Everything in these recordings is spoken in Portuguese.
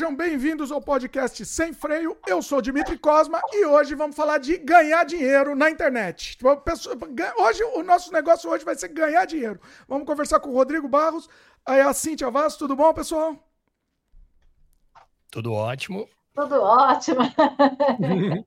Sejam bem-vindos ao podcast Sem Freio. Eu sou Dimitri Cosma e hoje vamos falar de ganhar dinheiro na internet. Hoje o nosso negócio hoje vai ser ganhar dinheiro. Vamos conversar com o Rodrigo Barros, aí a Cintia Vaz. Tudo bom, pessoal? Tudo ótimo. Tudo ótimo.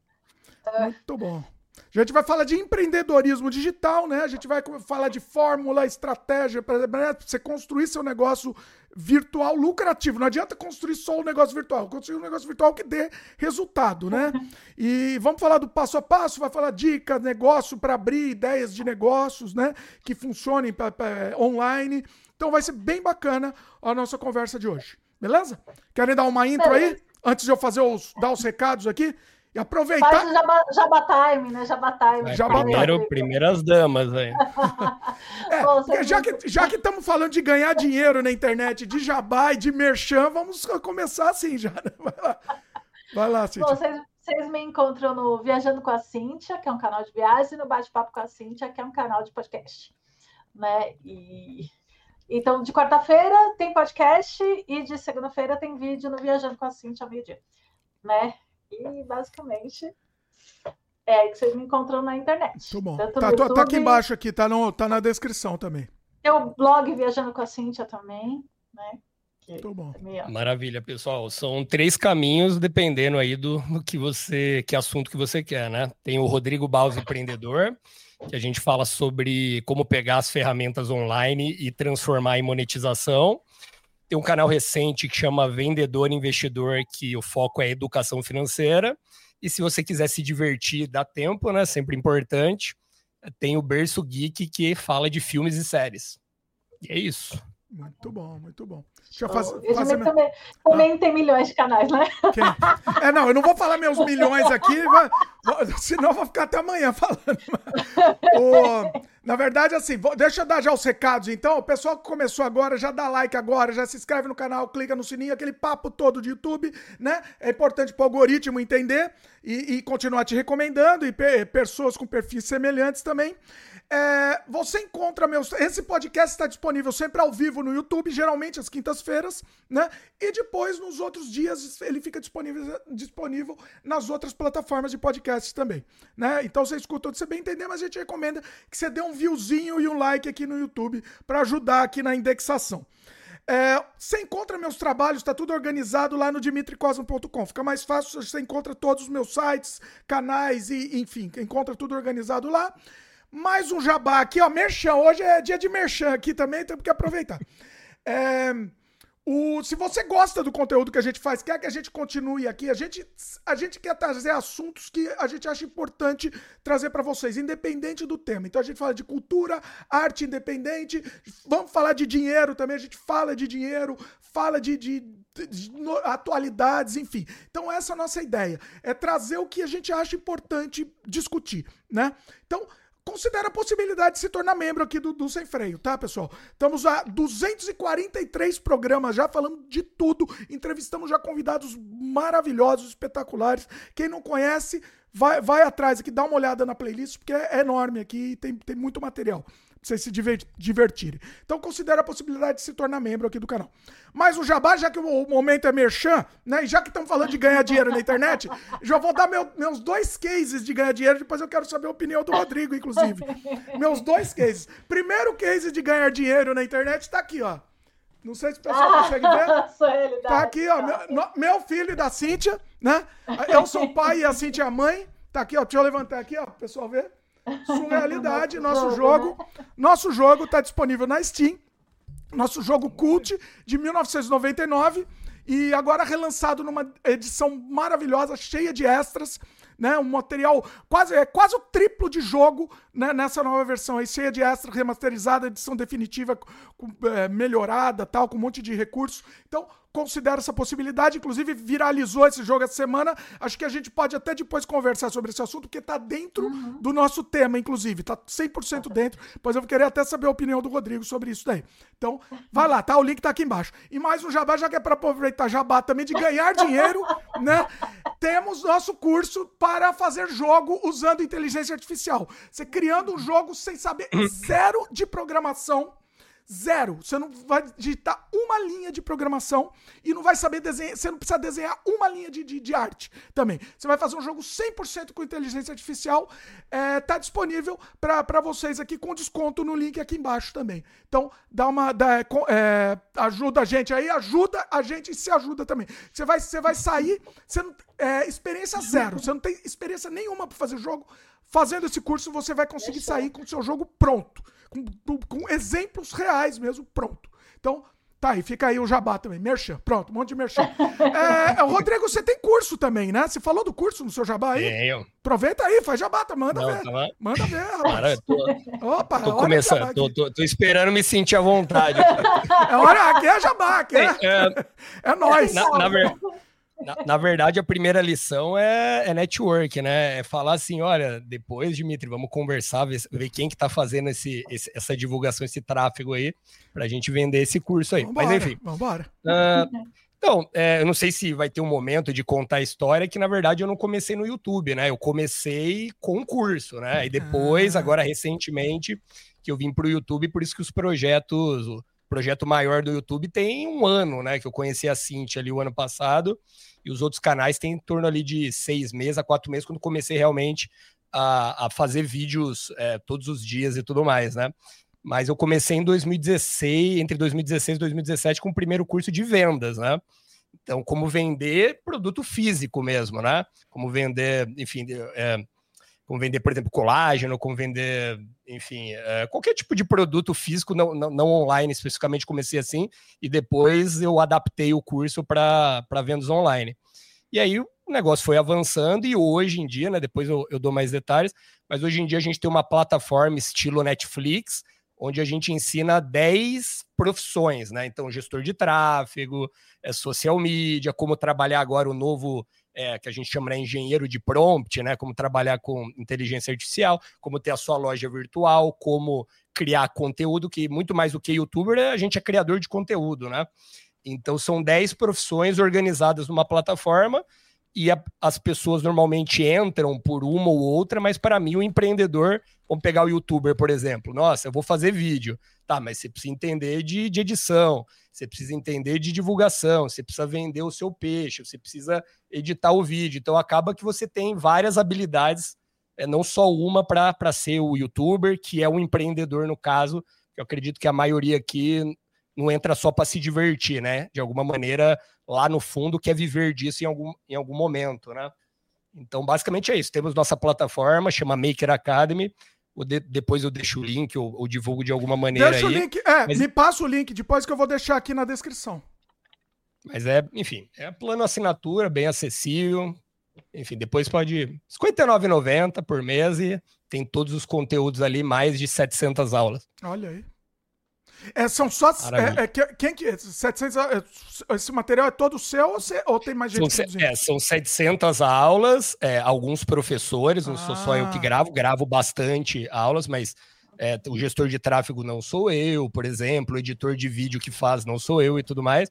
Muito bom. A gente vai falar de empreendedorismo digital, né? A gente vai falar de fórmula, estratégia para você construir seu negócio virtual lucrativo. Não adianta construir só o negócio virtual, construir um negócio virtual que dê resultado, né? E vamos falar do passo a passo, vai falar dicas, negócio para abrir ideias de negócios, né? Que funcionem pra, pra, online. Então vai ser bem bacana a nossa conversa de hoje. Beleza? Querem dar uma intro aí? Antes de eu fazer os, dar os recados aqui? E aproveitar. Faz o time, né? Jabá time. É, primeiro, time. primeiras damas aí. é, Bom, já, que, já que estamos falando de ganhar dinheiro na internet, de jabá e de merchan, vamos começar assim já. Né? Vai lá. Vai lá, Cíntia. vocês, vocês me encontram no Viajando com a Cíntia, que é um canal de viagens, e no Bate-Papo com a Cíntia, que é um canal de podcast. Né? E... Então, de quarta-feira tem podcast e de segunda-feira tem vídeo no Viajando com a Cíntia ao meio-dia. Né? E basicamente é aí que vocês me encontram na internet. Muito bom. Tá, YouTube, tá, aqui embaixo aqui, tá, no, tá na descrição também. Tem o blog Viajando com a Cíntia também, né? Muito bom. Maravilha, pessoal. São três caminhos dependendo aí do, do, que você, que assunto que você quer, né? Tem o Rodrigo Baus Empreendedor, que a gente fala sobre como pegar as ferramentas online e transformar em monetização. Tem um canal recente que chama Vendedor Investidor, que o foco é educação financeira. E se você quiser se divertir, dá tempo, né? Sempre importante. Tem o Berço Geek, que fala de filmes e séries. E é isso. Muito bom, muito bom. Deixa eu fazer. fazer meu... também, também ah. tem milhões de canais, né? Quem? É, não, eu não vou falar meus milhões aqui, senão eu vou ficar até amanhã falando. O, na verdade, assim, vou, deixa eu dar já os recados, então. O pessoal que começou agora, já dá like agora, já se inscreve no canal, clica no sininho, aquele papo todo de YouTube, né? É importante para o algoritmo entender e, e, continuar te recomendando, e pessoas com perfis semelhantes também. É, você encontra meus. Esse podcast está disponível sempre ao vivo no YouTube, geralmente às quintas-feiras, né? E depois, nos outros dias, ele fica disponível, disponível nas outras plataformas de podcast também, né? Então você escuta onde você bem entender, mas a gente recomenda que você dê um viewzinho e um like aqui no YouTube para ajudar aqui na indexação. É, você encontra meus trabalhos, está tudo organizado lá no dimitricosmo.com. Fica mais fácil, você encontra todos os meus sites, canais e, enfim, encontra tudo organizado lá. Mais um jabá aqui, ó. Merchan. Hoje é dia de merchan aqui também, temos que aproveitar. É, o, se você gosta do conteúdo que a gente faz, quer que a gente continue aqui, a gente, a gente quer trazer assuntos que a gente acha importante trazer para vocês, independente do tema. Então a gente fala de cultura, arte independente, vamos falar de dinheiro também, a gente fala de dinheiro, fala de, de, de, de atualidades, enfim. Então essa é a nossa ideia, é trazer o que a gente acha importante discutir, né? Então considera a possibilidade de se tornar membro aqui do, do Sem Freio, tá, pessoal? Estamos a 243 programas já falando de tudo, entrevistamos já convidados maravilhosos, espetaculares. Quem não conhece, vai, vai atrás aqui, dá uma olhada na playlist, porque é enorme aqui e tem, tem muito material vocês se divertirem. Então considere a possibilidade de se tornar membro aqui do canal. Mas o Jabá, já que o momento é merchan, né? E já que estamos falando de ganhar dinheiro na internet, já vou dar meu, meus dois cases de ganhar dinheiro, depois eu quero saber a opinião do Rodrigo, inclusive. Meus dois cases. Primeiro case de ganhar dinheiro na internet está aqui, ó. Não sei se o pessoal ah, consegue ver. tá aqui, ó. Meu, meu filho da Cíntia, né? Eu sou o pai e a Cíntia a mãe. Tá aqui, ó. Deixa eu levantar aqui, ó, pro pessoal ver. Surrealidade, nosso jogo. Nosso jogo está disponível na Steam. Nosso jogo Cult de 1999 e agora relançado numa edição maravilhosa, cheia de extras, né? Um material quase é quase o triplo de jogo, né? Nessa nova versão aí, cheia de extras, remasterizada, edição definitiva, é, melhorada, tal, com um monte de recursos. Então considera essa possibilidade. Inclusive, viralizou esse jogo essa semana. Acho que a gente pode até depois conversar sobre esse assunto, porque tá dentro uhum. do nosso tema, inclusive. Tá 100% dentro. Pois eu vou querer até saber a opinião do Rodrigo sobre isso daí. Então, vai lá, tá? O link tá aqui embaixo. E mais um jabá, já que é para aproveitar jabá também, de ganhar dinheiro, né? Temos nosso curso para fazer jogo usando inteligência artificial. Você criando um jogo sem saber zero de programação Zero. Você não vai digitar uma linha de programação e não vai saber desenhar. Você não precisa desenhar uma linha de, de, de arte também. Você vai fazer um jogo 100% com inteligência artificial. É, tá disponível para vocês aqui com desconto no link aqui embaixo também. Então, dá uma. Dá, é, ajuda a gente aí, ajuda a gente e se ajuda também. Você vai, você vai sair. Você não, é, experiência zero. Você não tem experiência nenhuma para fazer jogo. Fazendo esse curso, você vai conseguir sair com o seu jogo pronto com, com exemplos reais mesmo, pronto. Então, Tá, aí fica aí o jabá também. Merchan, pronto, um monte de merchan. é, Rodrigo, você tem curso também, né? Você falou do curso no seu jabá aí? Tenho. Aproveita aí, faz jabá, tá? manda Não, ver. Tá manda ver, rapaz. Cara, tô, Opa, tô começando, tô, tô, tô, esperando me sentir à vontade. é hora, aqui é jabá, aqui é, é, é nóis. Na, na, ver, na, na, verdade, a primeira lição é, é, network, né? É falar assim, olha, depois, Dimitri, vamos conversar, ver, ver quem que tá fazendo esse, esse, essa divulgação, esse tráfego aí, pra gente vender esse curso aí. Vambora, Mas enfim. Vambora. Uh, então, é, eu não sei se vai ter um momento de contar a história, que na verdade eu não comecei no YouTube, né? Eu comecei com um curso, né? E depois, ah. agora recentemente, que eu vim pro YouTube, por isso que os projetos projeto maior do YouTube tem um ano, né? Que eu conheci a Cintia ali o ano passado, e os outros canais têm em torno ali de seis meses a quatro meses, quando comecei realmente a, a fazer vídeos é, todos os dias e tudo mais, né? Mas eu comecei em 2016, entre 2016 e 2017, com o primeiro curso de vendas, né? Então, como vender produto físico mesmo, né? Como vender, enfim, é, como vender, por exemplo, colágeno, como vender, enfim, é, qualquer tipo de produto físico, não, não, não, online especificamente, comecei assim, e depois eu adaptei o curso para vendas online. E aí o negócio foi avançando, e hoje em dia, né, depois eu, eu dou mais detalhes, mas hoje em dia a gente tem uma plataforma estilo Netflix, onde a gente ensina 10 profissões, né? Então, gestor de tráfego, é, social media, como trabalhar agora o novo é, que a gente chama de né, engenheiro de prompt, né? Como trabalhar com inteligência artificial, como ter a sua loja virtual, como criar conteúdo, que muito mais do que youtuber, a gente é criador de conteúdo, né? Então são 10 profissões organizadas numa plataforma e a, as pessoas normalmente entram por uma ou outra, mas para mim o empreendedor, vamos pegar o youtuber, por exemplo, nossa, eu vou fazer vídeo, tá, mas você precisa entender de, de edição, você precisa entender de divulgação, você precisa vender o seu peixe, você precisa editar o vídeo. Então acaba que você tem várias habilidades, é, não só uma para ser o youtuber, que é o empreendedor no caso, que eu acredito que a maioria aqui não entra só para se divertir, né? De alguma maneira, lá no fundo, quer viver disso em algum, em algum momento, né? Então, basicamente é isso. Temos nossa plataforma, chama Maker Academy de, depois eu deixo o link ou, ou, divulgo de alguma maneira Deixa aí. o link, é, mas... me passa o link depois que eu vou deixar aqui na descrição. Mas é, enfim, é plano assinatura, bem acessível. Enfim, depois pode R$ 59,90 por mês e tem todos os conteúdos ali, mais de 700 aulas. Olha aí. É, são só. É, é, quem que. 700, é, esse material é todo seu ou, você, ou tem mais gente são, é, são 700 aulas, é, alguns professores, não ah. sou só eu que ah. gravo, gravo bastante aulas, mas é, o gestor de tráfego não sou eu, por exemplo, o editor de vídeo que faz não sou eu e tudo mais.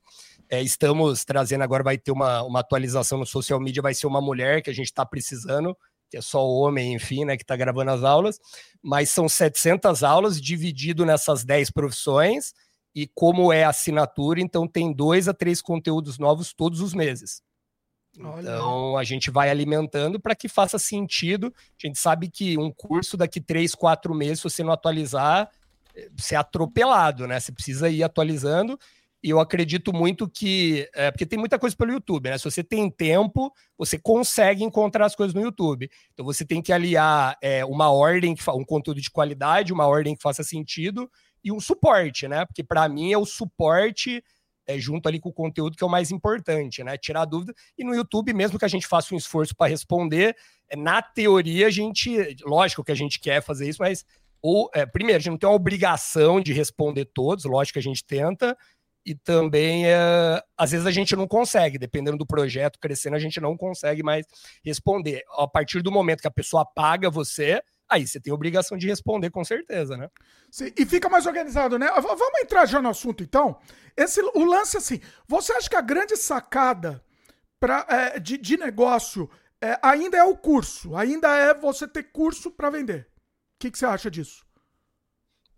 Estamos trazendo agora, vai ter uma, uma atualização no social media, vai ser uma mulher que a gente está precisando é só homem, enfim, né, que está gravando as aulas, mas são 700 aulas dividido nessas 10 profissões, e como é assinatura, então tem dois a três conteúdos novos todos os meses. Olha. Então a gente vai alimentando para que faça sentido. A gente sabe que um curso daqui três, quatro meses, se você não atualizar, eh, você é atropelado, né? Você precisa ir atualizando. E eu acredito muito que. É, porque tem muita coisa pelo YouTube, né? Se você tem tempo, você consegue encontrar as coisas no YouTube. Então você tem que aliar é, uma ordem, que um conteúdo de qualidade, uma ordem que faça sentido e um suporte, né? Porque para mim é o suporte é, junto ali com o conteúdo que é o mais importante, né? Tirar dúvida. E no YouTube, mesmo que a gente faça um esforço para responder, é, na teoria a gente. Lógico que a gente quer fazer isso, mas. Ou, é, primeiro, a gente não tem uma obrigação de responder todos, lógico que a gente tenta e também é, às vezes a gente não consegue, dependendo do projeto crescendo, a gente não consegue mais responder. A partir do momento que a pessoa paga você, aí você tem obrigação de responder com certeza, né? Sim, e fica mais organizado, né? Vamos entrar já no assunto então. Esse, o lance assim, você acha que a grande sacada pra, é, de, de negócio é, ainda é o curso, ainda é você ter curso para vender? O que, que você acha disso?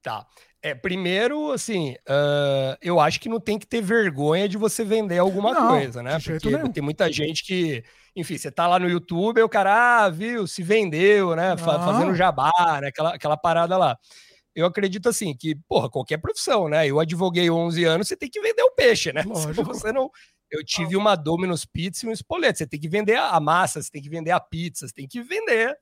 Tá. É, primeiro, assim, uh, eu acho que não tem que ter vergonha de você vender alguma não, coisa, né? Porque tem muita gente que, enfim, você tá lá no YouTube e o cara, ah, viu, se vendeu, né? Fazendo jabá, né? Aquela, aquela parada lá. Eu acredito assim que, porra, qualquer profissão, né? Eu advoguei 11 anos, você tem que vender o peixe, né? Lógico. Se você não. Eu tive uma Domino's Pizza e um Spoleto. Você tem que vender a massa, você tem que vender a pizza, você tem que vender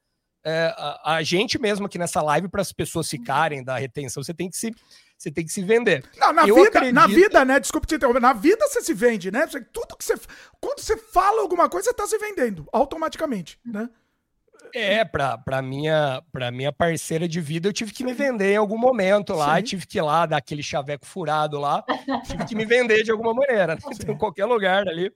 é, a, a, gente mesmo aqui nessa live para as pessoas ficarem da retenção, você tem que se você tem que se vender. Não, na, vida, acredito... na vida, né? Desculpa te interromper. Na vida você se vende, né? Tudo que você. Quando você fala alguma coisa, você está se vendendo automaticamente, né? É, pra, pra, minha, pra minha parceira de vida, eu tive que me vender em algum momento lá, tive que ir lá dar aquele chaveco furado lá, tive que me vender de alguma maneira, né? Então, em qualquer lugar ali.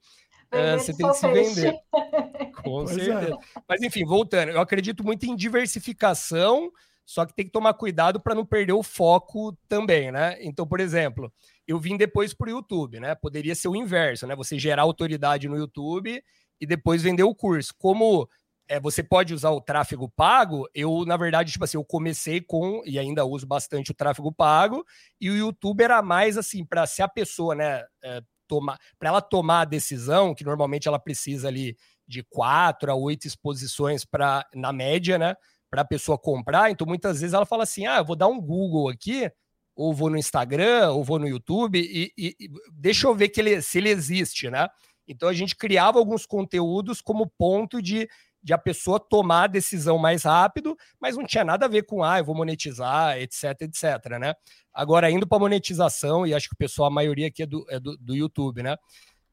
É, você tem que se vender. Com pois é. certeza. É. Mas enfim, voltando, eu acredito muito em diversificação, só que tem que tomar cuidado para não perder o foco também, né? Então, por exemplo, eu vim depois para o YouTube, né? Poderia ser o inverso, né? Você gerar autoridade no YouTube e depois vender o curso. Como é, você pode usar o tráfego pago, eu, na verdade, tipo assim, eu comecei com, e ainda uso bastante o tráfego pago, e o YouTube era mais assim, para se a pessoa, né, é, tomar, para ela tomar a decisão, que normalmente ela precisa ali de quatro a oito exposições para na média, né, para a pessoa comprar. Então muitas vezes ela fala assim: "Ah, eu vou dar um Google aqui, ou vou no Instagram, ou vou no YouTube e, e, e deixa eu ver que ele, se ele existe, né?" Então a gente criava alguns conteúdos como ponto de de a pessoa tomar a decisão mais rápido, mas não tinha nada a ver com, ah, eu vou monetizar, etc, etc, né? Agora, indo para monetização, e acho que o pessoal, a maioria aqui é do, é do, do YouTube, né?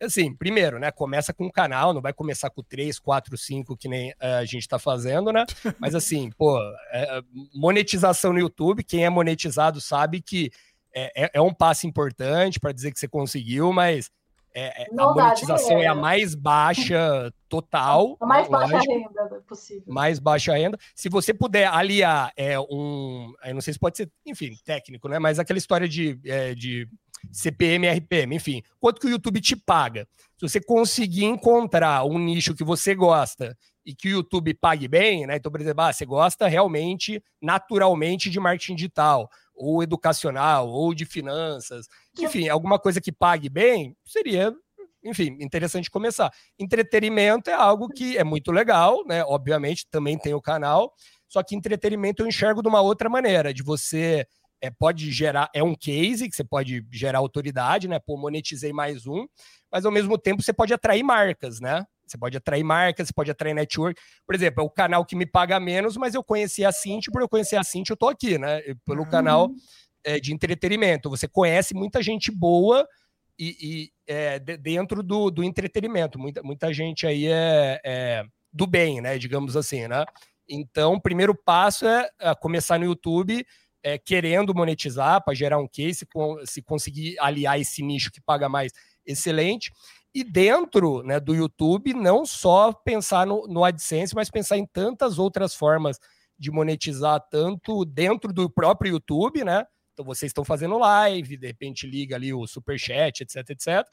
Assim, primeiro, né? Começa com um canal, não vai começar com 3, 4, 5, que nem uh, a gente está fazendo, né? Mas assim, pô, é, monetização no YouTube, quem é monetizado sabe que é, é, é um passo importante para dizer que você conseguiu, mas é, é a monetização é a mais baixa total. A mais baixa lógico, renda possível. Mais baixa renda. Se você puder aliar é, um. Eu não sei se pode ser, enfim, técnico, né? Mas aquela história de, é, de CPM, RPM, enfim, quanto que o YouTube te paga? Se você conseguir encontrar um nicho que você gosta e que o YouTube pague bem, né? Então, por exemplo, ah, você gosta realmente, naturalmente, de marketing digital ou educacional, ou de finanças, enfim, alguma coisa que pague bem, seria, enfim, interessante começar. Entretenimento é algo que é muito legal, né? Obviamente, também tem o canal, só que entretenimento eu enxergo de uma outra maneira, de você é, pode gerar, é um case que você pode gerar autoridade, né? Pô, monetizei mais um, mas ao mesmo tempo você pode atrair marcas, né? Você pode atrair marcas, você pode atrair network. Por exemplo, é o canal que me paga menos, mas eu conheci a Cinti, por eu conhecer a Cinti, eu tô aqui, né? Pelo uhum. canal é, de entretenimento. Você conhece muita gente boa e, e é, de, dentro do, do entretenimento. Muita, muita gente aí é, é, do bem, né? Digamos assim, né? Então, o primeiro passo é, é começar no YouTube é, querendo monetizar para gerar um case, se conseguir aliar esse nicho que paga mais, excelente. E dentro né, do YouTube, não só pensar no, no AdSense, mas pensar em tantas outras formas de monetizar, tanto dentro do próprio YouTube, né? Então vocês estão fazendo live, de repente liga ali o super chat, etc, etc.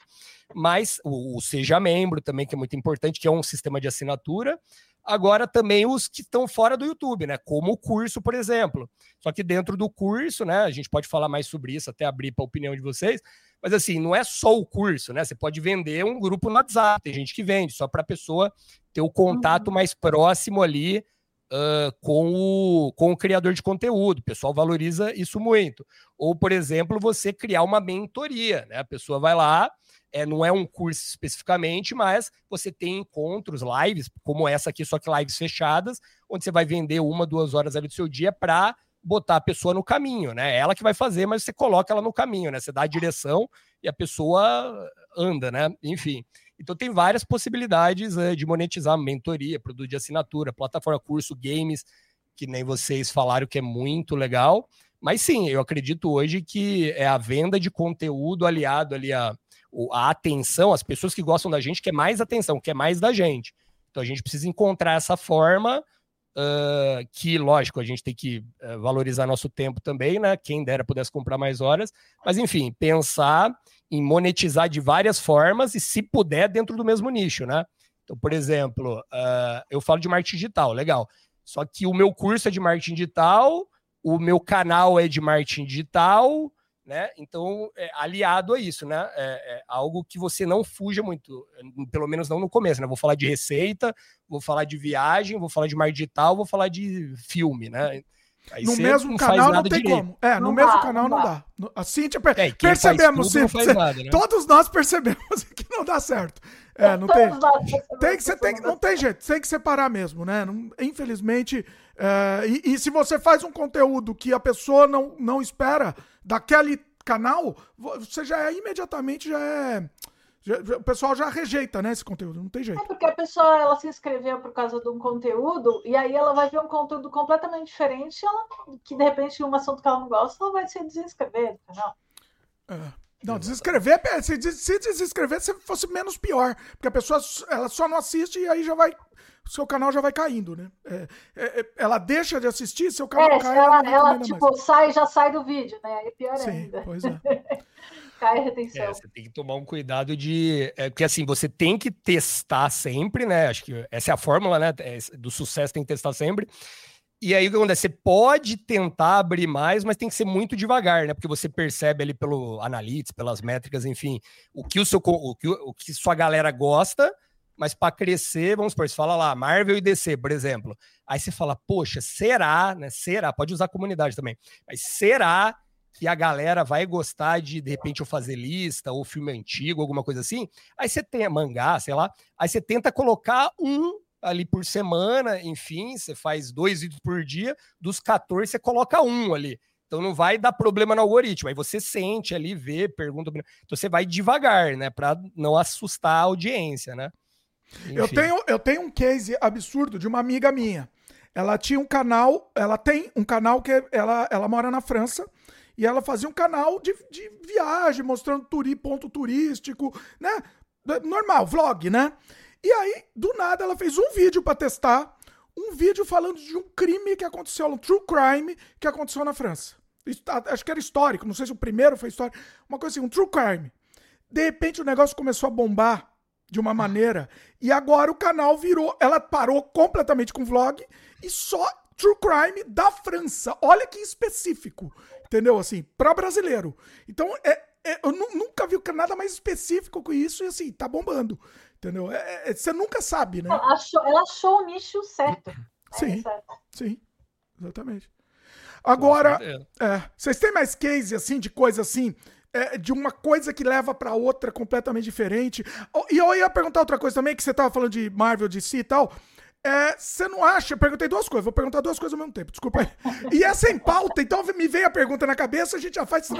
Mas o, o, seja membro também que é muito importante, que é um sistema de assinatura. Agora também os que estão fora do YouTube, né? Como o curso, por exemplo. Só que dentro do curso, né? A gente pode falar mais sobre isso, até abrir para a opinião de vocês. Mas assim, não é só o curso, né? Você pode vender um grupo no WhatsApp, tem gente que vende, só para a pessoa ter o contato uhum. mais próximo ali uh, com, o, com o criador de conteúdo. O pessoal valoriza isso muito. Ou, por exemplo, você criar uma mentoria, né? A pessoa vai lá, é, não é um curso especificamente, mas você tem encontros, lives, como essa aqui, só que lives fechadas, onde você vai vender uma, duas horas ali do seu dia para botar a pessoa no caminho, né? Ela que vai fazer, mas você coloca ela no caminho, né? Você dá a direção e a pessoa anda, né? Enfim. Então tem várias possibilidades é, de monetizar mentoria, produto de assinatura, plataforma, curso, games, que nem vocês falaram que é muito legal. Mas sim, eu acredito hoje que é a venda de conteúdo aliado ali a, a atenção, as pessoas que gostam da gente, quer mais atenção, quer mais da gente. Então a gente precisa encontrar essa forma Uh, que, lógico, a gente tem que uh, valorizar nosso tempo também, né? Quem dera pudesse comprar mais horas. Mas, enfim, pensar em monetizar de várias formas e, se puder, dentro do mesmo nicho, né? Então, por exemplo, uh, eu falo de marketing digital, legal. Só que o meu curso é de marketing digital, o meu canal é de marketing digital, né? Então, é, aliado a isso, né? É, é, algo que você não fuja muito, pelo menos não no começo, né? Vou falar de receita, vou falar de viagem, vou falar de marketing digital, vou falar de filme, né? Aí no mesmo canal não tem direito. como. É, não no mesmo dá, canal não dá. dá. A Cintia, per... é, percebemos, Cintia, nada, né? todos nós percebemos que não dá certo. É, não tem. Tem que, você tem, não tem jeito, tem que separar mesmo, né? Não, infelizmente. É, e, e, se você faz um conteúdo que a pessoa não, não espera daquele canal, você já é imediatamente já é já, o pessoal já rejeita, né, esse conteúdo, não tem jeito. É porque a pessoa ela se inscreveu por causa de um conteúdo e aí ela vai ver um conteúdo completamente diferente, ela, que de repente um assunto que ela não gosta, ela vai se desinscrever não É. Não, desinscrever, se, se desinscrever se fosse menos pior, porque a pessoa ela só não assiste e aí já vai, seu canal já vai caindo, né? É, é, é ela deixa de assistir, seu canal é, cai. Ela, ela, ela tipo, mais. sai já sai do vídeo, né? Aí é pior Sim, ainda. Pois é. cai a retenção. É, você tem que tomar um cuidado de. É, porque assim, você tem que testar sempre, né? Acho que essa é a fórmula, né? É, do sucesso tem que testar sempre. E aí o que acontece? Você pode tentar abrir mais, mas tem que ser muito devagar, né? Porque você percebe ali pelo analytics, pelas métricas, enfim, o que o seu o que, o que sua galera gosta, mas para crescer, vamos supor, você fala lá, Marvel e DC, por exemplo. Aí você fala, poxa, será, né? Será, pode usar comunidade também, mas será que a galera vai gostar de, de repente, eu fazer lista ou filme antigo, alguma coisa assim. Aí você tem mangá, sei lá. Aí você tenta colocar um ali por semana, enfim, você faz dois vídeos por dia, dos 14 você coloca um ali. Então não vai dar problema no algoritmo. Aí você sente ali, vê, pergunta. Então você vai devagar, né? Para não assustar a audiência, né? Eu tenho, eu tenho um case absurdo de uma amiga minha. Ela tinha um canal, ela tem um canal que ela, ela mora na França e ela fazia um canal de, de viagem, mostrando turi, ponto turístico, né? Normal, vlog, né? E aí, do nada, ela fez um vídeo para testar, um vídeo falando de um crime que aconteceu, um true crime que aconteceu na França. Acho que era histórico, não sei se o primeiro foi histórico, uma coisa assim, um true crime. De repente o negócio começou a bombar de uma maneira e agora o canal virou, ela parou completamente com vlog e só true crime da França. Olha que específico, entendeu? Assim, para brasileiro. Então, é, é, eu nunca vi nada mais específico com isso e assim, tá bombando. Entendeu? É, é, você nunca sabe, né? Ela achou, ela achou o nicho certo. Sim, é sim, exatamente. Agora, é, vocês têm mais case assim de coisa assim, é, de uma coisa que leva para outra completamente diferente? E eu ia perguntar outra coisa também, que você tava falando de Marvel, de si e tal. É, você não acha? Eu perguntei duas coisas, vou perguntar duas coisas ao mesmo tempo, desculpa aí. E é sem pauta, então me veio a pergunta na cabeça, a gente já faz.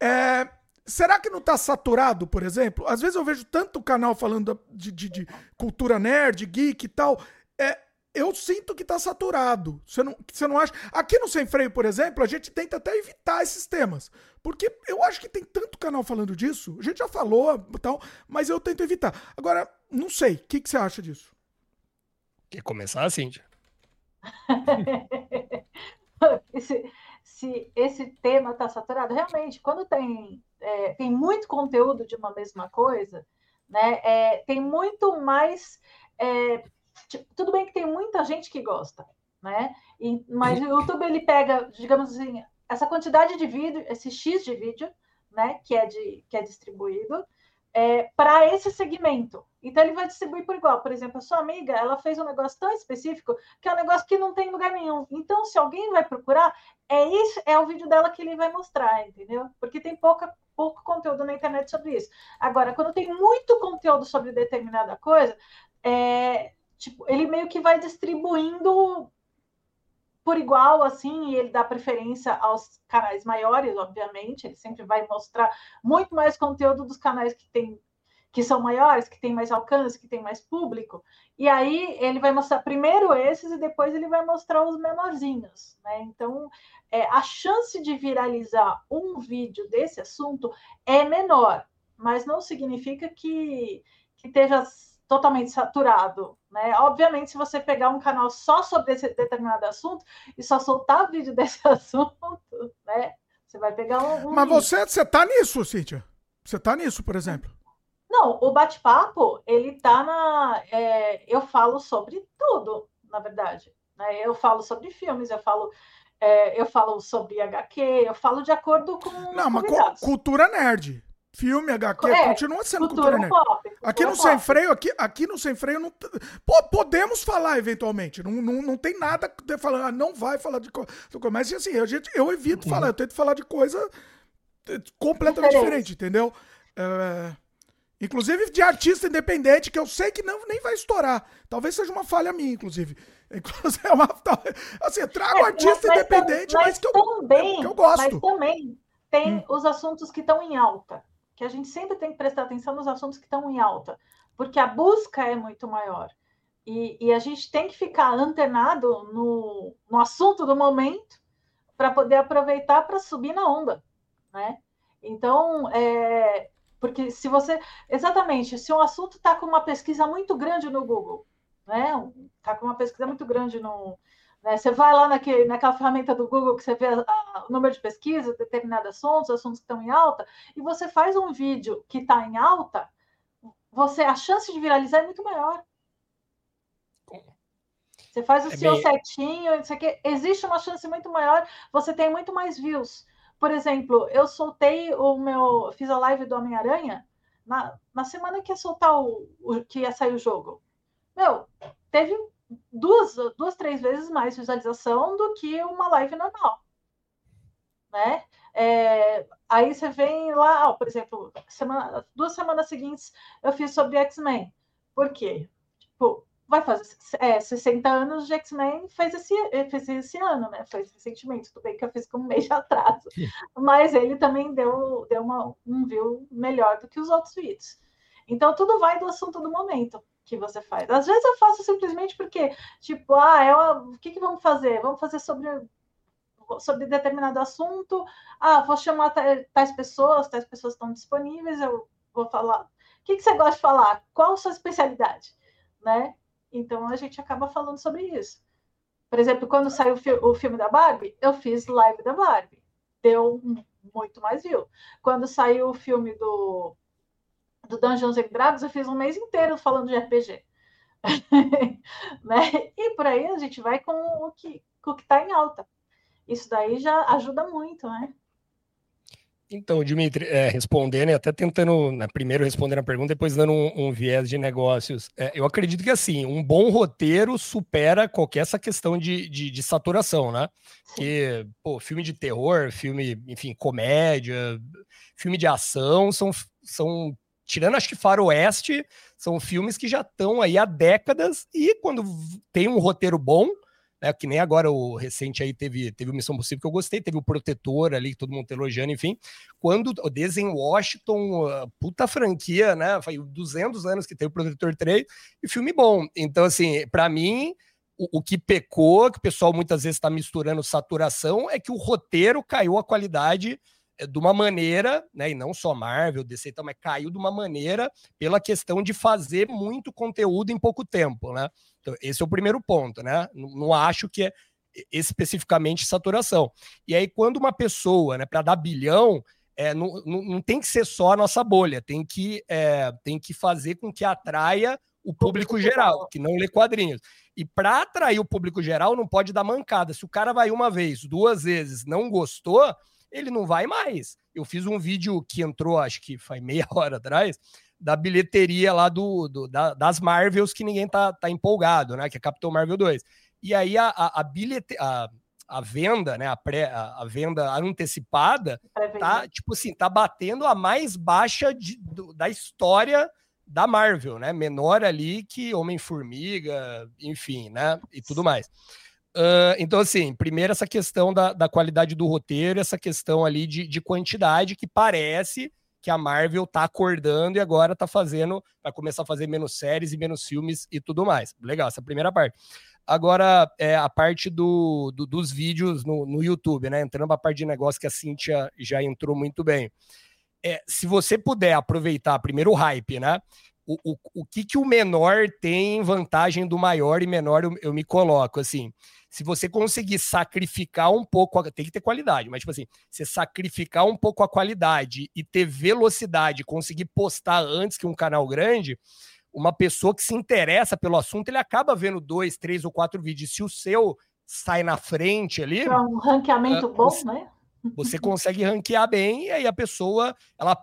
É, Será que não está saturado, por exemplo? Às vezes eu vejo tanto canal falando de, de, de cultura nerd, geek e tal. É, eu sinto que está saturado. Você não, você não acha? Aqui no Sem Freio, por exemplo, a gente tenta até evitar esses temas. Porque eu acho que tem tanto canal falando disso. A gente já falou tal, mas eu tento evitar. Agora, não sei. O que, que você acha disso? Quer começar, Cíntia? esse, se esse tema está saturado, realmente, quando tem, é, tem muito conteúdo de uma mesma coisa, né, é, tem muito mais. É, tudo bem que tem muita gente que gosta, né? E, mas o YouTube ele pega, digamos assim, essa quantidade de vídeo, esse X de vídeo, né, que é, de, que é distribuído, é, para esse segmento. Então ele vai distribuir por igual. Por exemplo, a sua amiga, ela fez um negócio tão específico que é um negócio que não tem lugar nenhum. Então, se alguém vai procurar, é isso, é o vídeo dela que ele vai mostrar, entendeu? Porque tem pouca, pouco conteúdo na internet sobre isso. Agora, quando tem muito conteúdo sobre determinada coisa, é, tipo, ele meio que vai distribuindo por igual, assim, e ele dá preferência aos canais maiores, obviamente, ele sempre vai mostrar muito mais conteúdo dos canais que tem que são maiores, que têm mais alcance, que têm mais público, e aí ele vai mostrar primeiro esses e depois ele vai mostrar os menorzinhos, né? Então, é, a chance de viralizar um vídeo desse assunto é menor, mas não significa que, que esteja totalmente saturado, né? Obviamente, se você pegar um canal só sobre esse determinado assunto e só soltar vídeo desse assunto, né? Você vai pegar um. um Mas você, você tá nisso, Cíntia? Você tá nisso, por exemplo? Não, o bate-papo, ele tá na. É, eu falo sobre tudo, na verdade. Né? Eu falo sobre filmes, eu falo é, eu falo sobre HQ, eu falo de acordo com. Não, mas cultura nerd. Filme, HQ, é, continua sendo cultura, cultura nerd. Pop, cultura aqui no pop. Sem Freio, aqui, aqui no Sem Freio, não, podemos falar eventualmente. Não, não, não tem nada falando, ah, não vai falar de coisa. Mas assim, eu, eu evito uhum. falar, eu tento falar de coisa eh, completamente diferente, entendeu? É, inclusive de artista independente, que eu sei que não, nem vai estourar. Talvez seja uma falha minha, inclusive. Inclusive, é uma, assim, eu trago é, artista mas, independente, mas, mas, que, eu, também, que eu gosto. Mas também tem hum. os assuntos que estão em alta que a gente sempre tem que prestar atenção nos assuntos que estão em alta, porque a busca é muito maior. E, e a gente tem que ficar antenado no, no assunto do momento para poder aproveitar para subir na onda, né? Então, é, porque se você. Exatamente, se um assunto está com uma pesquisa muito grande no Google, né? Está com uma pesquisa muito grande no, né? Você vai lá naquele, naquela ferramenta do Google que você vê a, o número de pesquisa, determinados assuntos, assuntos que estão em alta, e você faz um vídeo que está em alta, você a chance de viralizar é muito maior. Você faz o é seu bem... certinho, isso aqui, existe uma chance muito maior, você tem muito mais views. Por exemplo, eu soltei o meu. Fiz a live do Homem-Aranha na, na semana que ia soltar o, o, que ia sair o jogo. Meu, teve duas, duas, três vezes mais visualização do que uma live normal. Né? É, aí você vem lá, ó, por exemplo, semana, duas semanas seguintes eu fiz sobre X-Men. Por quê? Tipo, vai fazer é, 60 anos de X-Men fez esse, fez esse ano, né? Fez recentemente, tudo bem que eu fiz com um mês de atraso. Mas ele também deu, deu uma, um view melhor do que os outros vídeos. Então, tudo vai do assunto do momento que você faz. Às vezes eu faço simplesmente porque, tipo, ah, é o que, que vamos fazer? Vamos fazer sobre, sobre determinado assunto. Ah, vou chamar tais pessoas, tais pessoas estão disponíveis, eu vou falar. O que, que você gosta de falar? Qual a sua especialidade? Né? Então a gente acaba falando sobre isso. Por exemplo, quando saiu o filme da Barbie, eu fiz live da Barbie. Deu muito mais view. Quando saiu o filme do do Dungeons and Dragons, eu fiz um mês inteiro falando de RPG. né? E por aí a gente vai com o que com o que está em alta. Isso daí já ajuda muito, né? Então, Dimitri, é, respondendo, até tentando né, primeiro responder a pergunta, depois dando um, um viés de negócios. É, eu acredito que assim, um bom roteiro supera qualquer essa questão de, de, de saturação, né? Porque, pô, filme de terror, filme, enfim, comédia, filme de ação são, são tirando acho que Faroeste, são filmes que já estão aí há décadas e quando tem um roteiro bom, né, que nem agora o recente aí teve, teve o Missão Possível que eu gostei, teve o Protetor ali, que todo mundo elogiando, enfim. Quando o Desen Washington, puta franquia, né, faz 200 anos que tem o Protetor 3, e filme bom. Então, assim, para mim, o, o, que pecou, que o pessoal muitas vezes está misturando saturação, é que o roteiro caiu a qualidade de uma maneira, né, e não só Marvel, DC, mas caiu de uma maneira pela questão de fazer muito conteúdo em pouco tempo, né? Então, esse é o primeiro ponto, né? Não, não acho que é especificamente saturação. E aí, quando uma pessoa, né, para dar bilhão, é, não, não, não, tem que ser só a nossa bolha, tem que, é, tem que fazer com que atraia o público geral, que não lê quadrinhos. E para atrair o público geral, não pode dar mancada. Se o cara vai uma vez, duas vezes, não gostou, ele não vai mais. Eu fiz um vídeo que entrou, acho que foi meia hora atrás, da bilheteria lá do, do da, das Marvels que ninguém tá, tá empolgado, né? Que é Capitão Marvel 2. E aí a, a, a bilhete, a, a venda, né? A, pré, a, a venda antecipada tá, tipo assim, tá batendo a mais baixa de, do, da história da Marvel, né? Menor ali que Homem-Formiga, enfim, né? E tudo mais. Uh, então, assim, primeiro essa questão da, da qualidade do roteiro, essa questão ali de, de quantidade que parece que a Marvel tá acordando e agora tá fazendo, vai começar a fazer menos séries e menos filmes e tudo mais. Legal, essa é primeira parte. Agora, é a parte do, do dos vídeos no, no YouTube, né? Entrando a parte de negócio que a Cintia já entrou muito bem. É, se você puder aproveitar primeiro o hype, né? O, o, o que, que o menor tem vantagem do maior e menor eu, eu me coloco, assim se você conseguir sacrificar um pouco, tem que ter qualidade, mas tipo assim, você sacrificar um pouco a qualidade e ter velocidade, conseguir postar antes que um canal grande, uma pessoa que se interessa pelo assunto, ele acaba vendo dois, três ou quatro vídeos. Se o seu sai na frente ali. É um ranqueamento uh, bom, né? Você consegue ranquear bem e aí a pessoa, ela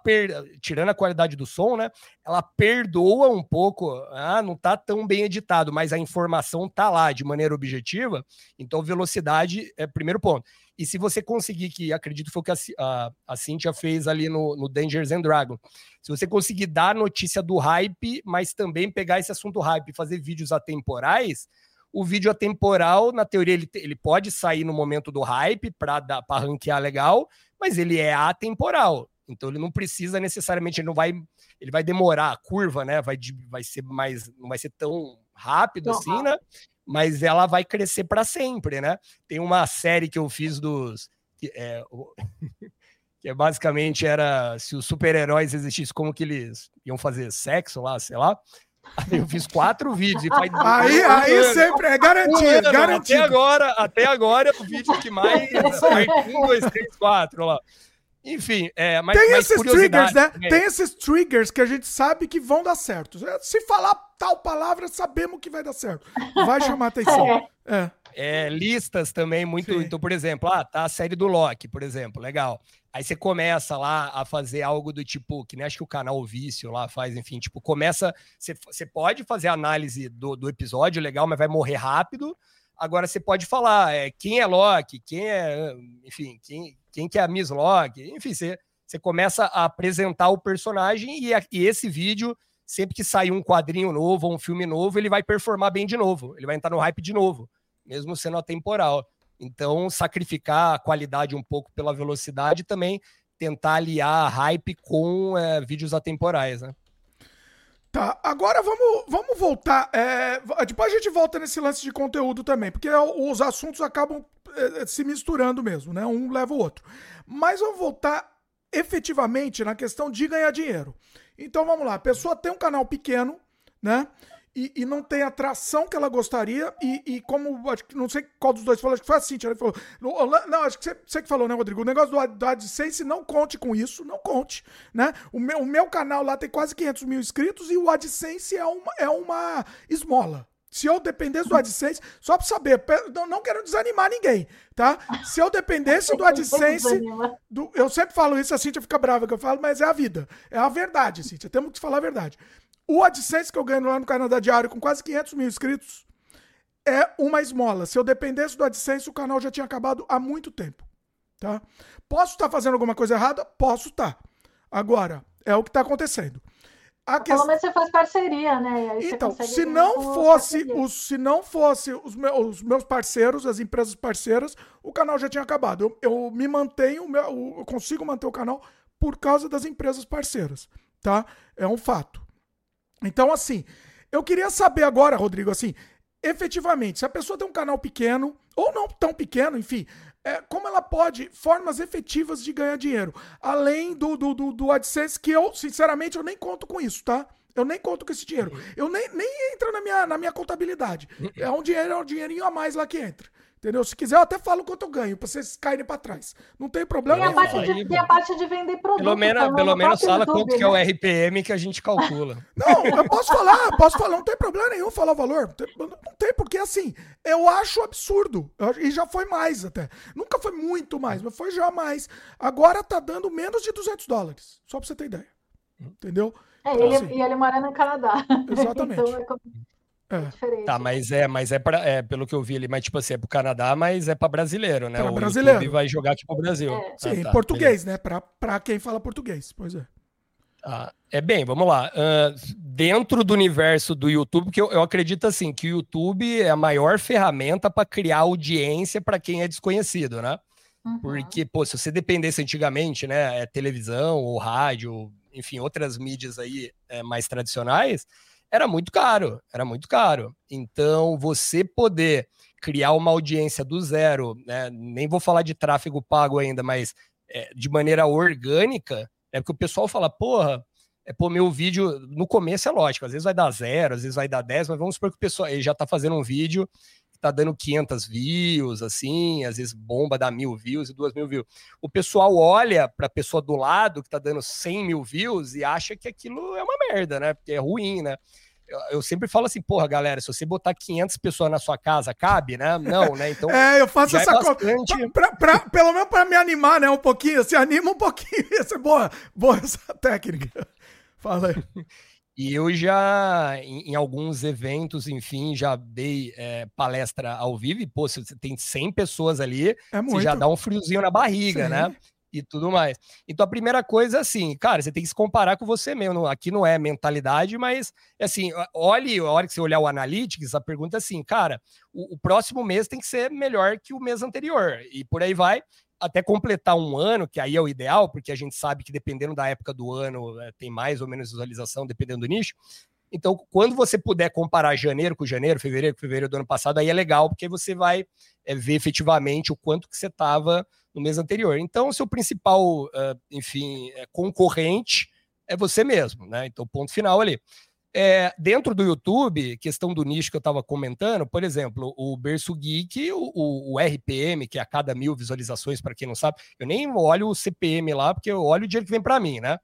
tirando a qualidade do som, né? Ela perdoa um pouco, ah, não tá tão bem editado, mas a informação tá lá de maneira objetiva. Então, velocidade é primeiro ponto. E se você conseguir, que acredito foi o que a, a, a fez ali no, no Dangers and Dragon, se você conseguir dar notícia do hype, mas também pegar esse assunto hype e fazer vídeos atemporais, o vídeo atemporal, na teoria, ele, ele pode sair no momento do hype para ranquear legal, mas ele é atemporal. Então ele não precisa necessariamente, ele não vai, ele vai demorar a curva, né? Vai, vai ser mais, não vai ser tão rápido assim, rápido. né? Mas ela vai crescer para sempre, né? Tem uma série que eu fiz dos que é, que é basicamente era se os super-heróis existissem, como que eles iam fazer sexo lá, sei lá. Eu fiz quatro vídeos e faz. Aí, aí sempre é garantido, garantido. Até agora, até agora é o vídeo que mais. um, dois, três, quatro lá. Enfim, é, mas, tem esses triggers, né? Também. Tem esses triggers que a gente sabe que vão dar certo. Se falar tal palavra, sabemos que vai dar certo. Vai chamar atenção. É. é. listas também muito. Sim. Então, por exemplo, ah, tá a série do Loki, por exemplo, legal. Aí você começa lá a fazer algo do tipo, que nem acho que o canal Vício lá faz, enfim, tipo, começa. Você, você pode fazer análise do, do episódio, legal, mas vai morrer rápido. Agora você pode falar é, quem é Loki, quem é. Enfim, quem, quem que é a Miss Loki, enfim, você, você começa a apresentar o personagem e, a, e esse vídeo, sempre que sair um quadrinho novo ou um filme novo, ele vai performar bem de novo, ele vai entrar no hype de novo, mesmo sendo atemporal. Então, sacrificar a qualidade um pouco pela velocidade também tentar aliar hype com é, vídeos atemporais, né? Tá, agora vamos, vamos voltar. É, depois a gente volta nesse lance de conteúdo também, porque os assuntos acabam é, se misturando mesmo, né? Um leva o outro. Mas vamos voltar efetivamente na questão de ganhar dinheiro. Então vamos lá, a pessoa tem um canal pequeno, né? E, e, não tem a atração que ela gostaria. E, e, como, acho que não sei qual dos dois falou, acho que foi a Cintia, ele falou. Não, acho que você, você, que falou, né, Rodrigo? O negócio do, do AdSense, não conte com isso, não conte. Né? O, meu, o meu canal lá tem quase 500 mil inscritos e o AdSense é uma, é uma esmola. Se eu dependesse do AdSense, só para saber, não, não quero desanimar ninguém, tá? Se eu dependesse do AdSense, do, eu sempre falo isso, a Cintia fica brava que eu falo, mas é a vida. É a verdade, Cintia. Temos que falar a verdade. O AdSense que eu ganho lá no Canadá Diário com quase 500 mil inscritos é uma esmola. Se eu dependesse do AdSense, o canal já tinha acabado há muito tempo. Tá? Posso estar fazendo alguma coisa errada? Posso estar. Agora, é o que está acontecendo. A que... Pelo menos você faz parceria, né? então, se não fosse os, se não fosse os meus, os meus, parceiros, as empresas parceiras, o canal já tinha acabado. Eu, eu me mantenho, eu consigo manter o canal por causa das empresas parceiras, tá? É um fato. Então, assim, eu queria saber agora, Rodrigo, assim, efetivamente, se a pessoa tem um canal pequeno, ou não tão pequeno, enfim, é, como ela pode, formas efetivas de ganhar dinheiro, além do, do, do, do AdSense, que eu, sinceramente, eu nem conto com isso, tá? Eu nem conto com esse dinheiro. Eu nem, nem entra na minha, na minha contabilidade. É um dinheiro, é um dinheirinho a mais lá que entra. Entendeu? Se quiser, eu até falo quanto eu ganho, pra vocês caírem pra trás. Não tem problema. Tem a, parte de, tem a parte de vender produto. Pelo menos, pelo menos fala YouTube, quanto né? que é o né? RPM que a gente calcula. Não, eu posso falar, posso falar, não tem problema nenhum falar o valor. Não tem, porque assim, eu acho absurdo. E já foi mais até. Nunca foi muito mais, mas foi já mais. Agora tá dando menos de 200 dólares. Só pra você ter ideia. Entendeu? É, então, ele, assim, e ele mora no Canadá. Exatamente. então é é. Tá, mas é, mas é para é, pelo que eu vi ali, mas tipo assim, é pro Canadá, mas é para brasileiro, né? Pra o brasileiro. YouTube vai jogar aqui pro Brasil. É. Ah, Sim, tá, português, beleza. né? Pra, pra quem fala português, pois é. Ah, é bem, vamos lá. Uh, dentro do universo do YouTube, que eu, eu acredito assim, que o YouTube é a maior ferramenta para criar audiência para quem é desconhecido, né? Uhum. Porque, pô, se você dependesse antigamente, né, é televisão ou rádio, enfim, outras mídias aí é, mais tradicionais, era muito caro, era muito caro. Então, você poder criar uma audiência do zero, né? nem vou falar de tráfego pago ainda, mas é, de maneira orgânica, é porque o pessoal fala, porra, é, pô, meu vídeo, no começo é lógico, às vezes vai dar zero, às vezes vai dar 10, mas vamos supor que o pessoal ele já está fazendo um vídeo tá dando 500 views, assim, às vezes bomba dá mil views e duas mil views. O pessoal olha para a pessoa do lado que tá dando 100 mil views e acha que aquilo é uma merda, né? Porque é ruim, né? eu, eu, sempre falo assim, porra, galera, se você botar 500 pessoas na sua casa, cabe, né? Não, né? Então. é, eu faço essa é bastante... Pra, pra, pelo menos para me animar, né? Um pouquinho, se anima um pouquinho. Essa é boa, boa essa técnica. Fala aí. E eu já, em, em, alguns eventos, enfim, já dei é, palestra ao vivo. E, pô, se você tem 100 pessoas ali, é você já dá um friozinho na barriga, Sim. né? E tudo mais. Então, a primeira coisa, assim, cara, você tem que se comparar com você mesmo. Aqui não é mentalidade, mas, assim, olhe, a hora que você olhar o Analytics, a pergunta é assim, cara, o, o próximo mês tem que ser melhor que o mês anterior. E por aí vai até completar um ano, que aí é o ideal, porque a gente sabe que dependendo da época do ano, é, tem mais ou menos visualização, dependendo do nicho. Então, quando você puder comparar janeiro com janeiro, fevereiro com fevereiro do ano passado, aí é legal, porque você vai é, ver efetivamente o quanto que você estava no mês anterior. Então, seu principal, uh, enfim, concorrente é você mesmo, né? Então, ponto final ali. É, dentro do YouTube, questão do nicho que eu estava comentando, por exemplo, o Berço Geek, o, o, o, RPM, que é a cada mil visualizações, para quem não sabe, eu nem olho o CPM lá, porque eu olho o dinheiro que vem para mim, né?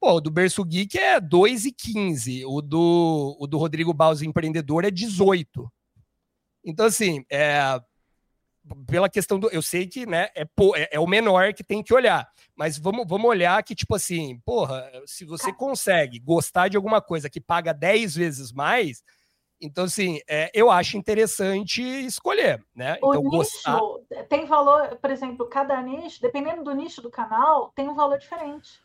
Pô, o do Berço Geek é 2,15, o do, o do Rodrigo Baus Empreendedor é 18. Então, assim, é, pela questão do. Eu sei que né, é, é, é, o menor que tem que olhar. Mas vamos, vamos olhar que, tipo assim, porra, se você consegue gostar de alguma coisa que paga 10 vezes mais, então, assim, é, eu acho interessante escolher, né? O então, nicho gostar... tem valor, por exemplo, cada nicho, dependendo do nicho do canal, tem um valor diferente.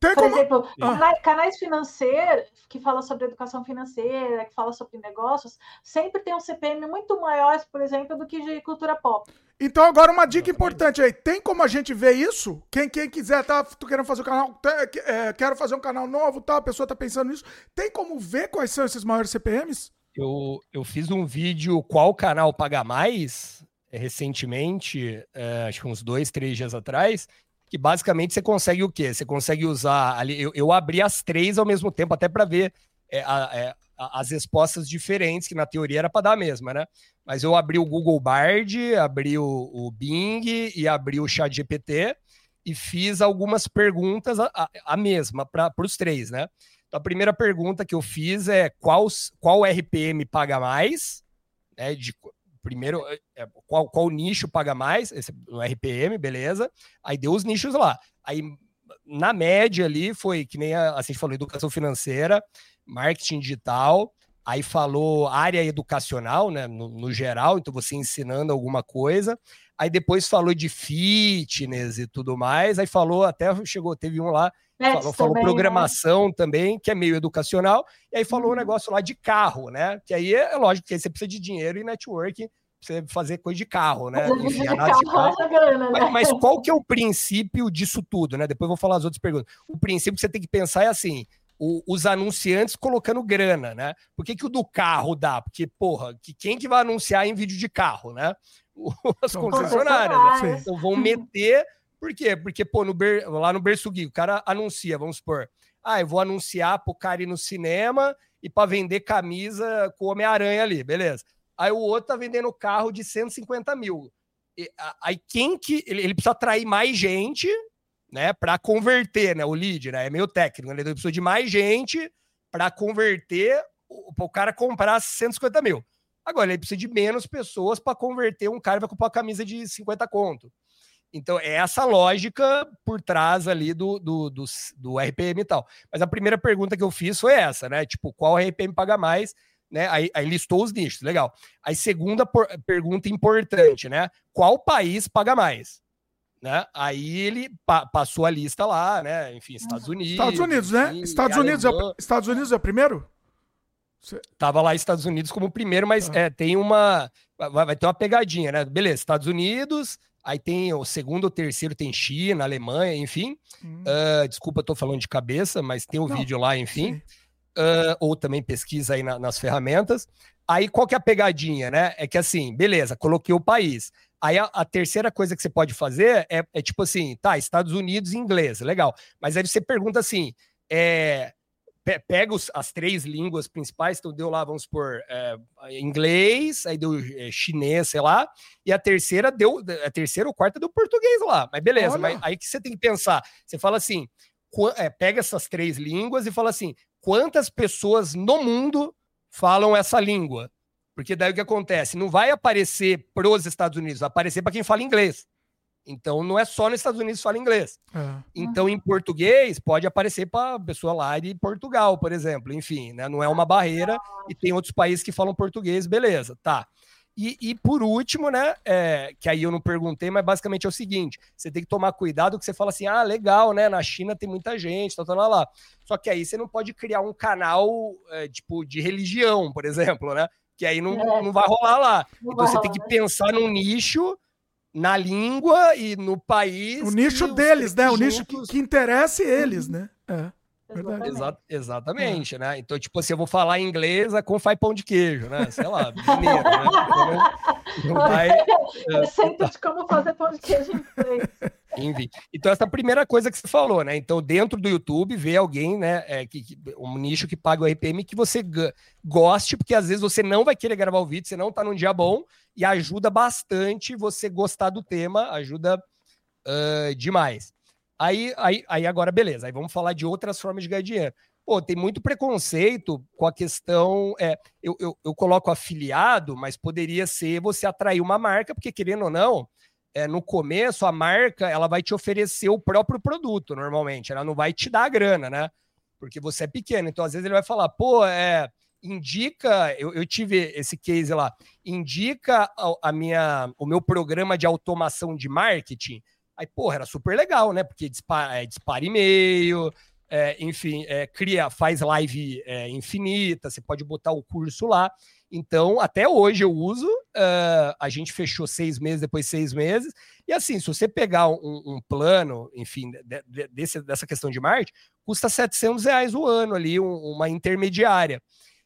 Tem Por como... exemplo, ah. canais financeiros que falam sobre educação financeira, que falam sobre negócios, sempre tem um CPM muito maior, por exemplo, do que de cultura pop. Então, agora uma dica importante aí. Tem como a gente ver isso? Quem, quem quiser, tá tu querendo fazer um canal, tá, é, quero fazer um canal novo, tá, a pessoa tá pensando nisso. Tem como ver quais são esses maiores CPMs? Eu, eu fiz um vídeo qual canal paga mais é, recentemente, é, acho que uns dois, três dias atrás, que basicamente você consegue o quê? Você consegue usar ali. Eu, eu abri as três ao mesmo tempo, até para ver é, a, é, as respostas diferentes, que na teoria era para dar a mesma, né? Mas eu abri o Google Bard, abri o, o Bing e abri o Chat GPT e fiz algumas perguntas a, a, a mesma para os três, né? Então, a primeira pergunta que eu fiz é qual, qual RPM paga mais, né? De primeiro, é, é, qual, qual nicho paga mais? Esse, no RPM, beleza. Aí deu os nichos lá. Aí, na média ali, foi que nem a, a gente falou, educação financeira, marketing digital, aí falou área educacional, né, no, no, geral, então você ensinando alguma coisa, aí depois falou de fitness e tudo mais, aí falou, até chegou, teve um lá falou, falou também, né? programação né? também, que é meio educacional, e aí falou uhum. um negócio lá de carro, né? Que aí é lógico que aí você precisa de dinheiro e network pra você fazer coisa de carro, né? Enfim, de carro, de carro. Grana, né? mas, mas, qual que é o princípio disso tudo, né? Depois eu vou falar as outras perguntas. O princípio que você tem que pensar é assim: o, os anunciantes colocando grana, né? Por que, que o do carro dá? Porque, porra, que quem que vai anunciar em vídeo de carro, né? As concessionárias. Né? Então vão meter por quê? Porque, pô, no ber... lá no Berço Gui, o cara anuncia, vamos supor, ah, eu vou anunciar pro cara ir no cinema e para vender camisa com Homem-Aranha ali, beleza. Aí o outro tá vendendo carro de 150 mil. E, aí quem que. Ele, ele, precisa atrair mais gente, né, para converter, né, o lead, né? É meio técnico, né? Ele precisa de mais gente para converter o, o cara comprar 150 mil. Agora, ele precisa de menos pessoas para converter um cara que vai comprar uma camisa de 50 conto. Então, é essa lógica por trás ali do, do, do, do, RPM e tal. Mas a primeira pergunta que eu fiz foi essa, né? Tipo, qual RPM paga mais? Né? Aí, aí listou os nichos, legal. Aí, segunda por, pergunta importante, né? Qual país paga mais? Né? Aí ele pa passou a lista lá, né? Enfim, Estados Unidos. Estados Unidos, né? Estados Unidos, é, Estados Unidos é o primeiro? Tava lá Estados Unidos como primeiro, mas ah. é, tem uma. Vai, vai, ter uma pegadinha, né? Beleza, Estados Unidos, Aí tem o segundo ou terceiro, tem China, Alemanha, enfim. Hum. Uh, desculpa, estou falando de cabeça, mas tem o um vídeo lá, enfim. Uh, ou também pesquisa aí na, nas ferramentas. Aí qual que é a pegadinha, né? É que assim, beleza, coloquei o país. Aí a, a terceira coisa que você pode fazer é, é, tipo assim, tá, Estados Unidos em inglês, legal. Mas aí você pergunta assim, é, pega os, as três línguas principais, então deu lá, vamos por é, inglês, aí deu é, chinês, sei lá, e a terceira deu, a terceira ou quarta deu português lá, mas beleza, mas aí que você tem que pensar, você fala assim, é, pega essas três línguas e fala assim, quantas pessoas no mundo falam essa língua. Porque daí o que acontece? Não vai aparecer pros Estados Unidos, vai aparecer para quem fala inglês. Então não é só nos Estados Unidos que fala inglês. É. Então em português pode aparecer para pessoa lá de Portugal, por exemplo. Enfim, né? não é uma barreira e tem outros países que falam português, beleza, tá. E, e por último, né, é, que aí eu não perguntei, mas basicamente é o seguinte: você tem que tomar cuidado que você fala assim, ah, legal, né? Na China tem muita gente, tá, tá lá, lá. Só que aí você não pode criar um canal é, tipo de religião, por exemplo, né? Que aí não, é. não vai rolar lá. Então você tem que né? pensar num nicho na língua e no país. O nicho deles, né? O nicho que, que interessa eles, uhum. né? É. Exa exatamente, é. né? Então, tipo assim, eu vou falar inglês é com faz pão de queijo, né? Sei lá, mineiro, né? Então, não, não vai. É, Receita de como fazer pão de queijo em inglês. Enfim. Então, essa é a primeira coisa que você falou, né? Então, dentro do YouTube, ver alguém, né? É, que, um nicho que paga o RPM que você goste, porque às vezes você não vai querer gravar o vídeo, você não tá num dia bom, e ajuda bastante você gostar do tema, ajuda uh, demais. Aí, aí, aí agora, beleza, aí vamos falar de outras formas de ganhar dinheiro. Pô, tem muito preconceito com a questão. É, eu, eu, eu coloco afiliado, mas poderia ser você atrair uma marca, porque querendo ou não, é, no começo a marca ela vai te oferecer o próprio produto normalmente, ela não vai te dar a grana, né? Porque você é pequeno. Então, às vezes, ele vai falar, pô, é, indica, eu, eu tive esse case lá, indica a, a, minha, o meu programa de automação de marketing. Aí, porra, era super legal, né? Porque dispara, é, dispara e-mail, é, enfim, é, cria, faz live é, infinita, você pode botar o curso lá. Então, até hoje eu uso. Uh, a gente fechou seis meses, depois seis meses. E assim, se você pegar um, um plano, enfim, de, de, desse, dessa questão de marketing, custa 700 reais o ano ali, um, uma intermediária.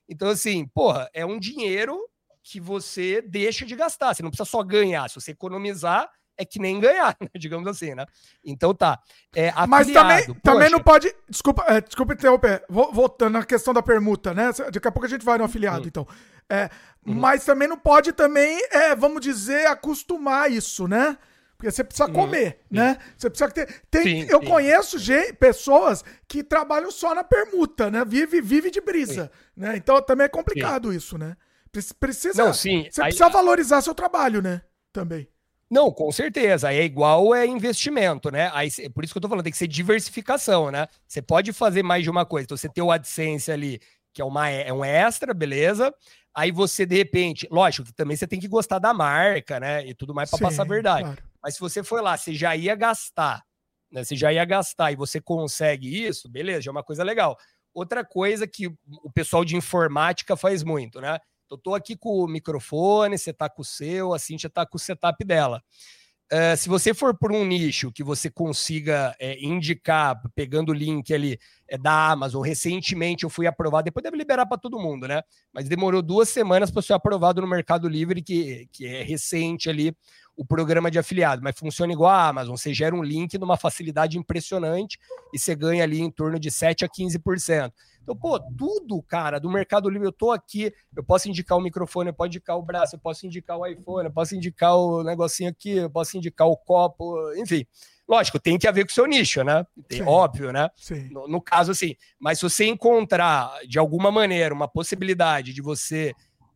Então, assim, porra, é um dinheiro que você deixa de gastar. Você não precisa só ganhar. Se você economizar, é que nem ganhar, né? digamos assim, né? Então tá. É, afiliado, Mas também, também não pode. Desculpa, é, desculpa interromper. Voltando na questão da permuta, né? Daqui a pouco a gente vai no afiliado, hum. então. É, uhum. Mas também não pode também, é, vamos dizer, acostumar isso, né? Porque você precisa uhum. comer, uhum. né? Você precisa ter. Tem, sim, eu sim. conheço gente, pessoas que trabalham só na permuta, né? Vive, vive de brisa. Né? Então também é complicado isso, né? Precisa. Não, sim. Você precisa valorizar seu trabalho, né? Também. Não, com certeza. É igual é investimento, né? Aí, por isso que eu tô falando, tem que ser diversificação, né? Você pode fazer mais de uma coisa. Então, você tem o AdSense ali, que é, uma, é um extra, beleza? Aí você, de repente, lógico que também você tem que gostar da marca, né? E tudo mais para passar a verdade. Claro. Mas se você for lá, você já ia gastar, né? Você já ia gastar e você consegue isso, beleza, já é uma coisa legal. Outra coisa que o pessoal de informática faz muito, né? Eu tô aqui com o microfone, você tá com o seu, a Cintia tá com o setup dela. Uh, se você for por um nicho que você consiga é, indicar, pegando o link ali é, da Amazon, recentemente eu fui aprovado, depois deve liberar para todo mundo, né? Mas demorou duas semanas para ser aprovado no Mercado Livre, que, que é recente ali o programa de afiliado, mas funciona igual a Amazon. Você gera um link numa facilidade impressionante e você ganha ali em torno de 7 a 15%. Então, pô, tudo, cara, do Mercado Livre, eu tô aqui, eu posso indicar o microfone, eu posso indicar o braço, eu posso indicar o iPhone, eu posso indicar o negocinho aqui, eu posso indicar o copo, enfim. Lógico, tem que haver com o seu nicho, né? Tem, óbvio, né? No, no, caso, assim, mas se você encontrar, de alguma maneira, uma possibilidade de você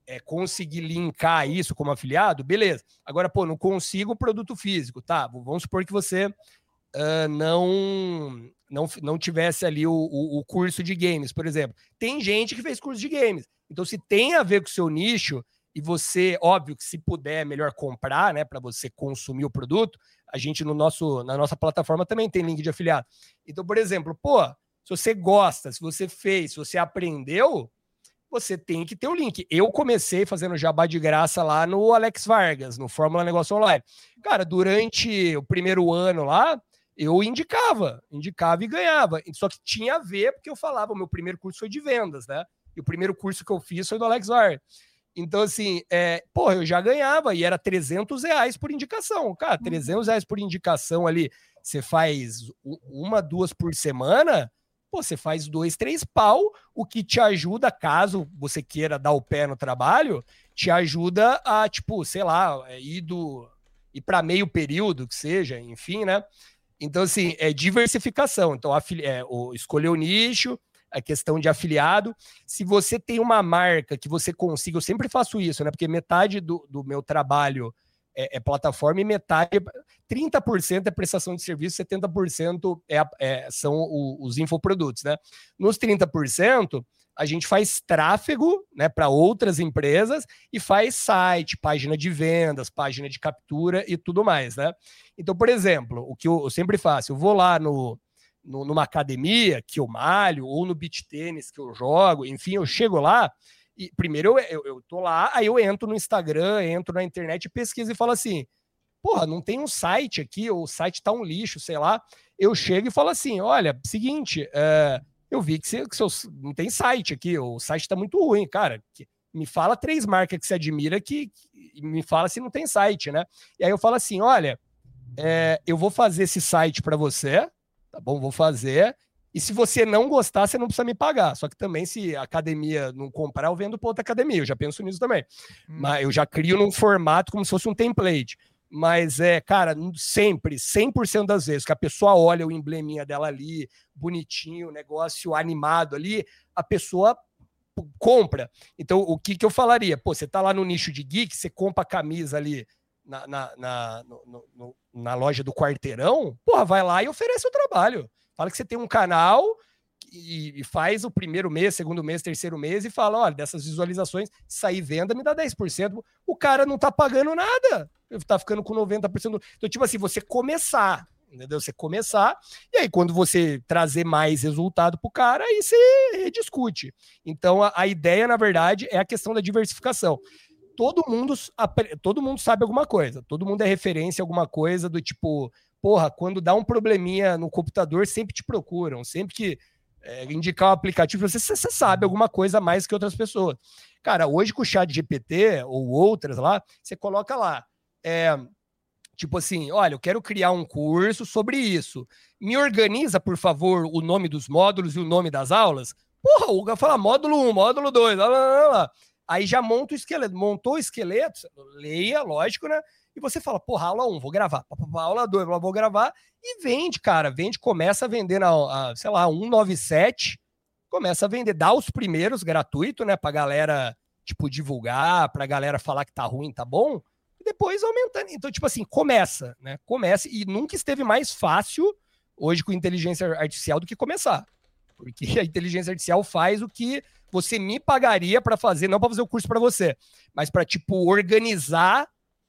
é, conseguir linkar isso como afiliado, beleza. Agora, pô, não consigo produto físico, tá? Vamos supor que você uh, não não, não tivesse ali o, o, o, curso de games, por exemplo. Tem gente que fez curso de games. Então, se tem a ver com o seu nicho, e você, óbvio que se puder, é melhor comprar, né, para você consumir o produto, a gente no nosso, na nossa plataforma também tem link de afiliado. Então, por exemplo, pô, se você gosta, se você fez, se você aprendeu, você tem que ter o link. Eu comecei fazendo jabá de graça lá no Alex Vargas, no Fórmula Negócio Online. Cara, durante o primeiro ano lá, eu indicava, indicava e ganhava. Só que tinha a ver, porque eu falava, o meu primeiro curso foi de vendas, né? E o primeiro curso que eu fiz foi do Alex Var. Então, assim, é, porra, eu já ganhava e era 300 reais por indicação. Cara, 300 uhum. reais por indicação ali, você faz uma, duas por semana, pô, você faz dois, três pau, o que te ajuda, caso você queira dar o pé no trabalho, te ajuda a, tipo, sei lá, é, ir do ir para meio período, que seja, enfim, né? Então, assim, é diversificação. Então, a, é, o, escolher o nicho, a questão de afiliado. Se você tem uma marca que você consiga, eu sempre faço isso, né? Porque metade do, do meu trabalho é, é, plataforma e metade, 30% é prestação de serviço, 70% é, é, são o, os infoprodutos, né? Nos 30%, a gente faz tráfego né, para outras empresas e faz site, página de vendas, página de captura e tudo mais, né? Então, por exemplo, o que eu, eu sempre faço, eu vou lá no, no, numa academia que eu malho, ou no beach tênis que eu jogo, enfim, eu chego lá e primeiro eu, eu, eu tô lá, aí eu entro no Instagram, entro na internet, pesquiso e falo assim: porra, não tem um site aqui, ou o site tá um lixo, sei lá. Eu chego e falo assim: olha, seguinte, é, eu vi que, você, que não tem site aqui, o site está muito ruim, cara. Me fala três marcas que você admira que, que, me fala se não tem site, né? E aí eu falo assim: olha, é, eu vou fazer esse site para você, tá bom? Vou fazer. E se você não gostar, você não precisa me pagar. Só que também, se a academia não comprar, eu vendo para outra academia. Eu já penso nisso também. Hum. Mas eu já crio num formato como se fosse um template. Mas é, cara, sempre, 100% das vezes que a pessoa olha o embleminha dela ali, bonitinho, negócio animado ali, a pessoa compra. Então, o que, que eu falaria? Pô, você tá lá no nicho de geek, você compra a camisa ali na, na, na, no, no, na loja do quarteirão, porra, vai lá e oferece o trabalho. Fala que você tem um canal e, faz o primeiro mês, segundo mês, terceiro mês e fala: olha, dessas visualizações, sair venda me dá 10%. O cara não tá pagando nada tá ficando com 90%. Então, tipo assim, você começar, entendeu? Você começar, e aí quando você trazer mais resultado pro cara, aí você discute. Então, a, a ideia, na verdade, é a questão da diversificação. Todo mundo, todo mundo sabe alguma coisa, todo mundo é referência a alguma coisa do tipo, porra, quando dá um probleminha no computador, sempre te procuram, sempre que é, indicar um aplicativo, você, você sabe alguma coisa mais que outras pessoas. Cara, hoje com o chat GPT ou outras lá, você coloca lá, é, tipo assim, olha, eu quero criar um curso sobre isso. Me organiza, por favor, o nome dos módulos e o nome das aulas. Porra, o fala módulo 1, módulo 2, lá, lá, lá, aí já monta o esqueleto. Montou o esqueleto, leia, lógico, né? E você fala, porra, aula 1, vou gravar. Aula 2, vou gravar. E vende, cara. Vende, começa a vender na, a, sei lá, 197. Começa a vender, dá os primeiros gratuito, né? Pra galera, tipo, divulgar, pra galera falar que tá ruim, tá bom depois aumentando. Então, tipo assim, começa, né? Começa e nunca esteve mais fácil hoje com inteligência artificial do que começar. Porque a inteligência artificial faz o que você me pagaria para fazer, não para fazer o curso para você, mas para tipo organizar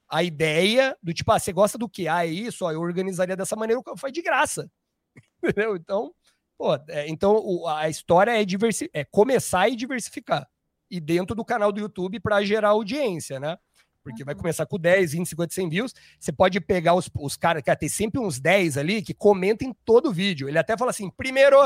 a ideia do tipo, ah, você gosta do que? Ah, é isso, ó, eu organizaria dessa maneira, foi de graça. Entendeu? Então, pô, é, então o, a história é, diversi é começar e diversificar. E dentro do canal do YouTube para gerar audiência, né? porque vai começar com 10, 20, 50, 100 views. Você pode pegar os, os caras, que tem sempre uns 10 ali que comentam todo o vídeo. Ele até fala assim: primeiro,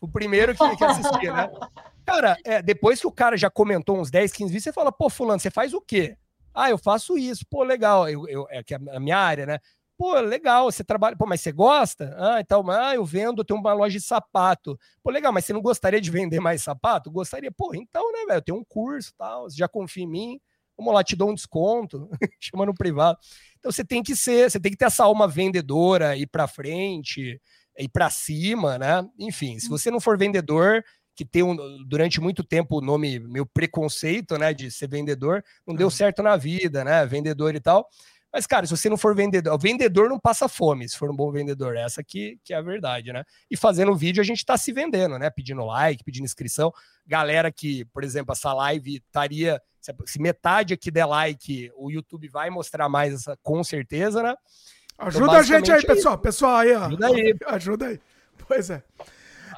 o primeiro que, que assistir, né? Cara, é, depois que o cara já comentou uns 10, 15 vídeos, você fala: pô, Fulano, você faz o quê? Ah, eu faço isso, pô, legal. Eu, eu, é que é a minha área, né? Pô, legal, você trabalha, pô, mas você gosta? Ah, então, ah, eu vendo, eu tenho uma loja de sapato. Pô, legal, mas você não gostaria de vender mais sapato? Gostaria, pô, então, né, velho, eu tenho um curso tal, você já confia em mim vamos lá, te dou um desconto, chama no privado. Então você tem que ser, você tem que ter essa alma vendedora, ir para frente, ir para cima, né? Enfim, se você não for vendedor, que tem um, durante muito tempo o nome, meu preconceito, né, de ser vendedor, não deu certo na vida, né? Vendedor e tal. Mas, cara, se você não for vendedor, o vendedor não passa fome, se for um bom vendedor. Essa aqui que é a verdade, né? E fazendo vídeo, a gente tá se vendendo, né? Pedindo like, pedindo inscrição. Galera que, por exemplo, essa live estaria se metade aqui der like, o YouTube vai mostrar mais essa, com certeza, né? Ajuda então, a gente aí, é pessoal. Pessoal aí, ó. Ajuda aí. Ajuda aí. Pois é.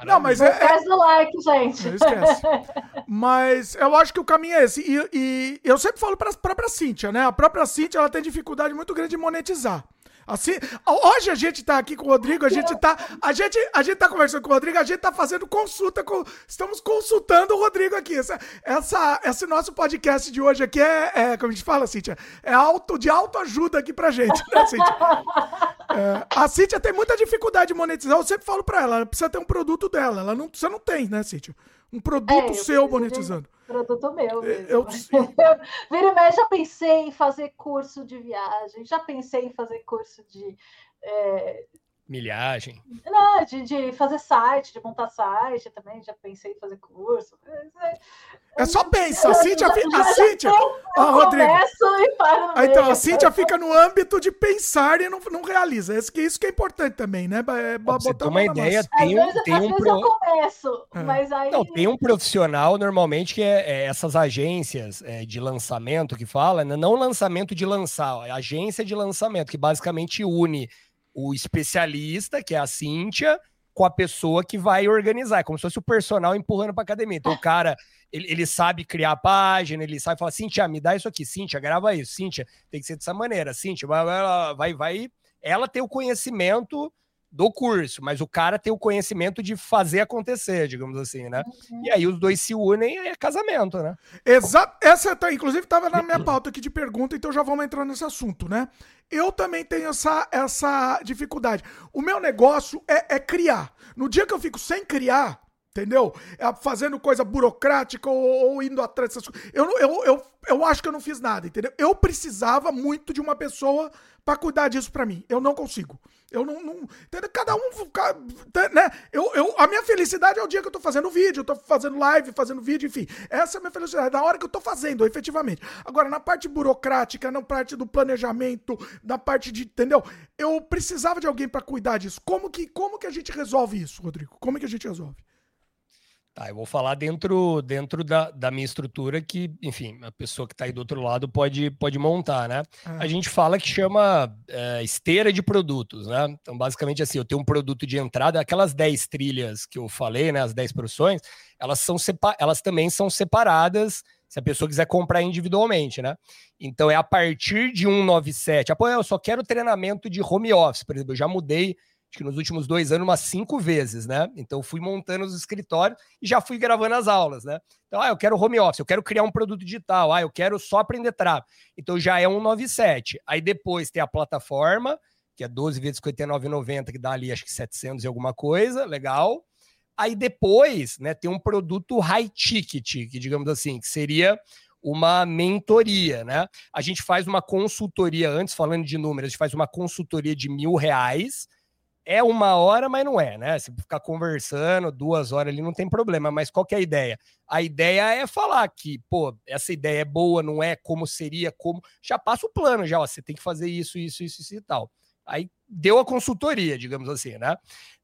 Não, mas não é, esquece do like, gente. Não esquece. mas eu acho que o caminho é esse. E, e eu sempre falo para a própria Cíntia, né? A própria Cíntia ela tem dificuldade muito grande de monetizar. Assim, hoje a gente tá aqui com o Rodrigo, a gente tá, a gente, a gente tá conversando com o Rodrigo, a gente tá fazendo consulta com, estamos consultando o Rodrigo aqui. Essa, essa esse nosso podcast de hoje aqui é, é como a gente fala, Cíntia, é alto, de autoajuda aqui pra gente, né, Cíntia? É, a Cíntia tem muita dificuldade de monetizar, eu sempre falo pra ela, ela precisa ter um produto dela, ela não, você não tem, né, Cíntia? Um produto é, seu monetizando. Produto meu mesmo. Eu, eu, Vira e mexe, já pensei em fazer curso de viagem, já pensei em fazer curso de, é, Milhagem. Não, de, de fazer site, de montar site também, já pensei em fazer curso. É só pensa, a Cíntia, a Cíntia, ó, Rodrigo. Ah, então, a Cíntia fica no âmbito de pensar e não, não realiza. Isso que, isso que é importante também, né? É, você ter uma ideia, tem, um, tem um pro... começo, é. mas aí... Não, tem um profissional normalmente que é, é essas agências é, de lançamento que fala, né? não lançamento de lançar, é agência de lançamento que basicamente une o especialista, que é a Cíntia, com a pessoa que vai organizar. É como se fosse o personal empurrando para academia. Então, o cara, ele, ele, sabe criar a página, ele sabe falar, Cíntia, me dá isso aqui, Cíntia, grava isso, Cíntia, tem que ser dessa maneira, Cíntia, vai, vai, vai. Ela tem o conhecimento do curso, mas o cara tem o conhecimento de fazer acontecer, digamos assim, né? Uhum. E aí os dois se unem e é casamento, né? Exato. Essa, tá, inclusive, estava na minha pauta aqui de pergunta, então já vamos entrar nesse assunto, né? Eu também tenho essa, essa dificuldade. O meu negócio é, é criar. No dia que eu fico sem criar, entendeu? É fazendo coisa burocrática ou, ou indo atrás dessas coisas. Eu, eu, eu, eu acho que eu não fiz nada, entendeu? Eu precisava muito de uma pessoa para cuidar disso para mim. Eu não consigo. Eu não. não? Cada um. Né? Eu, eu, a minha felicidade é o dia que eu tô fazendo vídeo, eu tô fazendo live, fazendo vídeo, enfim. Essa é a minha felicidade, na hora que eu tô fazendo, efetivamente. Agora, na parte burocrática, na parte do planejamento, na parte de. Entendeu? Eu precisava de alguém para cuidar disso. Como que, como que a gente resolve isso, Rodrigo? Como que a gente resolve? Tá, eu vou falar dentro, dentro da, da minha estrutura que, enfim, a pessoa que está aí do outro lado pode, pode montar, né? Ah. A gente fala que chama é, esteira de produtos, né? Então, basicamente assim, eu tenho um produto de entrada, aquelas 10 trilhas que eu falei, né? As 10 profissões, elas, são elas também são separadas se a pessoa quiser comprar individualmente, né? Então é a partir de 197. Ah, pô, eu só quero treinamento de home office, por exemplo, eu já mudei acho que nos últimos dois anos, umas cinco vezes, né? Então fui montando os escritórios e já fui gravando as aulas, né? Então, ah, eu quero home office, eu quero criar um produto digital, ah, eu quero só aprender trap. Então já é um 97. Aí depois tem a plataforma, que é 12 vezes 59,90, que dá ali acho que 700 e alguma coisa, legal. Aí depois, né, tem um produto high ticket, que digamos assim, que seria uma mentoria, né? A gente faz uma consultoria, antes falando de números, a gente faz uma consultoria de mil reais, é uma hora, mas não é, né? Se ficar conversando duas horas ali não tem problema, mas qual que é a ideia? A ideia é falar que, pô, essa ideia é boa, não é como seria, como. Já passa o plano, já, ó, você tem que fazer isso, isso, isso, isso e tal. Aí deu a consultoria, digamos assim, né?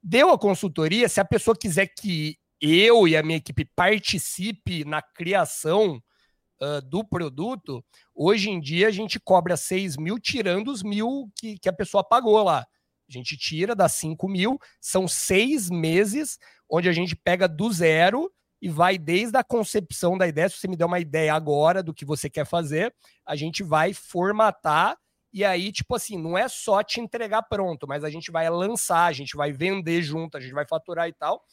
Deu a consultoria, se a pessoa quiser que eu e a minha equipe participe na criação uh, do produto, hoje em dia a gente cobra 6 mil, tirando os mil que, que a pessoa pagou lá. A gente tira, dá 5 mil, são seis meses onde a gente pega do zero e vai desde a concepção da ideia. Se você me der uma ideia agora do que você quer fazer, a gente vai formatar e aí, tipo assim, não é só te entregar pronto, mas a gente vai lançar, a gente vai vender junto, a gente vai faturar e tal.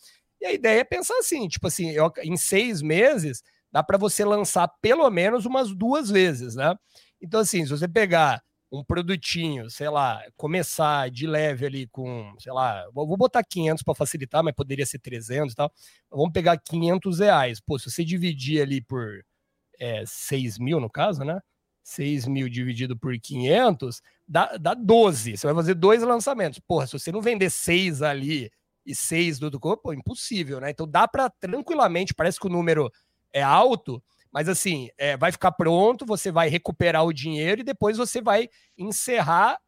E a ideia é pensar assim, tipo assim, eu, em seis meses dá para você lançar pelo menos umas duas vezes, né? Então, assim, se você pegar um produtinho, sei lá, começar de leve ali com, sei lá, vou botar 500 para facilitar, mas poderia ser 300 e tal. Vamos pegar 500 reais. Pô, se você dividir ali por é, 6 mil, no caso, né? 6 mil dividido por 500, dá, dá 12. Você vai fazer dois lançamentos. Porra, se você não vender 6 ali e 6 do outro corpo, impossível, né? Então dá para tranquilamente, parece que o número é alto, mas assim, é, vai ficar pronto, você vai recuperar o dinheiro e depois você vai encerrar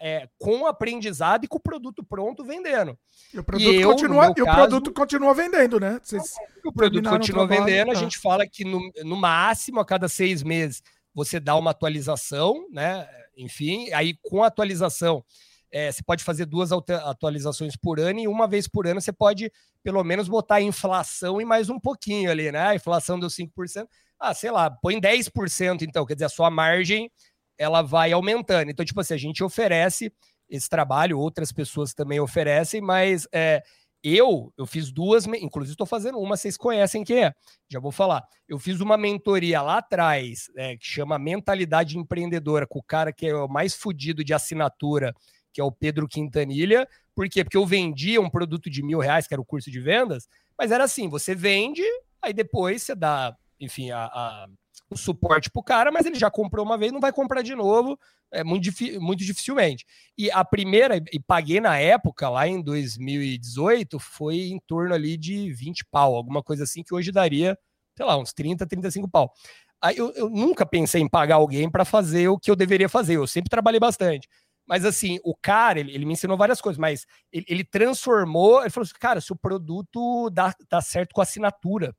é, com o aprendizado e com o produto pronto vendendo. E o produto, e eu, continua, e caso, o produto continua vendendo, né? Vocês o produto continua trabalho, vendendo, tá. a gente fala que no, no máximo, a cada seis meses, você dá uma atualização, né? Enfim, aí com a atualização é, você pode fazer duas atualizações por ano e uma vez por ano você pode pelo menos botar a inflação e mais um pouquinho ali, né? A inflação deu 5%. Ah, sei lá, põe 10% então, quer dizer, a sua margem ela vai aumentando. Então, tipo assim, a gente oferece esse trabalho, outras pessoas também oferecem, mas é, eu, eu fiz duas, inclusive estou fazendo uma, vocês conhecem quem é, já vou falar. Eu fiz uma mentoria lá atrás, é, que chama Mentalidade Empreendedora, com o cara que é o mais fodido de assinatura que é o Pedro Quintanilha. Por quê? Porque eu vendia um produto de mil reais, que era o curso de vendas, mas era assim: você vende, aí depois você dá, enfim, a, a, o suporte para o cara, mas ele já comprou uma vez, não vai comprar de novo, é muito, muito dificilmente. E a primeira, e paguei na época, lá em 2018, foi em torno ali de 20 pau, alguma coisa assim, que hoje daria, sei lá, uns 30, 35 pau. Aí eu, eu nunca pensei em pagar alguém para fazer o que eu deveria fazer, eu sempre trabalhei bastante. Mas assim, o cara, ele, ele me ensinou várias coisas, mas ele, ele, transformou, ele falou assim, cara, se o produto dá, dá certo com assinatura.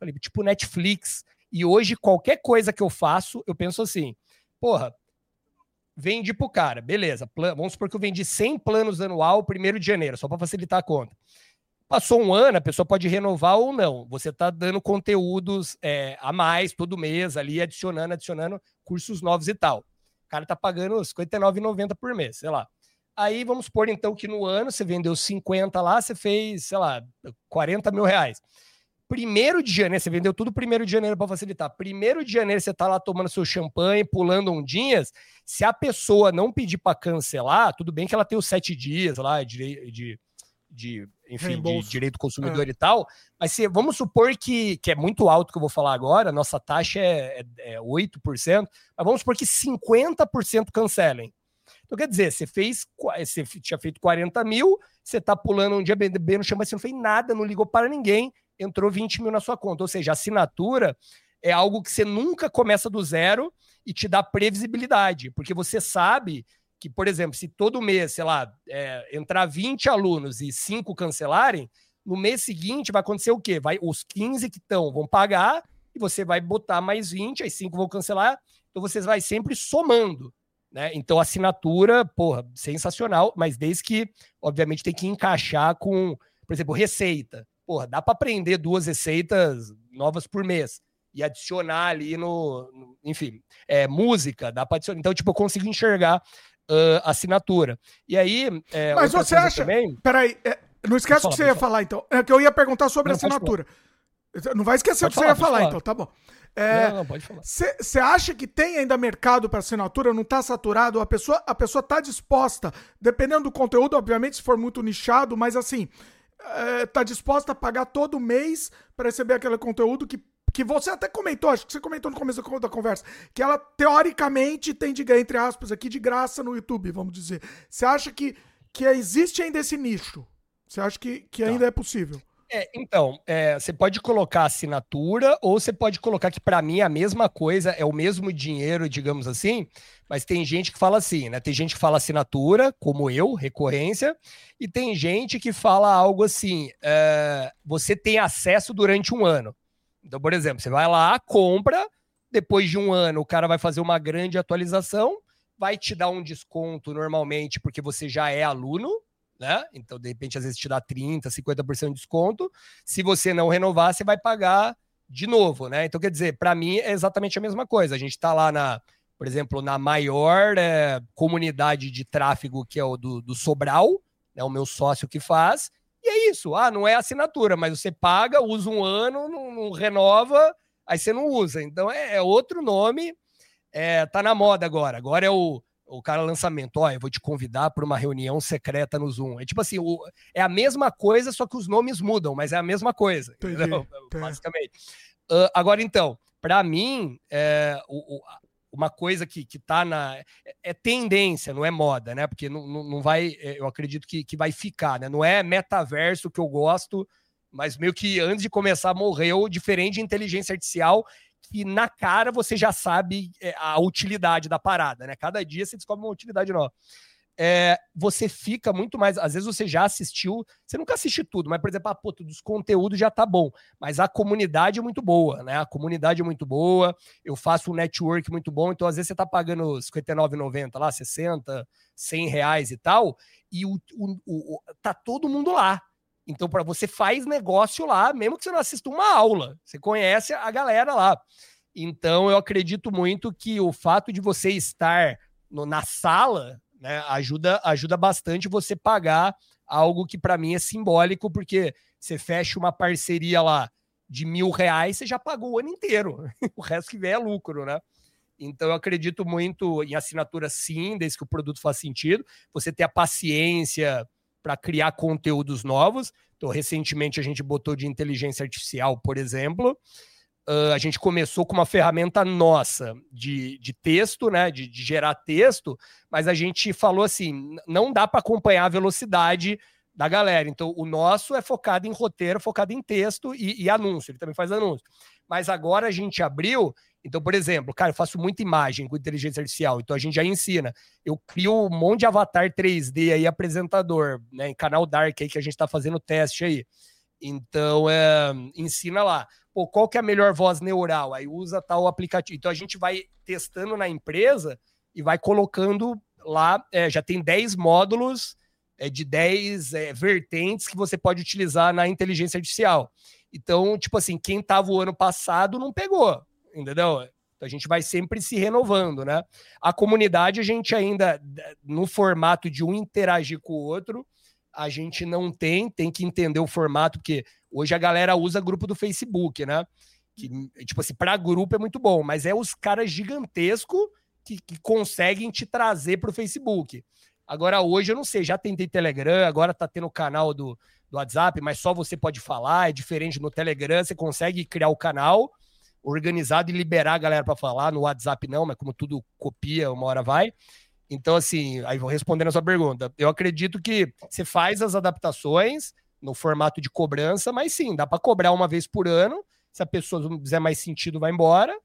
Falei, tipo Netflix. E hoje, qualquer coisa que eu faço, eu penso assim, porra, vendi pro cara, beleza. Vamos supor que eu vendi 100 planos anual primeiro de janeiro, só para facilitar a conta. Passou um ano, a pessoa pode renovar ou não. Você está dando conteúdos é, a mais todo mês ali, adicionando, adicionando cursos novos e tal. O cara está pagando R$ 59,90 por mês, sei lá. Aí vamos supor então que no ano você vendeu 50 lá, você fez, sei lá, 40 mil reais. Primeiro de janeiro, você vendeu tudo primeiro de janeiro para facilitar. Primeiro de janeiro você tá lá tomando seu champanhe, pulando ondinhas. Se a pessoa não pedir para cancelar, tudo bem que ela tem os sete dias lá de, de, de enfim, de direito do consumidor é. e tal. Mas se, vamos supor que, que é muito alto que eu vou falar agora, nossa taxa é, é, é 8%, mas vamos supor que 50% cancelem. Então, quer dizer, você fez, você tinha feito 40 mil, você tá pulando um dia bem, bem no chão, mas você não fez nada, não ligou para ninguém entrou 20 mil na sua conta. Ou seja, assinatura é algo que você nunca começa do zero e te dá previsibilidade, porque você sabe que, por exemplo, se todo mês, sei lá, é, entrar 20 alunos e 5 cancelarem, no mês seguinte vai acontecer o quê? Vai, os 15 que estão vão pagar e você vai botar mais 20, aí 5 vão cancelar, então você vai sempre somando. Né? Então, assinatura, porra, sensacional, mas desde que, obviamente, tem que encaixar com, por exemplo, receita porra, dá para aprender duas receitas novas por mês e adicionar ali no, no enfim, é, música, dá para adicionar. Então, tipo, eu consigo enxergar uh, assinatura. E aí. É, Mas você acha. Também... Peraí, é, não esquece o que você ia falar, então. É que eu ia perguntar sobre não, assinatura. Não vai esquecer o que você ia falar, falar, então, tá bom. É, não, não, pode falar. Você acha que tem ainda mercado para assinatura? Não está saturado? A pessoa, a pessoa tá disposta, dependendo do conteúdo, obviamente, se for muito nichado, mas assim, é, tá disposta a pagar todo mês para receber aquele conteúdo que, que você até comentou, acho que você comentou no começo da conversa, que ela teoricamente tem de entre aspas aqui de graça no YouTube, vamos dizer. Você acha que, que existe ainda esse nicho? Você acha que, que tá. ainda é possível? É, então, é, você pode colocar assinatura ou você pode colocar que para mim é a mesma coisa, é o mesmo dinheiro, digamos assim, mas tem gente que fala assim, né? Tem gente que fala assinatura, como eu, recorrência, e tem gente que fala algo assim: é, você tem acesso durante um ano. Então, por exemplo, você vai lá, compra, depois de um ano o cara vai fazer uma grande atualização, vai te dar um desconto normalmente porque você já é aluno, né? Então, de repente, às vezes te dá 30%, 50% de desconto. Se você não renovar, você vai pagar de novo, né? Então, quer dizer, para mim é exatamente a mesma coisa. A gente está lá na, por exemplo, na maior é, comunidade de tráfego, que é o do, do Sobral, né? O meu sócio que faz. E é isso. Ah, não é assinatura, mas você paga, usa um ano, não, não renova, aí você não usa. Então é, é outro nome. É, tá na moda agora. Agora é o o cara lançamento, ó, eu vou te convidar para uma reunião secreta no Zoom. É tipo assim, o, é a mesma coisa, só que os nomes mudam, mas é a mesma coisa, entendi, basicamente. Uh, agora, então, para mim, é, o, o, uma coisa que, que tá na. É, é, tendência, não é moda, né? Porque não, não, não vai, é, eu acredito que, que vai ficar, né? Não é metaverso que eu gosto, mas meio que antes de começar morreu, diferente de inteligência artificial, que na cara você já sabe é, a utilidade da parada, né? Cada dia você descobre uma utilidade nova. É, você fica muito mais. Às vezes você já assistiu, você nunca assiste tudo, mas, por exemplo, ah, pô, dos conteúdos já tá bom. Mas a comunidade é muito boa, né? A comunidade é muito boa, eu faço um network muito bom, então às vezes você tá pagando R$59,90 lá, 60, 100 reais e tal, e o, o, o, tá todo mundo lá. Então, para você faz negócio lá, mesmo que você não assista uma aula, você conhece a galera lá. Então, eu acredito muito que o fato de você estar no, na sala né, ajuda, ajuda bastante você pagar algo que para mim é simbólico, porque você fecha uma parceria lá de mil reais, você já pagou o ano inteiro. o resto que vem é lucro, né? Então, eu acredito muito em assinatura sim, desde que o produto faça sentido. Você ter a paciência para criar conteúdos novos. Então, recentemente a gente botou de inteligência artificial, por exemplo. Uh, a gente começou com uma ferramenta nossa de, de texto, né? De, de gerar texto, mas a gente falou assim: não dá para acompanhar a velocidade da galera. Então, o nosso é focado em roteiro, focado em texto e, e anúncio. Ele também faz anúncio. Mas agora a gente abriu. Então, por exemplo, cara, eu faço muita imagem com inteligência artificial, então a gente já ensina. Eu crio um monte de avatar 3D aí, apresentador, né? Em canal Dark aí que a gente está fazendo teste aí. Então, é, ensina lá. Pô, qual que é a melhor voz neural? Aí usa tal aplicativo. Então, a gente vai testando na empresa e vai colocando lá. É, já tem 10 módulos é, de 10 é, vertentes que você pode utilizar na inteligência artificial. Então, tipo assim, quem estava o ano passado não pegou, entendeu? Então, a gente vai sempre se renovando, né? A comunidade, a gente ainda, no formato de um interagir com o outro, a gente não tem, tem que entender o formato, porque hoje a galera usa grupo do Facebook, né? Que, tipo assim, para grupo é muito bom, mas é os caras gigantescos que, que conseguem te trazer para o Facebook. Agora, hoje, eu não sei, já tentei Telegram, agora tá tendo o canal do, do WhatsApp, mas só você pode falar, é diferente no Telegram, você consegue criar o canal organizado e liberar a galera para falar, no WhatsApp não, mas como tudo copia, uma hora vai. Então, assim, aí vou respondendo a sua pergunta. Eu acredito que você faz as adaptações no formato de cobrança, mas sim, dá para cobrar uma vez por ano. Se a pessoa não fizer mais sentido, vai embora,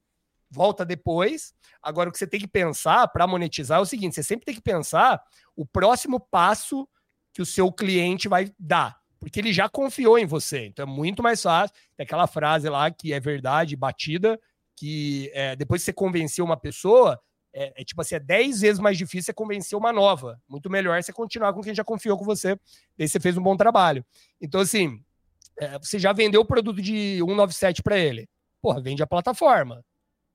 volta depois. Agora, o que você tem que pensar para monetizar é o seguinte: você sempre tem que pensar o próximo passo que o seu cliente vai dar. Porque ele já confiou em você. Então é muito mais fácil. Tem aquela frase lá que é verdade, batida, que é, depois que você convenceu uma pessoa, é, é, tipo assim, é 10 vezes mais difícil você convencer uma nova. Muito melhor você continuar com quem já confiou com você. Daí você fez um bom trabalho. Então, assim, é, você já vendeu o produto de 197 para ele. Porra, vende a plataforma.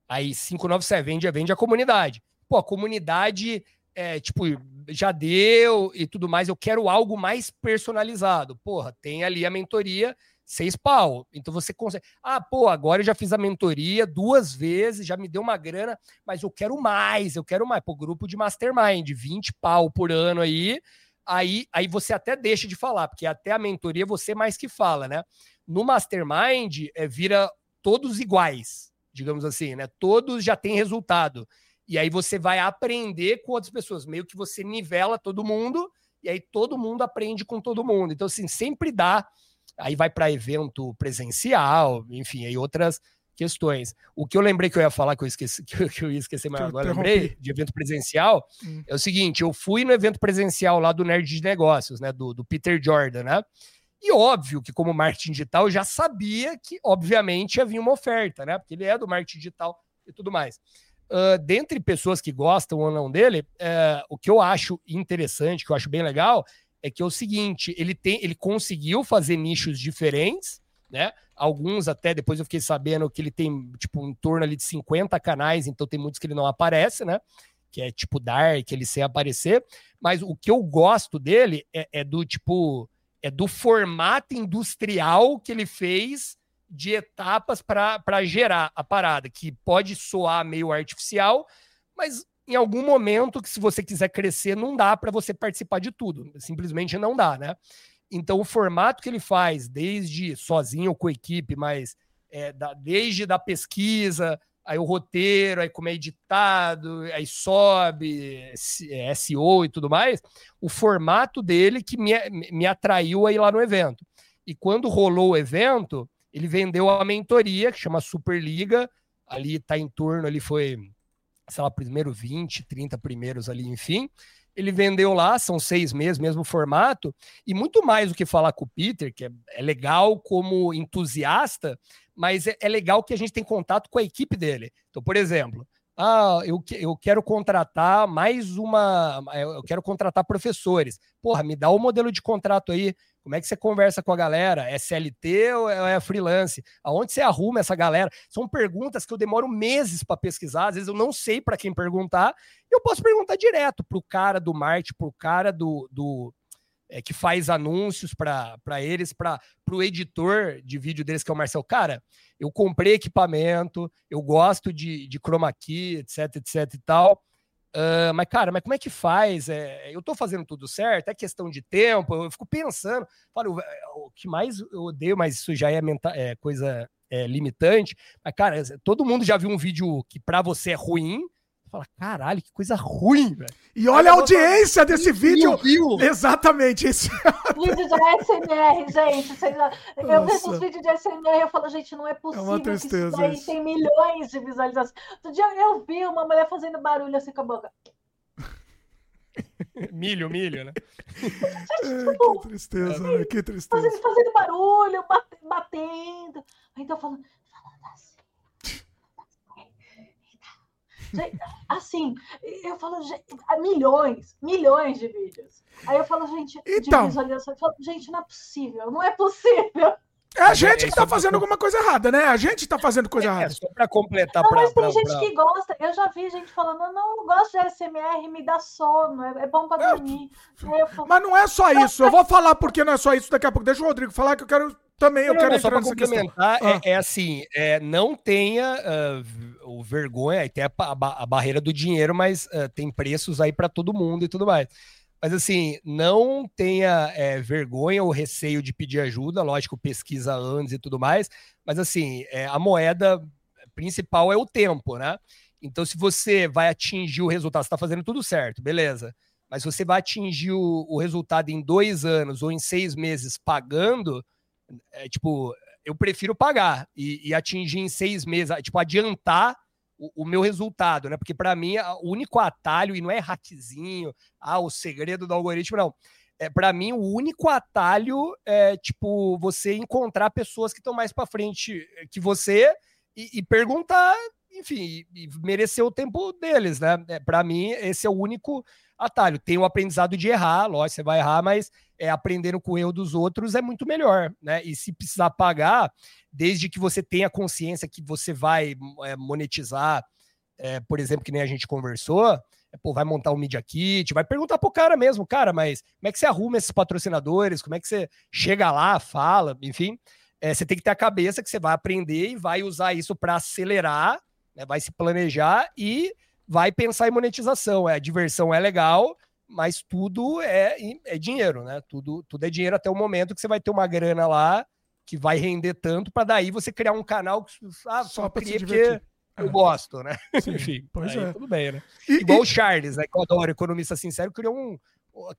Aí 597, vende, vende a comunidade. Pô, a comunidade, é, tipo, já deu e tudo mais. Eu quero algo mais personalizado. Porra, tem ali a mentoria seis pau. Então você consegue. Ah, pô, agora eu já fiz a mentoria duas vezes, já me deu uma grana, mas eu quero mais, eu quero mais. Pô, grupo de mastermind, 20 pau por ano aí. Aí, aí você até deixa de falar, porque até a mentoria você mais que fala, né? No mastermind, é, vira todos iguais, digamos assim, né? Todos já têm resultado. E aí você vai aprender com outras pessoas, meio que você nivela todo mundo, e aí todo mundo aprende com todo mundo. Então, assim, sempre dá aí vai para evento presencial, enfim, aí outras questões. O que eu lembrei que eu ia falar, que eu esqueci, que eu ia esquecer, mas agora lembrei, de evento presencial, hum. é o seguinte, eu fui no evento presencial lá do Nerd de Negócios, né, do, do Peter Jordan, né, e óbvio que como marketing digital eu já sabia que, obviamente, havia uma oferta, né, porque ele é do marketing digital e tudo mais. Uh, dentre pessoas que gostam ou não dele, uh, o que eu acho interessante, que eu acho bem legal, é que é o seguinte, ele tem, ele conseguiu fazer nichos diferentes, né? Alguns até depois eu fiquei sabendo que ele tem tipo em torno ali de 50 canais, então tem muitos que ele não aparece, né? Que é tipo Dark, ele sem aparecer. Mas o que eu gosto dele é, é do tipo é do formato industrial que ele fez de etapas para gerar a parada, que pode soar meio artificial, mas em algum momento que se você quiser crescer, não dá para você participar de tudo. Simplesmente não dá, né? Então, o formato que ele faz, desde sozinho ou com equipe, mas é, da, desde da pesquisa, aí o roteiro, aí como é editado, aí sobe, SEO é, e tudo mais, o formato dele que me, me atraiu aí lá no evento. E quando rolou o evento, ele vendeu a mentoria, que chama Superliga, ali tá em torno, ali foi sei lá, primeiro 20, 30 primeiros ali, enfim. Ele vendeu lá, são seis meses, mesmo formato, e muito mais do que falar com o Peter, que é, é legal como entusiasta, mas é, é, legal que a gente tem contato com a equipe dele. Então, por exemplo, ah, eu, eu quero contratar mais uma. Eu quero contratar professores. Porra, me dá o modelo de contrato aí. Como é que você conversa com a galera? É CLT ou é freelance? Aonde você arruma essa galera? São perguntas que eu demoro meses para pesquisar. Às vezes eu não sei para quem perguntar. Eu posso perguntar direto para o cara do marketing, para o cara do, do é, que faz anúncios para eles, para o editor de vídeo deles, que é o Marcel. Cara, eu comprei equipamento, eu gosto de, de chroma key, etc, etc e tal. Uh, mas, cara, mas como é que faz? É, eu estou fazendo tudo certo? É questão de tempo? Eu fico pensando. Falo, o que mais eu odeio, mas isso já é, é coisa é, limitante. Mas, cara, todo mundo já viu um vídeo que para você é ruim, fala, caralho, que coisa ruim, velho. E olha a audiência desse vídeo. Viu? Exatamente. Esse... Vídeo de SMR, gente. Eu vejo os vídeos de SMR e eu falo, gente, não é possível. É uma tristeza. Que isso tem milhões de visualizações. Outro dia eu vi uma mulher fazendo barulho assim com a boca. milho, milho, né? é, que tristeza, né? Que tristeza. Fazendo, fazendo barulho, batendo. Então falando, falando Assim, eu falo, gente, milhões, milhões de vídeos. Aí eu falo, gente, então, de visualização, eu falo, gente, não é possível, não é possível. É a gente que tá fazendo alguma coisa errada, né? A gente tá fazendo coisa é, errada. Só pra completar não, pra, Mas tem pra, gente pra... que gosta. Eu já vi gente falando, não, eu gosto de SMR, me dá sono, é, é bom pra é, dormir. Falo, mas não é só isso. Eu vou falar porque não é só isso daqui a pouco. Deixa o Rodrigo falar que eu quero também, eu não, quero não, entrar só complementar, é, ah. é, assim, é, não tenha uh, o vergonha, tem a, a, a, barreira do dinheiro, mas uh, tem preços aí para todo mundo e tudo mais. Mas assim, não tenha é, vergonha ou receio de pedir ajuda, lógico, pesquisa antes e tudo mais, mas assim, é, a moeda principal é o tempo, né? Então, se você vai atingir o resultado, você está fazendo tudo certo, beleza. Mas você vai atingir o, o, resultado em dois anos ou em seis meses pagando, é, tipo, eu prefiro pagar e, e atingir em seis meses, tipo, adiantar o, o meu resultado, né? Porque para mim o único atalho, e não é hackzinho, ah, o segredo do algoritmo, não. É, para mim, o único atalho é, tipo, você encontrar pessoas que estão mais para frente que você e, e perguntar, enfim, merecer o tempo deles, né? É, para mim, esse é o único atalho. Tem o aprendizado de errar, lógico, você vai errar, mas é, aprendendo com o erro dos outros é muito melhor, né? E se precisar pagar, desde que você tenha consciência que você vai é, monetizar, é, por exemplo, que nem a gente conversou, é, pô, vai montar um Media Kit, vai perguntar pro cara mesmo, cara, mas como é que você arruma esses patrocinadores? Como é que você chega lá, fala, enfim. É, você tem que ter a cabeça que você vai aprender e vai usar isso para acelerar, né, vai se planejar e vai pensar em monetização. É, a diversão é legal, mas tudo é, é dinheiro, né? Tudo, tudo é dinheiro até o momento que você vai ter uma grana lá que vai render tanto para daí você criar um canal que ah, só para se divertir. Eu é. gosto, né? Sim, Enfim, pois é. tudo bem, né? E, Igual e... o Charles, né? Que eu adoro, economista sincero, criou um,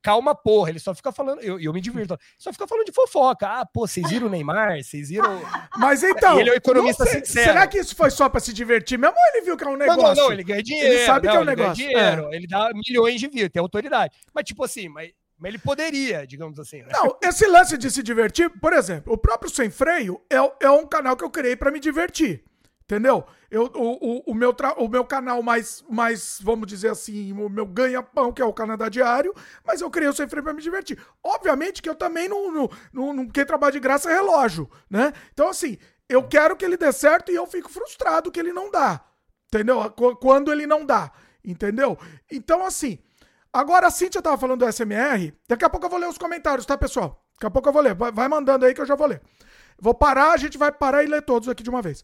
calma, porra, ele só fica falando, eu, eu me divirto, só fica falando de fofoca. Ah, pô, vocês viram o Neymar? Vocês viram. Mas então. ele é o economista sei, sincero. Será que isso foi só pra se divertir mesmo ou ele viu que é um negócio? Não, não, não ele ganha dinheiro. Ele sabe não, que é um negócio. dinheiro, é. ele dá milhões de views, tem autoridade. Mas, tipo assim, mas, mas ele poderia, digamos assim. Né? Não, esse lance de se divertir, por exemplo, o próprio Sem Freio é, é um canal que eu criei para me divertir. Entendeu? Eu, o, o, o, meu tra... o meu canal mais, mais, vamos dizer assim, o meu ganha-pão, que é o Canadá Diário, mas eu criei o Sem Freio pra me divertir. Obviamente que eu também não, não, não, não quem de graça é relógio, né? Então, assim, eu quero que ele dê certo e eu fico frustrado que ele não dá. Entendeu? Quando ele não dá. Entendeu? Então, assim, agora a Cintia tava falando do SMR, daqui a pouco eu vou ler os comentários, tá, pessoal? Daqui a pouco eu vou ler. Vai mandando aí que eu já vou ler. Vou parar, a gente vai parar e ler todos aqui de uma vez.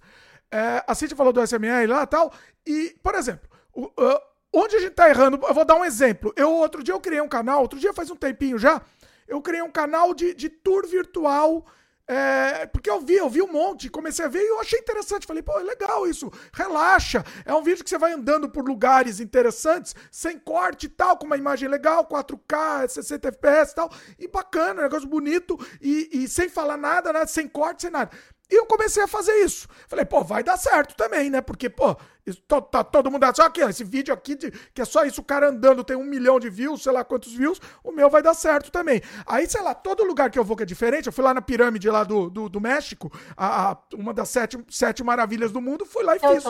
É, a Cintia falou do SMR lá e tal. E, por exemplo, o, uh, onde a gente tá errando, eu vou dar um exemplo. Eu, outro dia, eu criei um canal, outro dia faz um tempinho já, eu criei um canal de, de tour virtual. É, porque eu vi, eu vi um monte, comecei a ver e eu achei interessante. Falei, pô, é legal isso, relaxa. É um vídeo que você vai andando por lugares interessantes, sem corte e tal, com uma imagem legal, 4K, 60 FPS e tal. E bacana, negócio bonito, e, e sem falar nada, né? Sem corte, sem nada. E eu comecei a fazer isso. Falei, pô, vai dar certo também, né? Porque, pô, isso, tá, tá todo mundo só aqui, ó, esse vídeo aqui, de, que é só isso, o cara andando tem um milhão de views, sei lá quantos views, o meu vai dar certo também. Aí, sei lá, todo lugar que eu vou que é diferente, eu fui lá na pirâmide lá do, do, do México, a, a, uma das sete, sete maravilhas do mundo, fui lá e fiz.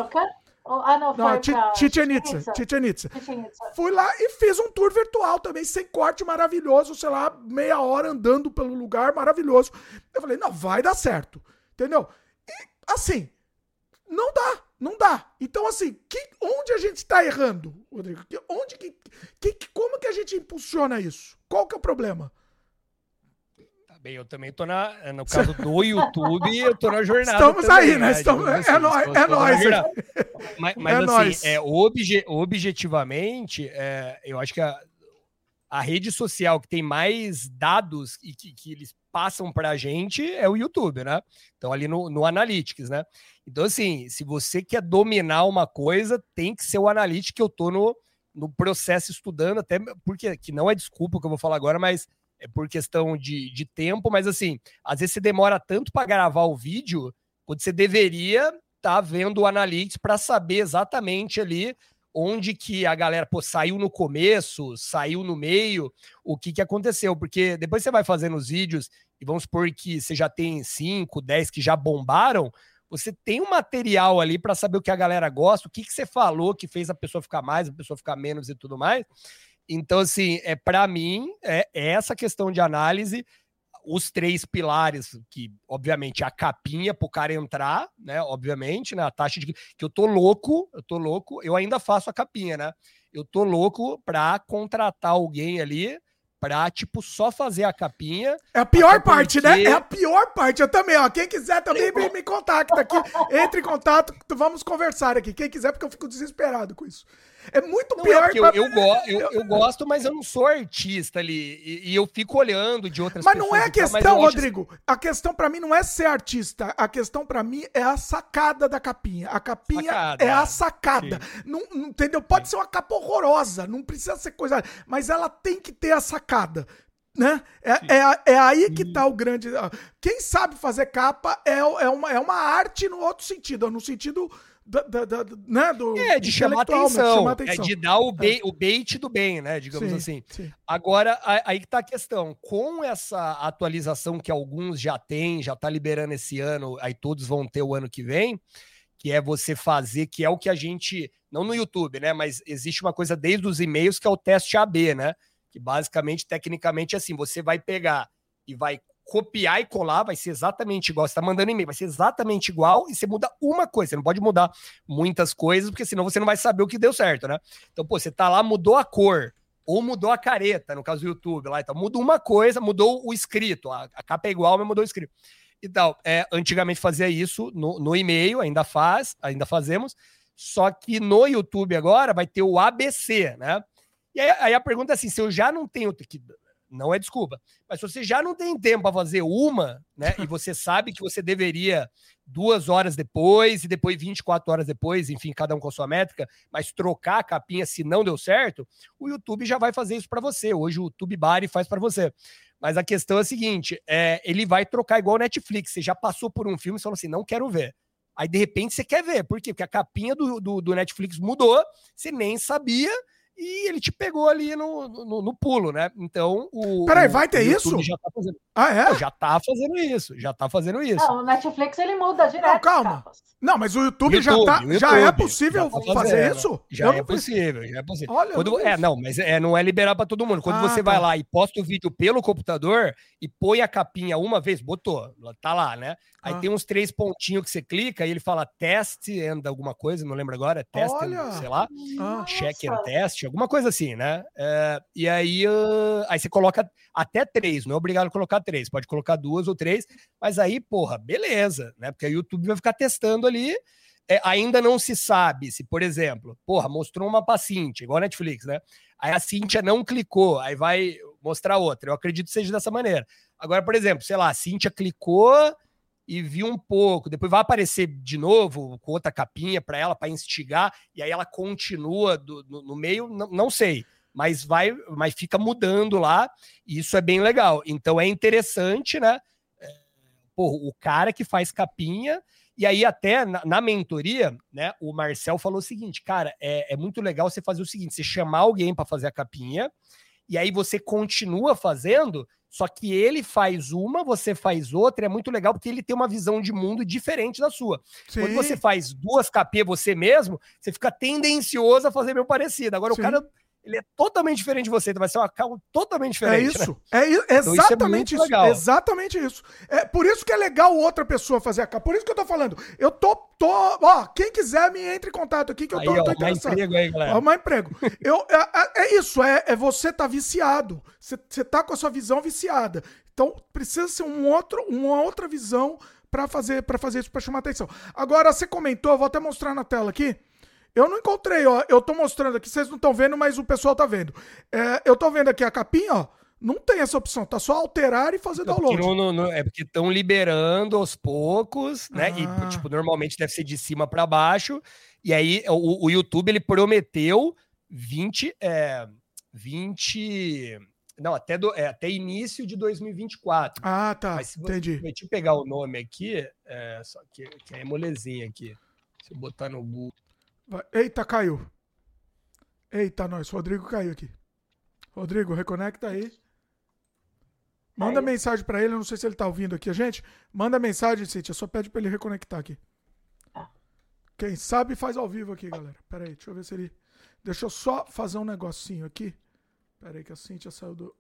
Ah, não, não Chichen Itza. Chichen Itza. Fui lá e fiz um tour virtual também, sem corte maravilhoso, sei lá, meia hora andando pelo lugar maravilhoso. Eu falei, não, vai dar certo. Entendeu? E, assim, não dá, não dá. Então, assim, que, onde a gente está errando, Rodrigo? Onde que, que, como que a gente impulsiona isso? Qual que é o problema? Tá bem, eu também tô na, no caso do YouTube, eu tô na jornada. Estamos também, aí, né? né? Estamos, é, assim, é, nóis, é nóis. Mas, mas é assim, nóis. É, obje, objetivamente, é, eu acho que a, a rede social que tem mais dados e que, que eles passam para a gente é o YouTube, né? Então, ali no, no Analytics, né? Então, assim, se você quer dominar uma coisa, tem que ser o Analytics que eu tô no, no processo estudando, até porque que não é desculpa que eu vou falar agora, mas é por questão de, de tempo, mas assim, às vezes você demora tanto para gravar o vídeo, quando você deveria estar tá vendo o Analytics para saber exatamente ali onde que a galera pô, saiu no começo, saiu no meio, o que, que aconteceu. Porque depois você vai fazendo os vídeos e vamos supor que você já tem 5, 10 que já bombaram, você tem um material ali para saber o que a galera gosta, o que, que você falou que fez a pessoa ficar mais, a pessoa ficar menos e tudo mais. Então, assim, é para mim, é, é essa questão de análise os três pilares, que obviamente a capinha para o cara entrar, né? Obviamente, né? A taxa de que eu tô louco, eu tô louco, eu ainda faço a capinha, né? Eu tô louco para contratar alguém ali pra, tipo, só fazer a capinha. É a pior parte, né? porque... né? É a pior parte. Eu também, ó. Quem quiser também me, me contacta aqui. Entre em contato, vamos conversar aqui. Quem quiser, porque eu fico desesperado com isso. É muito não, é pior. É eu, eu, go eu, eu, gosto, mas eu não sou artista ali. E, e eu fico olhando de outras mas pessoas. Mas não é a questão, Rodrigo. Acho... A questão para mim não é ser artista. A questão para mim é a sacada da capinha. A capinha sacada. é a sacada. Não, não, entendeu? Pode Sim. ser uma capa horrorosa. Não precisa ser coisa. Mas ela tem que ter a sacada. Né? É, é, é, aí que tá o grande. Quem sabe fazer capa é, é, uma, é uma arte no outro sentido, no sentido da, da, da, né, do, é, de chamar atenção, chamar atenção. É de dar o, bait, é. o bait do bem, né? Digamos sim, assim. Sim. Agora, aí que tá a questão. Com essa atualização que alguns já têm, já tá liberando esse ano, aí todos vão ter o ano que vem, que é você fazer, que é o que a gente. Não no YouTube, né? Mas existe uma coisa desde os e-mails que é o teste AB, né? Que basicamente, tecnicamente, é assim, você vai pegar e vai copiar e colar, vai ser exatamente igual. Você está mandando e-mail, vai ser exatamente igual e você muda uma coisa. Você não pode mudar muitas coisas, porque senão você não vai saber o que deu certo, né? Então, pô, você tá lá, mudou a cor, ou mudou a careta, no caso do YouTube lá. Então, muda uma coisa, mudou o escrito. A, a capa é igual, mas mudou o escrito. Então, é, antigamente fazia isso no, no e-mail, ainda faz, ainda fazemos. Só que no YouTube agora vai ter o ABC, né? E aí, aí a pergunta é assim: se eu já não tenho que não é desculpa. Mas se você já não tem tempo para fazer uma, né? e você sabe que você deveria duas horas depois e depois 24 horas depois, enfim, cada um com a sua métrica, mas trocar a capinha se não deu certo, o YouTube já vai fazer isso para você. Hoje o YouTube Bari faz para você. Mas a questão é a seguinte: é, ele vai trocar igual o Netflix. Você já passou por um filme e falou assim: não quero ver. Aí, de repente, você quer ver. Por quê? Porque a capinha do, do, do Netflix mudou, você nem sabia e ele te pegou ali no, no, no pulo, né? Então o. Peraí, vai ter isso? Já tá fazendo. Ah, é? já tá fazendo isso, já tá fazendo isso. Não, o Netflix ele muda direto. Não, calma. Não, mas o YouTube, YouTube já tá. YouTube, já é possível já tá fazer isso? Já é possível, já é possível. Olha, Quando, é, não, mas é, não é liberar para todo mundo. Quando ah, você tá. vai lá e posta o vídeo pelo computador e põe a capinha uma vez, botou, tá lá, né? Aí ah. tem uns três pontinhos que você clica e ele fala teste and alguma coisa, não lembro agora, teste, sei lá, ah. check and test, alguma coisa assim, né? É, e aí, uh, aí você coloca até três, não é obrigado a colocar três, pode colocar duas ou três, mas aí, porra, beleza, né? Porque o YouTube vai ficar testando ali. É, ainda não se sabe se, por exemplo, porra, mostrou uma pra Cintia, igual a Netflix, né? Aí a Cintia não clicou, aí vai mostrar outra. Eu acredito que seja dessa maneira. Agora, por exemplo, sei lá, a Cintia clicou e viu um pouco, depois vai aparecer de novo com outra capinha para ela, para instigar, e aí ela continua do, no, no, meio, não, não sei, mas vai, mas fica mudando lá, e isso é bem legal. Então é interessante, né? É, pô, o cara que faz capinha, e aí até na, na, mentoria, né, o Marcel falou o seguinte, cara, é, é muito legal você fazer o seguinte, você chamar alguém para fazer a capinha, e aí você continua fazendo, só que ele faz uma, você faz outra, é muito legal porque ele tem uma visão de mundo diferente da sua. Sim. Quando você faz duas KP você mesmo, você fica tendencioso a fazer meio parecido. Agora Sim. o cara ele é totalmente diferente de você, então vai ser uma calma totalmente diferente. É isso, né? é exatamente então, isso, é isso exatamente isso. É por isso que é legal outra pessoa fazer a capa. Por isso que eu tô falando. Eu tô, tô, ó, quem quiser me entre em contato aqui que eu tô, aí, ó, tô interessado. Emprego aí, galera. Arrumar emprego. eu, é, é, é, isso, é, é você tá viciado. Você, você tá com a sua visão viciada. Então precisa ser um outro, uma outra visão para fazer para fazer isso para chamar atenção. Agora você comentou, vou até mostrar na tela aqui. Eu não encontrei, ó. Eu tô mostrando aqui, vocês não estão vendo, mas o pessoal tá vendo. É, eu tô vendo aqui a capinha, ó. Não tem essa opção, tá só alterar e fazer download. No, no, é porque estão liberando aos poucos, né? Ah. E, tipo, normalmente deve ser de cima para baixo. E aí o, o, YouTube ele prometeu 20, é, 20 não, até, do, é, até início de 2024. Ah, tá. Mas se você, Entendi. Deixa eu pegar o nome aqui, é, só que, que é molezinha aqui. Se eu botar no Google. Eita, caiu. Eita, nós. Rodrigo caiu aqui. Rodrigo, reconecta aí. Manda mensagem para ele, eu não sei se ele tá ouvindo aqui a gente. Manda mensagem, Cíntia, só pede para ele reconectar aqui. Tá. Quem sabe faz ao vivo aqui, galera. Pera aí, deixa eu ver se ele... Deixa eu só fazer um negocinho aqui. Pera aí que a Cíntia saiu do...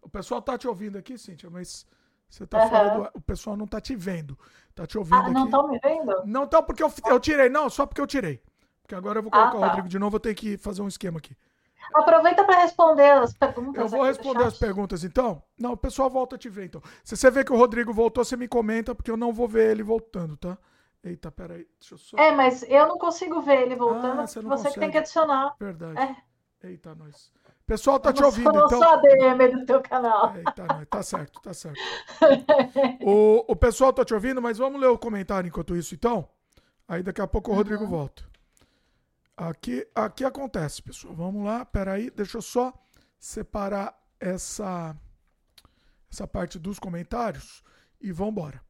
O pessoal tá te ouvindo aqui, Cíntia, mas você tá uhum. fora do... O pessoal não tá te vendo. Tá te ouvindo ah, aqui. não estão me vendo? Não estão porque eu, eu tirei. Não, só porque eu tirei. Porque agora eu vou colocar ah, tá. o Rodrigo de novo, eu tenho que fazer um esquema aqui. Aproveita para responder as perguntas. Eu vou responder as perguntas, então. Não, o pessoal volta a te ver, então. Se você vê que o Rodrigo voltou, você me comenta, porque eu não vou ver ele voltando, tá? Eita, peraí. Deixa eu só... É, mas eu não consigo ver ele voltando. Ah, você, você que tem que adicionar. Verdade. É. Eita, nós. O pessoal tá eu te ouvindo, eu então. Sou ADM do teu canal. Eita, nós. Tá certo, tá certo. o, o pessoal tá te ouvindo, mas vamos ler o comentário enquanto isso, então. Aí daqui a pouco o Rodrigo uhum. volta. Aqui, aqui acontece, pessoal. Vamos lá, peraí, deixa eu só separar essa, essa parte dos comentários e vamos embora.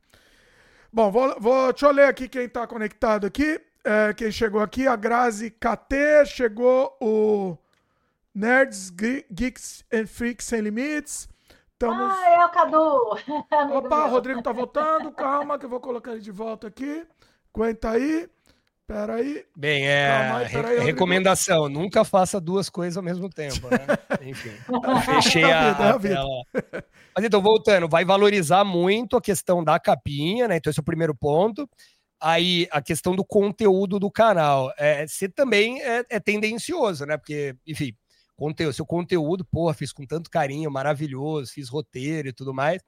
Bom, vou, vou, deixa eu ler aqui quem está conectado aqui. É, quem chegou aqui, a Grazi KT, chegou o Nerds, Geeks and Freaks Sem Limites. Estamos... Ah, é o Cadu! Opa, o Rodrigo tá voltando, calma que eu vou colocar ele de volta aqui. Aguenta aí. Peraí. Bem, é. Calma, peraí, re recomendação: nunca faça duas coisas ao mesmo tempo, né? Enfim. Fechei a, a, a tela. Mas então, voltando, vai valorizar muito a questão da capinha, né? Então, esse é o primeiro ponto. Aí, a questão do conteúdo do canal. É, você também é, é tendencioso, né? Porque, enfim, conteúdo, seu conteúdo, porra, fiz com tanto carinho, maravilhoso, fiz roteiro e tudo mais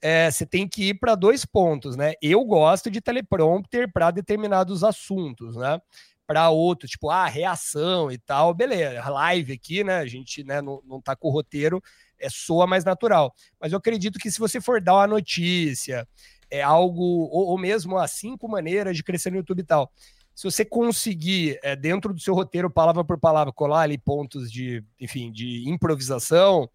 é, você tem que ir para dois pontos, né? Eu gosto de teleprompter para determinados assuntos, né? Para outros, tipo, ah, reação e tal, beleza. Live aqui, né? A gente né, não, não tá com o roteiro, é soa mais natural. Mas eu acredito que se você for dar uma notícia, é algo, ou, ou mesmo as cinco maneiras de crescer no YouTube e tal, se você conseguir, é, dentro do seu roteiro, palavra por palavra, colar ali pontos de, enfim, de improvisação,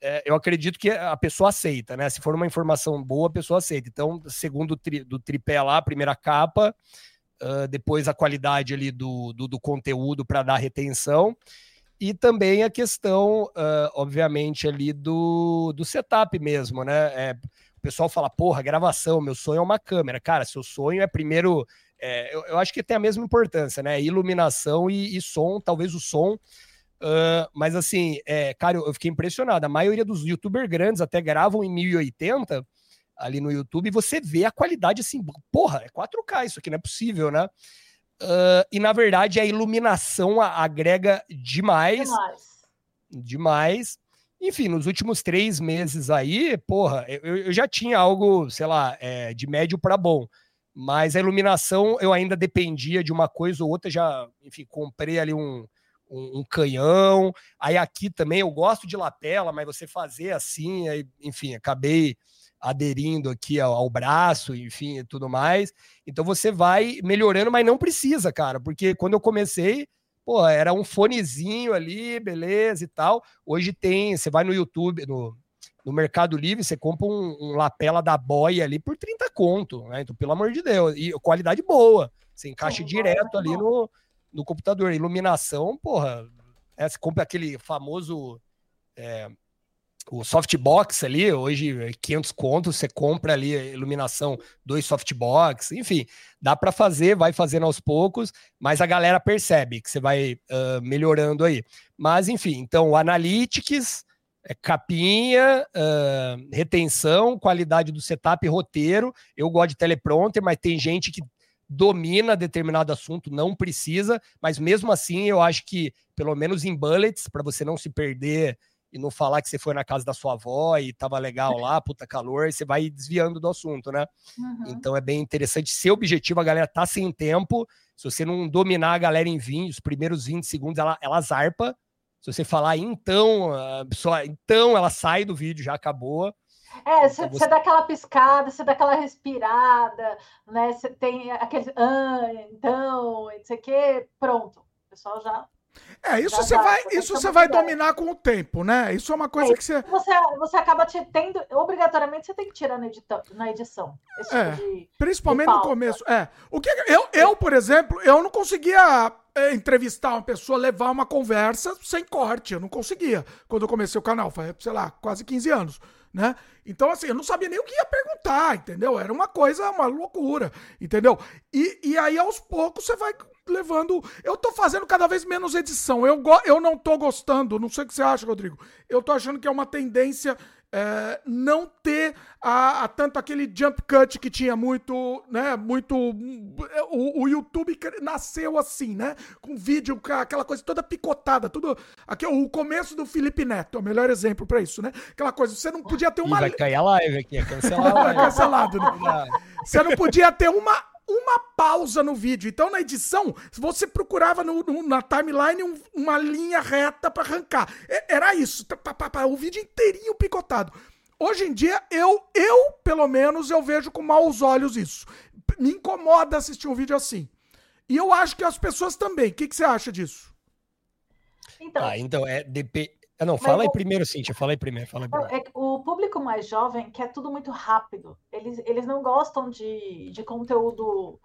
é, eu acredito que a pessoa aceita, né? Se for uma informação boa, a pessoa aceita. Então, segundo tri, do tripé lá, a primeira capa, uh, depois a qualidade ali do, do, do conteúdo para dar retenção, e também a questão, uh, obviamente, ali do, do setup mesmo, né? É, o pessoal fala, porra, gravação, meu sonho é uma câmera. Cara, seu sonho é primeiro. É, eu, eu, acho que tem a mesma importância, né? Iluminação e, e som, talvez o som Uh, mas assim, é, cara, eu, fiquei impressionado. A maioria dos youtubers grandes até gravam em 1080 ali no YouTube e você vê a qualidade assim, porra, é 4K isso aqui, não é possível, né? Uh, e na verdade a iluminação agrega demais. Demais. Demais. Enfim, nos últimos três meses aí, porra, eu, eu já tinha algo, sei lá, é, de médio para bom. Mas a iluminação eu ainda dependia de uma coisa ou outra. Já, enfim, comprei ali um, um, um, canhão. Aí aqui também eu gosto de lapela, mas você fazer assim, aí, enfim, acabei aderindo aqui ao, ao, braço, enfim, e tudo mais. Então você vai melhorando, mas não precisa, cara, porque quando eu comecei, pô, era um fonezinho ali, beleza e tal. Hoje tem, você vai no YouTube, no, no Mercado Livre, você compra um, um lapela da boia ali por 30 conto, né? Então, pelo amor de Deus, e qualidade boa. Você encaixa direto ali no, no computador. Iluminação, porra, é, você compra aquele famoso é, o softbox ali, hoje 500 contos, você compra ali iluminação, dois softbox, enfim, dá para fazer, vai fazendo aos poucos, mas a galera percebe que você vai uh, melhorando aí. Mas enfim, então Analytics, é, capinha, uh, retenção, qualidade do setup, roteiro. Eu gosto de teleprompter, mas tem gente que domina determinado assunto, não precisa, mas mesmo assim eu acho que, pelo menos em bullets, para você não se perder e não falar que você foi na casa da sua avó e tava legal lá, puta calor, você vai desviando do assunto, né? Uhum. Então é bem interessante. Ser objetivo, a galera tá sem tempo. Se você não dominar a galera em 20, os primeiros 20 segundos, ela, ela zarpa. Se você falar então, só, então ela sai do vídeo, já acabou. É, você, então você... dá aquela piscada, você dá aquela respirada, né? Você tem aquele ah, então, não sei o quê, pronto. O pessoal já é, isso você vai, isso você vai dominar com o tempo, né? Isso é uma coisa é, que você... você. Você acaba te tendo. Obrigatoriamente você tem que tirar na, edita, na edição. é, tipo de, principalmente de no começo. É. O que eu, eu, por exemplo, eu não conseguia é, entrevistar uma pessoa, levar uma conversa sem corte. Eu não conseguia. Quando eu comecei o canal, foi, sei lá, quase 15 anos né? Então, assim, eu não sabia nem o que ia perguntar, entendeu? Era uma coisa, uma loucura, entendeu? E, e aí, aos poucos, você vai levando. Eu tô fazendo cada vez menos edição. Eu, eu não tô gostando, não sei o que você acha, Rodrigo. Eu tô achando que é uma tendência é, não ter a, a, tanto aquele jump cut que tinha muito, né? Muito. O, o, YouTube nasceu assim, né? Com vídeo, aquela coisa toda picotada, tudo. Aqui, o começo do Felipe Neto é o melhor exemplo para isso, né? Aquela coisa, você não podia ter uma. Ih, vai cair a live aqui, é live. Cancelado, né? Você não podia ter uma uma pausa no vídeo. Então, na edição, você procurava no, no, na timeline um, uma linha reta para arrancar. Era isso. O vídeo inteirinho picotado. Hoje em dia, eu, eu, pelo menos, eu vejo com maus olhos isso. Me incomoda assistir um vídeo assim. E eu acho que as pessoas também. O que, que você acha disso? Então, ah, então é, dep ah, não, fala aí primeiro, Cíntia, fala aí primeiro. Fala aí primeiro. É, o público mais jovem quer tudo muito rápido. Eles, eles não gostam de, de conteúdo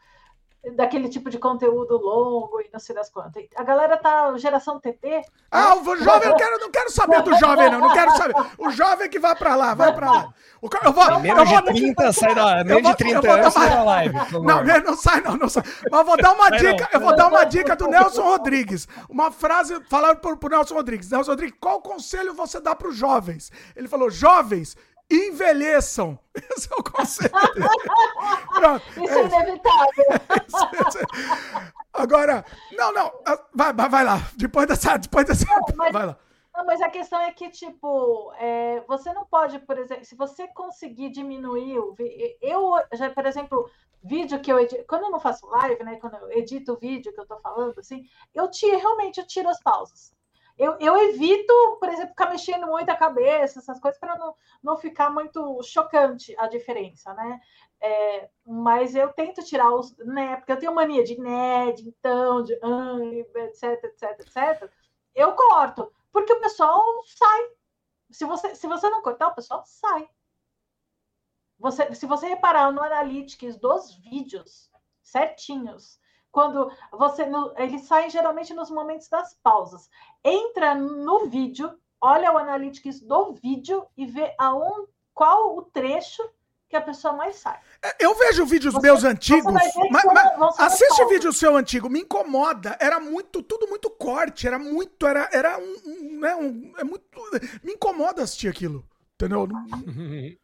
daquele tipo de conteúdo longo e não sei das quantas. A galera tá geração TT. Ah, o jovem, eu quero, não quero saber do jovem, não. Não quero saber. O jovem que vai pra lá, vai pra lá. O, eu vou, menos eu vou, de 30 sai da. Menos de 30 anos sai da live. Não, não sai, não, não sai. Mas vou dar uma dica, eu vou dar uma dica do Nelson Rodrigues. Uma frase falando pro, pro Nelson Rodrigues. Nelson Rodrigues, qual conselho você dá pros jovens? Ele falou: jovens envelheçam. Esse é o conselho. Pronto. Isso é, é inevitável. Agora, não, não, ah, vai, vai lá. Depois dessa, depois dessa, não, mas, vai lá. Não, mas a questão é que, tipo, é, você não pode, por exemplo, se você conseguir diminuir o. Eu, já, por exemplo, vídeo que eu edito, quando eu não faço live, né? Quando eu edito o vídeo que eu tô falando, assim, eu tiro, realmente eu tiro as pausas. Eu, eu evito, por exemplo, ficar mexendo muito a cabeça, essas coisas, para não, não ficar muito chocante a diferença, né? É, mas eu tento tirar os, né? Porque eu tenho mania de né, de então, de ah, etc, etc, etc. Eu corto, porque o pessoal sai. Se você, se você não cortar, o pessoal sai. Você, se você reparar no Analytics dos vídeos certinhos, quando você ele sai geralmente nos momentos das pausas. Entra no vídeo, olha o analytics do vídeo e vê aonde, qual o trecho que a pessoa mais sai. É, eu vejo vídeos você, meus antigos, mas, mas assiste vídeo seu antigo, me incomoda. Era muito, tudo muito corte, era muito, era, era um, um, né, um é muito, me incomoda assistir aquilo, entendeu?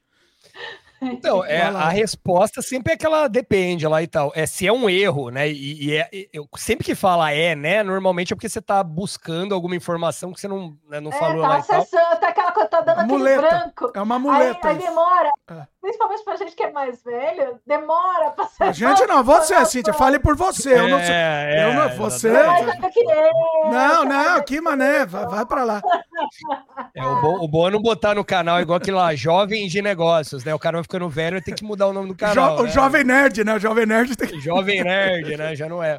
Então, é, a resposta sempre é que ela depende lá e tal. É se é um erro, né? E, e é, eu, sempre que fala é, né? Normalmente é porque você tá buscando alguma informação que você não, né, não é, falou tá lá acessando, e tal. Tá aquela coisa, tá dando aquele muleta. branco. É uma muleta. Aí, aí demora. É. Principalmente pra gente que é mais velho, demora pra ser. A gente não, você, Cíntia, fale por você. eu não sei. É, eu não, é, você. Não, não, aqui, mané, vai, vai pra lá. É, o, bom, o bom é não botar no canal igual aquele lá, jovem de negócios, né? O cara vai ficando velho e tem que mudar o nome do canal. Jo, né? O Jovem Nerd, né? O Jovem Nerd tem que... Jovem Nerd, né? Já não é.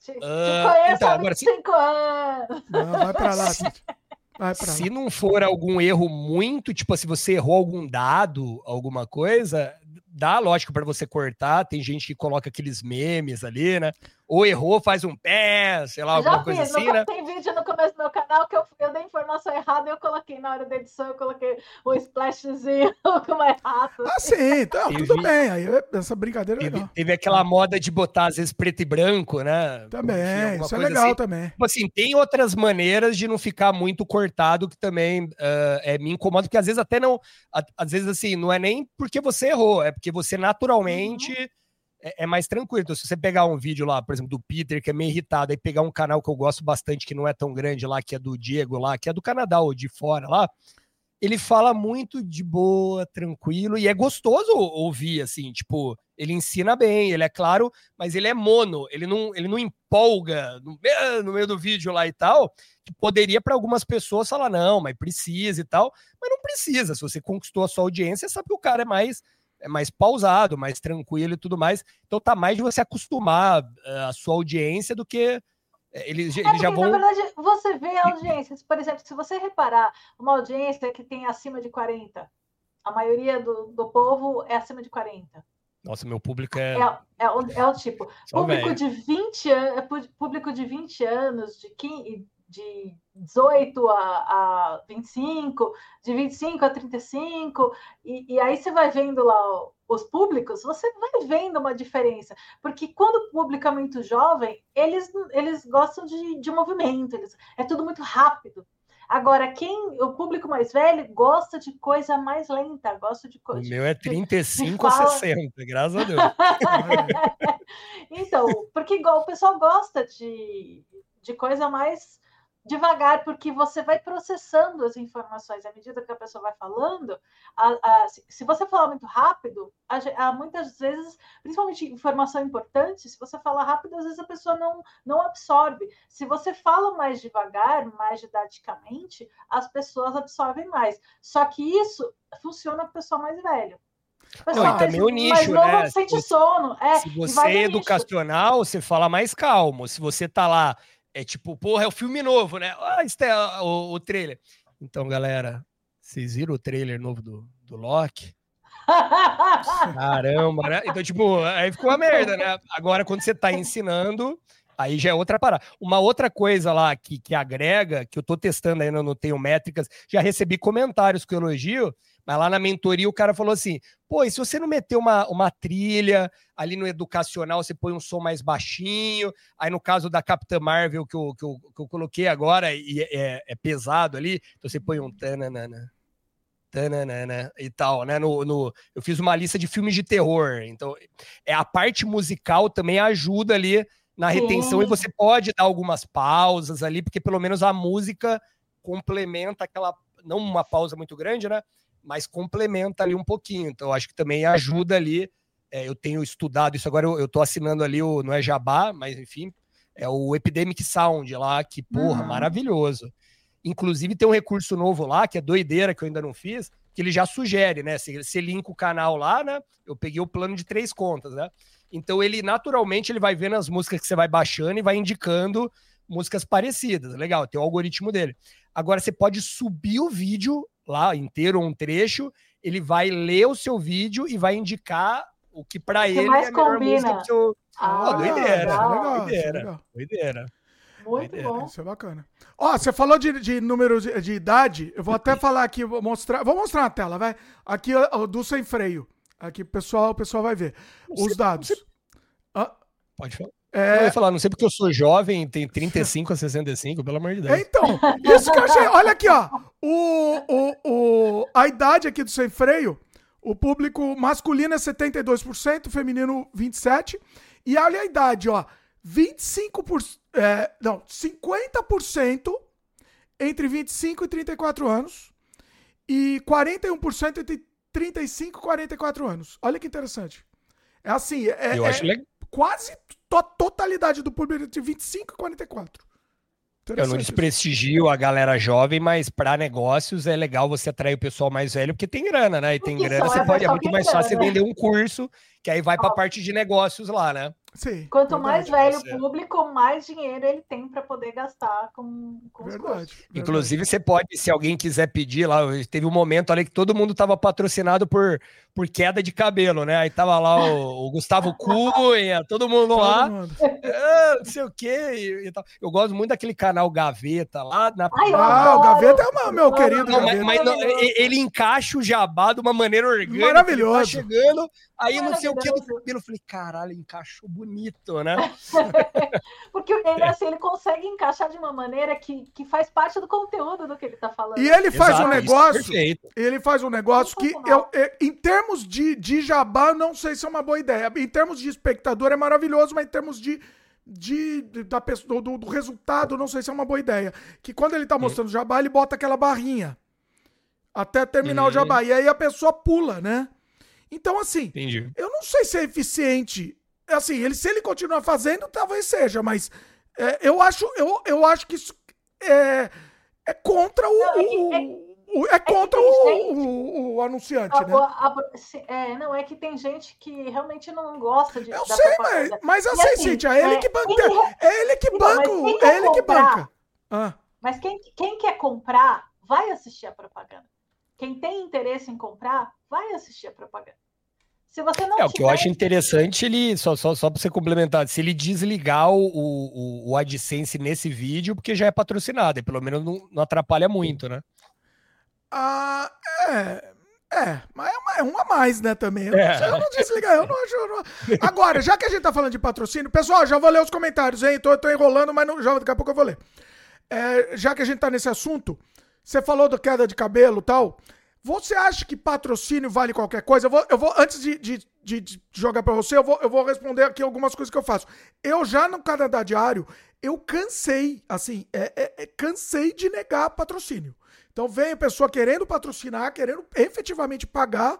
Te, uh, conheço então, agora, cinco anos. Não, vai pra lá, se não for algum erro muito, tipo, se você errou algum dado, alguma coisa, dá lógico para você cortar. Tem gente que coloca aqueles memes ali, né? Ou errou, faz um pé, sei lá, alguma coisa fiz, assim, né? Tem vídeo no começo do meu canal que eu, eu dei informação errada e eu coloquei na hora da edição, eu coloquei o splashzinho como errado. Ah, sim, então, tudo bem. Aí essa brincadeira é teve, legal. Teve aquela moda de botar, às vezes, preto e branco, né? Também, isso é legal assim. também. Tipo assim, tem outras maneiras de não ficar muito cortado que também uh, é, me incomoda, porque às vezes até não. Às vezes, assim, não é nem porque você errou, é porque você naturalmente. Uhum é, é, mais tranquilo. Então, se você pegar um vídeo lá, por exemplo, do Peter, que é meio irritado, aí pegar um canal que eu gosto bastante, que não é tão grande lá, que é do Diego lá, que é do Canadá ou de fora lá, ele fala muito de boa, tranquilo, e é gostoso ouvir, assim, tipo, ele ensina bem, ele é claro, mas ele é mono, ele não, ele não empolga no, no meio do vídeo lá e tal, que poderia para algumas pessoas falar, não, mas precisa e tal, mas não precisa, se você conquistou a sua audiência, sabe que o cara é mais mais pausado, mais tranquilo e tudo mais. Então tá mais de você acostumar uh, a sua audiência do que eh, eles, é eles já vão. Na verdade, você vê a audiência. Por exemplo, se você reparar uma audiência que tem acima de 40, a maioria do, do povo é acima de 40. Nossa, meu público é. É, é, o, é o tipo. público de, 20 an... É público de 20 anos, de 15, de 18 a, a 25, de 25 a 35, e, e aí você vai vendo lá os públicos, você vai vendo uma diferença, porque quando o público é muito jovem, eles, eles gostam de, de movimento, eles, é tudo muito rápido. Agora, quem o público mais velho gosta de coisa mais lenta, gosta de coisa. O meu é 35 a 60, graças a Deus. então, porque igual o pessoal gosta de, de coisa mais devagar, porque você vai processando as informações à medida que a pessoa vai falando. A, a, se você falar muito rápido, há muitas vezes, principalmente informação importante, se você falar rápido, às vezes a pessoa não, não absorve. Se você fala mais devagar, mais didaticamente, as pessoas absorvem mais. Só que isso funciona para o pessoal mais velho. Não, e também o nicho, né? Sente sono. É, se você é educacional, nicho. você fala mais calmo. Se você tá lá é tipo, porra, é o filme novo, né? Ah, isso é o, o trailer. Então, galera, vocês viram o trailer novo do, do Loki? Caramba, né? Então, tipo, aí ficou uma merda, né? Agora, quando você tá ensinando, aí já é outra parada. Uma outra coisa lá que, que agrega, que eu tô testando ainda, não tenho métricas, já recebi comentários com elogio, mas lá na mentoria o cara falou assim: pô, e se você não meter uma, uma trilha ali no educacional, você põe um som mais baixinho. Aí no caso da Capitã Marvel, que eu, que eu, que eu coloquei agora, e é, é, é pesado ali, então você põe um tananana. Tananana, e tal, né? No, no, eu fiz uma lista de filmes de terror. Então, é a parte musical também ajuda ali na retenção Sim. e você pode dar algumas pausas ali, porque pelo menos a música complementa aquela. Não uma pausa muito grande, né? Mas complementa ali um pouquinho. Então, acho que também ajuda ali. É, eu tenho estudado isso agora, eu, estou assinando ali o. Não é Jabá, mas enfim, é o Epidemic Sound lá, que, porra, uhum. maravilhoso. Inclusive, tem um recurso novo lá, que é doideira, que eu ainda não fiz, que ele já sugere, né? Se você linka o canal lá, né? Eu peguei o plano de três contas, né? Então, ele naturalmente ele vai vendo as músicas que você vai baixando e vai indicando músicas parecidas. Legal, tem o algoritmo dele. Agora, você pode subir o vídeo lá inteiro um trecho, ele vai ler o seu vídeo e vai indicar o que para ele mais é a melhor combina. música seu... Ah, oh, doideira, legal, doideira, legal. doideira. Muito doideira. bom. Isso é bacana. Ó, você falou de, de número de, de, idade, eu vou até falar aqui, vou mostrar, vou mostrar na tela, vai. Aqui do sem freio. Aqui o pessoal, o pessoal vai ver os dados. Ah. Pode falar. É... Eu ia falar, não sei porque eu sou jovem, tem 35 a 65, pelo amor de Deus. Então, isso que eu achei. Olha aqui, ó. O, o, o, a idade aqui do sem freio, o público masculino é 72%, feminino 27%. E olha a idade, ó. 25%. É, não, 50% entre 25 e 34 anos. E 41% entre 35 e 44 anos. Olha que interessante. É assim, é, eu é acho legal. quase a totalidade do público de 25 e 44. Eu não desprestigio a galera jovem, mas para negócios é legal você atrair o pessoal mais velho, porque tem grana, né? E tem grana, você pode. É muito mais fácil vender um curso, que aí vai para a parte de negócios lá, né? Sim, Quanto verdade, mais velho o público, mais dinheiro ele tem para poder gastar com, com verdade, os. Inclusive, você pode, se alguém quiser pedir lá, teve um momento ali que todo mundo estava patrocinado por, por queda de cabelo, né? Aí tava lá o, o Gustavo Cunha, todo mundo todo lá, mundo. Ah, não sei o quê. E, e Eu gosto muito daquele canal Gaveta lá na. Ai, ah, o Gaveta é o meu querido. Não, mas, mas não, ele encaixa o jabá de uma maneira orgânica. Maravilhoso. Tá chegando, aí não sei o que do cabelo. Eu falei, caralho, encaixou bonito bonito, né? Porque ele, assim, ele consegue encaixar de uma maneira que, que faz parte do conteúdo do que ele está falando. E ele faz Exato, um negócio. Ele faz um negócio que, eu, em termos de, de jabá, não sei se é uma boa ideia. Em termos de espectador é maravilhoso, mas em termos de de, de, da pessoa, do, do, resultado, não sei se é uma boa ideia. Que quando ele tá mostrando o jabá, ele bota aquela barrinha. Até terminar uhum. o jabá. E aí a pessoa pula, né? Então, assim, Entendi. eu não sei se é eficiente. Assim, ele, se ele continuar fazendo, talvez seja, mas é, eu, acho, eu, eu acho que isso é, é contra o. Não, é, é é contra o, o, o, anunciante, a, né? A, a, é, não, é que tem gente que realmente não gosta de. Eu sei, mas, mas assim, assim, Cíntia, é ele é, que banca. É ele que banca. É ele que banca. Ah. Mas quem, quem quer comprar, vai assistir a propaganda. Quem tem interesse em comprar, vai assistir a propaganda. Se você não é, o que eu acho interessante, ele, só, só, só para você complementar, se ele desligar o, o, o AdSense nesse vídeo, porque já é patrocinado, e pelo menos não, não atrapalha muito, né? Ah, é. É, mas é, um a mais, né, também. Eu, é. não, eu não desligar, eu não acho. Eu não... Agora, já que a gente tá falando de patrocínio, pessoal, já vou ler os comentários, hein? Tô, tô enrolando, mas não, já, daqui a pouco eu vou ler. É, já que a gente tá nesse assunto, você falou do queda de cabelo e tal. Você acha que patrocínio vale qualquer coisa? Eu vou, eu vou antes de, de, de, de jogar para você, eu vou, eu vou responder aqui algumas coisas que eu faço. Eu já no Canadá Diário, eu cansei, assim, é, é, é cansei de negar patrocínio. Então vem a pessoa querendo patrocinar, querendo efetivamente pagar.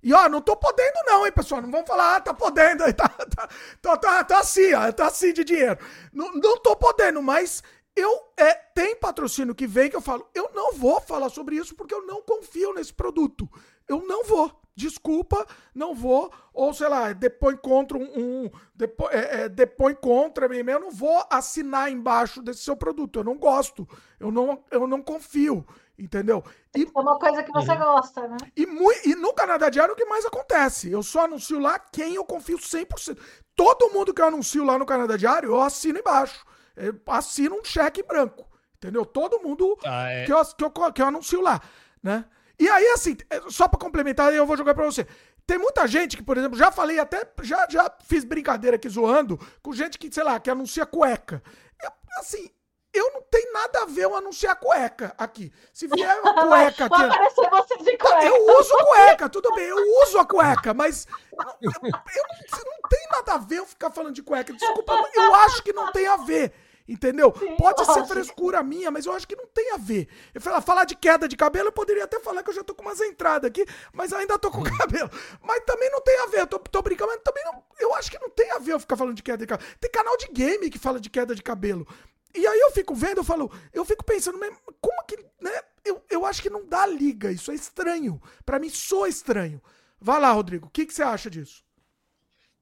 E ó, não tô podendo não, hein, pessoal? Não vamos falar, ah, tá podendo, tá, tá, tá, tá, assim, ó, tá assim de dinheiro. Não, não tô podendo, mas eu é, tem patrocínio que vem que eu falo, eu não vou falar sobre isso porque eu não confio nesse produto. Eu não vou. Desculpa, não vou. Ou sei lá, depõe contra um. um depõe, é, é, depõe contra mim. Eu não vou assinar embaixo desse seu produto. Eu não gosto. Eu não, eu não confio. Entendeu? E, é uma coisa que você uhum. gosta, né? E, e no Canadá Diário o que mais acontece? Eu só anuncio lá quem eu confio 100%. Todo mundo que eu anuncio lá no Canadá Diário, eu assino embaixo. Eu assino um cheque branco. Entendeu? Todo mundo ah, é. que, eu, que, eu, que eu anuncio lá, né? E aí, assim, é, só para complementar, eu vou jogar para você. Tem muita gente que, por exemplo, já falei até, já, já fiz brincadeira aqui zoando com gente que, sei lá, que anuncia cueca. Eu, assim, eu não tenho nada a ver eu anunciar cueca aqui. Se vier uma cueca aqui. aparecer você de cueca. Eu uso cueca, tudo bem, eu uso a cueca, mas eu, eu, eu, não tem nada a ver eu ficar falando de cueca. Desculpa, eu acho que não tem a ver. Entendeu? Sim, Pode ser frescura minha, mas eu acho que não tem a ver. Eu falar, falar de queda de cabelo, eu poderia até falar que eu já tô com umas entradas aqui, mas ainda tô com hum. cabelo. Mas também não tem a ver. Eu tô, tô brincando, mas também não. Eu acho que não tem a ver eu ficar falando de queda de cabelo. Tem canal de game que fala de queda de cabelo. E aí eu fico vendo, eu falo, eu fico pensando, como que, né? Eu, eu acho que não dá liga, isso é estranho. para mim soa estranho. Vai lá, Rodrigo, o que, que você acha disso?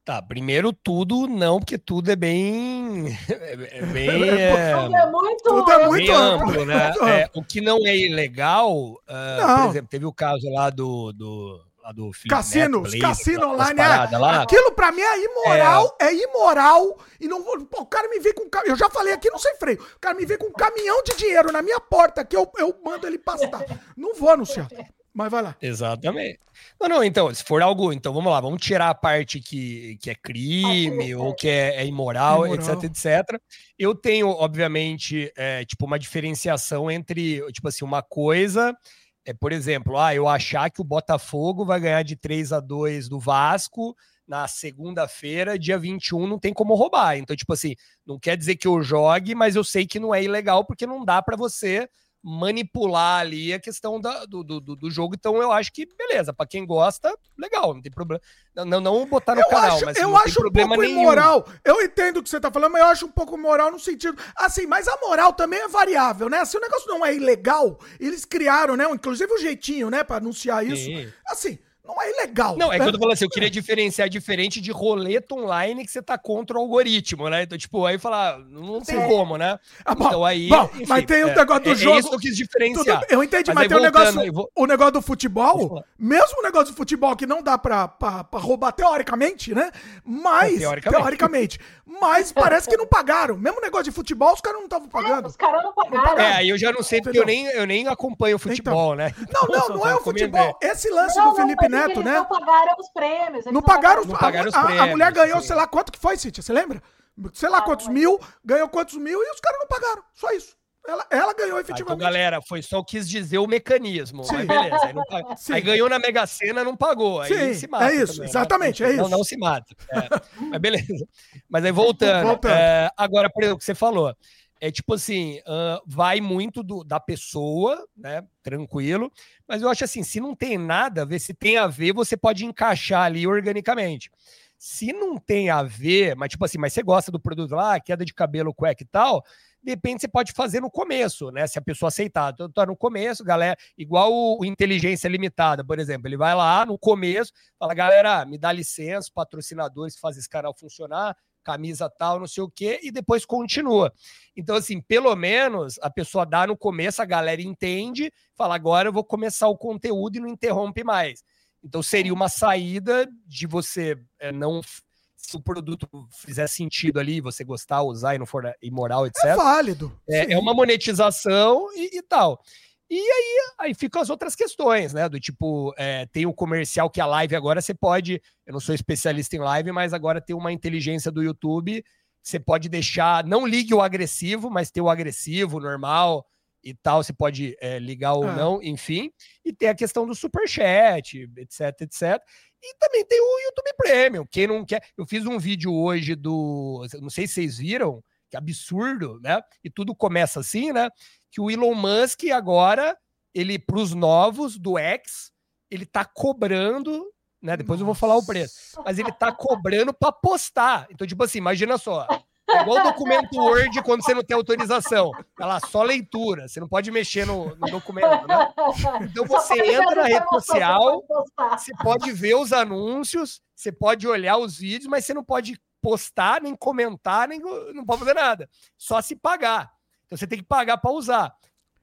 Tá, primeiro tudo não, porque tudo é bem. É, bem é, tudo é muito, tudo é muito amplo, amplo né? É, o que não é ilegal, uh, por exemplo, teve o caso lá do, do lá do Cassino, cassino online. É, lá. Aquilo pra mim é imoral, é, é imoral. E não vou. Pô, o cara me vê com. Eu já falei aqui, não sei freio. O cara me vê com um caminhão de dinheiro na minha porta que eu, eu mando ele pastar. Não vou anunciar. Mas vai lá. Exatamente. Não, não, então, se for algo, então vamos lá, vamos tirar a parte que, que é crime ou que é, é imoral, imoral, etc, etc. Eu tenho, obviamente, é, tipo, uma diferenciação entre, tipo assim, uma coisa é, por exemplo, ah, eu achar que o Botafogo vai ganhar de 3 a 2 do Vasco na segunda-feira, dia 21, não tem como roubar. Então, tipo assim, não quer dizer que eu jogue, mas eu sei que não é ilegal porque não dá para você manipular ali a questão da, do, do, do, jogo. Então eu acho que, beleza, para quem gosta, legal, não tem problema. Não, não botar no eu canal, acho, mas eu acho um pouco nenhum. imoral. Eu entendo o que você tá falando, mas eu acho um pouco moral no sentido. Assim, mas a moral também é variável, né? Se o negócio não é ilegal, eles criaram, né? Inclusive o jeitinho, né, para anunciar isso. Sim. Assim, não é ilegal. Não, é que eu tô falando assim, eu queria diferenciar diferente de roleta online que você tá contra o algoritmo, né? Então, tipo, aí falar, não tem é. como, né? Ah, bom, então aí. Bom, enfim, mas tem o é, negócio do é, jogo. É isso que eu quis diferenciar. Tudo, eu entendi, mas, mas tem o negócio. Vou... O negócio do futebol, mesmo o negócio do futebol que não dá pra, pra, pra roubar teoricamente, né? Mas. É, teoricamente. teoricamente. Mas parece que não pagaram. Mesmo negócio de futebol, os caras não estavam pagando. os caras não pagaram. É, aí eu já não sei, porque eu nem, eu nem acompanho o futebol, então, né? Não, não, não é o futebol. Esse lance não, do Felipe Neto, né? Não pagaram os prêmios. Não pagaram, não pagaram os a, prêmios. A, mulher ganhou, sim. sei lá quanto que foi, Cíntia, você lembra? Sei lá ah, quantos mil, ganhou quantos mil e os caras não pagaram. Só isso. Ela, ela ganhou efetivamente. Aí, então, galera, foi só quis dizer o mecanismo. Sim. Mas beleza. Aí, aí, ganhou na Mega Sena, não pagou. Aí Sim, se mata. É isso, também, né? exatamente, né? é isso. Não, não se mata. É. mas beleza. Mas aí voltando. voltando. É, agora, por exemplo, o que você falou. É tipo assim, uh, vai muito do, da pessoa, né? Tranquilo. Mas eu acho assim, se não tem nada a ver, se tem a ver, você pode encaixar ali organicamente. Se não tem a ver, mas tipo assim, mas você gosta do produto lá, queda de cabelo, cueca e tal, de repente você pode fazer no começo, né? Se a pessoa aceitar. Então, tá no começo, galera, igual o, Inteligência Limitada, por exemplo. Ele vai lá no começo, fala, galera, me dá licença, patrocinadores fazem esse canal funcionar, camisa tal, não sei o quê, e depois continua. Então, assim, pelo menos a pessoa dá no começo, a galera entende, fala, agora eu vou começar o conteúdo e não interrompe mais. Então, seria uma saída de você é, não se o produto fizer sentido ali, você gostar, usar e não for imoral, etc. É válido. É, é uma monetização e, e, tal. E aí, aí ficam as outras questões, né? Do tipo, é, tem o comercial que a live agora você pode. Eu não sou especialista em live, mas agora tem uma inteligência do YouTube. Você pode deixar. Não ligue o agressivo, mas ter o agressivo, normal e tal. Você pode é, ligar ou ah. não, enfim. E tem a questão do superchat, etc, etc. E também tem o YouTube Premium. Quem não quer. Eu fiz um vídeo hoje do. Não sei se vocês viram, que absurdo, né? E tudo começa assim, né? Que o Elon Musk agora, ele, para os novos do X, ele tá cobrando. Né? Depois Nossa. eu vou falar o preço. Mas ele tá cobrando para postar. Então, tipo assim, imagina só. É igual o documento Word quando você não tem autorização. Tá lá, só leitura. Você não pode mexer no, no documento, né? Então você entra na rede social, você pode ver os anúncios, você pode olhar os vídeos, mas você não pode postar, nem comentar, nem não pode fazer nada. Só se pagar. Então você tem que pagar para usar.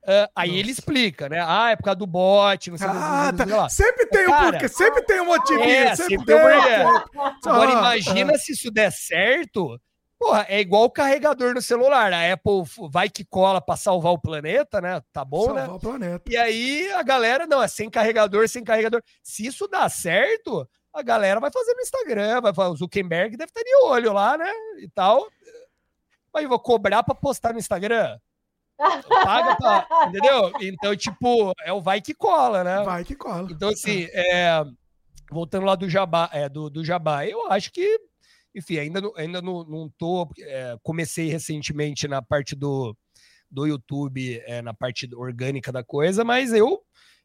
Uh, aí Nossa. ele explica, né? Ah, é por causa do bot, não sei ah, tá. Lá. Sempre tem um porquê, sempre tem um motivo. É, sempre, sempre tem um. Agora, ah, imagina ah. se isso der certo Porra, é igual o carregador no celular. A Apple vai que cola para salvar o planeta, né? Tá bom, salvar né? Salvar o planeta. E aí a galera, não, é sem carregador, sem carregador. Se isso dá certo, a galera vai fazer no Instagram, vai fazer, o Zuckerberg deve estar de olho lá, né? E tal. Mas eu vou cobrar para postar no Instagram. Paga pra, entendeu? Então, tipo, é o vai que cola, né? Vai que cola. Então, assim, é, voltando lá do Jabá, é, do, do Jabá, eu acho que enfim, ainda, não, ainda não, não tô. É, comecei recentemente na parte do, do YouTube, é, na parte orgânica da coisa, mas eu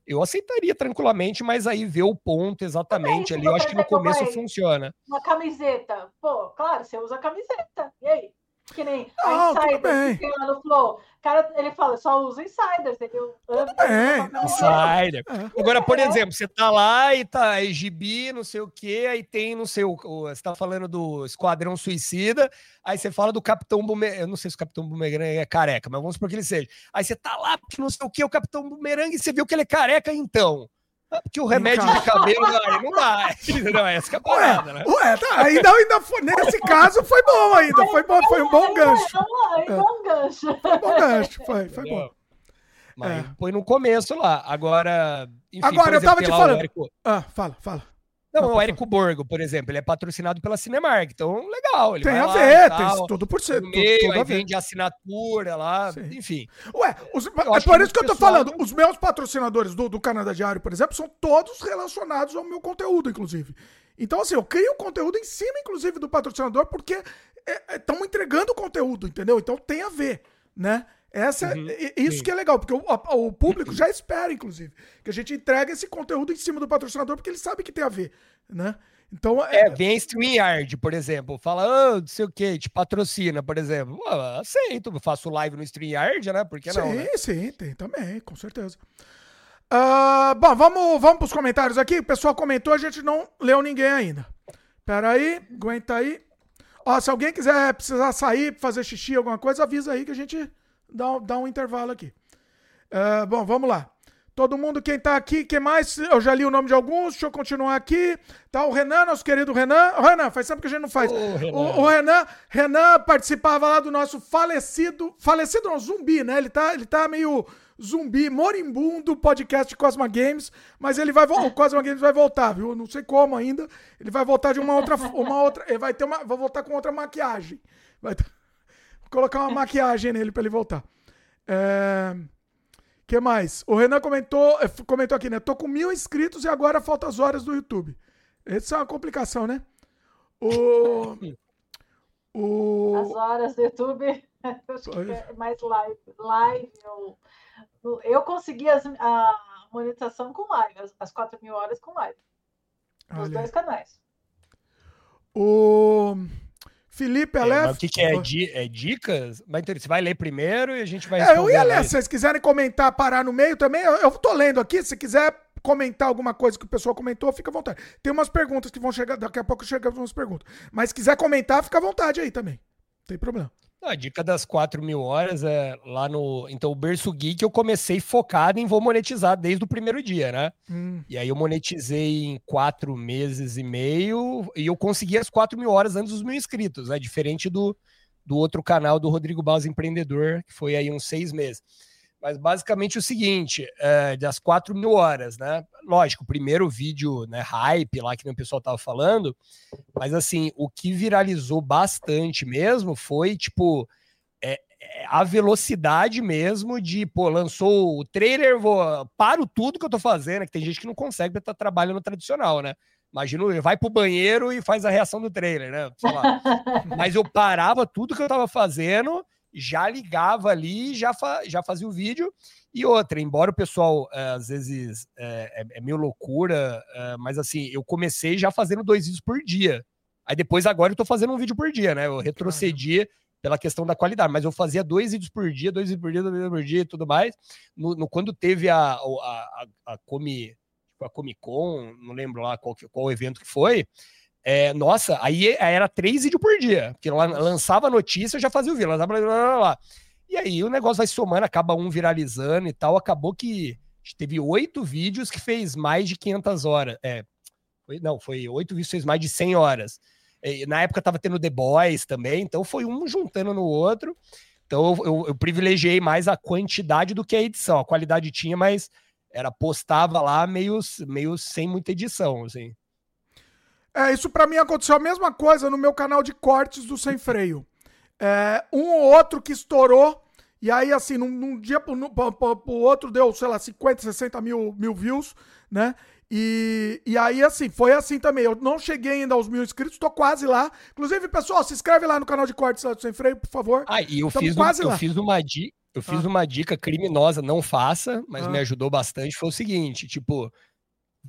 eu aceitaria tranquilamente, mas aí ver o ponto exatamente ali, eu acho que no começo funciona. Uma camiseta, pô, claro, você usa camiseta, e aí? Que nem a Insider, que lá no Flow. cara, ele fala, só usa Insider, entendeu? Tudo bem. Insider. É. Agora, por é. exemplo, você tá lá e tá exibi, não sei o quê, aí tem, não sei, o, você tá falando do Esquadrão Suicida, aí você fala do Capitão Bumerangue, eu não sei se o Capitão Bumerangue é careca, mas vamos supor que ele seja. Aí você tá lá, porque não sei o quê, o Capitão Bumerangue, e você viu que ele é careca, então... Porque o remédio de cabelo não dá. Não, essa que é a parada, né? Ué, tá, ainda, ainda foi, nesse caso foi bom ainda. Foi bom, foi um bom gancho. Foi um bom gancho. Foi um bom gancho, foi, foi bom. Mas é. foi no começo lá. Agora. Enfim, Agora, exemplo, eu tava te falando. Érico... Ah, fala, fala. Não, o Érico Borgo, por exemplo, ele é patrocinado pela Cinemark, então legal. tem a ver, tem tudo por ser. Meio, tudo, aí vende assinatura lá, Sim. enfim. Ué, os, é por isso que eu tô falando. Os meus patrocinadores do, do Canadá Diário, por exemplo, são todos relacionados ao meu conteúdo, inclusive. Então, assim, eu crio conteúdo em cima, inclusive, do patrocinador, porque estão é, é, entregando conteúdo, entendeu? Então tem a ver, né? Essa, uhum, isso sim. que é legal, porque o, o, público já espera, inclusive, que a gente entregue esse conteúdo em cima do patrocinador, porque ele sabe que tem a ver, né? Então, é, é vem a StreamYard, por exemplo, fala, oh, não sei o que, te patrocina, por exemplo. Oh, aceito, faço live no StreamYard, né? Por que sim, não? Sim, né? sim, tem também, com certeza. Uh, bom, vamos, vamos para os comentários aqui. O pessoal comentou, a gente não leu ninguém ainda. Pera aí, aguenta aí. Ó, se alguém quiser precisar sair, fazer xixi, alguma coisa, avisa aí que a gente dá, um intervalo aqui. Uh, bom, vamos lá. Todo mundo, quem tá aqui, quem mais? Eu já li o nome de alguns, deixa eu continuar aqui. Tá o Renan, nosso querido Renan. Renan, faz tempo que a gente não faz. Oh, Renan. O, o, Renan, Renan participava lá do nosso falecido, falecido não, zumbi, né? Ele tá, ele tá meio zumbi, moribundo podcast Cosma Games, mas ele vai o Cosma Games vai voltar, viu? Não sei como ainda. Ele vai voltar de uma outra uma outra, ele vai ter uma, vai voltar com outra maquiagem. Vai ter, colocar uma maquiagem nele para ele voltar. É, que mais? O Renan comentou, é, comentou aqui, né? Tô com mil inscritos e agora falta as horas do YouTube. Essa é uma complicação, né? O, o... As horas do YouTube, acho que é mais live. Live ou eu consegui as, a monetização com live, as, as 4 mil horas com live. Nos dois canais. O Felipe Aleph. É, o que, que é, di é, dicas? Você vai ler primeiro e a gente vai. É, eu ia ler. Se vocês quiserem comentar, parar no meio também, eu, eu tô lendo aqui. Se quiser comentar alguma coisa que o pessoal comentou, fica à vontade. Tem umas perguntas que vão chegar, daqui a pouco chegam umas perguntas. Mas se quiser comentar, fica à vontade aí também. Não tem problema. A dica das 4 mil horas é lá no. Então, o Berço Geek eu comecei focado em vou monetizar desde o primeiro dia, né? Hum. E aí eu monetizei em quatro meses e meio e eu consegui as 4 mil horas antes dos mil inscritos, né? Diferente do, do outro canal do Rodrigo Baus Empreendedor, que foi aí uns seis meses. Mas basicamente o seguinte, é, das 4 mil horas, né? Lógico, o primeiro vídeo, né, hype lá que o pessoal tava falando, mas assim, o que viralizou bastante mesmo foi, tipo, é, é, a velocidade mesmo de, pô, lançou o trailer, vou, paro tudo que eu tô fazendo, que tem gente que não consegue estar trabalhando tradicional, né? Imagina, vai pro banheiro e faz a reação do trailer, né? Mas eu parava tudo que eu tava fazendo já ligava ali, já, fa já fazia o vídeo. E outra, embora o pessoal é, às vezes é, é, é meio loucura, é, mas assim, eu comecei já fazendo dois vídeos por dia. Aí depois agora eu tô fazendo um vídeo por dia, né? Eu retrocedi pela questão da qualidade, mas eu fazia dois vídeos por dia, dois vídeos por dia, dois vídeos por dia e tudo mais. No, no quando teve a, a, a, a, Comi, tipo, a Comic Con, não lembro lá qual, qual evento que foi, é, nossa, aí era três vídeos por dia, porque lançava a notícia, eu já fazia o vídeo, lançava blá, blá, blá, blá. E aí o negócio vai somando, acaba um viralizando e tal, acabou que teve oito vídeos que fez mais de 500 horas. É, foi, não, foi oito vídeos que fez mais de 100 horas. E, na época tava tendo The Boys também, então foi um juntando no outro. Então eu, eu, eu privilegiei mais a quantidade do que a edição. A qualidade tinha, mas era postava lá meio, meio sem muita edição, assim. É, isso para mim aconteceu a mesma coisa no meu canal de cortes do Sem Freio. É, um ou outro que estourou, e aí, assim, num, num dia pro, pro, pro, outro deu, sei lá, 50, 60 mil, mil views, né? E, e aí, assim, foi assim também. Eu não cheguei ainda aos mil inscritos, tô quase lá. Inclusive, pessoal, se inscreve lá no canal de cortes do Sem Freio, por favor. Ah, e eu, fiz, quase um, eu fiz uma dica. Eu fiz ah. uma dica criminosa, não faça, mas ah. me ajudou bastante. Foi o seguinte: tipo,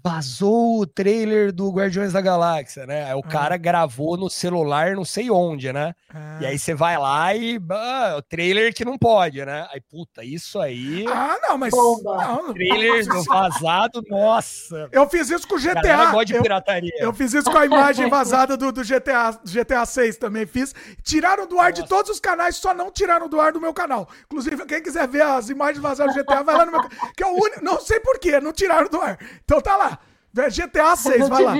vazou o trailer do Guardiões da Galáxia, né? Aí o ah. cara gravou no celular, não sei onde, né? Ah. E aí você vai lá e ah, o trailer que não pode, né? Aí, puta, isso aí. Ah, não, mas. Não. Trailer vazado, nossa. Eu fiz isso com o GTA. Gosta de pirataria. Eu, eu, fiz isso com a imagem vazada do, do GTA, GTA 6 também fiz. Tiraram do ar nossa. de todos os canais, só não tiraram do ar do meu canal. Inclusive, quem quiser ver as imagens vazadas do GTA, vai lá no meu canal. Que é o único. Não sei porquê, não tiraram do ar. Então tá lá. GTA 6, vai lá.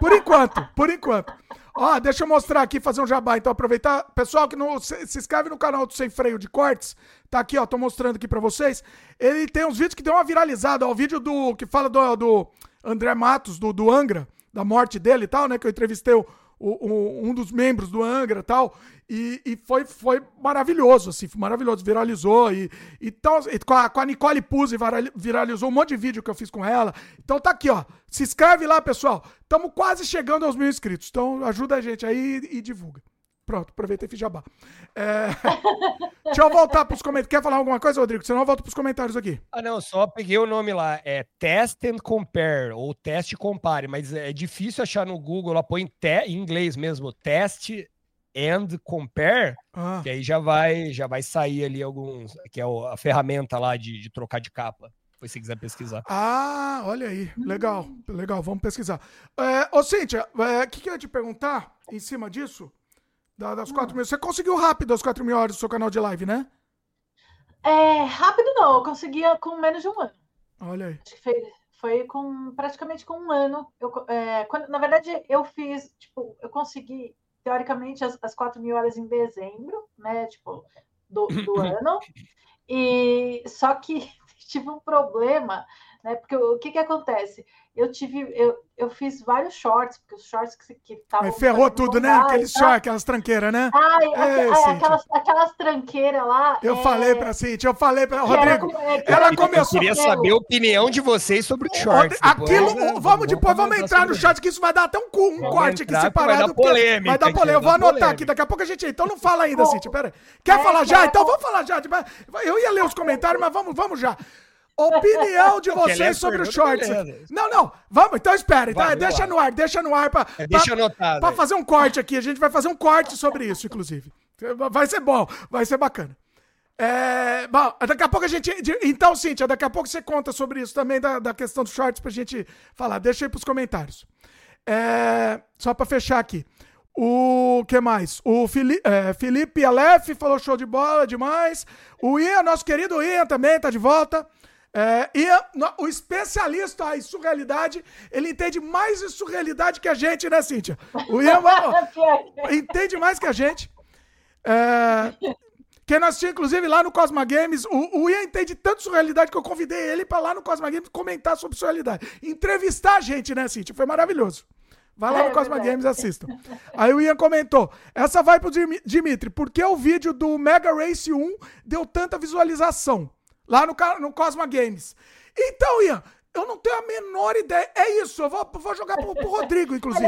Por enquanto, por enquanto. Ó, deixa eu mostrar aqui, fazer um jabá. Então, aproveitar. Pessoal que não se, se inscreve no canal do Sem Freio de Cortes. Tá aqui, ó. Tô mostrando aqui pra vocês. Ele tem uns vídeos que deu uma viralizada. Ó, o vídeo do que fala do, do André Matos, do, do Angra, da morte dele e tal, né? Que eu entrevistei o, o, um dos membros do Angra tal. E, e, foi, foi maravilhoso, assim, maravilhoso, viralizou. E, e, tal, e com, a, com a Nicole Puzzi viralizou um monte de vídeo que eu fiz com ela. Então tá aqui, ó. Se inscreve lá, pessoal. Estamos quase chegando aos mil inscritos. Então ajuda a gente aí e, e divulga. Pronto, aproveitei e fiz jabá. É... Deixa eu voltar para os comentários. Quer falar alguma coisa, Rodrigo? Senão eu volto para os comentários aqui. Ah, não, só peguei o nome lá. É Test and Compare, ou Teste e Compare, mas é difícil achar no Google. Lá põe te... em inglês mesmo, Test and Compare, ah. que aí já vai, já vai sair ali alguns, que é a ferramenta lá de, de trocar de capa. Depois se quiser pesquisar. Ah, olha aí. Legal, legal. Vamos pesquisar. É, ô, Cíntia, o é, que, que eu ia te perguntar em cima disso? Da, das 4 mil. Você conseguiu rápido as 4 mil horas do seu canal de live, né? É, rápido não, eu conseguia com menos de um ano. Olha aí. Acho que foi, foi com praticamente com um ano. Eu, é, quando, na verdade, eu fiz, tipo, eu consegui, teoricamente, as, as 4 mil horas em dezembro, né? Tipo, do, do ano. E só que tive um problema, né? Porque o que, que acontece? eu tive, eu, eu fiz vários shorts, porque os shorts que estavam. Ferrou tudo, né? Aqueles shorts, aquelas tranqueiras, né? Ai, é, ai aquelas, aquelas tranqueiras lá. Eu é... falei pra Cintia, eu falei pra. Rodrigo, era, ela começou. Eu queria saber a opinião de vocês sobre o shorts. Aquilo, depois, vamos depois, vamos entrar no chat, que isso vai dar até um, um corte aqui separado. Vai dar polêmica. Vai dar polêmica. Eu vou anotar aqui, daqui a pouco a gente. Então não fala ainda, Cintia, pera aí. Quer é, falar já? Então vamos falar já. Eu ia ler os comentários, mas vamos, vamos já. Opinião de vocês sobre o shorts. Não, não. Vamos, então espera. Então, deixa no ar, deixa no ar pra, é, deixa anotado. Pra fazer um corte aqui. A gente vai fazer um corte sobre isso, inclusive. Vai ser bom, vai ser bacana. É, bom, daqui a pouco a gente. Então, Cíntia, daqui a pouco você conta sobre isso também, da, da questão dos shorts, pra gente falar. Deixa aí pros comentários. É, só pra fechar aqui. O que mais? O Fili é, Felipe Aleph falou show de bola demais. O Ian, nosso querido Ian também tá de volta. É, e o especialista em surrealidade, ele entende mais de surrealidade que a gente, né, Cíntia? O Ian entende mais que a gente. É, que nós tínhamos, inclusive, lá no Cosma Games, o, o Ian entende tanto surrealidade que eu convidei ele para lá no Cosma Games comentar sobre surrealidade. Entrevistar a gente, né, Cíntia? Foi maravilhoso. Vai lá no é, Cosma verdade. Games e assistam. Aí o Ian comentou: essa vai pro Dimitri, por que o vídeo do Mega Race 1 deu tanta visualização? Lá no, no Cosma Games. Então, Ian, eu não tenho a menor ideia. É isso, eu vou, vou jogar pro, pro Rodrigo, inclusive.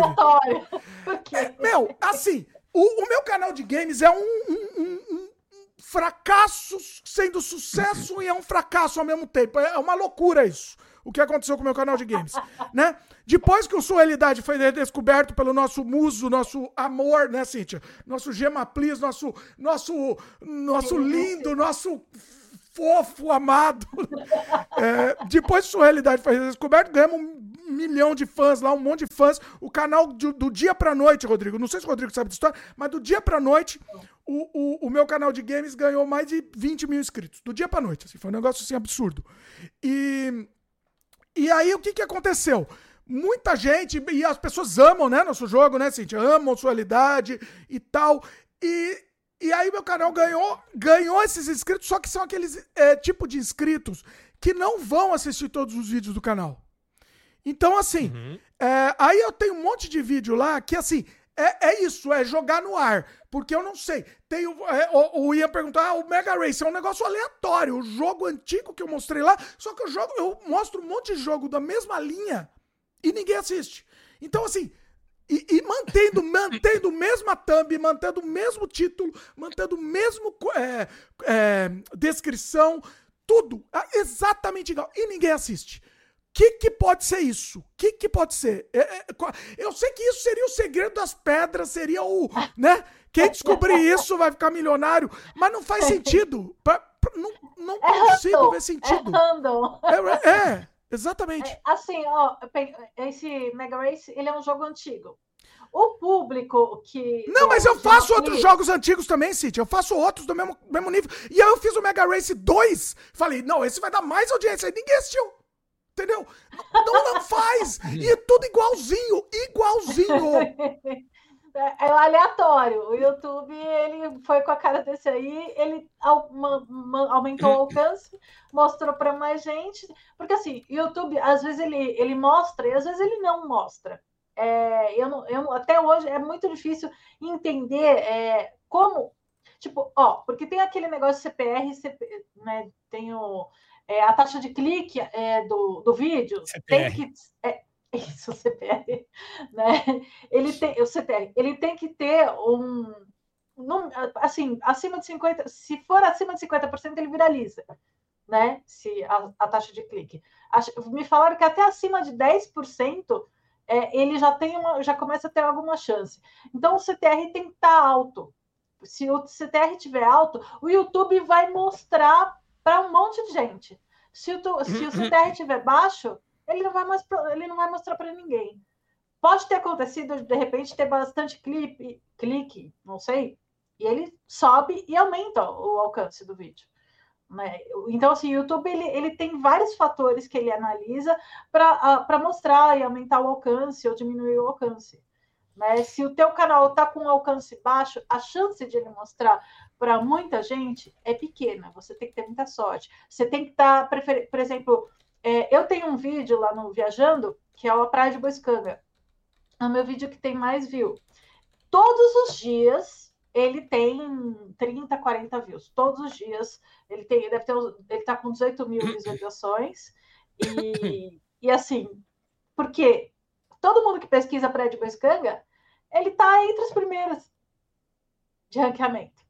É, meu, assim, o, o, meu canal de games é um, um, um, um fracasso sendo sucesso e é um fracasso ao mesmo tempo. É uma loucura isso. O que aconteceu com o meu canal de games, né? Depois que o Suelidade foi descoberto pelo nosso muso, nosso amor, né, Cíntia? Nosso Gema Please, nosso, nosso, nosso lindo, nosso fofo, amado. É, depois de sua realidade foi descoberta, ganhamos um milhão de fãs lá, um monte de fãs. O canal do, do dia pra noite, Rodrigo, não sei se o Rodrigo sabe da história, mas do dia pra noite, o, o, o, meu canal de games ganhou mais de 20 mil inscritos. Do dia pra noite, assim, foi um negócio assim absurdo. E, e aí, o que que aconteceu? Muita gente, e as pessoas amam, né, nosso jogo, né, Cintia? Amam sua realidade e tal. E, e aí meu canal ganhou, ganhou esses inscritos, só que são aqueles é, tipo de inscritos que não vão assistir todos os vídeos do canal. Então, assim, uhum. é, aí eu tenho um monte de vídeo lá que, assim, é, é isso, é jogar no ar. Porque eu não sei. Tem é, o, o Ian perguntar, ah, o Mega Race é um negócio aleatório. O jogo antigo que eu mostrei lá, só que eu jogo, eu mostro um monte de jogo da mesma linha e ninguém assiste. Então, assim, e, e, mantendo, mantendo a mesma thumb, mantendo o mesmo título, mantendo o mesmo é, é, descrição, tudo é exatamente igual. E ninguém assiste. O que, que pode ser isso? O que, que pode ser? É, é, eu sei que isso seria o segredo das pedras, seria o. né? Quem descobrir isso vai ficar milionário, mas não faz sentido. Não não consigo ver sentido. É. É, é, Exatamente. É, assim, ó, esse Mega Race, ele é um jogo antigo. O público que. Não, mas eu faço outros jogos antigos também, City. Eu faço outros do mesmo, mesmo nível. E aí eu fiz o Mega Race 2. Falei, não, esse vai dar mais audiência. Aí ninguém assistiu. Entendeu? Não, não faz. E é tudo igualzinho. Igualzinho. É, é aleatório. O YouTube, ele foi com a cara desse aí, ele aumentou o alcance, mostrou para mais gente. Porque assim, o YouTube, às vezes ele, ele mostra e às vezes ele não mostra. É, eu, não, eu até hoje é muito difícil entender é, como. Tipo, ó, porque tem aquele negócio CPR, CP, né? Tem o, é, a taxa de clique é, do, do vídeo. CPR. Tem que. Isso, o CPR, né? Ele tem, o CPR, ele tem que ter um, assim, acima de 50, se for acima de 50%, ele viraliza, né? Se a, a taxa de clique. Me falaram que até acima de 10%, é, ele já tem uma, já começa a ter alguma chance. Então o CTR tem que estar tá alto. Se o CTR estiver alto, o YouTube vai mostrar para um monte de gente. Se o, se o CTR estiver baixo, ele não vai, mais, ele não vai mostrar para ninguém. Pode ter acontecido, de repente, ter bastante clipe, clique, não sei, e ele sobe e aumenta o alcance do vídeo. Né? Então, assim, o YouTube ele, ele tem vários fatores que ele analisa para mostrar e aumentar o alcance ou diminuir o alcance. Né? Se o teu canal está com alcance baixo, a chance de ele mostrar para muita gente é pequena. Você tem que ter muita sorte. Você tem que estar, tá, por exemplo, é, eu tenho um vídeo lá no Viajando, que é a Praia de Boiscanga. É o meu vídeo que tem mais view. Todos os dias ele tem 30, 40 views. Todos os dias ele tem, deve ter, ele tá com 18 mil visualizações. E, e assim, porque todo mundo que pesquisa Praia de Boiscanga ele está entre as primeiras de ranqueamento.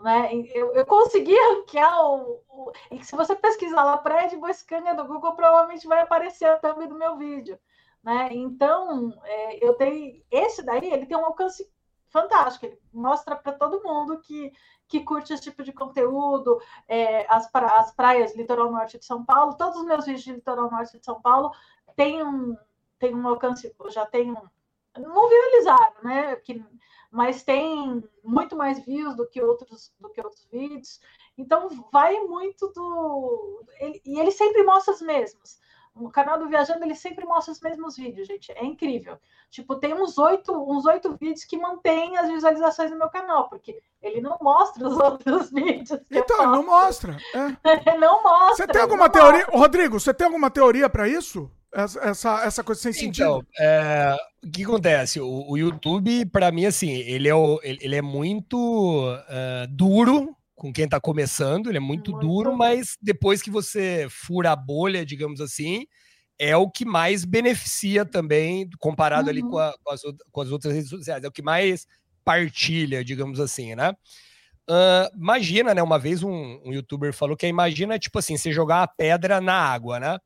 Né? Eu, eu consegui ranquear o, o, se você pesquisar lá prédio Boiscanga do Google, provavelmente vai aparecer também do meu vídeo. Né? Então, é, eu dei. Esse daí ele tem um alcance fantástico, ele mostra para todo mundo que, que curte esse tipo de conteúdo, é, as, pra, as praias litoral norte de São Paulo, todos os meus vídeos de litoral norte de São Paulo têm um, têm um alcance, já tem um, não viralizaram, né? Que, mas tem muito mais views do que outros do que outros vídeos. Então vai muito do ele, e ele sempre mostra os mesmos. O canal do Viajando ele sempre mostra os mesmos vídeos, gente. É incrível. Tipo, tem uns oito, uns oito vídeos que mantêm as visualizações no meu canal, porque ele não mostra os outros vídeos. Então, não mostra. É. não mostra. Você tem alguma teoria, mostra. Rodrigo? Você tem alguma teoria para isso? Essa, essa coisa sem sentido. Então, é, o que acontece? O, o YouTube, para mim, assim, ele é, o, ele é muito uh, duro com quem tá começando, ele é muito, muito duro, mas depois que você fura a bolha, digamos assim, é o que mais beneficia também, comparado uhum. ali com, a, com, as, com, as, outras redes sociais, é o que mais partilha, digamos assim, né? Uh, imagina, né? Uma vez um, um youtuber falou que imagina, tipo assim, você jogar uma pedra na água, né?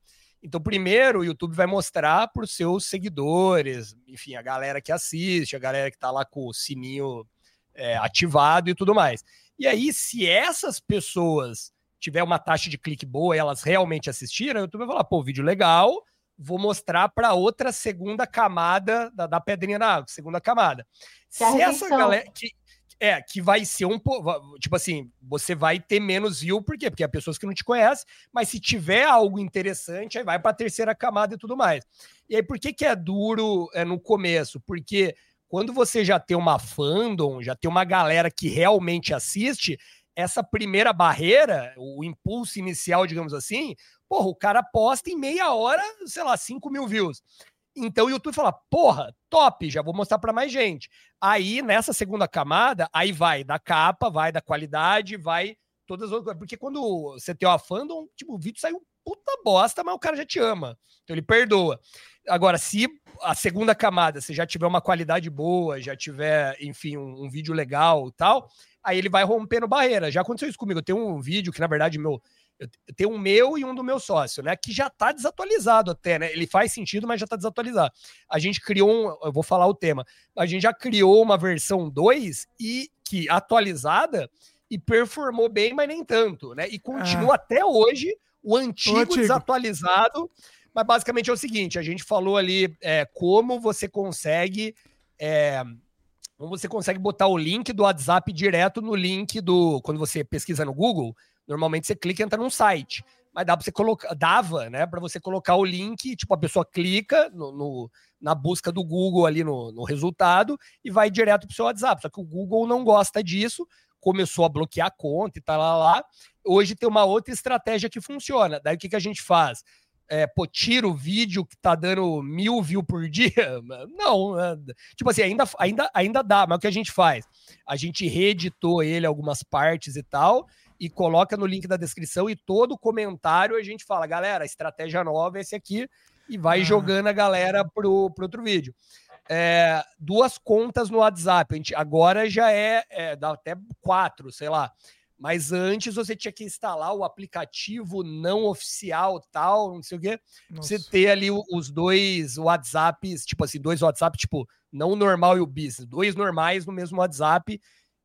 Então, primeiro, o YouTube vai mostrar para os seus seguidores, enfim, a galera que assiste, a galera que está lá com o sininho é, ativado e tudo mais. E aí, se essas pessoas tiver uma taxa de clique boa e elas realmente assistiram, o YouTube vai falar, pô, vídeo legal, vou mostrar para outra segunda camada da, da pedrinha na água, segunda camada. Se essa galera. Que, é, que vai ser um pouco. Tipo assim, você vai ter menos view, por quê? Porque é pessoas que não te conhecem, mas se tiver algo interessante, aí vai para a terceira camada e tudo mais. E aí, por que, que é duro é, no começo? Porque quando você já tem uma fandom, já tem uma galera que realmente assiste, essa primeira barreira, o impulso inicial, digamos assim, porra, o cara posta em meia hora, sei lá, 5 mil views. Então o YouTube fala, porra, top, já vou mostrar para mais gente. Aí nessa segunda camada, aí vai da capa, vai da qualidade, vai todas as outras. Porque quando você tem uma fandom, tipo, o vídeo saiu puta bosta, mas o cara já te ama. Então ele perdoa. Agora, se a segunda camada você já tiver uma qualidade boa, já tiver, enfim, um, um vídeo legal e tal, aí ele vai rompendo barreira. Já aconteceu isso comigo. Eu tenho um vídeo que, na verdade, meu tenho um meu e um do meu sócio, né? Que já está desatualizado até, né? Ele faz sentido, mas já está desatualizado. A gente criou um, eu vou falar o tema. A gente já criou uma versão 2 e que atualizada e performou bem, mas nem tanto, né? E continua ah. até hoje o antigo, o antigo, desatualizado. Mas basicamente é o seguinte: a gente falou ali é, como você consegue. É, como você consegue botar o link do WhatsApp direto no link do. Quando você pesquisa no Google, Normalmente você clica e entra num site. Mas dá para você colocar, dava, né, para você colocar o link, tipo, a pessoa clica no, no na busca do Google ali no, no resultado e vai direto para o seu WhatsApp. Só que o Google não gosta disso, começou a bloquear a conta e tá lá, lá. Hoje tem uma outra estratégia que funciona. Daí o que, que a gente faz? É, pô, tira o vídeo que tá dando mil views por dia? Não, né? tipo assim, ainda, ainda, ainda dá, mas o que a gente faz? A gente reeditou ele algumas partes e tal, e coloca no link da descrição e todo comentário a gente fala, galera, estratégia nova é esse aqui e vai ah. jogando a galera pro, pro outro vídeo. É, duas contas no WhatsApp, a gente, agora já é, é, dá até quatro, sei lá. Mas antes você tinha que instalar o aplicativo não oficial, tal, não sei o quê. Nossa. Você ter ali os dois WhatsApps, tipo assim, dois WhatsApp, tipo, não o normal e o business, dois normais no mesmo WhatsApp,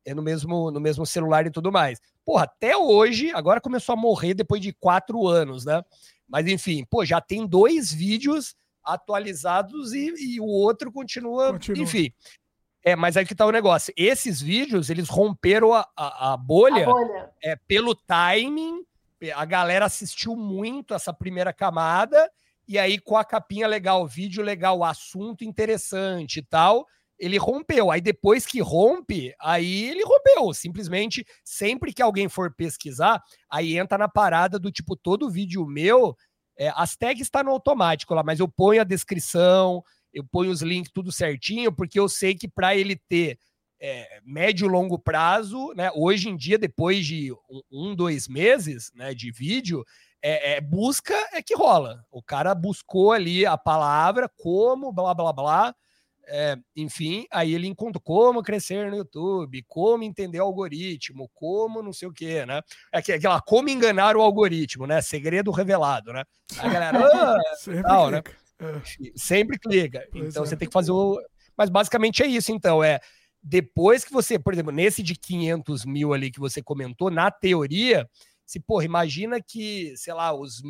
é no mesmo, no mesmo celular e tudo mais. Porra, até hoje, agora começou a morrer depois de quatro anos, né? Mas enfim, pô, já tem dois vídeos atualizados e, e o outro continua, continua, enfim. É, mas aí que tá o negócio. Esses vídeos, eles romperam a, a, a, bolha, a bolha, É, pelo timing a galera assistiu muito essa primeira camada, e aí com a capinha legal, vídeo legal, assunto interessante e tal, ele rompeu. Aí depois que rompe, aí ele rompeu. Simplesmente, sempre que alguém for pesquisar, aí entra na parada do tipo, todo vídeo meu, é, as tags estão tá no automático lá, mas eu ponho a descrição, eu ponho os links tudo certinho, porque eu sei que para ele ter é, médio e longo prazo, né? Hoje em dia, depois de um, dois meses né, de vídeo, é, é, busca é que rola. O cara buscou ali a palavra, como, blá, blá, blá. É, enfim, aí ele encontrou como crescer no YouTube, como entender o algoritmo, como não sei o que, né? É aquela como enganar o algoritmo, né? Segredo revelado, né? A galera, ah, sempre, tal, né? clica. Né? sempre clica. Pois então é. você tem que fazer o. Mas basicamente é isso, então. É depois que você, por exemplo, nesse de 500 mil ali que você comentou, na teoria, se, porra, imagina que, sei lá, os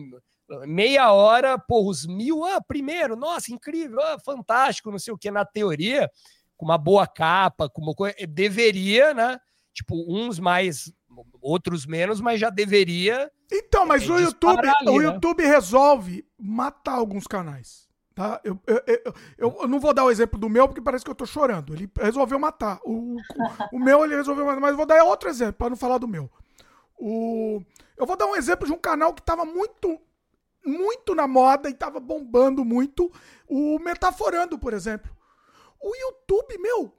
meia hora, porra, os mil, ah, primeiro, nossa, incrível, ah, fantástico, não sei o que, na teoria, com uma boa capa, com uma coisa, deveria, né? Tipo, uns mais, outros menos, mas já deveria. Então, mas é, o YouTube, ali, o né? YouTube resolve matar alguns canais. Tá? Eu, eu, eu, eu, não vou dar o exemplo do meu, porque parece que eu tô chorando. Ele resolveu matar. O, o, o meu ele resolveu matar, mas eu vou dar outro exemplo, para não falar do meu. O, eu vou dar um exemplo de um canal que tava muito muito na moda e tava bombando muito o Metaforando, por exemplo. O YouTube, meu,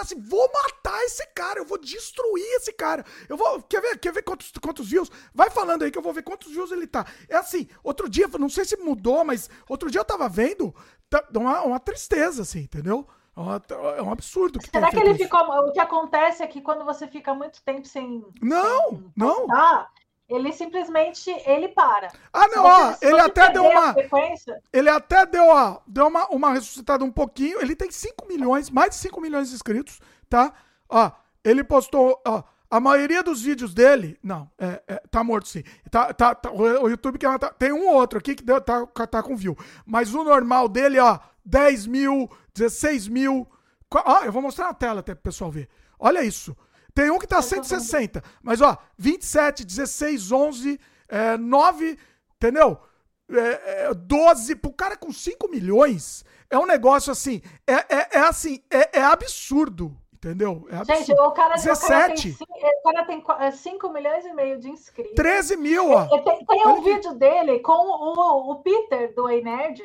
assim, vou matar esse cara, eu vou destruir esse cara. Eu vou. Quer ver, quer ver quantos, quantos views? Vai falando aí que eu vou ver quantos views ele tá. É assim, outro dia, não sei se mudou, mas outro dia eu tava vendo, tá, uma, uma tristeza, assim, entendeu? É, é um absurdo. Que Será que ele isso. ficou. O que acontece é que quando você fica muito tempo sem. Não, sem não. Ele simplesmente ele para. Ah, não, ó, ele até deu uma. Ele até deu, ó, deu uma, uma ressuscitada um pouquinho. Ele tem 5 milhões, mais de 5 milhões de inscritos, tá? Ó, ele postou, ó, a maioria dos vídeos dele. Não, é, é, tá morto sim. Tá, tá, tá o YouTube que tá, tem um ou outro aqui que deu, tá, tá com view. Mas o normal dele, ó, 10 mil, 16 mil. Ó, eu vou mostrar na tela até pro pessoal ver. Olha isso. Tem um que tá 160. Mas, ó, 27, 16, 11, é, 9, entendeu? É, é, 12. Pro cara com 5 milhões, é um negócio assim. É, é, é assim, é, é absurdo. Entendeu? É absurdo. Gente, o cara, 17. O cara tem, o cara tem 5 milhões e meio de inscritos. 13 mil, ó. Tem, tem um vídeo dele com o, o Peter do Ei Nerd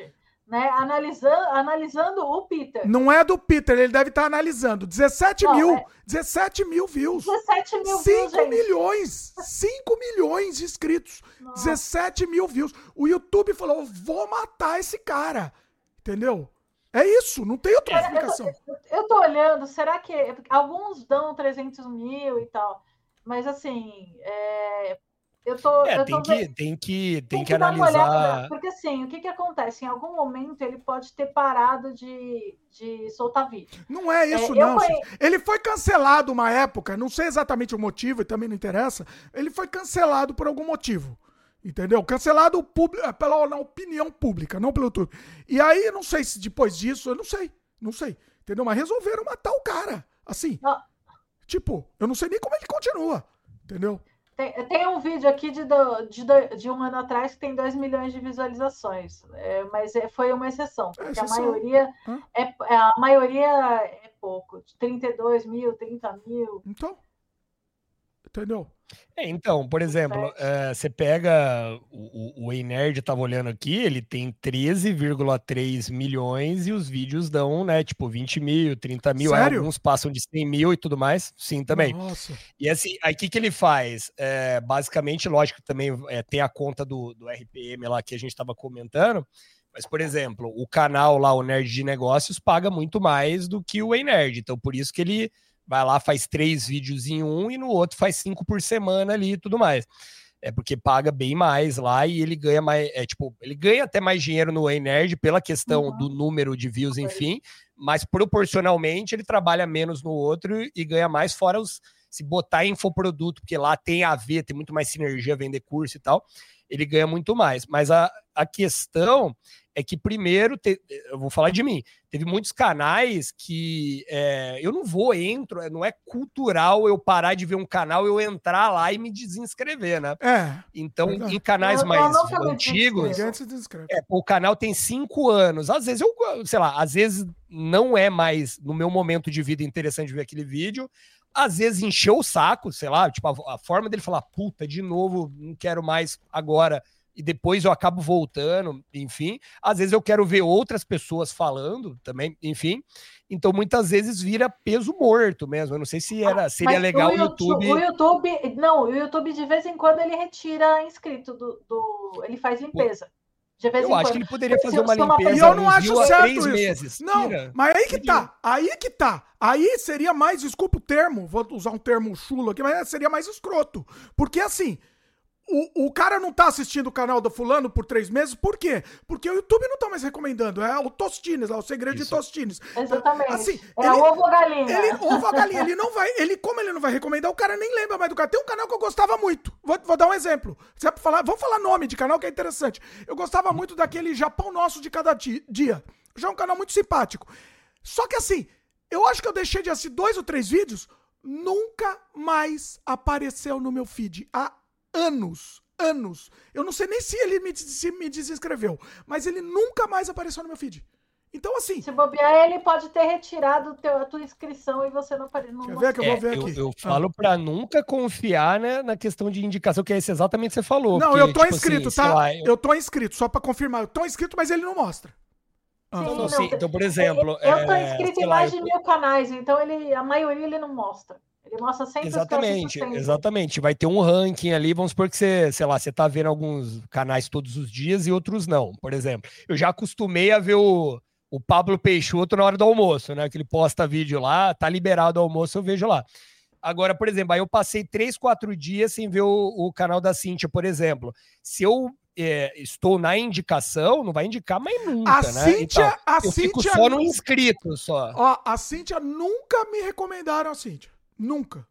né, analisando, analisando o Peter. Não é do Peter, ele deve estar analisando. 17 Não, mil, é... 17 mil views. 17 mil 5 views, milhões, 5 milhões de inscritos. Nossa. 17 mil views. O YouTube falou, vou matar esse cara. Entendeu? É isso, não tem outra explicação. Eu, eu, eu tô olhando, será que... Alguns dão 300 mil e tal, mas assim, é, eu tô, é, eu tem, tô... que, tem que tem, tem que, que analisar. Olhada, porque assim, o que, que acontece? Em algum momento ele pode ter parado de, de soltar vídeo. Não é isso, é, não. Conhe... Ele foi cancelado uma época, não sei exatamente o motivo, e também não interessa. Ele foi cancelado por algum motivo. Entendeu? Cancelado pela, pela opinião pública, não pelo YouTube. E aí, não sei se depois disso, eu não sei. Não sei. Entendeu? Mas resolveram matar o cara. Assim. Não. Tipo, eu não sei nem como ele continua. Entendeu? Tem, tem, um vídeo aqui de, de, de, um ano atrás que tem 2 milhões de visualizações, é, mas é, foi uma exceção, é porque exceção. a maioria é, é, a maioria é pouco, 32 mil, 30 mil. Então, entendeu? É, então, por exemplo, é, você pega o, o Nerd, estava olhando aqui, ele tem 13,3 milhões e os vídeos dão, né, tipo 20 mil, 30 mil, alguns passam de 100 mil e tudo mais, sim, também. Nossa. E assim, aí o que, que ele faz? É, basicamente, lógico, também é, tem a conta do, do RPM lá que a gente estava comentando, mas, por exemplo, o canal lá, o Nerd de Negócios, paga muito mais do que o Nerd, então por isso que ele vai lá, faz três vídeos em um e no outro faz cinco por semana ali e tudo mais. É porque paga bem mais lá e ele ganha mais, é tipo, ele ganha até mais dinheiro no Nerd pela questão uhum. do número de views, enfim, mas proporcionalmente ele trabalha menos no outro e ganha mais fora os se botar infoproduto, porque lá tem a ver, tem muito mais sinergia vender curso e tal, ele ganha muito mais. Mas a, a questão é que primeiro, te, eu vou falar de mim, teve muitos canais que é, eu não vou, entro, não é cultural eu parar de ver um canal, eu entrar lá e me desinscrever, né? É. Então, em canais eu, mais eu antigos, é, o canal tem cinco anos. Às vezes eu, sei lá, às vezes não é mais no meu momento de vida interessante ver aquele vídeo. Às vezes encheu o saco, sei lá, tipo, a, a forma dele falar, puta, de novo, não quero mais agora e depois eu acabo voltando, enfim. Às vezes eu quero ver outras pessoas falando também, enfim. Então muitas vezes vira peso morto mesmo. Eu não sei se era, seria Mas legal o YouTube, o YouTube. Não, o YouTube de vez em quando ele retira inscrito do, do ele faz limpeza. De vez eu acho quando. que ele poderia fazer uma limpeza. E eu não acho certo isso. Meses. Não, Tira. mas aí que tá. Aí que tá. Aí seria mais, desculpa o termo, vou usar um termo chulo aqui, mas seria mais escroto. Porque assim, o, o cara não tá assistindo o canal do fulano por três meses, por quê? Porque o YouTube não tá mais recomendando, é o Tostines, lá, o segredo Isso. de Tostines. Exatamente. Assim, é ele, ovo galinha. Ele, ovo a galinha, ele não vai, ele, como ele não vai recomendar, o cara nem lembra mais do canal. Tem um canal que eu gostava muito, vou, vou dar um exemplo. Você vai falar, vamos falar nome de canal que é interessante. Eu gostava muito daquele Japão Nosso de Cada Dia. Já é um canal muito simpático. Só que assim, eu acho que eu deixei de assistir dois ou três vídeos, nunca mais apareceu no meu feed. Há anos, anos. Eu não sei nem se ele me, se me desinscreveu, mas ele nunca mais apareceu no meu feed. Então, assim. Se bobear, ele pode ter retirado teu, a tua inscrição e você não apareceu. Quer ver que eu vou ver é, aqui? Eu, eu ah. falo para nunca confiar né, na questão de indicação, que é isso exatamente que você falou. Não, porque, eu tô tipo inscrito, assim, tá? Lá, eu... eu tô inscrito, só para confirmar. Eu tô inscrito, mas ele não mostra. Sim, ah. não, então, por exemplo. Eu tô é, inscrito em mais lá, de mil canais, então ele, a maioria ele não mostra. Ele mostra sempre Exatamente, exatamente. Vai ter um ranking ali, vamos supor que você, sei lá, você tá vendo alguns canais todos os dias e outros não, por exemplo. Eu já acostumei a ver o, o Pablo Peixoto na hora do almoço, né? Que ele posta vídeo lá, tá liberado o almoço, eu vejo lá. Agora, por exemplo, aí eu passei três, quatro dias sem ver o, o canal da Cintia, por exemplo. Se eu é, estou na indicação, não vai indicar mais nunca, a né? Cíntia, então, a eu Cíntia, fico só no inscrito, só. Ó, a Cintia nunca me recomendaram a Cintia. Nunca.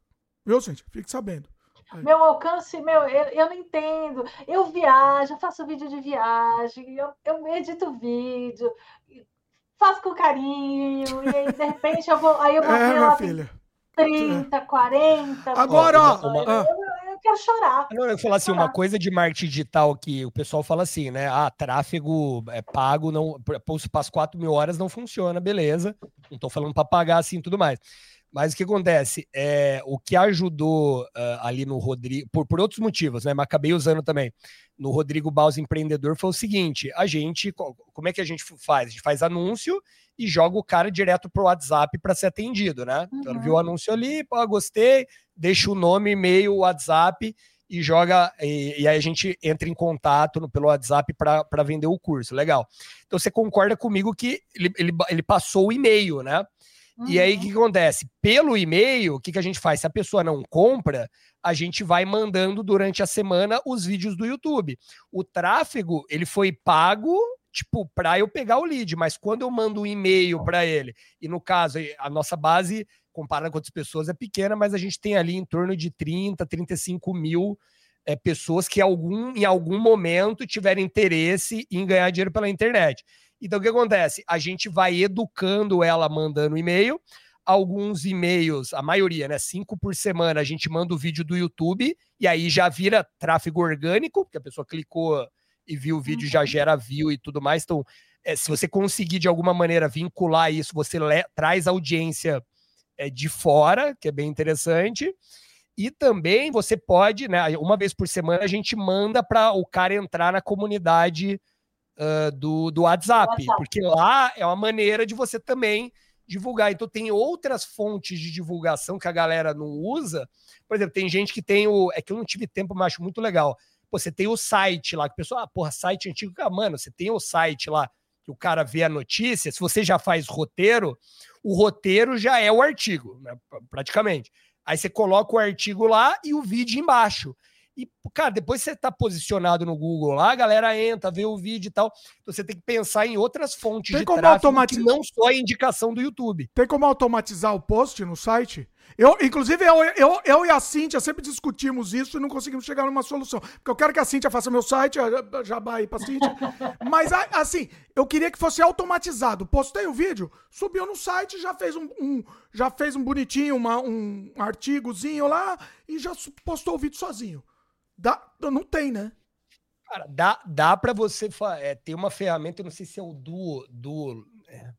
Viu, gente? Fique sabendo. Aí. Meu alcance, meu, eu, eu não entendo. Eu viajo, faço vídeo de viagem, eu, eu edito vídeo, faço com carinho, e aí, de repente, eu vou. Aí eu vou é, ver lá, filha. 30, 40. Agora, ó. Uma. Eu, eu, quero chorar. Não, eu falar assim, uma coisa de marketing digital que o pessoal fala assim, né? Ah, tráfego é pago, não, para as 4 mil horas não funciona, beleza. Não tô falando para pagar assim tudo mais. Mas o que acontece? É, o que ajudou uh, ali no Rodrigo, por, por outros motivos, né? Mas acabei usando também no Rodrigo Baus Empreendedor foi o seguinte: a gente, como é que a gente faz? A gente faz anúncio e joga o cara direto pro WhatsApp para ser atendido, né? Uhum. Então, viu o anúncio ali, pô, gostei, deixa o nome, e-mail, WhatsApp e joga, e, e, aí a gente entra em contato no, pelo WhatsApp para vender o curso. Legal. Então você concorda comigo que ele, ele, ele passou o e-mail, né? Uhum. E aí o que acontece? Pelo e-mail, o que, que a gente faz? Se a pessoa não compra, a gente vai mandando durante a semana os vídeos do YouTube. O tráfego, ele foi pago tipo, para eu pegar o lead, mas quando eu mando um e-mail para ele, e no caso, a nossa base, comparada com outras pessoas, é pequena, mas a gente tem ali em torno de 30, 35 mil é, pessoas que algum, em algum momento tiveram interesse em ganhar dinheiro pela internet. Então, o que acontece? A gente vai educando ela mandando e-mail. Alguns e-mails, a maioria, né? Cinco por semana, a gente manda o vídeo do YouTube e aí já vira tráfego orgânico, porque a pessoa clicou e viu o vídeo, já uhum. gera view e tudo mais. Então, é, se você conseguir de alguma maneira vincular isso, você traz audiência é, de fora, que é bem interessante. E também você pode, né? Uma vez por semana a gente manda para o cara entrar na comunidade uh, do, do WhatsApp, WhatsApp, porque lá é uma maneira de você também divulgar. Então tem outras fontes de divulgação que a galera não usa. Por exemplo, tem gente que tem o. É que eu não tive tempo, mas acho muito legal. Pô, você tem o site lá, que o pessoal, ah, porra, site antigo. Ah, mano, você tem o site lá que o cara vê a notícia. Se você já faz roteiro, o roteiro já é o artigo, né, praticamente. Aí você coloca o artigo lá e o vídeo embaixo. E, cara, depois você tá posicionado no Google lá, a galera entra, vê o vídeo e tal. Então você tem que pensar em outras fontes tem de tráfego automatiz... que não só a indicação do YouTube. Tem como automatizar o post no site? Eu, inclusive, eu, eu, eu e a Cíntia sempre discutimos isso e não conseguimos chegar numa solução. Porque eu quero que a Cíntia faça meu site, já vai pra Cíntia. Mas, assim, eu queria que fosse automatizado. Postei o vídeo, subiu no site, já fez um, um já fez um bonitinho, uma, um artigozinho lá e já postou o vídeo sozinho. Dá, não tem, né? Cara, dá, dá para você é, ter uma ferramenta, eu não sei se é o Duo, Duo é,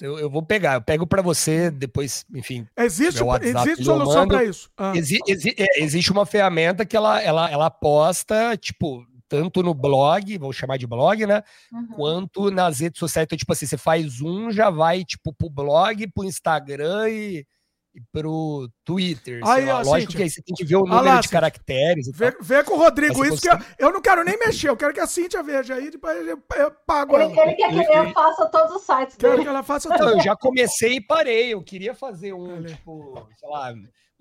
eu, eu, vou pegar, eu pego para você depois, enfim. Existe, WhatsApp, existe solução para isso. Ah. Exi, exi, é, existe uma ferramenta que ela, ela, ela posta, tipo, tanto no blog, vou chamar de blog, né? Uhum. Quanto nas redes sociais. Então, tipo assim, você faz um, já vai, tipo, pro blog, pro Instagram e e pro Twitter. Aí, lá. Lógico que aí você tem que ver o número lá, de caracteres. Vê, vê, com o Rodrigo isso, que eu, eu, não quero nem mexer, eu quero que a Cíntia veja aí, depois eu, eu pago ele, quer que eu faça todos os sites quero dele. que ela faça tudo. Eu já comecei e parei, eu queria fazer um, tipo, sei lá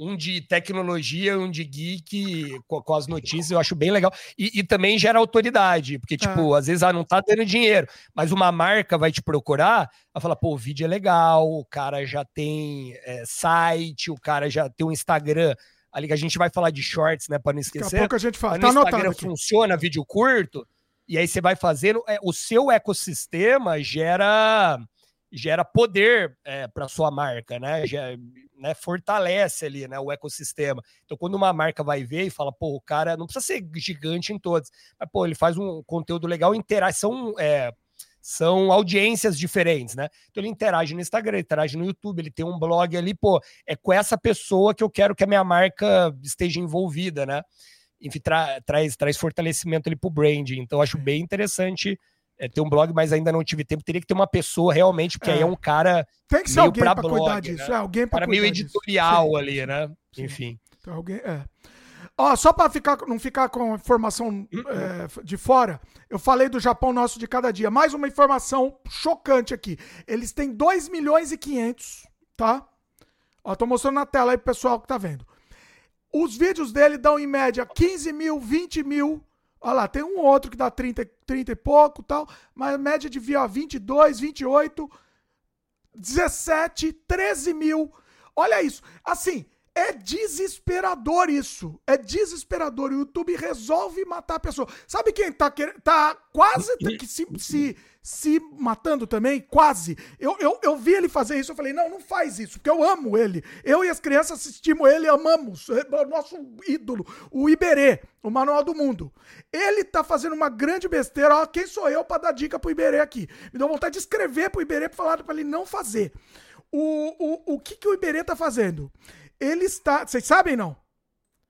um de tecnologia, um de geek, com, com as notícias, eu acho bem legal. E, e também gera autoridade, porque, tipo, é. às vezes ah, não tá dando dinheiro, mas uma marca vai te procurar, vai falar, pô, o vídeo é legal, o cara já tem é, site, o cara já tem um Instagram. Ali que a gente vai falar de shorts, né, para não esquecer. Daqui a pouco a gente fala. Tá no Instagram funciona vídeo curto, e aí você vai fazendo, é, o seu ecossistema gera gera poder é, para sua marca, né? Já, né? Fortalece ali, né? O ecossistema. Então, quando uma marca vai ver e fala, pô, o cara não precisa ser gigante em todos, mas pô, ele faz um conteúdo legal, interação. É, são audiências diferentes, né? Então ele interage no Instagram, ele interage no YouTube, ele tem um blog ali, pô, é com essa pessoa que eu quero que a minha marca esteja envolvida, né? Enfim, tra traz, traz fortalecimento ali pro branding. Então, acho bem interessante é, ter um blog, mas ainda não tive tempo. Teria que ter uma pessoa realmente, porque é. aí é um cara. Tem que ser alguém para cuidar disso. Né? É, alguém para meio editorial disso. ali, né? Sim. Enfim. Então, alguém, é. Ó, só para ficar, não ficar com informação é, de fora, eu falei do Japão nosso de cada dia. Mais uma informação chocante aqui. Eles têm 2 milhões e 500, tá? Ó, tô mostrando na tela aí pro pessoal que tá vendo. Os vídeos dele dão em média 15 mil, 20 mil Olha lá, tem um outro que dá 30, 30 e pouco tal, mas média de via 22, 28, 17, 13 mil. Olha isso. Assim, é desesperador isso. É desesperador. O YouTube resolve matar a pessoa. Sabe quem tá, tá quase se, se se matando também, quase. Eu, eu, eu vi ele fazer isso, eu falei, não, não faz isso, porque eu amo ele. Eu e as crianças assistimos ele, amamos. É o nosso ídolo, o Iberê, o Manual do Mundo. Ele tá fazendo uma grande besteira. Ó, quem sou eu para dar dica pro Iberê aqui? Me deu vontade de escrever pro Iberê pra falar para ele não fazer. O, o, o que, que o Iberê tá fazendo? Ele está. Vocês sabem, não?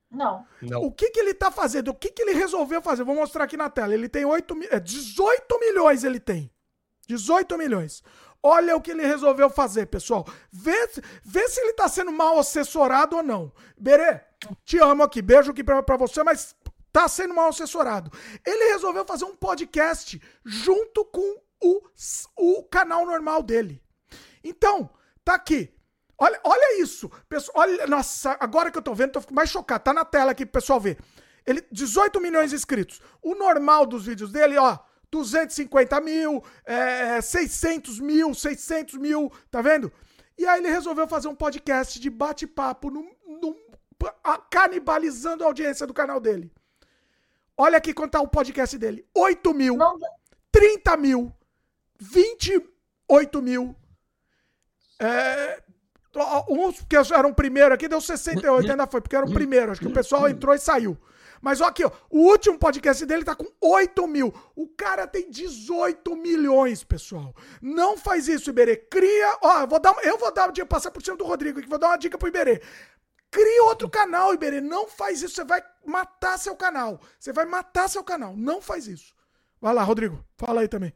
Não. não. O que, que ele tá fazendo? O que, que ele resolveu fazer? Vou mostrar aqui na tela. Ele tem 8, é, 18 milhões ele tem. 18 milhões. Olha o que ele resolveu fazer, pessoal. Vê, vê se ele tá sendo mal assessorado ou não. Berê, te amo aqui. Beijo aqui pra, pra você, mas tá sendo mal assessorado. Ele resolveu fazer um podcast junto com o, o canal normal dele. Então, tá aqui. Olha, olha isso. Pessoal, olha, nossa, agora que eu tô vendo, tô mais chocado. Tá na tela aqui pro pessoal ver. Ele, 18 milhões de inscritos. O normal dos vídeos dele, ó, 250 mil, é, 600 mil, 600 mil, tá vendo? E aí ele resolveu fazer um podcast de bate-papo, canibalizando a audiência do canal dele. Olha aqui quanto tá o podcast dele: 8 mil, Não. 30 mil, 28 mil, é, Uns que eram primeiro aqui, deu 68, ainda foi, porque era o primeiro. Acho que o pessoal entrou e saiu. Mas ó, aqui, ó, o último podcast dele tá com 8 mil. O cara tem 18 milhões, pessoal. Não faz isso, Iberê. Cria. Ó, eu vou dar, eu vou dar passar por cima do Rodrigo aqui, vou dar uma dica pro Iberê. Cria outro canal, Iberê. Não faz isso, você vai matar seu canal. Você vai matar seu canal. Não faz isso. Vai lá, Rodrigo. Fala aí também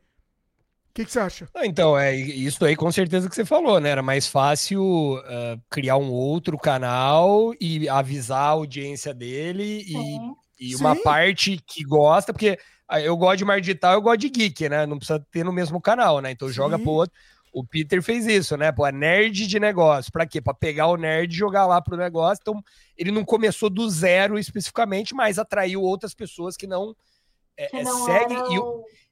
que, que você acha? Então, é isso aí com certeza que você falou, né? Era mais fácil uh, criar um outro canal e avisar a audiência dele e, e uma parte que gosta, porque ah, eu gosto de mar digital, eu gosto de geek, né? Não precisa ter no mesmo canal, né? Então Sim. joga pro outro. O Peter fez isso, né? Pô, é nerd de negócio. Para quê? Para pegar o nerd e jogar lá pro negócio. Então, ele não começou do zero especificamente, mas atraiu outras pessoas que não, é, que não seguem. Eram... E,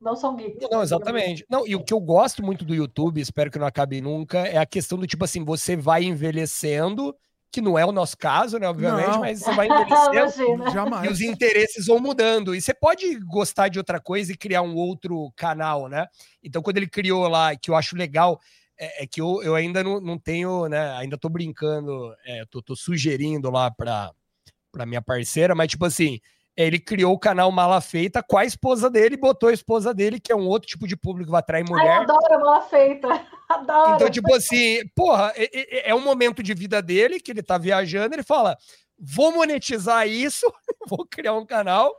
Não são geeks. Não, exatamente. Não, e o que eu gosto muito do YouTube, espero que não acabe nunca, é a questão do tipo assim, você vai envelhecendo, que não é o nosso caso, né, obviamente, não. mas você vai envelhecendo Jamais. e os interesses vão mudando. E você pode gostar de outra coisa e criar um outro canal, né? Então, quando ele criou lá, que eu acho legal, é, é que eu, eu ainda não, não tenho, né? Ainda tô brincando, é, tô, tô sugerindo lá para para minha parceira, mas tipo assim, ele criou o canal Mala Feita com a esposa dele, botou a esposa dele, que é um outro tipo de público que vai atrair mulher. Ai, adoro Mala Feita. Adoro. Então, tipo assim, porra, é, é, um momento de vida dele que ele tá viajando, ele fala: vou monetizar isso, vou criar um canal.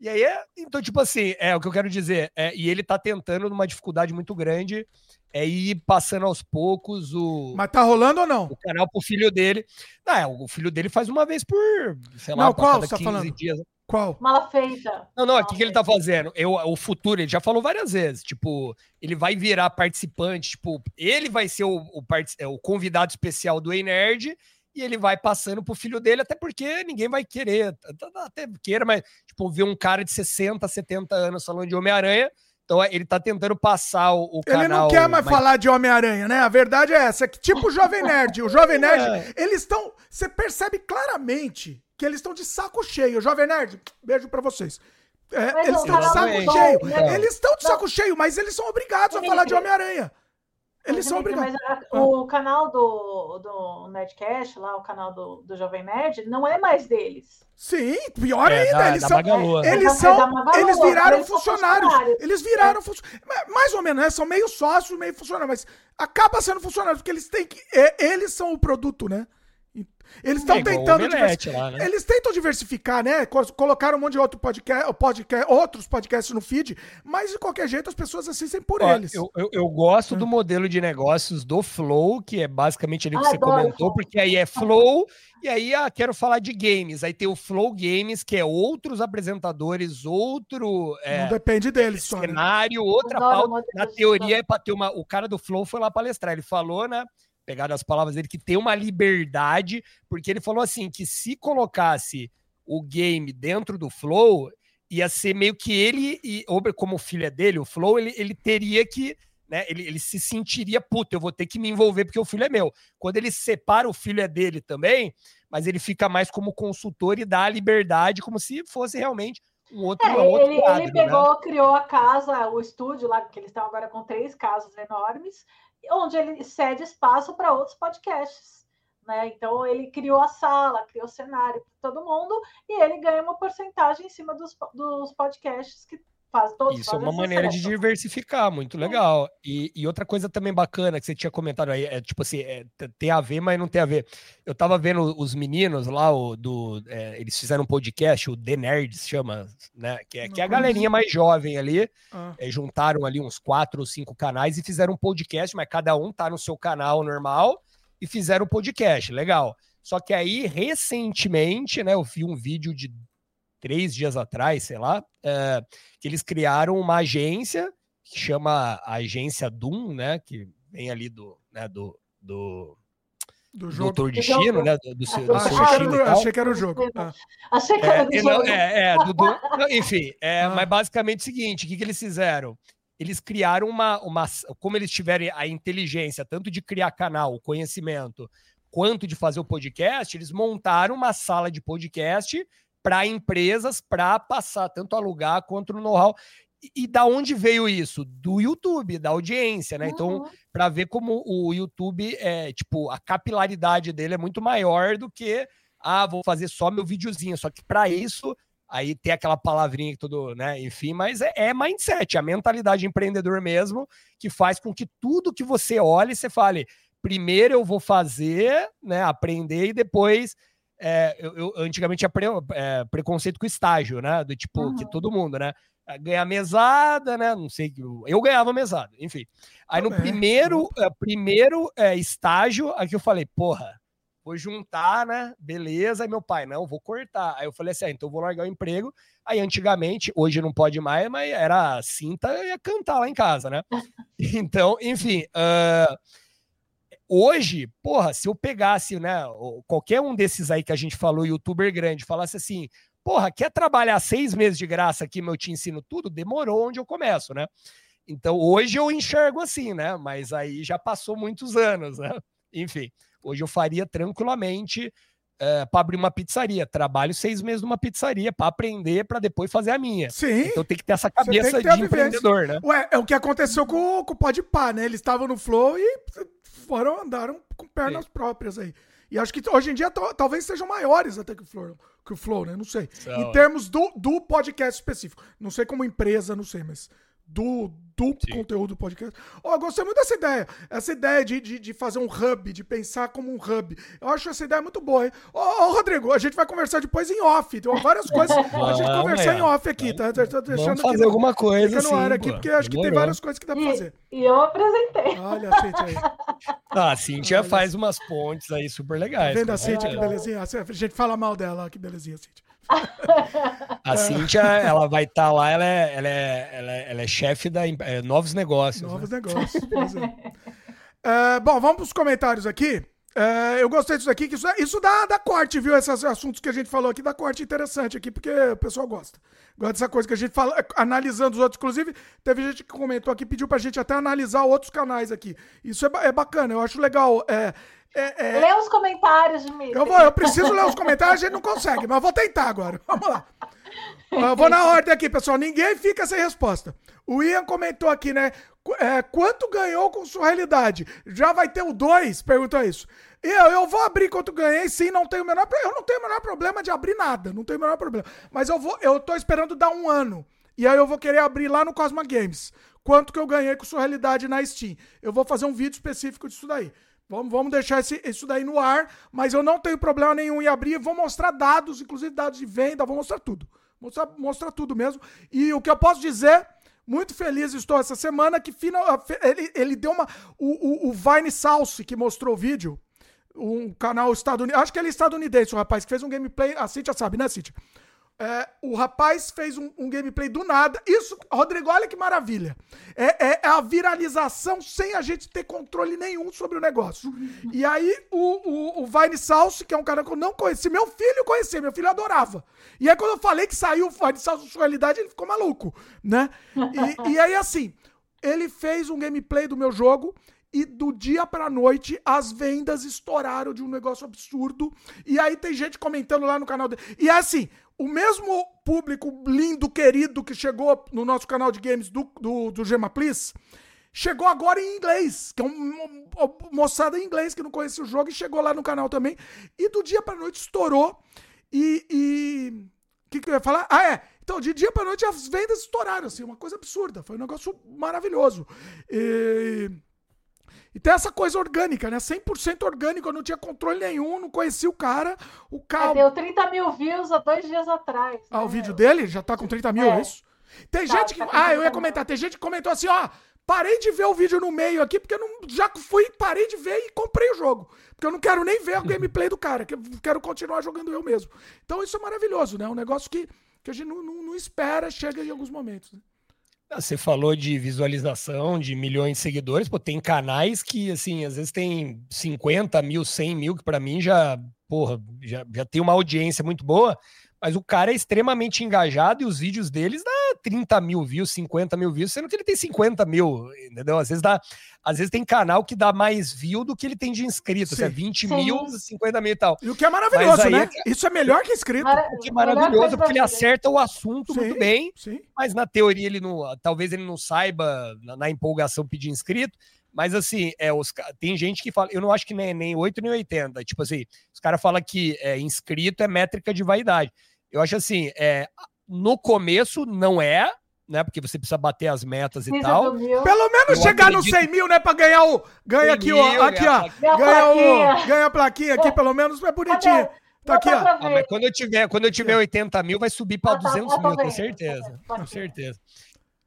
E aí, é, então, tipo assim, é o que eu quero dizer. É, e ele tá tentando numa dificuldade muito grande é ir passando aos poucos o. Mas tá rolando ou não? O canal pro filho dele. Não, é, o filho dele faz uma vez por, sei lá, não, qual você tá falando? dias. Qual? Mala feita. Não, não, o que, que ele tá fazendo? Eu, o futuro, ele já falou várias vezes. Tipo, ele vai virar participante, tipo, ele vai ser o, o, é, o convidado especial do Ei Nerd e ele vai passando pro filho dele, até porque ninguém vai querer, até queira, mas, tipo, ver um cara de 60, 70 anos falando de Homem-Aranha então ele tá tentando passar o, o canal. Ele não quer mais mas... falar de Homem-Aranha, né? A verdade é essa, é que tipo o Jovem Nerd. O Jovem Nerd, é. eles estão. Você percebe claramente que eles estão de saco cheio. Jovem Nerd, beijo para vocês. É, eles estão de saco cheio. Né? Eles estão de saco cheio, mas eles são obrigados a falar de Homem-Aranha. Eles são obrigados. Mas a, o canal do, do Nerdcast, lá, o canal do, do Jovem Nerd, não é mais deles. Sim, pior é, ainda. Da, eles, da são, eles, são, Magalu, eles viraram funcionários. funcionários. Eles viraram é. funcionários. Mais ou menos, né? São meio sócios, meio funcionários. Mas acaba sendo funcionário, porque eles têm que. Eles são o produto, né? Eles estão é tentando lá, né? Eles tentam diversificar, né? Colocaram um monte de outro podcast, podcast, outros podcasts no feed, mas de qualquer jeito as pessoas assistem por Ó, eles. Eu, eu, eu gosto é. do modelo de negócios do Flow, que é basicamente ali que ah, você comentou, porque aí é Flow, e aí ah, quero falar de games. Aí tem o Flow Games, que é outros apresentadores, outro. É, Não depende deles, cenário, só, né? outra pauta. Na teoria é para ter uma. O cara do Flow foi lá palestrar, ele falou, né? Pegado as palavras dele, que tem uma liberdade, porque ele falou assim: que se colocasse o game dentro do Flow, ia ser meio que ele, e como o filho é dele, o Flow, ele, ele teria que. Né, ele, ele se sentiria, puta, eu vou ter que me envolver porque o filho é meu. Quando ele separa, o filho é dele também, mas ele fica mais como consultor e dá a liberdade, como se fosse realmente um outro, é, um outro ele, quadro, ele pegou, né? criou a casa, o estúdio lá, que eles estão agora com três casas enormes, onde ele cede espaço para outros podcasts. Né? Então ele criou a sala, criou o cenário para todo mundo e ele ganha uma porcentagem em cima dos, dos podcasts que faz todos. Isso é uma maneira de diversificar, muito legal. E, e, outra coisa também bacana que você tinha comentado aí, é tipo assim, é, tem a ver, mas não tem a ver. Eu tava vendo os meninos lá, o, do, é, eles fizeram um podcast, o The Nerds chama, né? Que é, que é a galerinha mais jovem ali, ah. é, juntaram ali uns quatro ou cinco canais e fizeram um podcast, mas cada um tá no seu canal normal e fizeram um podcast, legal. Só que aí, recentemente, né, eu vi um vídeo de três dias atrás, sei lá, é, que eles criaram uma agência que chama a Agência Doom, né? Que vem ali do, né, do, do do jogo. Doutor Destino, né? Do, do, seu, do seu achei, que era, achei que era o jogo. Ah. Achei que era do é, jogo. É, é, do, do, enfim, é, ah. mas basicamente é o seguinte: o que, que eles fizeram? Eles criaram uma, uma. Como eles tiverem a inteligência, tanto de criar canal, o conhecimento, quanto de fazer o podcast, eles montaram uma sala de podcast para empresas para passar tanto alugar quanto no know-how. E, e, da onde veio isso? Do YouTube, da audiência, né? Então, uhum. Então, para ver como o YouTube é, tipo, a capilaridade dele é muito maior do que, ah, vou fazer só meu videozinho. Só que para isso, aí tem aquela palavrinha que tudo, né? Enfim, mas é, é mindset, a mentalidade empreendedor mesmo, que faz com que tudo que você olhe, você fale, primeiro eu vou fazer, né? Aprender e depois é, eu, eu, antigamente tinha pre, é, preconceito com estágio, né? Do tipo, uhum. que todo mundo, né? Ganhar mesada, né? Não sei, eu ganhava mesada, enfim. Aí no primeiro, é, primeiro é, estágio, aqui eu falei, porra, vou juntar, né? Beleza. Aí meu pai, não, vou cortar. Aí eu falei assim, ah, então vou largar o emprego. Aí antigamente, hoje não pode mais, mas era cinta, eu ia cantar lá em casa, né? Então, enfim. Uh, Hoje, porra, se eu pegasse, né, qualquer um desses aí que a gente falou, youtuber grande, falasse assim, porra, quer trabalhar seis meses de graça aqui, eu te ensino tudo? Demorou onde eu começo, né? Então hoje eu enxergo assim, né? Mas aí já passou muitos anos, né? Enfim, hoje eu faria tranquilamente é, para abrir uma pizzaria. Trabalho seis meses numa pizzaria para aprender, para depois fazer a minha. Sim. Então tem que ter essa cabeça ter de empreendedor, né? Ué, é o que aconteceu com, com o Podpah, né? Eles estavam no Flow e foram, andaram com pernas Sim. próprias aí. E acho que hoje em dia talvez sejam maiores até que o Flow, que o Flow né? Não sei. em é. termos do, do podcast específico. Não sei como empresa, não sei, mas do, do conteúdo do podcast. Oh, eu gostei muito dessa ideia. Essa ideia de, de, de, fazer um hub, de pensar como um hub. Eu acho essa ideia muito boa, hein? Ô, oh, oh, Rodrigo, a gente vai conversar depois em off. Tem várias coisas a gente conversar em off aqui, tá? Tô deixando Vamos fazer aqui, alguma coisa. Fica no ar aqui, porque acho que tem várias coisas que dá pra fazer. E, eu apresentei. Olha a Cintia aí. Ah, a Cintia Olha. faz umas pontes aí super legais. Tá vendo a Cintia, que belezinha? A gente fala mal dela, que belezinha, Cintia. A Cíntia, ela vai estar tá lá, ela é, ela é, ela é, ela é chefe da é, Novos Negócios. Né? Novos né? Negócios. é. bom, vamos para os comentários aqui. É, eu gostei disso aqui, que isso, isso dá, dá corte, viu? Esses assuntos que a gente falou aqui, dá corte interessante aqui, porque o pessoal gosta. Gosta dessa coisa que a gente fala, analisando os outros. Inclusive, teve gente que comentou aqui, pediu pra gente até analisar outros canais aqui. Isso é, é bacana, eu acho legal. É, é, é... Lê os comentários, Dmitry. Eu, vou, eu preciso ler os comentários, a gente não consegue, mas vou tentar agora. Vamos lá. Eu vou na ordem aqui, pessoal. Ninguém fica sem resposta. O Ian comentou aqui, né? É, quanto ganhou com sua realidade? Já vai ter o 2? Perguntou isso. Eu, eu vou abrir quanto ganhei, sim, não tenho o menor Eu não tenho o menor problema de abrir nada, não tenho o menor problema. Mas eu vou, eu tô esperando dar um ano. E aí eu vou querer abrir lá no Cosma Games. Quanto que eu ganhei com sua realidade na Steam. Eu vou fazer um vídeo específico disso daí. Vamos, vamos deixar esse, isso daí no ar, mas eu não tenho problema nenhum em abrir. Vou mostrar dados, inclusive dados de venda, vou mostrar tudo. Mostrar, mostrar tudo mesmo. E o que eu posso dizer, muito feliz estou essa semana, que final, ele, ele deu uma. O, o, o Vine Salsi, que mostrou o vídeo, um canal estadunidense. Acho que ele é estadunidense, o rapaz, que fez um gameplay. A Cintia sabe, né, Cintia? É, o rapaz fez um, um, gameplay do nada. Isso, Rodrigo, olha que maravilha. É, é, é, a viralização sem a gente ter controle nenhum sobre o negócio. E aí, o, o, o Vine Salso, que é um cara que eu não conheci, meu filho conhecia, meu filho adorava. E aí, quando eu falei que saiu o Vine Salso sua realidade, ele ficou maluco, né? E, e aí, assim, ele fez um gameplay do meu jogo e do dia pra noite as vendas estouraram de um negócio absurdo. E aí tem gente comentando lá no canal dele. E é assim, o mesmo público lindo, querido que chegou no nosso canal de games do, do, do Gema Please, chegou agora em inglês, que é uma um, moçada em inglês que não conhecia o jogo e chegou lá no canal também. E do dia pra noite estourou. E. O que, que eu ia falar? Ah, é. Então, de dia pra noite as vendas estouraram, assim, uma coisa absurda. Foi um negócio maravilhoso. E. E tem essa coisa orgânica, né? 100% orgânico, eu não tinha controle nenhum, não conhecia o cara. O cara... É, deu 30 mil views há dois dias atrás. Ah, né? o vídeo dele já tá com 30 mil, é, é isso? Tem tá, gente que. Tá ah, eu ia comentar, tem gente que comentou assim, ó. Parei de ver o vídeo no meio aqui, porque eu não, já fui, parei de ver e comprei o jogo. Porque eu não quero nem ver o gameplay do cara, que eu quero continuar jogando eu mesmo. Então isso é maravilhoso, né? É um negócio que, que a gente não, não, não espera, chega em alguns momentos. Né? Você falou de visualização, de milhões de seguidores, pô, tem canais que, assim, às vezes tem 50 mil, 100 mil, que para mim já, porra, já, já tem uma audiência muito boa, mas o cara é extremamente engajado e os vídeos deles dá 30 mil views, 50 mil views, sendo que ele tem 50 mil, entendeu? Às vezes dá, às vezes tem canal que dá mais view do que ele tem de inscritos, Sim. é 20 Sim. mil, 50 mil e tal. E o que é maravilhoso, né? É... Isso é melhor que inscrito. Mara... O que é maravilhoso, porque ele acerta o assunto Sim. muito bem, mas na teoria ele não, talvez ele não saiba, na, na empolgação, pedir inscrito, mas assim, é, os, tem gente que fala, eu não acho que nem, nem 8 nem 80. Tipo assim, os caras falam que é, inscrito é métrica de vaidade. Eu acho assim, é, no começo não é, né? Porque você precisa bater as metas e tal. Pelo menos eu chegar acredito... no 100 mil, né? Pra ganhar o. Ganha aqui, mil, ó. Aqui, ó. Ganha, o, ganha a plaquinha aqui, pelo menos é bonitinho. Tá aqui, ó. Ah, mas quando eu tiver, quando eu tiver 80 mil, vai subir para 200 tá, mil, com certeza. Com certeza.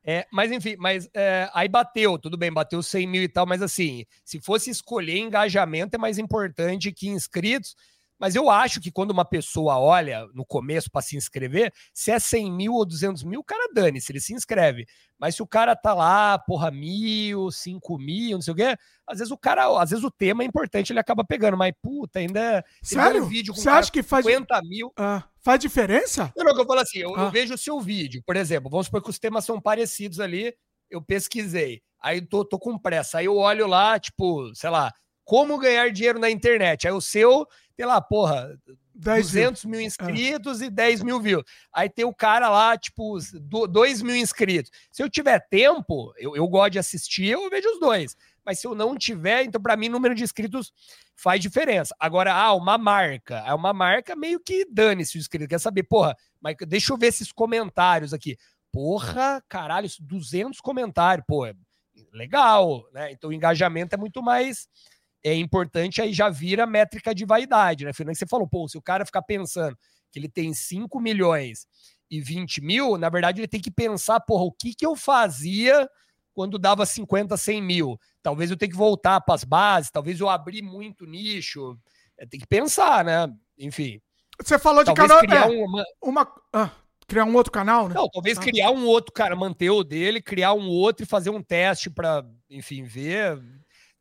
É, mas enfim, mas é, aí bateu, tudo bem, bateu 100 mil e tal, mas assim, se fosse escolher engajamento é mais importante que inscritos, Mas eu acho que quando uma pessoa olha no começo para se inscrever, se é 100 mil ou 200 mil, o cara dane, se ele se inscreve. Mas se o cara tá lá, porra, mil, cinco mil, não sei o quê, às vezes o cara, às vezes o tema é importante, ele acaba pegando, mas puta, ainda. É, Sério? Um vídeo Você acha que faz. 50 mil. Ah, faz diferença? Não, não, que eu falo assim, eu, ah. eu vejo o seu vídeo, por exemplo, vamos supor que os temas são parecidos ali, eu pesquisei, aí tô, tô com pressa, aí eu olho lá, tipo, sei lá, como ganhar dinheiro na internet. Aí o seu, sei lá, porra, 200 mil, mil inscritos ah. e 10 mil views. Aí tem o cara lá, tipo, 2 mil inscritos. Se eu tiver tempo, eu, eu gosto de assistir, eu vejo os dois. Mas se eu não tiver, então para mim número de inscritos faz diferença. Agora, ah, uma marca. É uma marca meio que dane-se o inscrito. Quer saber, porra, mas deixa eu ver esses comentários aqui. Porra, caralho, 200 comentários, pô, legal, né? Então o engajamento é muito mais é importante, aí já vira métrica de vaidade, né? Finalmente você falou, pô, se o cara ficar pensando que ele tem 5 milhões e 20 mil, na verdade ele tem que pensar, porra, o que que eu fazia quando dava 50, 100 mil? Talvez eu tenha que voltar para as bases, talvez eu abri muito nicho, é, tem que pensar, né? Enfim. Você falou de canal... Criar é, uma... uma... Ah, criar um outro canal, né? Não, talvez ah. criar um outro, cara, manter o dele, criar um outro e fazer um teste para, enfim, ver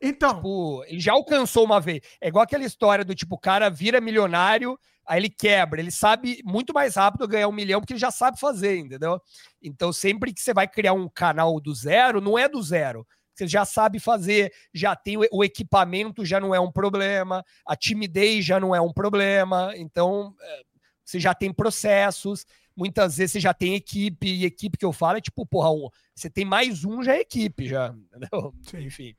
então. Tipo, ele já alcançou uma vez. É igual aquela história do tipo, o cara vira milionário, aí ele quebra. Ele sabe muito mais rápido ganhar um milhão porque ele já sabe fazer, entendeu? Então, sempre que você vai criar um canal do zero, não é do zero. Você já sabe fazer, já tem o, equipamento, já não é um problema, a timidez já não é um problema. Então, é, você já tem processos. Muitas vezes você já tem equipe, e equipe que eu falo é tipo, porra, um, você tem mais um, já é equipe, já. Entendeu? Enfim.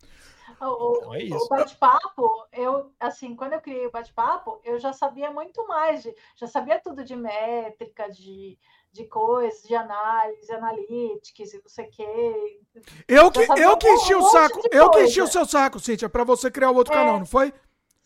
O, então é o bate-papo, eu, assim, quando eu criei o bate-papo, eu já sabia muito mais, de, já sabia tudo de métrica, de, de coisas, de análise, analytics e não sei o quê. Eu que, eu que enchi um o saco, eu que enchi o seu saco, Cíntia, para você criar o outro é. canal, não foi?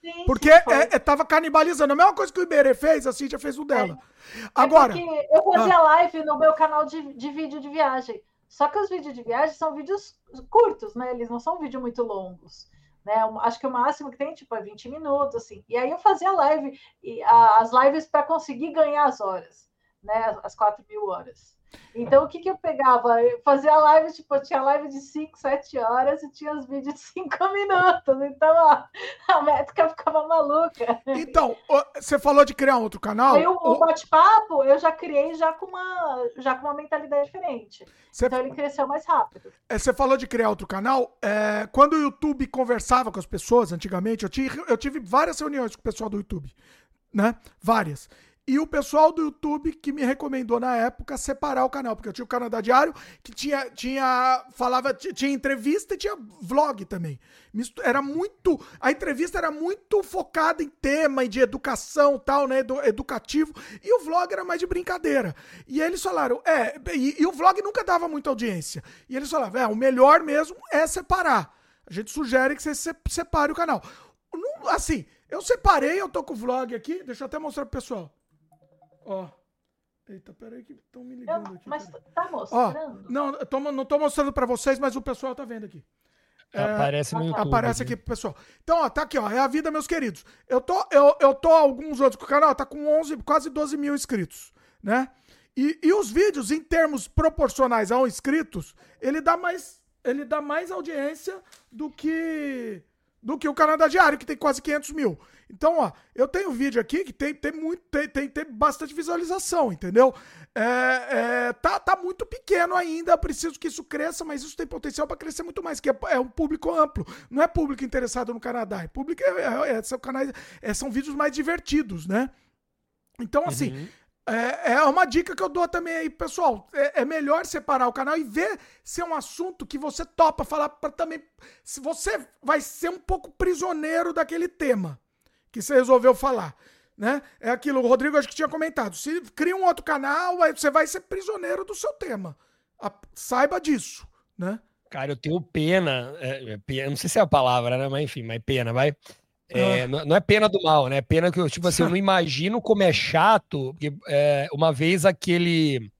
Sim, Porque sim, é, é, tava canibalizando. A mesma coisa que o Iberê fez, a Cíntia fez o dela. É. Agora. eu fazia ah. live no meu canal de, de vídeo de viagem. Só que os vídeos de viagem são vídeos curtos, né? Eles não são vídeos muito longos. Né? Acho que o máximo que tem tipo, é 20 minutos, assim. E aí eu fazia live, e, a, as lives para conseguir ganhar as horas, né? As 4 mil horas. Então, o que, que eu pegava? Eu fazia live, tipo, eu tinha live de 5, 7 horas e tinha os vídeos de 5 minutos. Então, ó, a métrica ficava maluca. Então, você falou de criar outro canal? O, o bate-papo eu já criei já com uma, já com uma mentalidade diferente. Cê... Então, ele cresceu mais rápido. É, você falou de criar outro canal. É, quando o YouTube conversava com as pessoas, antigamente, eu tive, eu tive várias reuniões com o pessoal do YouTube. Né? Várias. E o pessoal do YouTube que me recomendou na época separar o canal, porque eu tinha o Canadá Diário, que tinha, tinha falava, tinha entrevista e tinha vlog também. Era muito, a entrevista era muito focada em tema e de educação, tal, né, educativo, e o vlog era mais de brincadeira. E eles falaram, é, e, e o vlog nunca dava muita audiência. E eles falavam, é, o melhor mesmo é separar. A gente sugere que você separe o canal. assim, eu separei, eu tô com o vlog aqui, deixa eu até mostrar pro pessoal. Ó. Eita, peraí que estão me ligando aqui. Mas peraí. tá mostrando? Ó, não, eu tô, não tô mostrando para vocês, mas o pessoal tá vendo aqui. É, aparece no YouTube. Aparece aqui pro pessoal. Então, ó, tá aqui, ó. É a vida, meus queridos. Eu tô, eu, eu tô alguns outros com o canal, tá com 11, quase 12 mil inscritos, né? E, e os vídeos, em termos proporcionais a inscritos, ele dá mais, ele dá mais audiência do que do que o Canadá Diário, que tem quase 500 mil. Então, ó, eu tenho vídeo aqui que tem, tem, muito, tem, tem, tem bastante visualização, entendeu? É, é, tá, tá muito pequeno ainda, preciso que isso cresça, mas isso tem potencial para crescer muito mais, que é, é, um público amplo. Não é público interessado no Canadá, é público, é, é, é são, canais, são vídeos mais divertidos, né? Então, assim, uhum. É, é uma dica que eu dou também aí, pessoal. É, é, melhor separar o canal e ver se é um assunto que você topa falar para também. Se você vai ser um pouco prisioneiro daquele tema que você resolveu falar. Né? É aquilo, o Rodrigo acho que tinha comentado. Se cria um outro canal, aí você vai ser prisioneiro do seu tema. A, saiba disso, né? Cara, eu tenho pena, é, é, não sei se é a palavra, né? Mas enfim, mas pena, vai. É, ah. não é pena do mal, né? É pena que eu, tipo assim, eu não imagino como é chato. Porque, é, uma vez aquele.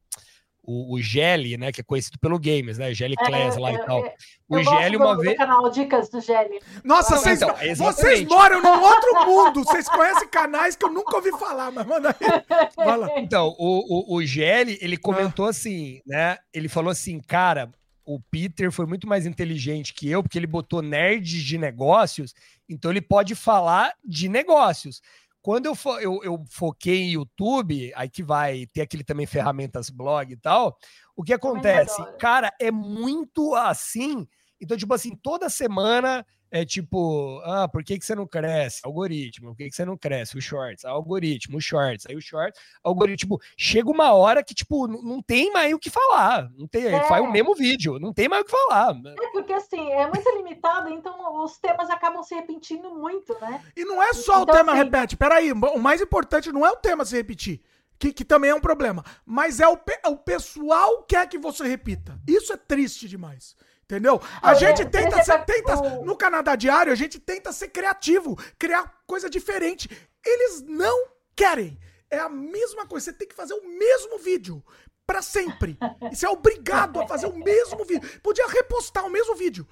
o, o Gelli, né, que é conhecido pelo Games, né, Gelli é, Class lá é, e tal. É, o Gelli uma vez... canal Dicas do Gelli. Nossa, vocês, então, vocês moram num outro mundo, vocês conhecem canais que eu nunca ouvi falar, mas manda aí. Então, o, o, o Gelli, ele comentou ah. assim, né, ele falou assim, cara, o Peter foi muito mais inteligente que eu, porque ele botou nerds de negócios, então ele pode falar de negócios. Quando eu, fo eu, eu, foquei em YouTube, aí que vai ter aquele também ferramentas blog e tal, o que acontece? Cara, é muito assim. Então, tipo assim, toda semana é tipo, ah, por que, que você não cresce? Algoritmo, por que, que você não cresce? O shorts, algoritmo, o shorts, aí o shorts, algoritmo. Chega uma hora que, tipo, não tem mais o que falar. Não tem, é. faz o mesmo vídeo, não tem mais o que falar. É porque assim, é muito limitado, então os temas acabam se repetindo muito, né? E não é só então, o tema assim... repete, peraí, o mais importante não é o tema se repetir. Que, que também é um problema. Mas é o, o pessoal quer que você repita. Isso é triste demais. Entendeu? A é, gente tenta, ser, tenta no Canadá Diário, a gente tenta ser criativo, criar coisa diferente. Eles não querem. É a mesma coisa, você tem que fazer o mesmo vídeo para sempre. E você é obrigado a fazer o mesmo vídeo. Podia repostar o mesmo vídeo,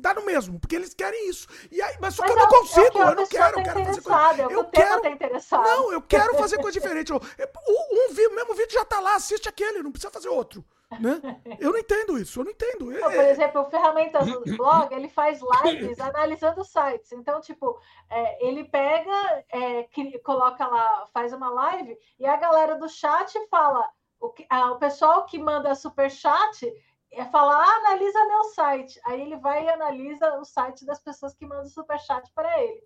dá no mesmo, porque eles querem isso. E aí, mas só mas que eu não consigo, eu não quero, eu quero fazer coisa. Eu, eu quero. Não, eu quero fazer coisa diferente. Um, um, um mesmo vídeo já tá lá, assiste aquele, não precisa fazer outro. Né? Eu não entendo isso, eu não entendo. Então, por exemplo, o Ferramentas do Blog, ele faz lives analisando sites. Então, tipo, é, ele pega, é, que, coloca lá, faz uma live e a galera do chat fala, o, que, a, o pessoal que manda super chat é falar, ah, analisa meu site. Aí ele vai e analisa o site das pessoas que mandam super chat para ele.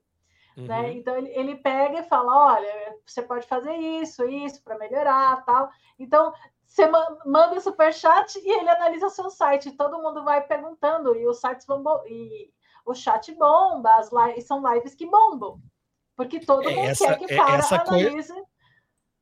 Né? Uhum. Né? Então ele, ele pega e fala, olha, você pode fazer isso, isso para melhorar, tal. Então você manda super chat e ele analisa seu site. Todo mundo vai perguntando e os sites vão e o chat bomba, as lives são lives que bombam, porque todo é mundo essa, quer que o é cara essa analise.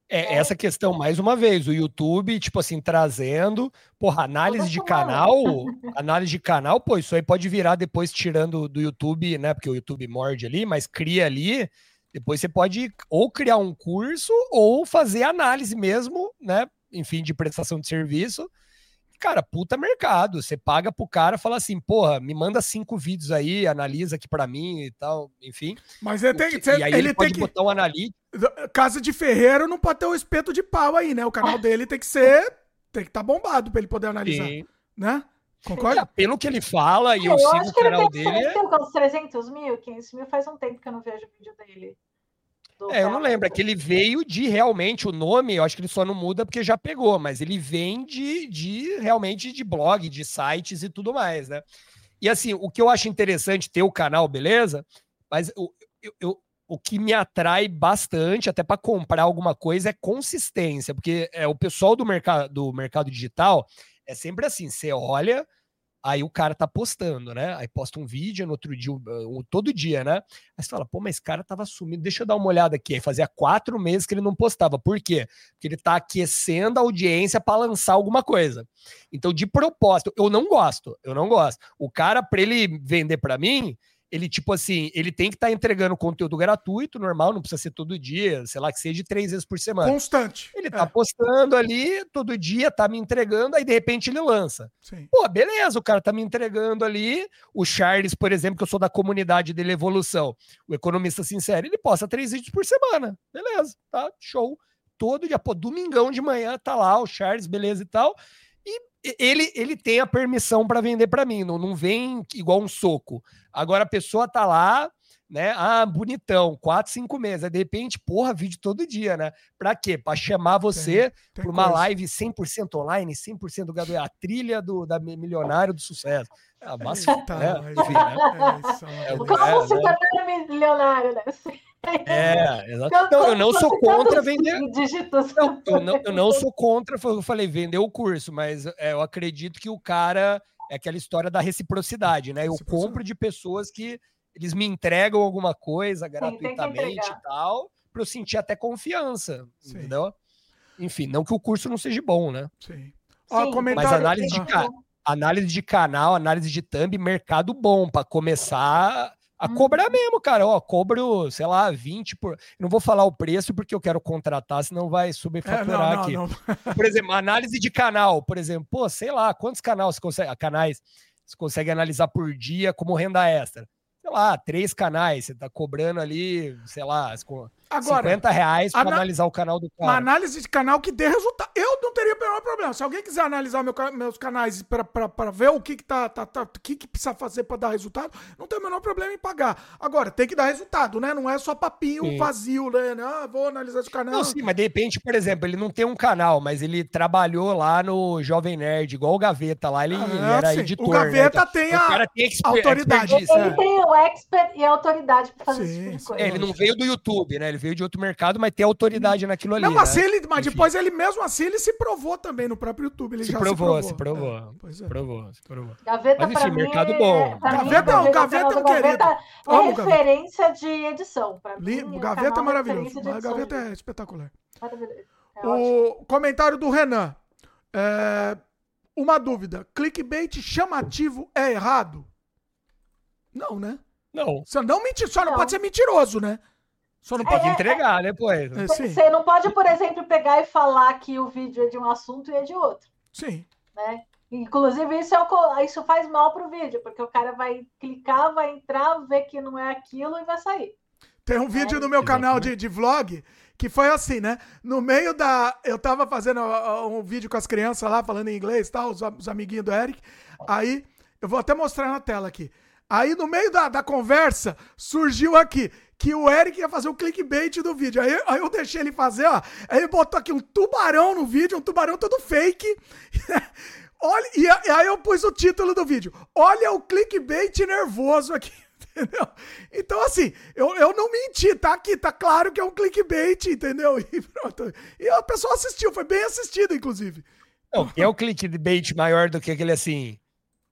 É, é, essa questão, mais uma vez, o YouTube, tipo assim, trazendo, porra, análise de canal, análise de canal, pô, isso aí pode virar depois tirando do YouTube, né, porque o YouTube morde ali, mas cria ali, depois você pode ou criar um curso ou fazer análise mesmo, né, enfim, de prestação de serviço. Cara, puta mercado. Você paga pro cara fala assim, porra, me manda cinco vídeos aí, analisa aqui para mim e tal, enfim. Mas ele tem que. E aí ele, ele pode que... botar um analítico. Casa de Ferreiro não pode ter um espeto de pau aí, né? O canal dele tem que ser. Tem que estar tá bombado para ele poder analisar. Sim. Né? Concorda? É, pelo que ele fala, e eu, eu sigo o canal dele. Ele tem uns 300 mil, 500 mil, faz um tempo que eu não vejo vídeo dele. É, eu não lembro, é que ele veio de realmente o nome, eu acho que ele só não muda porque já pegou, mas ele vem de, de realmente de blog, de sites e tudo mais, né? E assim, o que eu acho interessante ter o canal, beleza? Mas eu, eu, eu o que me atrai bastante, até para comprar alguma coisa, é consistência, porque é o pessoal do mercado, do mercado digital é sempre assim: você olha, Aí o cara tá postando, né? Aí posta um vídeo no outro dia, um, todo dia, né? Aí você fala, pô, mas esse cara tava sumindo, deixa eu dar uma olhada aqui. Aí fazia quatro meses que ele não postava. Por quê? Porque ele tá aquecendo a audiência para lançar alguma coisa. Então, de propósito, eu não gosto, eu não gosto. O cara, para ele vender para mim, ele, tipo assim, ele tem que estar tá entregando conteúdo gratuito, normal, não precisa ser todo dia, sei lá, que seja três vezes por semana. Constante. Ele tá é. postando ali todo dia, tá me entregando, aí de repente ele lança. Sim. Pô, beleza, o cara tá me entregando ali. O Charles, por exemplo, que eu sou da comunidade dele Evolução, o economista sincero, ele posta três vídeos por semana. Beleza, tá? Show. Todo dia, pô, domingão de manhã tá lá o Charles, beleza e tal ele, ele tem a permissão para vender para mim, não, não vem igual um soco. Agora a pessoa tá lá, né? Ah, bonitão, quatro, cinco meses. Aí, de repente, porra, vídeo todo dia, né? Pra quê? Pra chamar você para uma coisa. live 100% online, 100% do a trilha do da milionário do sucesso. Ah, mas, tá, né? Enfim, né? É, é, Como é, se tornar né? milionário, né? É, exato. Não, eu não sou contra vender. Não, eu, não, eu não sou contra, eu falei, vender o curso, mas é, eu acredito que o cara é aquela história da reciprocidade, né? Eu compro de pessoas que eles me entregam alguma coisa gratuitamente e tal, para eu sentir até confiança, Sim. entendeu? Enfim, não que o curso não seja bom, né? Sim. Ó, Mas análise de, ca... análise de canal, análise de thumb, mercado bom para começar A cobrar mesmo, cara. Ó, cobro, sei lá, 20 por. Não vou falar o preço porque eu quero contratar, senão vai subfaturar é, não, não, aqui. Não. Por exemplo, análise de canal, por exemplo. Pô, sei lá, quantos canais você consegue, canais você consegue analisar por dia como renda extra? Sei lá, três canais, você tá cobrando ali, sei lá, Agora, 50 reais para analisar o canal do cara. Uma análise de canal que dê resultado. Eu não teria o menor problema. Se alguém quiser analisar meu, meus canais para ver o que, que tá, tá, tá, o que, que precisa fazer para dar resultado, não tem o menor problema em pagar. Agora, tem que dar resultado, né? Não é só papinho sim. vazio, né? Ah, vou analisar esse canal. Não, sim, mas de repente, por exemplo, ele não tem um canal, mas ele trabalhou lá no Jovem Nerd, igual o Gaveta lá, ele, ah, ele era sim. editor. O Gaveta né? tem a tem autoridade. Ele, ele tem o expert e a autoridade para fazer sim, esse tipo de coisa. É, ele não veio do YouTube, né? Ele veio de outro mercado, mas tem autoridade naquilo ali. Não, né? assim ele, mas depois ele mesmo assim ele se provou também no próprio YouTube. Ele se, já provou, se provou, se provou. É, é. Provou, se provou. Gaveta mas, enfim, mercado mim, bom. Gaveta, o Gaveta é um querido. É referência de edição. Mim, Gaveta é maravilhoso. A Gaveta é espetacular. É o comentário do Renan. É, uma dúvida. Clickbait chamativo é errado? Não, né? Não. Só não, mentir, só não, não pode ser mentiroso, né? Só não pode é, é entregar, né, pois? É, você não pode, por exemplo, pegar e falar que o vídeo é de um assunto e é de outro. Sim. Né? Inclusive, isso, é o, isso faz mal pro vídeo, porque o cara vai clicar, vai entrar, ver que não é aquilo e vai sair. Tem um vídeo é. no meu canal de, de vlog que foi assim, né? No meio da. Eu tava fazendo um vídeo com as crianças lá, falando em inglês e tal, os, os amiguinhos do Eric. Aí, eu vou até mostrar na tela aqui. Aí, no meio da, da conversa, surgiu aqui que o Eric ia fazer o clickbait do vídeo. Aí, aí eu deixei ele fazer, ó. Aí ele botou aqui um tubarão no vídeo, um tubarão todo fake. Olha, e aí eu pus o título do vídeo. Olha o clickbait nervoso aqui. Entendeu? Então, assim, eu, eu não menti, tá aqui, tá claro que é um clickbait, entendeu? E pronto. E a pessoa assistiu, foi bem assistido, inclusive. Não, é o clickbait maior do que aquele assim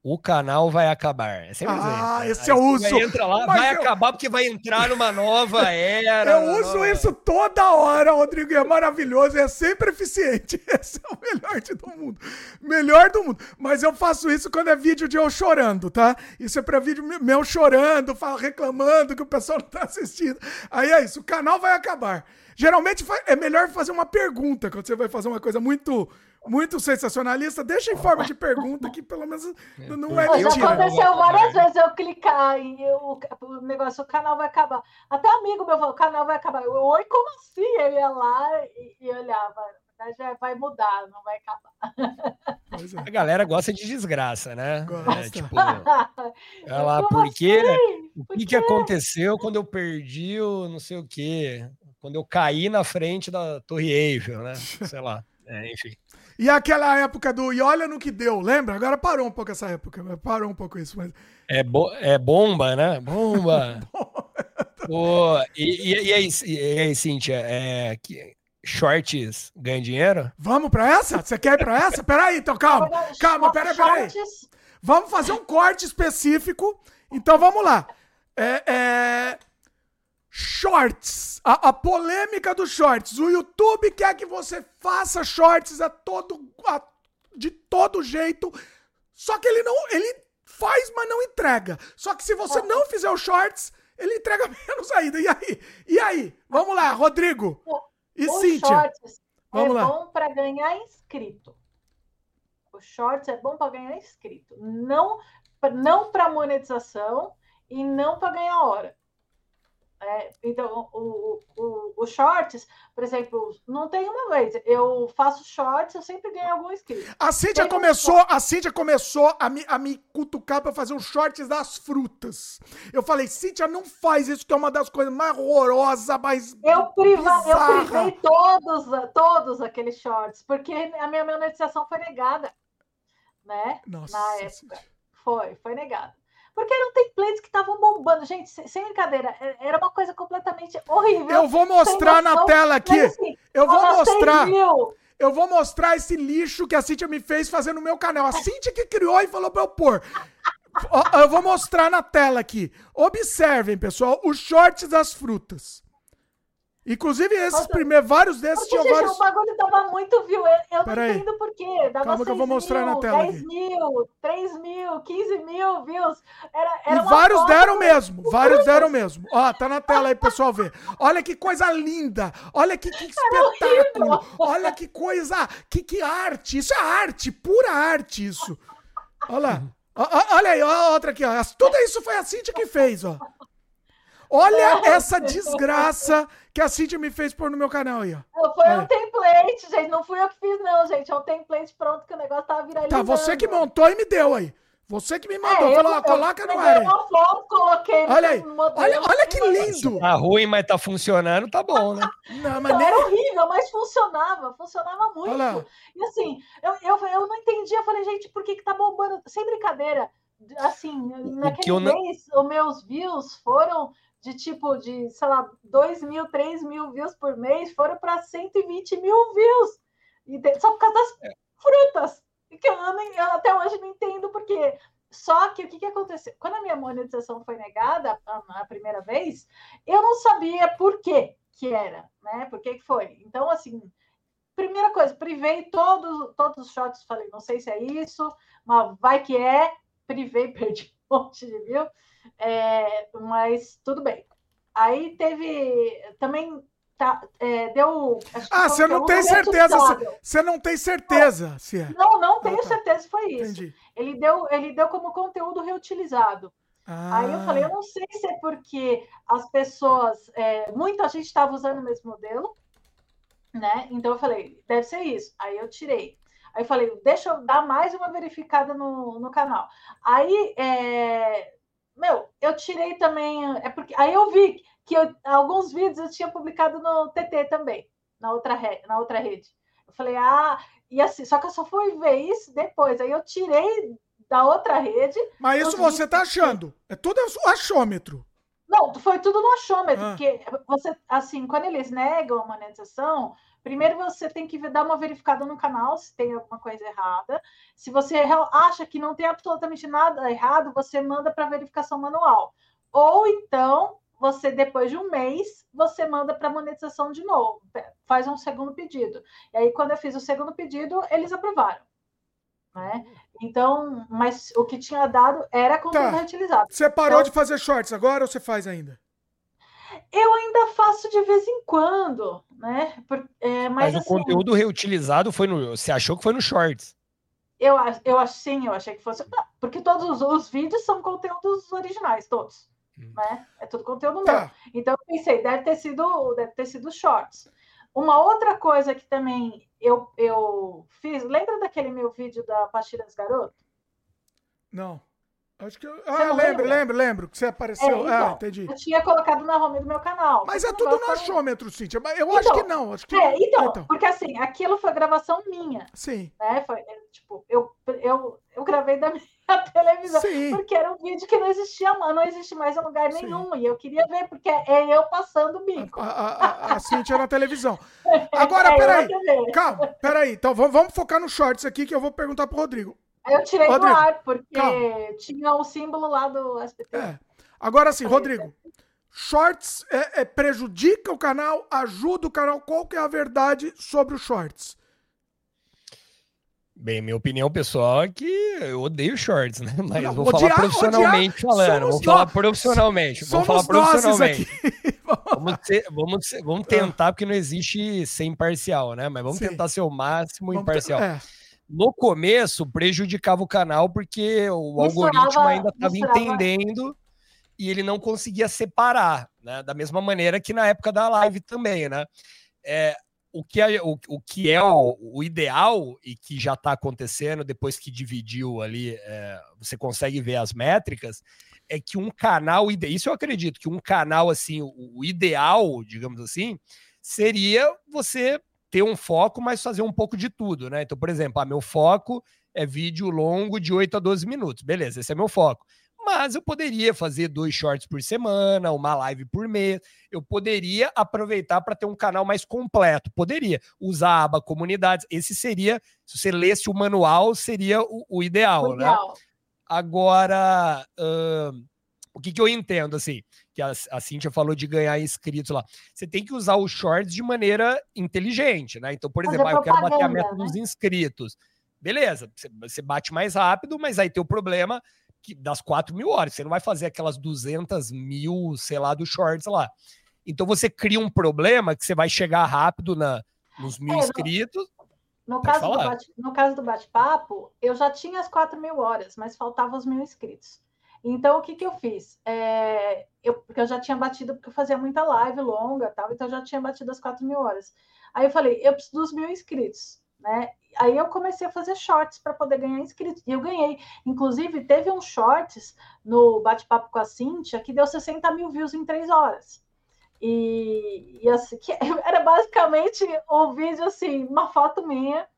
o canal vai acabar. É ah, assim, esse eu uso. Entra lá, vai eu... acabar porque vai entrar numa nova era. Eu uso nova... isso toda hora, Rodrigo, e é maravilhoso, é sempre eficiente. Esse é o melhor de todo mundo. Melhor do mundo. Mas eu faço isso quando é vídeo de eu chorando, tá? Isso é pra vídeo meu chorando, reclamando que o pessoal não tá assistindo. Aí é isso, o canal vai acabar. Geralmente é melhor fazer uma pergunta quando você vai fazer uma coisa muito muito sensacionalista, deixa em forma de pergunta que pelo menos é, não é mentira. Já aconteceu várias vezes eu clicar e eu, o negócio, o canal vai acabar. Até amigo meu falou, o canal vai acabar. Eu, Oi, como assim? Eu ia lá e, e olhava. Já vai mudar, não vai acabar. É. A galera gosta de desgraça, né? Gosta. É, tipo, olha lá, porque assim? o que, que aconteceu quando eu perdi o não sei o quê? Quando eu caí na frente da Torre Eiffel, né? Sei lá. É, enfim. E aquela época do e olha no que deu, lembra? Agora parou um pouco essa época, parou um pouco isso. Mas... É, bo é bomba, né? Bomba. Pô, e, e, e, aí, e aí, Cíntia, é, que, shorts ganha dinheiro? Vamos pra essa? Você quer ir pra essa? Peraí, então, calma. Calma, peraí, peraí. Vamos fazer um corte específico. Então vamos lá. É, é, shorts. A, a, polêmica dos shorts. O YouTube quer que você faça shorts a todo, a, de todo jeito. Só que ele não. Ele faz, mas não entrega. Só que se você não fizer os shorts, ele entrega menos ainda. E aí? E aí? Vamos lá, Rodrigo. E o Cíntia? Shorts Vamos é lá. bom para ganhar inscrito. O shorts é bom para ganhar inscrito. Não, não para monetização e não para ganhar hora. É, então, o, o, o, shorts, por exemplo, não tem uma vez. Eu faço shorts, eu sempre ganho algum inscrito. A Cíntia começou, a Cíntia começou a me, a me cutucar para fazer os shorts das frutas. Eu falei, Cíntia, não faz isso, que é uma das coisas mais horrorosas, mais. Eu, priva, eu privei todos, todos aqueles shorts, porque a minha monetização foi negada. Né? Nossa, Na época. Foi, foi negada. Porque eram templates que estavam bombando. Gente, sem brincadeira, é, era uma coisa completamente horrível. Eu vou mostrar na tela aqui. Mas, assim, eu vou mostrar. Eu vou mostrar esse lixo que a Cintia me fez fazer no meu canal. A Cintia que criou e falou pra eu pôr. Eu vou mostrar na tela aqui. Observem, pessoal, os shorts das frutas. Inclusive, esses primeiros, vários desses tinham vários. O bagulho dava muito view. Eu, eu não aí. entendo por quê. Dava Calma que eu vou mostrar mil, na tela. 10 aqui. mil, 3 mil, 15 mil views. Era, era e vários deram mesmo. Vários deram mesmo. Ó, tá na tela aí, pessoal ver. Olha que coisa linda. Olha que, que espetáculo. Olha que coisa. Que, que arte. Isso é arte. Pura arte, isso. Olha lá. Olha aí, ó, outra aqui, ó. Tudo isso foi a Cintia que fez, ó. Olha essa desgraça que a Cintia me fez pôr no meu canal aí, ó. Foi é. um template, gente. Não fui eu que fiz, não, gente. É um template pronto que o negócio tava viralizando. Tá, você que montou e me deu aí. Você que me mandou. É, falou, eu, coloca no ar. Eu foto, coloquei olha aí. Olha, olha que lindo. Tá ruim, mas tá funcionando, tá bom, né? Não, mas nem... Era horrível, mas funcionava. Funcionava muito. E assim, eu, eu, eu não entendi. Eu falei, gente, por que que tá bombando? Sem brincadeira. Assim, naquele mês, não... os meus views foram de tipo de, sei lá, 2 mil, 3 mil views por mês, foram para 120 mil views. E só por causa das é. frutas. Que eu, eu até hoje não entendo porque. Só que o que, que aconteceu? Quando a minha monetização foi negada a, a primeira vez, eu não sabia por que que era, né? Por que, que foi? Então, assim, primeira coisa, privei todos, todos os shots, falei, não sei se é isso, mas vai que é, privei, perdi um monte de view. É, mas tudo bem. Aí teve também tá, é, deu. Ah, você não tem certeza? Você não tem certeza se é? Não, não tenho ah, tá. certeza se foi isso. Entendi. Ele deu, ele deu como conteúdo reutilizado. Ah. Aí eu falei, eu não sei se é porque as pessoas, é, muita gente estava usando o mesmo modelo, né? Então eu falei, deve ser isso. Aí eu tirei. Aí eu falei, deixa eu dar mais uma verificada no, no canal. Aí é, meu, eu tirei também. É porque aí eu vi que eu, alguns vídeos eu tinha publicado no TT também, na outra, rede, na outra rede. Eu falei, ah, e assim, só que eu só fui ver isso depois. Aí eu tirei da outra rede. Mas isso você tá achando? É tudo achômetro. Não, foi tudo no achômetro, ah. porque você, assim, quando eles negam a monetização, Primeiro você tem que dar uma verificada no canal se tem alguma coisa errada. Se você acha que não tem absolutamente nada errado, você manda para verificação manual. Ou então, você depois de um mês, você manda para monetização de novo, faz um segundo pedido. E aí quando eu fiz o segundo pedido, eles aprovaram. Né? Então, mas o que tinha dado era conteúdo tá. reutilizado. Você parou então, de fazer shorts agora ou você faz ainda? Eu ainda faço de vez em quando, né? Por, é, mas, mas assim, o conteúdo reutilizado foi no. Você achou que foi no Shorts? Eu, eu sim, eu achei que fosse. Porque todos os, os vídeos são conteúdos originais, todos. Hum. Né? É tudo conteúdo tá. meu. Então eu pensei, deve ter sido, deve ter sido shorts. Uma outra coisa que também eu, eu fiz, lembra daquele meu vídeo da pastilha dos garotos? Não. Acho que eu... Ah, lembro, lembro, lembro que você apareceu. É, ah, então, ah, entendi. Eu tinha colocado na home do meu canal. Mas é tudo no achômetro, Cíntia. Mas eu então, acho que não. Acho que... É, então, então, porque assim, aquilo foi gravação minha. Sim. Né? Foi, tipo, eu, eu, eu gravei da minha televisão. Sim. Porque era um vídeo que não existia, não existe mais em lugar Sim. nenhum. E eu queria ver, porque é eu passando o bico. A, a, a, a Cíntia na televisão. Agora, é, peraí. Calma, peraí. Então vamos focar no shorts aqui que eu vou perguntar pro Rodrigo. Eu tirei Rodrigo, do ar, porque calma. tinha o símbolo lá do SBT. É. Agora sim, Rodrigo. Shorts é, é, prejudica o canal, ajuda o canal. Qual que é a verdade sobre os shorts? Bem, minha opinião pessoal é que eu odeio shorts, né? Mas não, vou odiar, falar profissionalmente falando. Vou falar profissionalmente. Vou falar profissionalmente. vamos, ter, vamos, vamos tentar, porque não existe ser imparcial, né? Mas vamos Sim. tentar ser o máximo vamos imparcial. Ter, é no começo prejudicava o canal porque o algoritmo ainda estava entendendo e ele não conseguia separar, né? Da mesma maneira que na época da live também, né? É, o, que é, o, o que é o, o ideal e que já está acontecendo depois que dividiu ali, é, você consegue ver as métricas, é que um canal, isso eu acredito, que um canal assim, o, o ideal, digamos assim, seria você ter um foco, mas fazer um pouco de tudo, né? Então, por exemplo, ah, meu foco é vídeo longo de 8 a 12 minutos. Beleza, esse é meu foco. Mas eu poderia fazer dois shorts por semana, uma live por mês. Eu poderia aproveitar para ter um canal mais completo. Poderia usar a aba comunidades. Esse seria, se você lesse o manual, seria o, o ideal, o né? Agora, O que, que eu entendo, assim, que a, a Cintia falou de ganhar inscritos lá. Você tem que usar os shorts de maneira inteligente, né? Então, por exemplo, ah, eu quero bater a meta né? dos inscritos. Beleza, você bate mais rápido, mas aí tem o problema que, das 4 mil horas. Você não vai fazer aquelas 200 mil, sei lá, dos shorts lá. Então você cria um problema que você vai chegar rápido na, nos mil é, inscritos. No, no caso, do bate, no caso do bate-papo, eu já tinha as 4 mil horas, mas faltavam os mil inscritos. Então, o que, que eu fiz? É, eu, porque eu já tinha batido, porque eu fazia muita live longa, tal, então eu já tinha batido as 4 mil horas. Aí eu falei, eu preciso dos mil inscritos, né? Aí eu comecei a fazer shorts para poder ganhar inscritos. E eu ganhei. Inclusive, teve um shorts no bate-papo com a Cintia que deu 60 mil views em três horas. E, e assim, era basicamente um vídeo assim, uma foto minha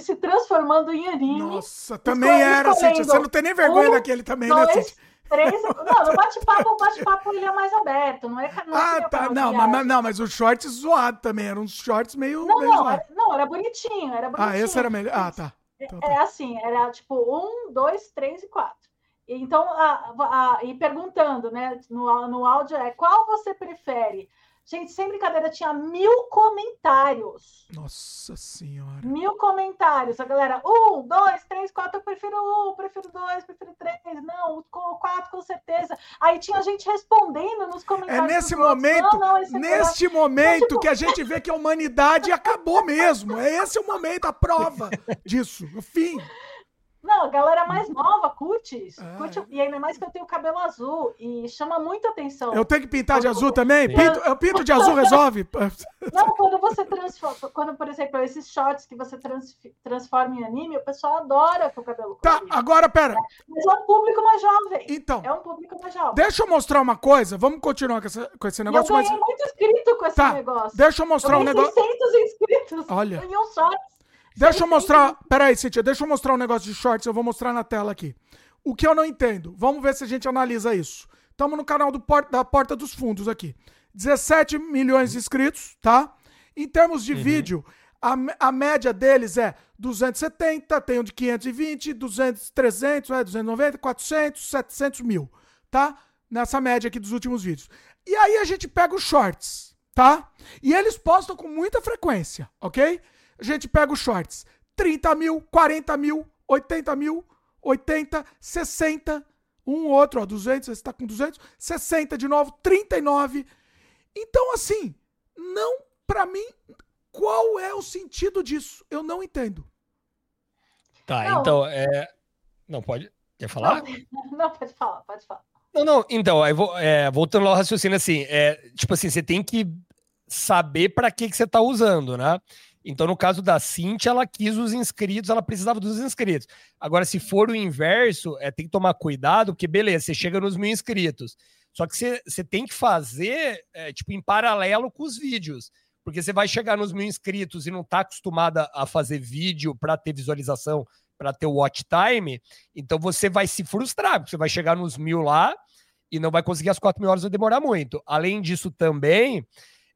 se transformando em anime. Nossa, também era, Cintia. Você não tem nem vergonha um, daquele também, né, dois, né, Cintia? Três, não, no bate-papo, o bate-papo ele é mais aberto, não é? Não é ah, tá. Não, mas, não, mas os shorts zoado também, eram uns shorts meio. Não, meio não, era, não, era bonitinho, era bonitinho. Ah, esse era melhor. Ah, tá. Então, tá. É assim, era tipo um, dois, três e quatro. Então, a, a, e perguntando, né, no, no áudio é qual você prefere? Gente, sem brincadeira, tinha mil comentários. Nossa Senhora. Mil comentários. A galera, um, dois, três, quatro, eu prefiro um, prefiro dois, prefiro três. Não, quatro com certeza. Aí tinha gente respondendo nos comentários. É nesse momento, não, não, neste momento tipo... que a gente vê que a humanidade acabou mesmo. É esse o momento, a prova disso, o fim. Não, a galera mais nova curte isso. É. Curte, e ainda mais que eu tenho cabelo azul e chama muita atenção. Eu tenho que pintar de azul também? Pinto, eu pinto de azul, resolve? Não, quando você transforma, quando, por exemplo, esses shorts que você trans, transforma em anime, o pessoal adora com o cabelo Tá, agora pera. Mas é um público mais jovem. Então. É um público mais jovem. Deixa eu mostrar uma coisa. Vamos continuar com, essa, com esse negócio. E eu ganhei mas... muito inscrito com esse tá, negócio. Deixa eu mostrar eu um negócio. 600 inscritos Olha. em um shorts. Deixa eu mostrar. Peraí, Cintia, deixa eu mostrar um negócio de shorts. Eu vou mostrar na tela aqui. O que eu não entendo. Vamos ver se a gente analisa isso. Estamos no canal do Porta, da Porta dos Fundos aqui. 17 milhões de inscritos, tá? Em termos de uhum. vídeo, a, a média deles é 270, tem um de 520, 200, 300, é, 290, 400, 700 mil, tá? Nessa média aqui dos últimos vídeos. E aí a gente pega os shorts, tá? E eles postam com muita frequência, ok? A gente pega os shorts. 30 mil, 40 mil, 80 mil, 80, 60. Um outro, ó, 200, você está com 200. 60 de novo, 39. Então, assim, não, para mim, qual é o sentido disso? Eu não entendo. Tá, não. então, é... Não, pode... Quer falar? Não, não pode falar, pode falar. Não, não, então, aí vou, é, voltando ao raciocínio, assim, é, tipo assim, você tem que saber para que, que você está usando, né? Então, no caso da Cintia, ela quis os inscritos, ela precisava dos inscritos. Agora, se for o inverso, é, tem que tomar cuidado, porque beleza, você chega nos mil inscritos. Só que você, você tem que fazer, é, tipo, em paralelo com os vídeos. Porque você vai chegar nos mil inscritos e não está acostumada a fazer vídeo para ter visualização, para ter watch time, então você vai se frustrar, porque você vai chegar nos mil lá e não vai conseguir as quatro mil horas, vai demorar muito. Além disso, também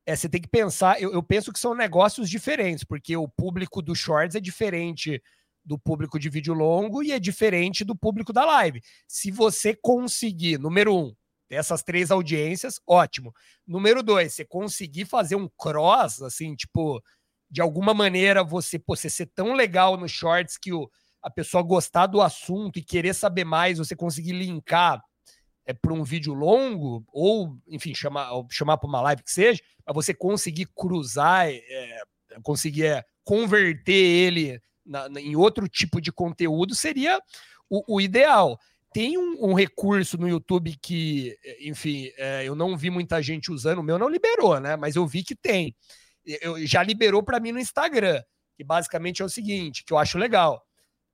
é, você tem que pensar, eu, eu penso que são negócios diferentes, porque o público do shorts é diferente do público de vídeo longo e é diferente do público da live. Se você conseguir, número um, ter essas três audiências, ótimo. Número dois, você conseguir fazer um cross, assim, tipo, de alguma maneira você, você ser tão legal no shorts que o, a pessoa gostar do assunto e querer saber mais, você conseguir linkar é, para um vídeo longo, ou, enfim, chamar, chamar para uma live que seja, para você conseguir cruzar, é, conseguir é, converter ele na, na, em outro tipo de conteúdo, seria o, o ideal. Tem um, um, recurso no YouTube que, enfim, é, eu não vi muita gente usando, o meu não liberou, né? Mas eu vi que tem. Eu, já liberou para mim no Instagram, que basicamente é o seguinte, que eu acho legal.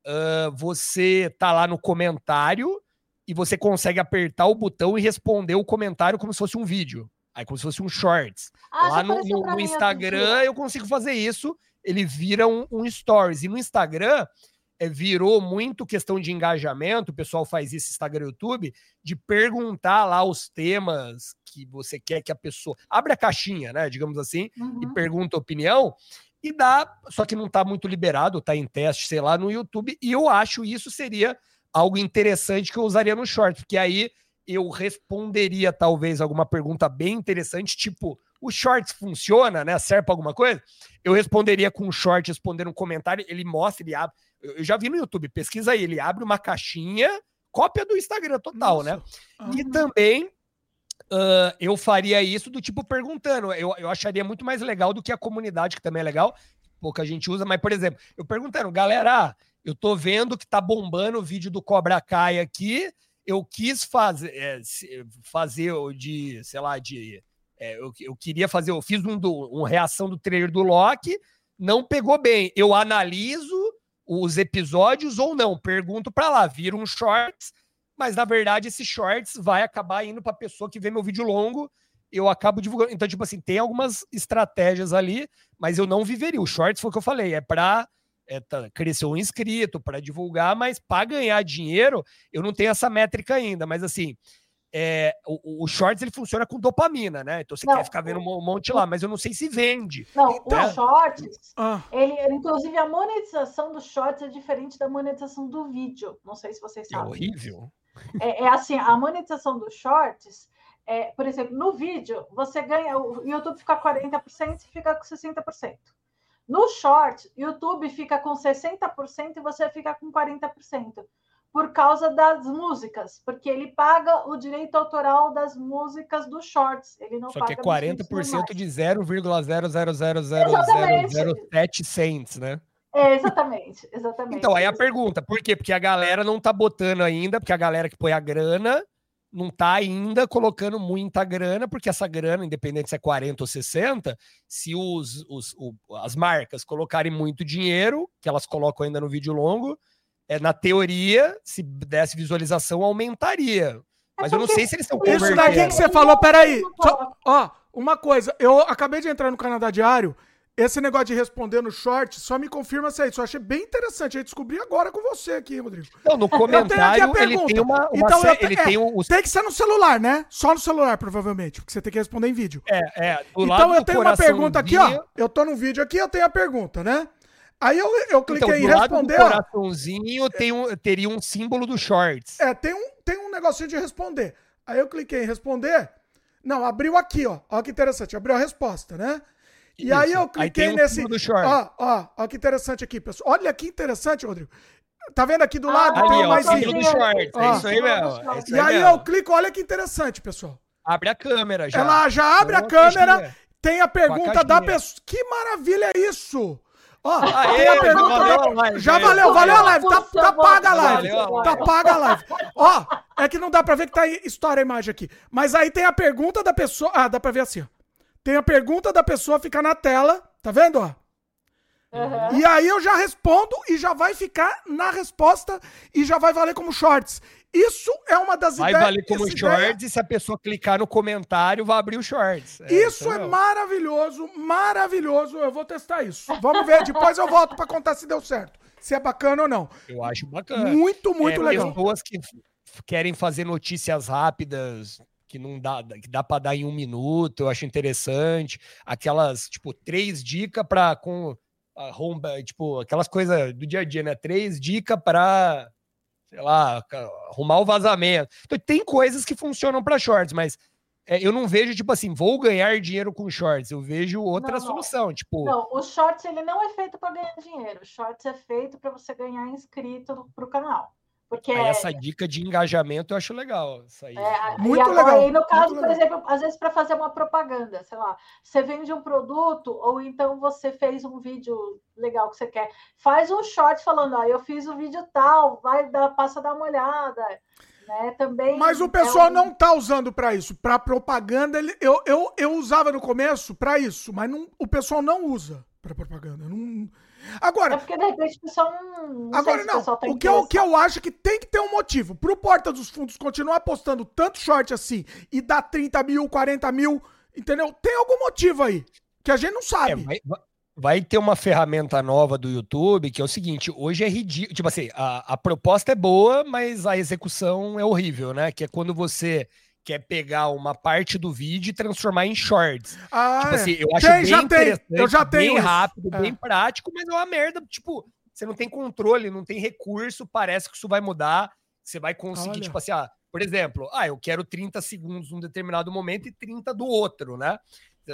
Uh, você tá lá no comentário e você consegue apertar o botão e responder o comentário como se fosse um vídeo. Aí como se fosse um shorts. Ah, Lá no, no, no Instagram eu consigo fazer isso. Ele vira um, um stories. E no Instagram é, virou muito questão de engajamento. O pessoal faz isso Instagram e YouTube, de perguntar lá os temas que você quer que a pessoa. Abre a caixinha, né? Digamos assim, uhum. e pergunta opinião. E dá, só que não está muito liberado, está em teste, sei lá, no YouTube. E eu acho isso seria algo interessante que eu usaria no short, porque aí eu responderia talvez alguma pergunta bem interessante, tipo, o shorts funciona, né? Serve para alguma coisa? Eu responderia com um short, respondendo um comentário, ele mostra, ele abre. Eu já vi no YouTube, pesquisa aí, ele abre uma caixinha, cópia do Instagram total, né? Nossa. né? E também uh, eu faria isso do tipo perguntando. Eu, eu acharia muito mais legal do que a comunidade, que também é legal, pouca gente usa, mas, por exemplo, eu perguntando, galera, eu tô vendo que tá bombando o vídeo do Cobra Kai aqui eu quis fazer, é, fazer de, sei lá, de. É, eu, eu, queria fazer, eu fiz um, do, uma reação do trailer do Loki, não pegou bem. Eu analiso os episódios ou não, pergunto para lá, vira um shorts, mas na verdade esse shorts vai acabar indo para pessoa que vê meu vídeo longo, eu acabo divulgando. Então, tipo assim, tem algumas estratégias ali, mas eu não viveria. O shorts foi o que eu falei, é para é, tá, cresceu um inscrito para divulgar, mas para ganhar dinheiro, eu não tenho essa métrica ainda. Mas assim, é, o, o, Shorts ele funciona com dopamina, né? Então você não, quer ficar vendo um monte lá, mas eu não sei se vende. Não, então, o Shorts, ah. ele, inclusive a monetização do Shorts é diferente da monetização do vídeo. Não sei se vocês é sabem. É horrível. É, é assim, a monetização do Shorts. É, por exemplo, no vídeo, você ganha, o YouTube fica 40% e fica com 60%. No short, YouTube fica com 60% e você fica com 40%, por causa das músicas, porque ele paga o direito autoral das músicas dos shorts. Ele não Só paga que é 40% de 0,0000007 cents, né? É, exatamente, exatamente. Então, aí a pergunta, por quê? Porque a galera não tá botando ainda, porque a galera que põe a grana não está ainda colocando muita grana, porque essa grana, independente se é 40 ou 60, se os, os, o, as marcas colocarem muito dinheiro, que elas colocam ainda no vídeo longo, é, na teoria, se desse visualização, aumentaria. É Mas eu não sei se eles estão Isso daqui que você falou, peraí. Só, ó, uma coisa, eu acabei de entrar no Canadá Diário esse negócio de responder no short só me confirma isso aí. Isso eu achei bem interessante. Eu descobri agora com você aqui, Rodrigo. Então, no comentário, ele tem uma. uma então, sé... ele é, tem, um... tem que ser no celular, né? Só no celular, provavelmente, porque você tem que responder em vídeo. É, é. então, eu tenho uma pergunta aqui, ó. Eu tô no vídeo aqui, eu tenho a pergunta, né? Aí eu, eu cliquei então, em responder. Lado do coraçãozinho tem um, teria um símbolo do shorts. É, tem um, tem um negocinho de responder. Aí eu cliquei em responder. Não, abriu aqui, ó. Olha que interessante. Abriu a resposta, né? E aí eu cliquei aí nesse. Ó, ó, ó, que interessante aqui, pessoal. Olha que interessante, Rodrigo. Tá vendo aqui do lado? Ah, ali, ó, mais do shorts. É isso aí mesmo. É isso e aí, eu clico, olha que interessante, pessoal. Abre a câmera já. Ela já abre a câmera, tem a pergunta a da pessoa. Que maravilha é isso! Ó, Aê, tem a pergunta valeu, da... Já valeu, valeu a live. Tá, tá paga a live. Tá paga a live. Ó, é que não dá pra ver que tá história a imagem aqui. Mas aí tem a pergunta da pessoa. Ah, dá pra ver assim, ó. Tem a pergunta da pessoa, fica na tela, tá vendo? Ó? Uhum. E aí eu já respondo e já vai ficar na resposta e já vai valer como shorts. Isso é uma das vai ideias. Vai valer como shorts ideia... e se a pessoa clicar no comentário, vai abrir o shorts. É, isso é maravilhoso, maravilhoso. Eu vou testar isso. Vamos ver, depois eu volto para contar se deu certo. Se é bacana ou não. Eu acho bacana. Muito, muito é, legal. Pessoas que querem fazer notícias rápidas, que não dá, que dá para dar em um minuto, eu acho interessante. Aquelas, tipo, três dicas para com arromba, tipo, aquelas coisas do dia a dia, né? Três dicas para, sei lá, arrumar o vazamento. Então, tem coisas que funcionam para shorts, mas é, eu não vejo, tipo assim, vou ganhar dinheiro com shorts. Eu vejo outra não, solução, tipo... Não, o shorts, ele não é feito para ganhar dinheiro. O shorts é feito para você ganhar inscrito para o canal. Porque aí essa dica de engajamento eu acho legal. Isso aí. É, muito agora, legal. E no caso, por exemplo, às vezes para fazer uma propaganda, sei lá, você vende um produto ou então você fez um vídeo legal que você quer, faz um short falando, ó, eu fiz o um vídeo tal, vai dar, passa a dar uma olhada. Né, também Mas o pessoal é um... não tá usando para isso. Para propaganda, ele, eu, eu, eu usava no começo para isso, mas não, o pessoal não usa para propaganda. Não, Agora. É porque de repente o pessoal não. não agora não. Tá o, que eu, o que eu acho que tem que ter um motivo. Pro Porta dos Fundos continuar postando tanto short assim e dar 30 mil, 40 mil, entendeu? Tem algum motivo aí. Que a gente não sabe. É, vai, vai, ter uma ferramenta nova do YouTube que é o seguinte: hoje é ridículo. Tipo assim, a, a proposta é boa, mas a execução é horrível, né? Que é quando você quer pegar uma parte do vídeo e transformar em shorts. Ah, tipo é. assim, eu acho tem, bem já interessante, tem. Eu já tenho bem rápido, é. bem prático, mas é uma merda, tipo, você não tem controle, não tem recurso, parece que isso vai mudar. Você vai conseguir, Olha. tipo assim, ah, Por exemplo, ah, eu quero 30 segundos num determinado momento e 30 do outro, né?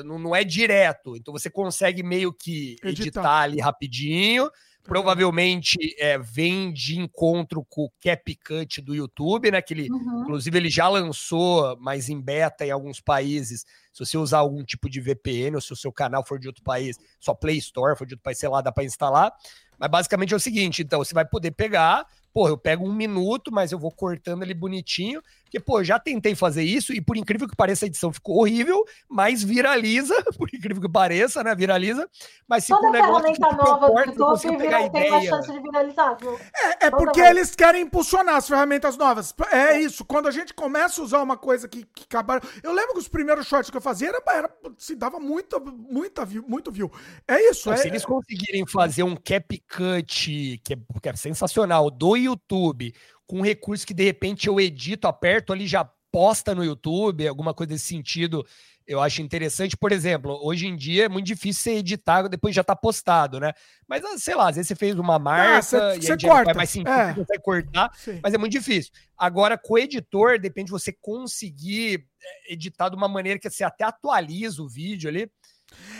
Não, não é direto. Então você consegue meio que editar, editar ali rapidinho. Provavelmente é, vem de encontro com o CapCut do YouTube, né? Que ele, uhum. inclusive, ele já lançou, mas em beta em alguns países. Se você usar algum tipo de VPN ou se o seu canal for de outro país, só Play Store for de outro país, sei lá, dá para instalar. Mas basicamente é o seguinte: então você vai poder pegar, pô, eu pego um minuto, mas eu vou cortando ele bonitinho. Porque, pô, já tentei fazer isso e, por incrível que pareça, a edição ficou horrível, mas viraliza, por incrível que pareça, né? Viraliza. Mas se Toda um negócio ferramenta que nova do YouTube vira, ideia... tem uma chance de viralizar, viu? É, é porque eles querem impulsionar as ferramentas novas. É isso. Quando a gente começa a usar uma coisa que, que acabaram. Eu lembro que os primeiros shorts que eu fazia era, era se dava muita, muita view, muito view. É isso. Então, é... Se eles conseguirem fazer um cap cut, que é, que é sensacional, do YouTube com um recurso que de repente eu edito, aperto ali, já posta no YouTube, alguma coisa desse sentido, eu acho interessante. Por exemplo, hoje em dia é muito difícil você editar, depois já tá postado, né? Mas, ah, sei lá, às vezes você fez uma marca ah, cê, e cê corta. faz mais sentido, é. você cortar, Sim. mas é muito difícil. Agora, com o editor, depende de você conseguir eh, editar de uma maneira que você até atualiza o vídeo ali.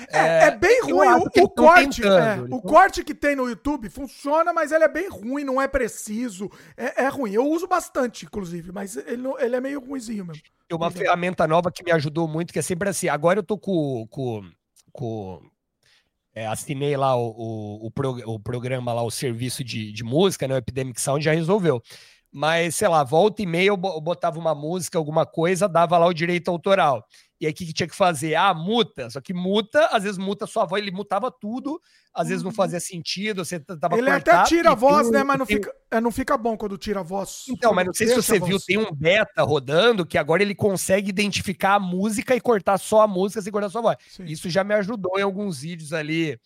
É, é, é bem ruim. O, o corte, é, o corte que tem no YouTube funciona, mas ele é bem ruim, não é preciso. É, é ruim. Eu uso bastante, inclusive, mas ele, ele é meio ruimzinho mesmo. Tem uma ferramenta nova que me ajudou muito, que é sempre assim. Agora eu tô com. com, com é, assinei lá o, o, o, pro, o, programa lá, o serviço de, de música, né? O Epidemic Sound já resolveu. Mas, sei lá, volta e meia eu botava uma música, alguma coisa, dava lá o direito autoral. E aí o que, que tinha que fazer? Ah, multa. Só que multa, às vezes multa sua voz, ele mutava tudo, às vezes não uhum. fazia sentido, você tava Ele até tira a voz, né? Mas não, tem... fica, é, não fica bom quando tira a voz. Então, mas não sei se você viu, tem um beta rodando que agora ele consegue identificar a música e cortar só a música sem cortar a sua voz. Sim. Isso já me ajudou em alguns vídeos ali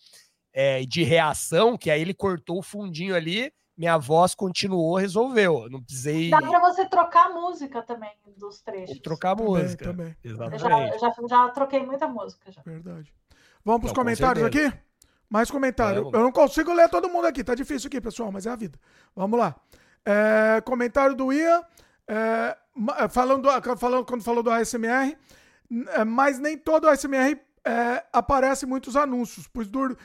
é, de reação, que aí ele cortou o fundinho ali minha voz continuou, resolveu. não precisei. Dá para você trocar a música também dos trechos. Ou trocar a música. Também. Exatamente. Eu já, já, já, troquei muita música. Já. Verdade. Vamos para os comentários aqui? Mais comentário. Eu não consigo ler todo mundo aqui, tá difícil aqui, pessoal, mas é a vida. Vamos lá. É, comentário do Ian, é, é falando, falando, quando falou do ASMR, é, mas nem todo ASMR é, aparece muitos anúncios, pois dur,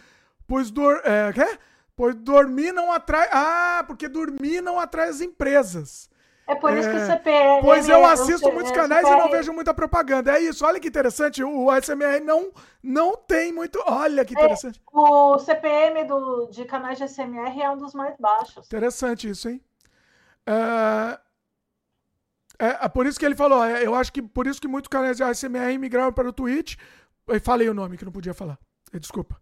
pois dur, é, quê? Pois dormir não atrai. Ah, porque dormir não atrai as empresas. É por isso é, que o CPR. Pois eu assisto o, muitos canais CPR... e não vejo muita propaganda. É isso, olha que interessante. O SMR não, não tem muito. Olha que é, interessante. É, o CPM do, de canais de SMR é um dos mais baixos. Interessante isso, hein? É, é, é por isso que ele falou. É, eu acho que por isso que muitos canais de ASMR migraram para o Twitch. Eu falei o nome que não podia falar. Desculpa.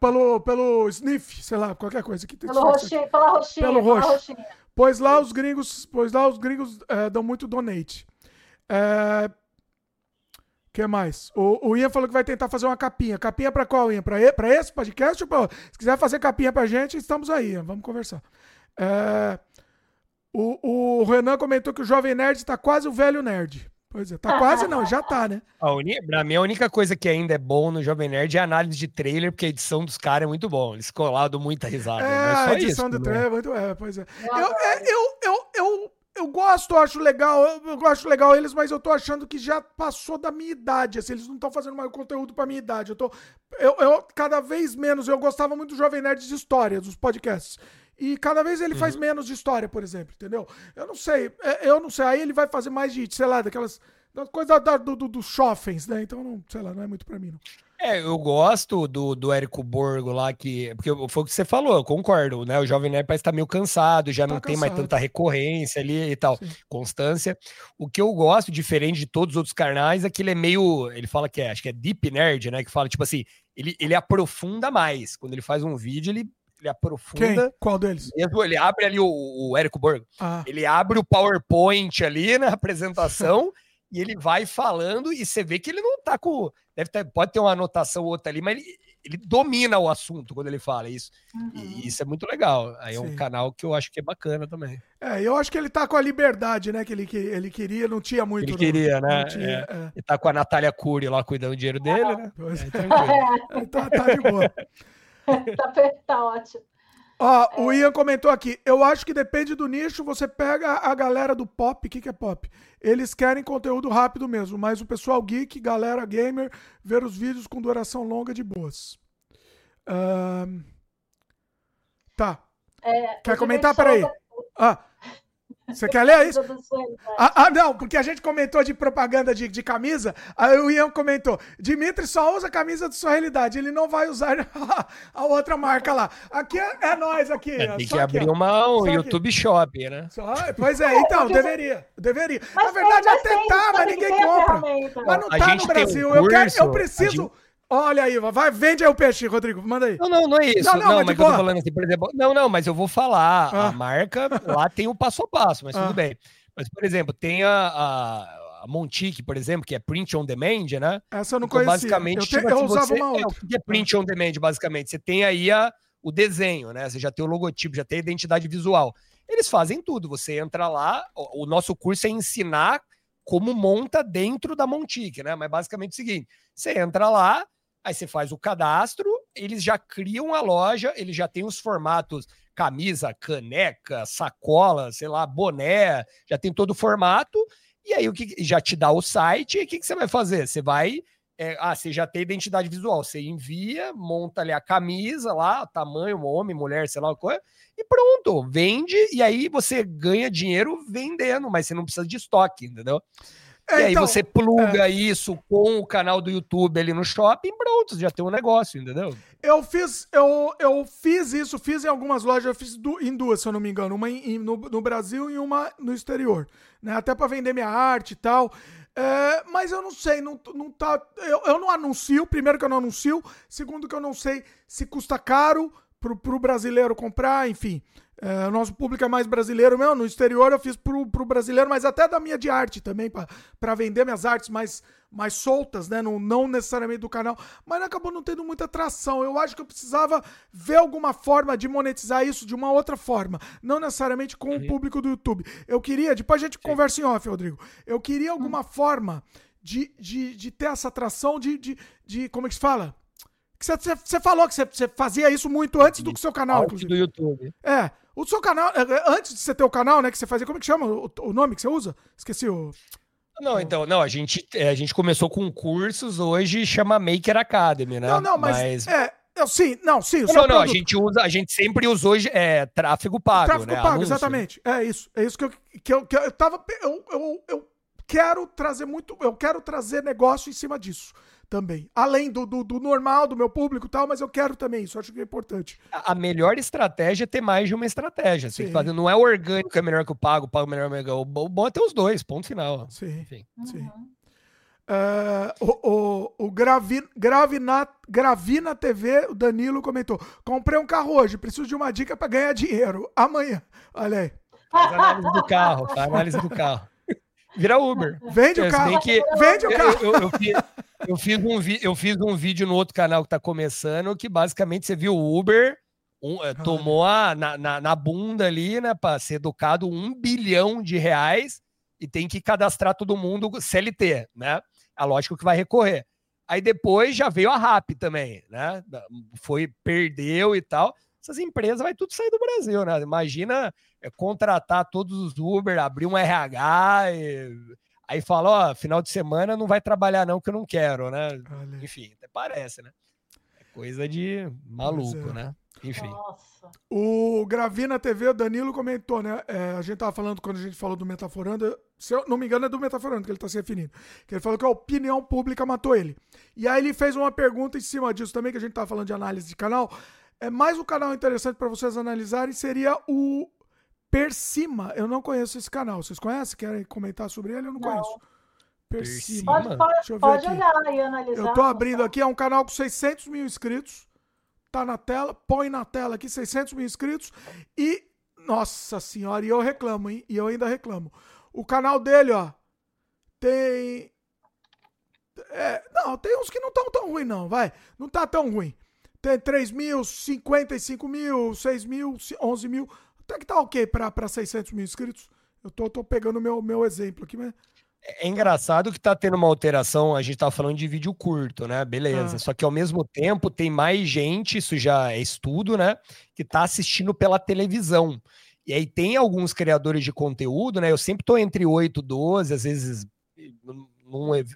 Pelo, pelo sniff, sei lá, qualquer coisa que pelo roxinho, pela roxinha, pelo roxo. Roxinha. Pois lá os gringos, pois lá os gringos é, dão muito donate. É, que mais? O, o Ian falou que vai tentar fazer uma capinha. Capinha para qual, Ian? Para esse podcast? Ou pra... Se quiser fazer capinha pra gente, estamos aí, Ian. Vamos conversar. É, o, o Renan comentou que o Jovem Nerd está quase o velho nerd. Pois é, tá quase não, já tá, né? A uni... Pra mim, a única coisa que ainda é bom no Jovem Nerd é a análise de trailer, porque a edição dos caras é muito bom. Eles colado muita risada. É, é a edição isso, do trailer é muito. É, pois é. Eu, é, eu, eu, eu, eu gosto, acho legal, eu, eu acho legal eles, mas eu tô achando que já passou da minha idade. Assim, eles não estão fazendo mais conteúdo pra minha idade. Eu tô. Eu, eu, cada vez menos, eu gostava muito do Jovem Nerd de história, dos podcasts. E cada vez ele uhum. faz menos de história, por exemplo, entendeu? Eu não sei, é, eu não sei. Aí ele vai fazer mais de, sei lá, daquelas. Coisa da, do, do, dos Schoffens, né? Então, não, sei lá, não é muito pra mim, não. É, eu gosto do, do Érico Borgo lá, que. Porque foi o que você falou, eu concordo, né? O Jovem Nerd parece estar tá meio cansado, já tá não cansado. tem mais tanta recorrência ali e tal, Sim. constância. O que eu gosto, diferente de todos os outros canais, é que ele é meio. Ele fala que é, acho que é Deep Nerd, né? Que fala, tipo assim, ele, ele aprofunda mais. Quando ele faz um vídeo, ele ele aprofunda. Quem? Qual deles? Mesmo, ele abre ali o, o Érico Borgo. Ah. Ele abre o PowerPoint ali na apresentação e ele vai falando e você vê que ele não tá com. Deve ter, pode ter uma anotação ou outra ali, mas ele, ele domina o assunto quando ele fala isso. Uhum. E isso é muito legal. Aí Sim. é um canal que eu acho que é bacana também. É, eu acho que ele tá com a liberdade, né? Que ele, que ele queria, não tinha muito. Ele queria, não, né? Tinha, é. É. Ele tá com a Natália Cury lá cuidando do dinheiro dele, né? É, tá, tá de boa. tá, tá ótimo. Ó, é. o Ian comentou aqui. Eu acho que depende do nicho. Você pega a galera do pop. O que, que é pop? Eles querem conteúdo rápido mesmo. Mas o pessoal geek, galera gamer, ver os vídeos com duração longa de boas. Um... Tá. É, Quer comentar? Peraí. Ah. Você quer ler isso? Ah, ah, não, porque a gente comentou de propaganda de, de camisa, aí o Ian comentou: Dimitri só usa camisa de sua realidade, ele não vai usar a outra marca lá. Aqui é, é nós aqui. É, tem que abrir uma, um YouTube aqui. Shop, né? Só, pois é, então, deveria. Deveria. Mas Na verdade, até tá, mas ninguém compra. Mas não tá no Brasil. Um curso, eu, quero, eu preciso. Olha aí, vai, vende aí o peixe, Rodrigo, manda aí. Não, não, não é isso. Não, não, não mas, mas eu tô falando assim, por exemplo. Não, não, mas eu vou falar. Ah. A marca lá tem o passo a passo, mas ah. tudo bem. Mas, por exemplo, tem a, a, a Montique, por exemplo, que é print on demand, né? Essa eu não então, conhecia. Basicamente, eu, te, tipo, eu assim, usava você, uma outra. É, o que é print on demand, basicamente? Você tem aí a, o desenho, né? Você já tem o logotipo, já tem a identidade visual. Eles fazem tudo. Você entra lá, o, o nosso curso é ensinar como monta dentro da Montique, né? Mas basicamente é o seguinte: você entra lá, Aí você faz o cadastro, eles já criam a loja, eles já têm os formatos camisa, caneca, sacola, sei lá, boné, já tem todo o formato. E aí o que já te dá o site, e o que, que você vai fazer? Você vai é, ah, você já tem identidade visual, você envia, monta ali a camisa lá, tamanho, homem, mulher, sei lá o que, e pronto, vende, e aí você ganha dinheiro vendendo, mas você não precisa de estoque, entendeu? É, e aí então, você pluga é... isso com o canal do YouTube ali no shopping, pronto, já tem um negócio, entendeu? Eu fiz, eu, eu fiz isso, fiz em algumas lojas, eu fiz du, em duas, se eu não me engano, uma em, no, no, Brasil e uma no exterior, né? Até para vender minha arte e tal. É, mas eu não sei, não, não tá. Eu, eu não anuncio, primeiro que eu não anuncio, segundo que eu não sei se custa caro pro, pro brasileiro comprar, enfim. É, o nosso público é mais brasileiro mesmo. No exterior eu fiz pro, pro brasileiro, mas até da minha de arte também, para vender minhas artes mais, mais soltas, né? Não, não necessariamente do canal. Mas acabou não tendo muita atração. Eu acho que eu precisava ver alguma forma de monetizar isso de uma outra forma. Não necessariamente com uhum. o público do YouTube. Eu queria, depois a gente Sim. conversa em off, Rodrigo. Eu queria alguma uhum. forma de, de, de ter essa atração de, de, de. Como é que se fala? Você falou que você fazia isso muito antes do que seu canal, inclusive. do YouTube. É. O seu canal, é, é, antes de você ter o canal, né, que você fazia, como é que chama o, o nome que você usa? Esqueci o. Não, então, não, a gente, é, a gente começou com cursos, hoje chama Maker Academy, né? Não, não, mas, mas... é, eu, sim, não, sim. Não, não, a gente usa, a gente sempre usou é, tráfego pago, Tráfego né? pago, Anúncio. exatamente. É isso, é isso que eu, que eu, que eu tava, eu, eu, eu quero trazer muito, eu quero trazer negócio em cima disso também. Além do, do, do, normal, do meu público e tal, mas eu quero também isso, acho que é importante. A melhor estratégia é ter mais de uma estratégia. Você fazer, não é o orgânico é melhor que o pago, o pago é melhor que o O bom é ter os dois, ponto final. Sim, Enfim. sim. Uh, o, o, o Gravi, Gravina, Gravina TV, o Danilo comentou: comprei um carro hoje, preciso de uma dica para ganhar dinheiro. Amanhã. Olha aí. Faz análise do carro, faz análise do carro. Vira Uber. Vende o carro. Que, Vende o carro. Eu, eu, eu, eu fiz, um eu fiz um vídeo no outro canal que tá começando que basicamente você viu o Uber um, eh, tomou a, na, na, na, bunda ali, né, para ser educado um bilhão de reais e tem que cadastrar todo mundo CLT, né? A lógica que vai recorrer. Aí depois já veio a RAP também, né? Foi, perdeu e tal. Essas empresas vai tudo sair do Brasil, né? Imagina é, contratar todos os Uber, abrir um RH e Aí fala, ó, final de semana não vai trabalhar não, que eu não quero, né? Olha. Enfim, até parece, né? É coisa de maluco, é. né? Enfim. Nossa. O Gravina TV, o Danilo comentou, né? É, a gente tava falando, quando a gente falou do Metaforando, se eu não me engano é do Metaforando que ele tá se referindo, que ele falou que a opinião pública matou ele. E aí ele fez uma pergunta em cima disso também, que a gente tava falando de análise de canal. É mais um canal interessante para vocês analisarem seria o Persima, eu não conheço esse canal. Vocês conhecem? Querem comentar sobre ele? Eu não, não. conheço. Persima. Pode, pode, Deixa eu ver pode aqui. olhar e analisar. Eu tô abrindo aqui, é um canal com 600 mil inscritos. Tá na tela, põe na tela aqui 600 mil inscritos. E, nossa senhora, e eu reclamo, hein? E eu ainda reclamo. O canal dele, ó, tem. É, não, tem uns que não estão tão ruim, não, vai. Não tá tão ruim. Tem 3 mil, 55 mil, 6 mil, 11 mil. Até que tá ok para 600 mil inscritos. Eu tô, tô pegando meu, meu exemplo aqui, mas É engraçado que tá tendo uma alteração, a gente tá falando de vídeo curto, né? Beleza. Ah. Só que ao mesmo tempo tem mais gente, isso já é estudo, né? Que tá assistindo pela televisão. E aí tem alguns criadores de conteúdo, né? Eu sempre tô entre 8 e 12, às vezes num,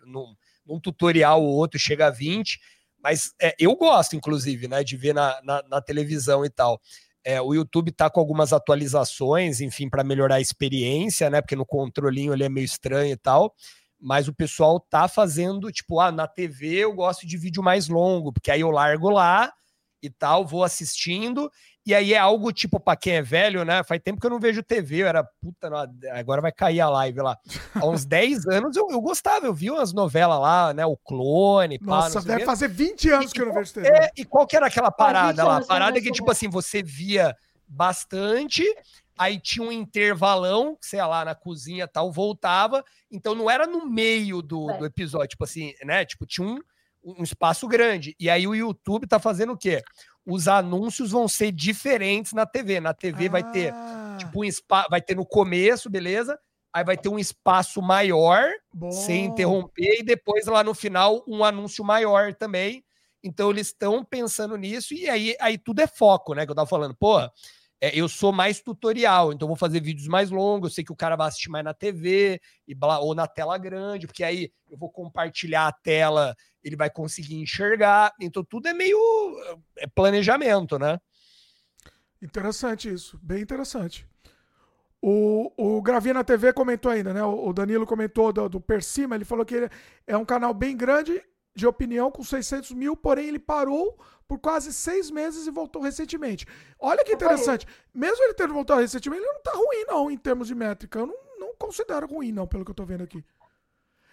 num, num tutorial ou outro chega a 20, mas é, eu gosto, inclusive, né, de ver na, na, na televisão e tal. É, o YouTube está com algumas atualizações, enfim, para melhorar a experiência, né? Porque no controlinho ele é meio estranho e tal. Mas o pessoal tá fazendo, tipo, ah, na TV eu gosto de vídeo mais longo, porque aí eu largo lá e tal, vou assistindo e aí é algo tipo, para quem é velho, né? Faz tempo que eu não vejo TV, eu era puta, não, agora vai cair a live lá. Há uns 10 anos eu, eu gostava, eu vi umas novelas lá, né? O Clone, Nossa, pá, deve fazer 20 anos e, que eu não vejo TV. É, e qual que era aquela parada lá? A parada que, tipo assim, você via bastante, aí tinha um intervalão, sei lá, na cozinha tal, voltava, então não era no meio do, é. do episódio, tipo assim, né? Tipo, tinha um, um espaço grande. E aí o YouTube tá fazendo o quê? Os anúncios vão ser diferentes na TV. Na TV ah. vai ter ah. tipo um espaço, vai ter no começo, beleza? Aí vai ter um espaço maior, Bom. sem interromper, e depois lá no final um anúncio maior também. Então eles estão pensando nisso, e aí, aí tudo é foco, né? Que eu tava falando, porra, é, eu sou mais tutorial, então vou fazer vídeos mais longos, eu sei que o cara vai assistir mais na TV e blá, ou na tela grande, porque aí eu vou compartilhar a tela ele vai conseguir enxergar. Então tudo é meio é planejamento, né? Interessante isso, bem interessante. O, o Gravina TV comentou ainda, né? O, Danilo comentou do, do Persima, ele falou que ele é um canal bem grande de opinião com 600 mil, porém ele parou por quase seis meses e voltou recentemente. Olha que interessante. Mesmo ele tendo voltado recentemente, ele não tá ruim, não, em termos de métrica. Eu não, não considero ruim, não, pelo que eu tô vendo aqui.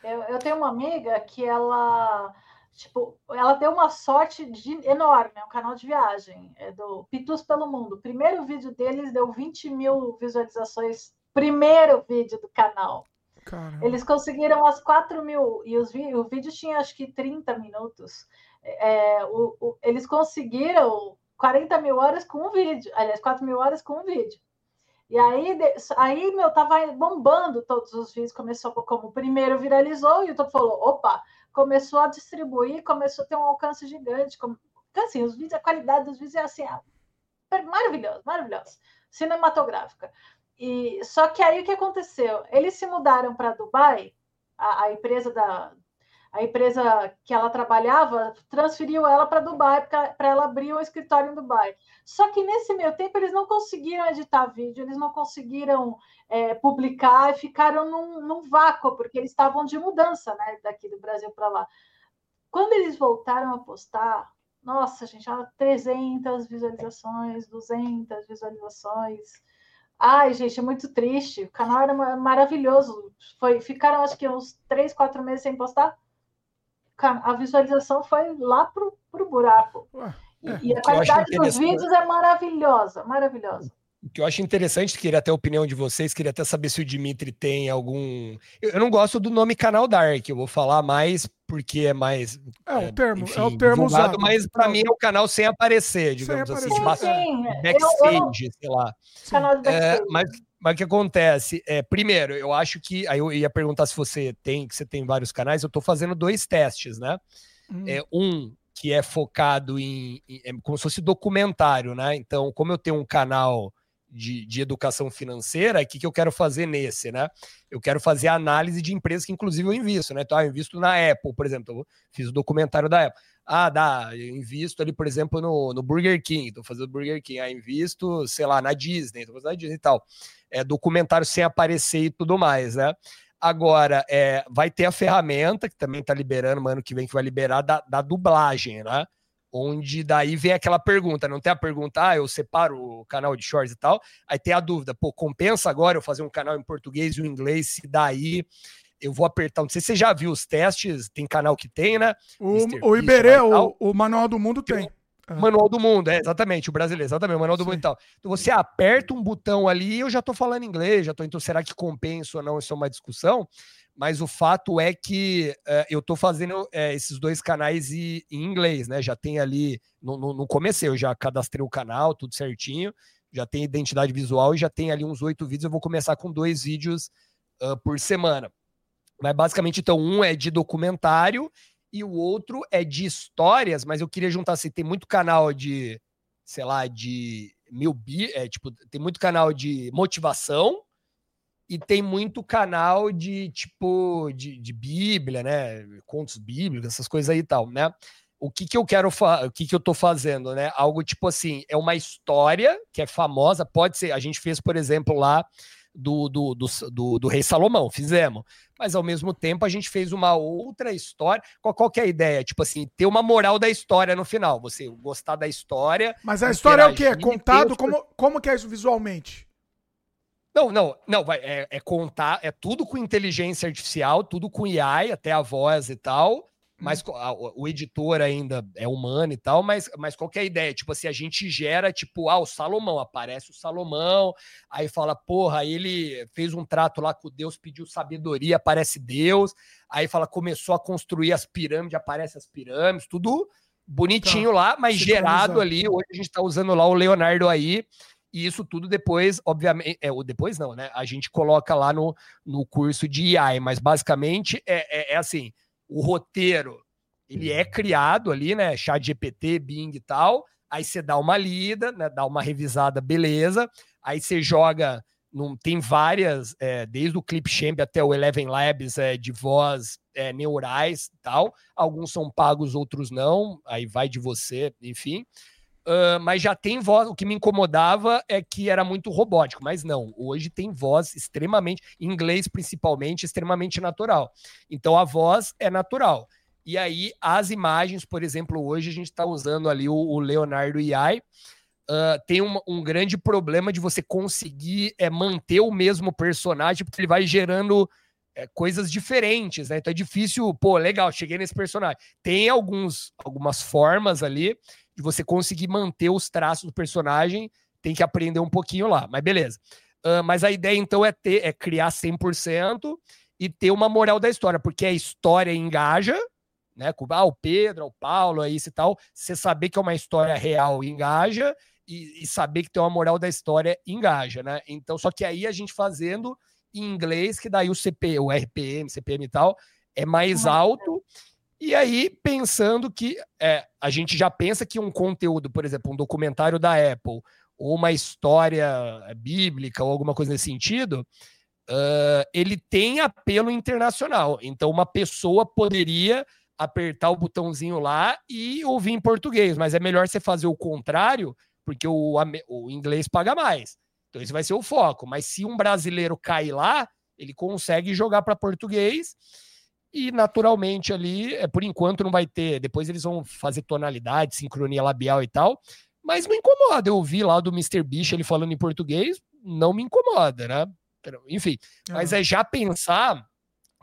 Eu, eu tenho uma amiga que ela tipo, ela deu uma sorte de, enorme, é um canal de viagem, é do Pitus pelo Mundo. O primeiro vídeo deles deu 20 mil visualizações, primeiro vídeo do canal. Caramba. Eles conseguiram as 4 mil, e os, o vídeo tinha acho que 30 minutos. É, o, o, eles conseguiram 40 mil horas com um vídeo, aliás, 4 mil horas com um vídeo. E aí, aí meu, tava bombando todos os vídeos, começou como primeiro viralizou, e o YouTube falou: opa, começou a distribuir, começou a ter um alcance gigante. Como... Assim, os vídeos, a qualidade dos vídeos é assim, maravilhosa, maravilhosa, cinematográfica. E só que aí o que aconteceu? Eles se mudaram para Dubai, a, a, empresa da, a empresa que ela trabalhava transferiu ela para Dubai, para ela abrir um escritório em Dubai. Só que nesse meio tempo eles não conseguiram editar vídeo, eles não conseguiram é, publicar e ficaram num, num, vácuo, porque eles estavam de mudança né, daqui do Brasil para lá. Quando eles voltaram a postar, nossa, gente, 300 visualizações, 200 visualizações. Ai, gente, é muito triste. O canal era maravilhoso. Foi, ficaram acho que uns 3, 4 meses sem postar a visualização foi lá pro, pro buraco. Ué, é. E a qualidade dos vídeos é maravilhosa, maravilhosa. O que eu acho interessante, queria até a opinião de vocês, queria até saber se o Dimitri tem algum. Eu, eu não gosto do nome canal Dark, eu vou falar mais porque é mais. É o é, termo, enfim, é o termo usado. Mas para mim é o canal sem aparecer, digamos sem assim, aparecer. Sim, sim. backstage, eu, eu... sei lá. Canal de backstage. É, mas mas o que acontece? É, primeiro, eu acho que. Aí eu ia perguntar se você tem, que você tem vários canais. Eu estou fazendo dois testes, né? Hum. É, um que é focado em, em, é como se fosse documentário, né? Então, como eu tenho um canal de, de educação financeira, o que, que eu quero fazer nesse, né? Eu quero fazer análise de empresas que, inclusive, eu invisto, né? Então, eu invisto na Apple, por exemplo. Eu fiz o documentário da Apple. Ah, dá, eu invisto ali, por exemplo, no, no Burger King, estou fazendo Burger King. Ah, invisto, sei lá, na Disney, estou fazendo na Disney e tal é, documentário sem aparecer e tudo mais, né? Agora, é, vai ter a ferramenta, que também está liberando, mano, que vem que vai liberar, da, da, dublagem, né? Onde daí vem aquela pergunta, não tem a pergunta, ah, eu separo o canal de shorts e tal, aí tem a dúvida, pô, compensa agora eu fazer um canal em português e um inglês, se daí eu vou apertar, não sei se você já viu os testes, tem canal que tem, né? O, o Iberê, o, o Manual do Mundo tem. Uhum. Manual do mundo, é exatamente, o brasileiro, exatamente, o manual do Sim. mundo e tal. Então você aperta um botão ali e eu já tô falando inglês, já tô, então será que compensa ou não? Isso é uma discussão, mas o fato é que uh, eu tô fazendo uh, esses dois canais e, em inglês, né? Já tem ali, no, no, no começo eu já cadastrei o canal, tudo certinho, já tem identidade visual e já tem ali uns oito vídeos. Eu vou começar com dois vídeos uh, por semana. Mas basicamente, então, um é de documentário e o outro é de histórias, mas eu queria juntar assim, tem muito canal de, sei lá, de mil bi, é, tipo, tem muito canal de motivação e tem muito canal de tipo de, de Bíblia, né? Contos bíblicos, essas coisas aí e tal, né? O que que eu quero o que que eu tô fazendo, né? Algo tipo assim, é uma história que é famosa, pode ser, a gente fez, por exemplo, lá do, do, do, do, do Rei Salomão, fizemos. Mas ao mesmo tempo a gente fez uma outra história. Qual, qual que é a ideia? Tipo assim, ter uma moral da história no final. Você gostar da história. Mas a história é o quê? É contado? Como, como que é isso visualmente? Não, não, não, vai, é, é, contar, é tudo com inteligência artificial, tudo com AI, até a voz e tal. Mas uhum. o editor ainda é humano e tal, mas, mas qual é a ideia? Tipo assim, a gente gera, tipo, ah, o Salomão, aparece o Salomão, aí fala, porra, ele fez um trato lá com Deus, pediu sabedoria, aparece Deus, aí fala, começou a construir as pirâmides, aparece as pirâmides, tudo bonitinho tá. lá, mas gerado ali, hoje a gente tá usando lá o Leonardo aí, e isso tudo depois, obviamente, é, depois não, né? A gente coloca lá no, no curso de AI, mas basicamente é, é, é assim, o roteiro ele é criado ali, né? Chat GPT, Bing e tal. Aí você dá uma lida, né? Dá uma revisada, beleza. Aí você joga. Num, tem várias, é, desde o Clipchamp até o Eleven Labs é, de voz é, neurais e tal. Alguns são pagos, outros não. Aí vai de você, enfim. Uh, mas já tem voz. O que me incomodava é que era muito robótico, mas não. Hoje tem voz extremamente, em inglês principalmente, extremamente natural. Então a voz é natural. E aí as imagens, por exemplo, hoje a gente está usando ali o, o Leonardo AI. Uh, tem um, um, grande problema de você conseguir é, manter o mesmo personagem, porque ele vai gerando é, coisas diferentes, né? Então é difícil, pô, legal, cheguei nesse personagem. Tem alguns, algumas formas ali de você conseguir manter os traços do personagem, tem que aprender um pouquinho lá, mas beleza. Uh, mas a ideia então é ter, é criar 100% e ter uma moral da história, porque a história engaja, né? Com ah, o Pedro, o Paulo, aí e tal. Você saber que é uma história real engaja e, e, saber que tem uma moral da história engaja, né? Então, só que aí a gente fazendo em inglês, que daí o CP, o RPM, CPM e tal, é mais alto e aí, pensando que é, a gente já pensa que um conteúdo, por exemplo, um documentário da Apple, ou uma história bíblica, ou alguma coisa nesse sentido, uh, ele tem apelo internacional. Então, uma pessoa poderia apertar o botãozinho lá e ouvir em português, mas é melhor você fazer o contrário, porque o, o inglês paga mais. Então, esse vai ser o foco. Mas se um brasileiro cair lá, ele consegue jogar para português e naturalmente ali, é, por enquanto não vai ter, depois eles vão fazer tonalidade, sincronia labial e tal, mas não incomoda. Eu ouvi lá do Mr. Bicho ele falando em português, não me incomoda, né? Enfim, mas é já pensar,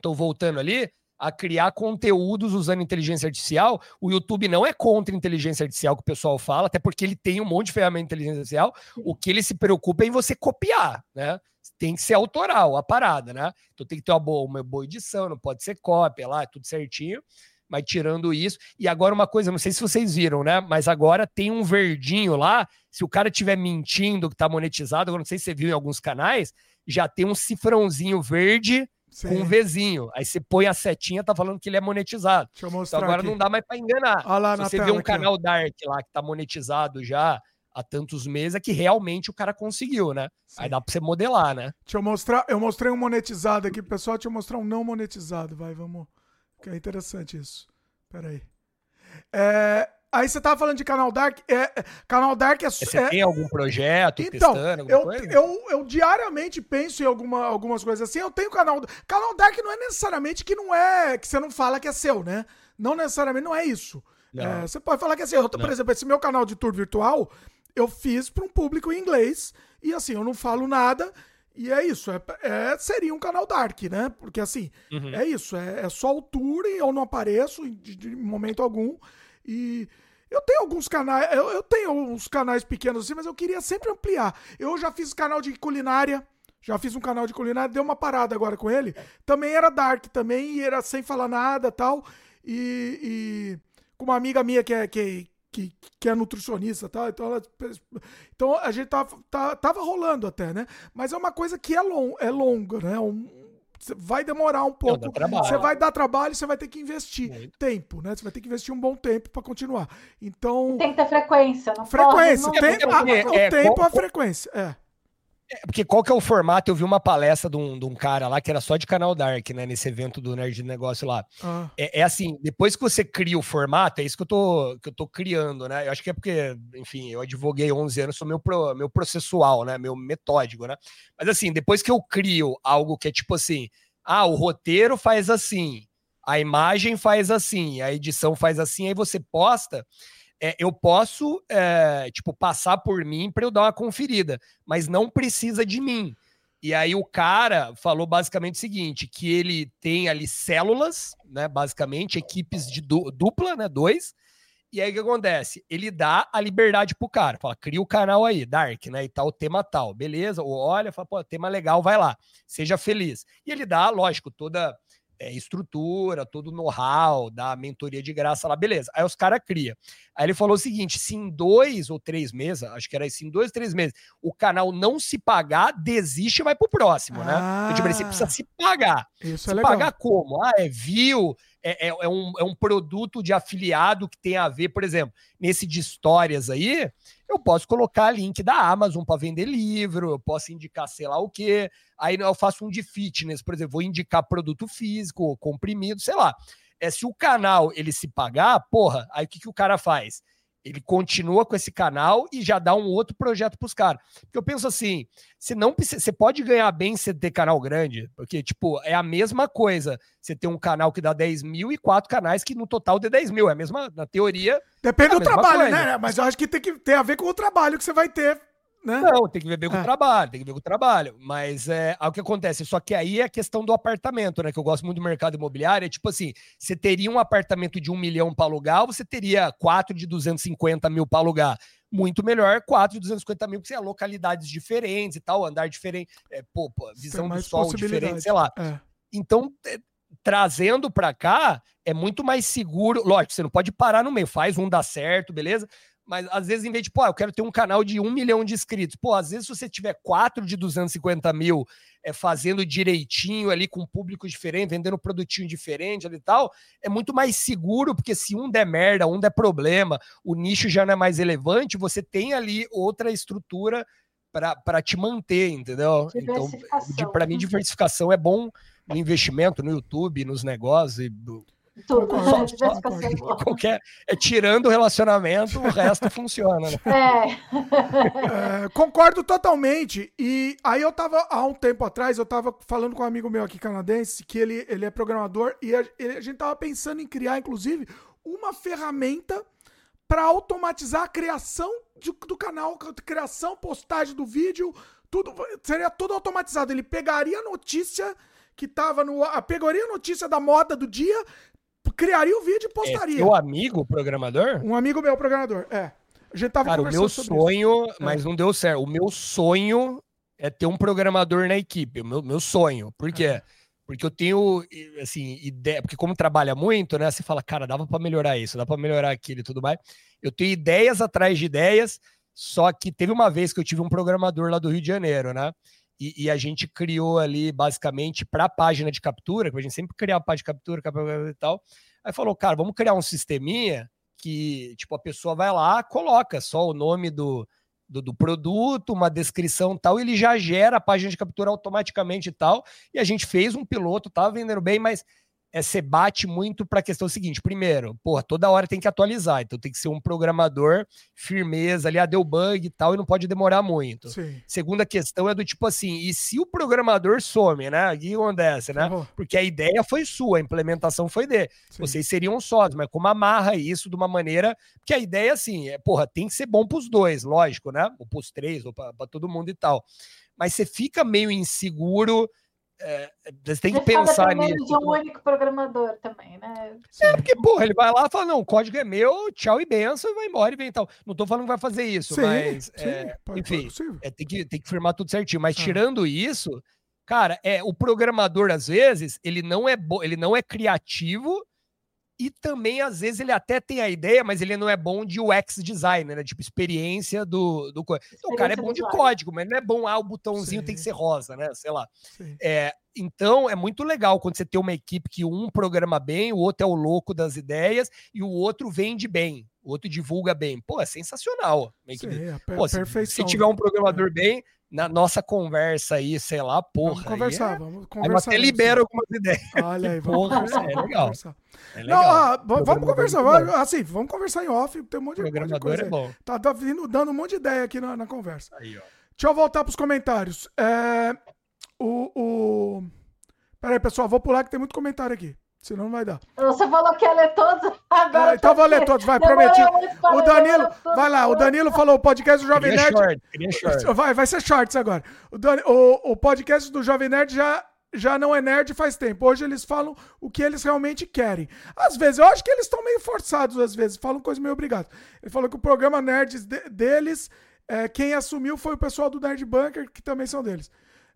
tô voltando ali, a criar conteúdos usando inteligência artificial. O YouTube não é contra inteligência artificial que o pessoal fala, até porque ele tem um monte de ferramenta de inteligência artificial. O que ele se preocupa é em você copiar, né? Tem que ser autoral a parada, né? Então tem que ter uma boa, uma boa edição, não pode ser cópia lá, tudo certinho. Mas tirando isso, e agora uma coisa, não sei se vocês viram, né? Mas agora tem um verdinho lá. Se o cara estiver mentindo que tá monetizado, eu não sei se você viu em alguns canais, já tem um cifrãozinho verde Sim. com um Vzinho. Aí você põe a setinha, tá falando que ele é monetizado. Deixa eu mostrar. Então agora aqui. não dá mais para enganar. Olha lá se você vê um canal Dark lá que tá monetizado já, há tantos meses é que realmente o cara conseguiu, né? Sim. Aí dá pra você modelar, né? Deixa eu mostrar. Eu mostrei um monetizado aqui, pessoal. Deixa eu mostrar um não monetizado. Vai, vamos. Que é interessante isso. Pera aí. É, aí você tava falando de Canal Dark. É, é canal Dark é. Você é, tem algum projeto então, eu, Eu, eu diariamente penso em alguma, algumas coisas assim. Eu tenho canal. Canal Dark não é necessariamente que não é. que você não fala que é seu, né? Não necessariamente, não é isso. É, você pode falar que assim, eu, por exemplo, esse meu canal de tour virtual, eu fiz para um público em inglês e assim, eu não falo nada. E é isso, é, é seria um canal dark, né? Porque assim, uhum. é isso, é, é, só o tour e eu não apareço de, de momento algum. E eu tenho alguns canais, eu, eu, tenho uns canais pequenos assim, mas eu queria sempre ampliar. Eu já fiz canal de culinária, já fiz um canal de culinária, deu uma parada agora com ele. Também era dark também, e era sem falar nada tal. E, e com uma amiga minha que é, que, que, que é nutricionista, tá? Então, ela, então a gente tava, tava, tava rolando até, né? Mas é uma coisa que é, long, é longa, né? Um, vai demorar um pouco. Você vai dar trabalho, você vai ter que investir Muito. tempo, né? Você vai ter que investir um bom tempo para continuar. Então. Tem que ter frequência, não Frequência. Pode, não... Tem, é, o é, tempo, qual, a frequência. É. É, porque qual que é o formato? Eu vi uma palestra de um, de um, cara lá que era só de canal Dark, né? Nesse evento do Nerd de Negócio lá. Ah. É, é, assim, depois que você cria o formato, é isso que eu, tô, que eu tô criando, né? Eu acho que é porque, enfim, eu advoguei 11 anos, sou meu, pro, meu processual, né? Meu metódico, né? Mas assim, depois que eu crio algo que é tipo assim, ah, o roteiro faz assim, a imagem faz assim, a edição faz assim, aí você posta é, eu posso, é, tipo, passar por mim para eu dar uma conferida, mas não precisa de mim. E aí o cara falou basicamente o seguinte, que ele tem ali células, né, basicamente, equipes de dupla, né, dois, e aí o que acontece? Ele dá a liberdade pro cara, fala, cria o canal aí, Dark, né, e tal, tema tal, beleza? Ou olha, fala, pô, tema legal, vai lá, seja feliz. E ele dá, lógico, toda é, estrutura, todo know-how, da mentoria de graça lá, beleza. Aí os caras criam. Aí ele falou o seguinte: se em dois ou três meses, acho que era isso, em dois ou três meses, o canal não se pagar, desiste e vai pro próximo, né? ah, né? Tipo, você precisa se pagar. Isso se é legal. pagar como? Ah, é view, é, é, é, um, é um produto de afiliado que tem a ver, por exemplo, nesse de histórias aí, eu posso colocar link da Amazon para vender livro, eu posso indicar sei lá o quê. Aí eu faço um de fitness, por exemplo, vou indicar produto físico, comprimido, sei lá. É se o canal ele se pagar, porra, aí o que, que o cara faz? Ele continua com esse canal e já dá um outro projeto para os caras. Porque eu penso assim, você não você pode ganhar bem se ter canal grande, porque, tipo, é a mesma coisa você ter um canal que dá 10 mil e quatro canais que no total dê 10 mil. É a mesma, na teoria. Depende é do trabalho, coisa. né? Mas eu acho que tem que ter a ver com o trabalho que você vai ter né? Não, tem que ver com o é. trabalho, tem que ver com o trabalho. Mas é, é o que acontece. Só que aí é a questão do apartamento, né? Que eu gosto muito do mercado imobiliário. É tipo assim: você teria um apartamento de um milhão para alugar, ou você teria quatro de 250 mil para alugar. Muito melhor, quatro de 250 mil, porque você é localidades diferentes e tal, andar diferente, é, pô, pô visão do sol diferente, sei lá. É. Então, é, trazendo para cá, é muito mais seguro. Lógico, você não pode parar no meio, faz um dar certo, beleza? Mas às vezes, em vez de, pô, eu quero ter um canal de um milhão de inscritos, pô, às vezes se você tiver quatro de 250 mil é, fazendo direitinho ali com um público diferente, vendendo um produtinho diferente ali e tal, é muito mais seguro, porque se um der merda, um der problema, o nicho já não é mais relevante, você tem ali outra estrutura para te manter, entendeu? Então, para mim, diversificação é bom no investimento, no YouTube, nos negócios. E, tudo. Só, só, qualquer, é, tirando o relacionamento, o resto funciona. Né? É. é. Concordo totalmente. E aí eu tava, há um tempo atrás, eu tava falando com um amigo meu aqui canadense, que ele, ele é programador, e a, ele, a gente tava pensando em criar, inclusive, uma ferramenta para automatizar a criação de, do canal, criação, postagem do vídeo, tudo seria tudo automatizado. Ele pegaria a notícia que tava no. Pegaria a notícia da moda do dia, criaria o vídeo e postaria. É seu amigo programador? Um amigo meu programador, é. A gente tava Cara, o meu sonho, isso. É. mas é. não deu certo. O meu sonho é ter um programador na equipe. O meu, meu sonho. Por quê? É. Porque eu tenho, assim, ideia. Porque, como trabalha muito, né? Você fala, cara, dava para melhorar isso, dá para melhorar aquilo e tudo mais. Eu tenho ideias atrás de ideias. Só que teve uma vez que eu tive um programador lá do Rio de Janeiro, né? E, e, a gente criou ali basicamente para a página de captura, que a gente sempre criava página de captura, captura e tal. Aí falou, cara, vamos criar um sisteminha que tipo a pessoa vai lá, coloca só o nome do, do, do produto, uma descrição tal, ele já gera a página de captura automaticamente e tal. E a gente fez um piloto, tava vendendo bem, mas é, você bate muito para a questão seguinte: primeiro, porra, toda hora tem que atualizar, então tem que ser um programador firmeza ali, ah, deu bug e tal, e não pode demorar muito. Sim. Segunda questão é do tipo assim: e se o programador some, né? O que acontece, né? Uhum. Porque a ideia foi sua, a implementação foi dele. Vocês seriam sócios, mas como amarra isso de uma maneira. que a ideia, assim, é, porra, tem que ser bom para os dois, lógico, né? Ou para os três, ou para todo mundo e tal. Mas você fica meio inseguro é, você tem que pensar nisso. de um único programador também, né? É, porque, porra, ele vai lá e fala, não, o código é meu, tchau e benção, e vai embora e vem tal. Não tô falando que vai fazer isso, sim, mas, sim, é, pode, enfim, pode é, tem, que, tem que firmar tudo certinho. Mas ah. tirando isso, cara, é, o programador, às vezes, ele não é, ele não é criativo e também, às vezes, ele até tem a ideia, mas ele não é bom de UX design, né? Tipo, experiência do. do... Então, o cara é bom de código, mas não é bom, ah, o botãozinho Sim. tem que ser rosa, né? Sei lá. É, então é muito legal quando você tem uma equipe que um programa bem, o outro é o louco das ideias e o outro vende bem, o outro divulga bem. Pô, é sensacional. Sim, é Pô, se, se, tiver um programador é. bem, na nossa conversa aí, sei lá, porra. Vamos conversar, é... vamos conversar. Aí até libera algumas ideias. Olha aí, vamos porra, conversar, é legal. Conversar. É legal. Não, ah, vamos conversar, vamos, assim, vamos conversar em off, tem um monte de, monte de coisa. É bom. Tá, tá vindo, dando um monte de ideia aqui na, na conversa. Aí, ó. Deixa eu voltar para os comentários. É, o, o... Pera aí, pessoal, vou pular que tem muito comentário aqui. Senão não vai dar. Você falou que ia ler todos. Agora é, então vou ler todos, vai, prometi. O Danilo, vai lá, o Danilo falou o podcast do Jovem Nerd. Short, short. Vai, vai ser shorts agora. O, Dan, o, o podcast do Jovem Nerd já, já não é nerd faz tempo. Hoje eles falam o que eles realmente querem. Às vezes, eu acho que eles estão meio forçados, às vezes, falam coisa meio obrigado. Ele falou que o programa Nerds de, deles, é, quem assumiu foi o pessoal do Nerd Bunker, que também são deles.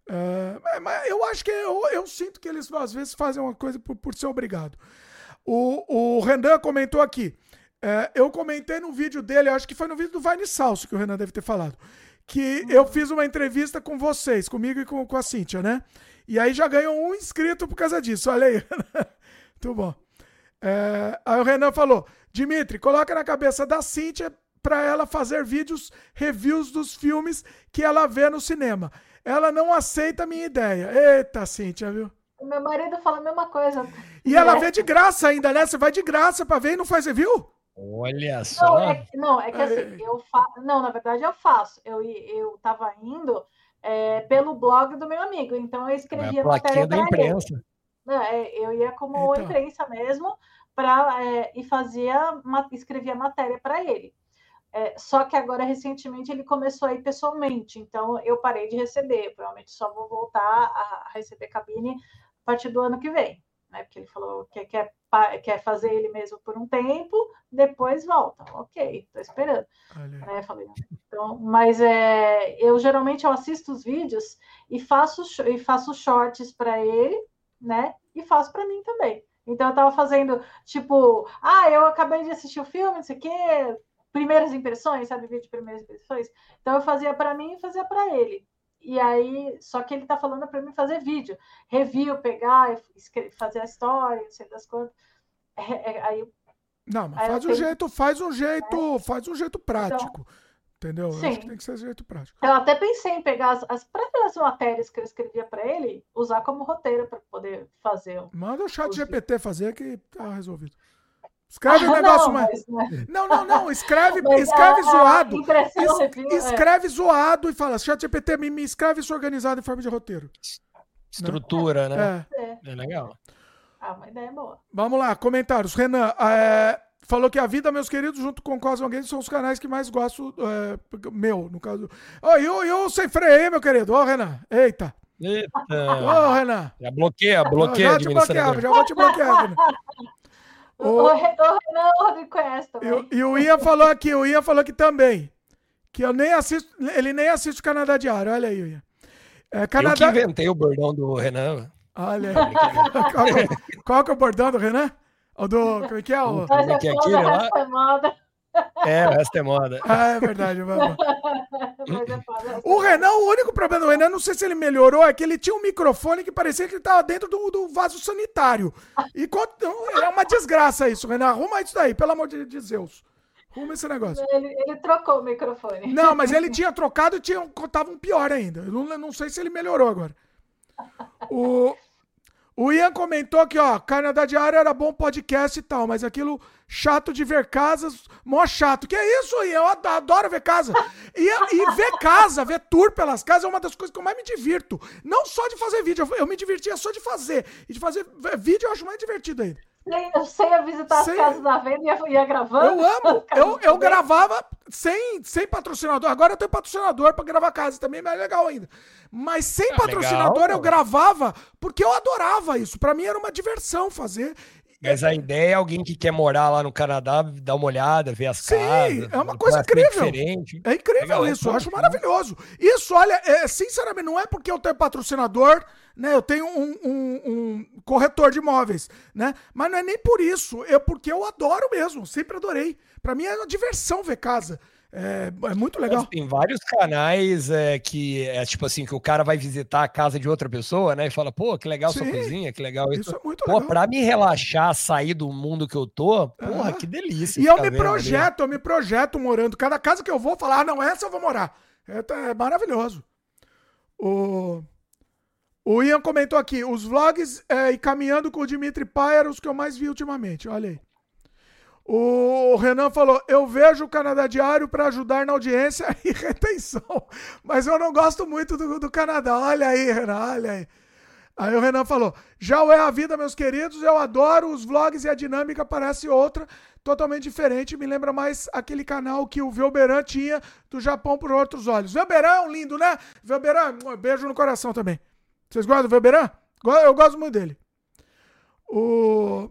Uh, mas eu acho que eu, eu, sinto que eles às vezes fazem uma coisa por, por ser obrigado. O, o Renan comentou aqui. Uh, eu comentei no vídeo dele, acho que foi no vídeo do Vine Salso que o Renan deve ter falado. Que eu fiz uma entrevista com vocês, comigo e com, com a Cíntia, né? E aí já ganhou um inscrito por causa disso. Olha aí. Muito bom. Uh, aí o Renan falou: Dimitri, coloca na cabeça da Cíntia para ela fazer vídeos, reviews dos filmes que ela vê no cinema. Ela não aceita a minha ideia. Eita, Cíntia, viu? Meu marido fala a mesma coisa. E ela vê de graça ainda, né? Você vai de graça para ver e não faz review? Olha só. Não, é, não, é que assim, eu faço. Não, na verdade eu faço. Eu, eu tava indo é, pelo blog do meu amigo, então eu escrevia é matéria da imprensa. Ele. É, eu ia como então. imprensa mesmo para é, e fazia, escrevia matéria para ele. É, só que agora, recentemente, ele começou a ir pessoalmente, então eu parei de receber. Provavelmente só vou voltar a receber cabine a partir do ano que vem, né? Porque ele falou que quer, quer fazer ele mesmo por um tempo, depois volta. Ok, estou esperando. Né? Falei, então, mas é, eu geralmente eu assisto os vídeos e faço, e faço shorts para ele, né? E faço para mim também. Então eu estava fazendo, tipo, ah, eu acabei de assistir o filme, não sei o quê, primeiras impressões, sabe, vídeo de primeiras impressões. Então eu fazia para mim e fazia para ele. E aí, só que ele tá falando para mim fazer vídeo, review, pegar, fazer a história, não sei das quantas. É, é, aí, não, mas faz um tenho... jeito, faz um jeito, é. faz um jeito prático. Então, entendeu? Sim. Eu acho que tem que ser jeito prático. Eu até pensei em pegar as, as próprias matérias que eu escrevia para ele, usar como roteiro para poder fazer. Manda o chat GPT fazer que tá resolvido. Escreve ah, um negócio não, mais. Mas... Não, não, não. Escreve, mas escreve zoado. Es, é. escreve é. zoado e fala: Chat GPT, me, me escreve isso organizado em forma de roteiro. Estrutura, né? É. é legal. Ah, uma ideia boa. Vamos lá, comentários. Renan, é, falou que a vida, meus queridos, junto com o Cosmo Games, são os canais que mais gosto. É, meu, no caso. Oh, e o sem freio, meu querido? Ô, oh, Renan. Eita. Eita. Ô, oh, Renan. Já bloqueia, bloqueia. Já te bloqueava, já vou te bloquear, Renan. O, o, Renan conhece também. E, e o Ian falou aqui, o Ian falou que também. Que eu nem assisto, ele nem assiste o Canadá Diário. Olha aí, Ian. É, Canadá... Eu que inventei o bordão do Renan. Olha aí. qual, é, qual que é o bordão do Renan? O do. Como é que é? O... Como é que é aquilo lá? É, o resto é moda. Ah, é verdade. o Renan, o único problema do Renan, não sei se ele melhorou, é que ele tinha um microfone que parecia que ele estava dentro do, do, vaso sanitário. E é uma desgraça isso, Renan. Arruma isso daí, pelo amor de Deus. Arruma esse negócio. Ele, ele, trocou o microfone. Não, mas ele tinha trocado e tinha, tava um pior ainda. Eu não, não sei se ele melhorou agora. O, o Ian comentou que, ó, Canadá Diário era bom podcast e tal, mas aquilo chato de ver casas, mó chato. Que é isso, Ian? Eu adoro ver casa. E, e ver casa, ver tour pelas casas é uma das coisas que eu mais me divirto. Não só de fazer vídeo, eu, eu me divertia só de fazer. E de fazer vídeo eu acho mais divertido ainda. Sem, sem visitar sem... as casas da venda e ia, ia, gravando. Eu amo. Eu, eu gravava sem, sem patrocinador. Agora eu tenho patrocinador para gravar casa também, mas é legal ainda. Mas sem ah, patrocinador legal, eu gravava porque eu adorava isso. Para mim era uma diversão fazer. Mas a ideia é alguém que quer morar lá no Canadá, dar uma olhada, ver as Sim, casas. É uma coisa incrível. Diferente. É incrível Legal, é isso, é eu acho maravilhoso. Isso, olha, é, sinceramente, não é porque eu tenho patrocinador, né? Eu tenho um, um, um, corretor de imóveis, né? Mas não é nem por isso, é porque eu adoro mesmo, sempre adorei. Para mim é uma diversão ver casa. É, é muito legal. Tem vários canais é, que é tipo assim, que o cara vai visitar a casa de outra pessoa, né? E fala, pô, que legal Sim, sua cozinha, que legal isso. isso é muito pô, legal. pra me relaxar, sair do mundo que eu tô, porra, que delícia. E eu me projeto, ali. eu me projeto morando. Cada casa que eu vou falar, ah, não, essa eu vou morar. É, tá, é maravilhoso. O... o Ian comentou aqui, os vlogs é, e caminhando com o Dimitri Pai eram os que eu mais vi ultimamente, olha aí. O Renan falou: Eu vejo o Canadá Diário para ajudar na audiência e retenção, mas eu não gosto muito do, do Canadá. Olha aí, Renan, olha aí. Aí o Renan falou: Já o É a Vida, meus queridos, eu adoro os vlogs e a dinâmica parece outra, totalmente diferente. Me lembra mais aquele canal que o Velberan tinha do Japão por outros olhos. Velberan é lindo, né? Velberan, um beijo no coração também. Vocês gostam do Velberan? Eu gosto muito dele. O.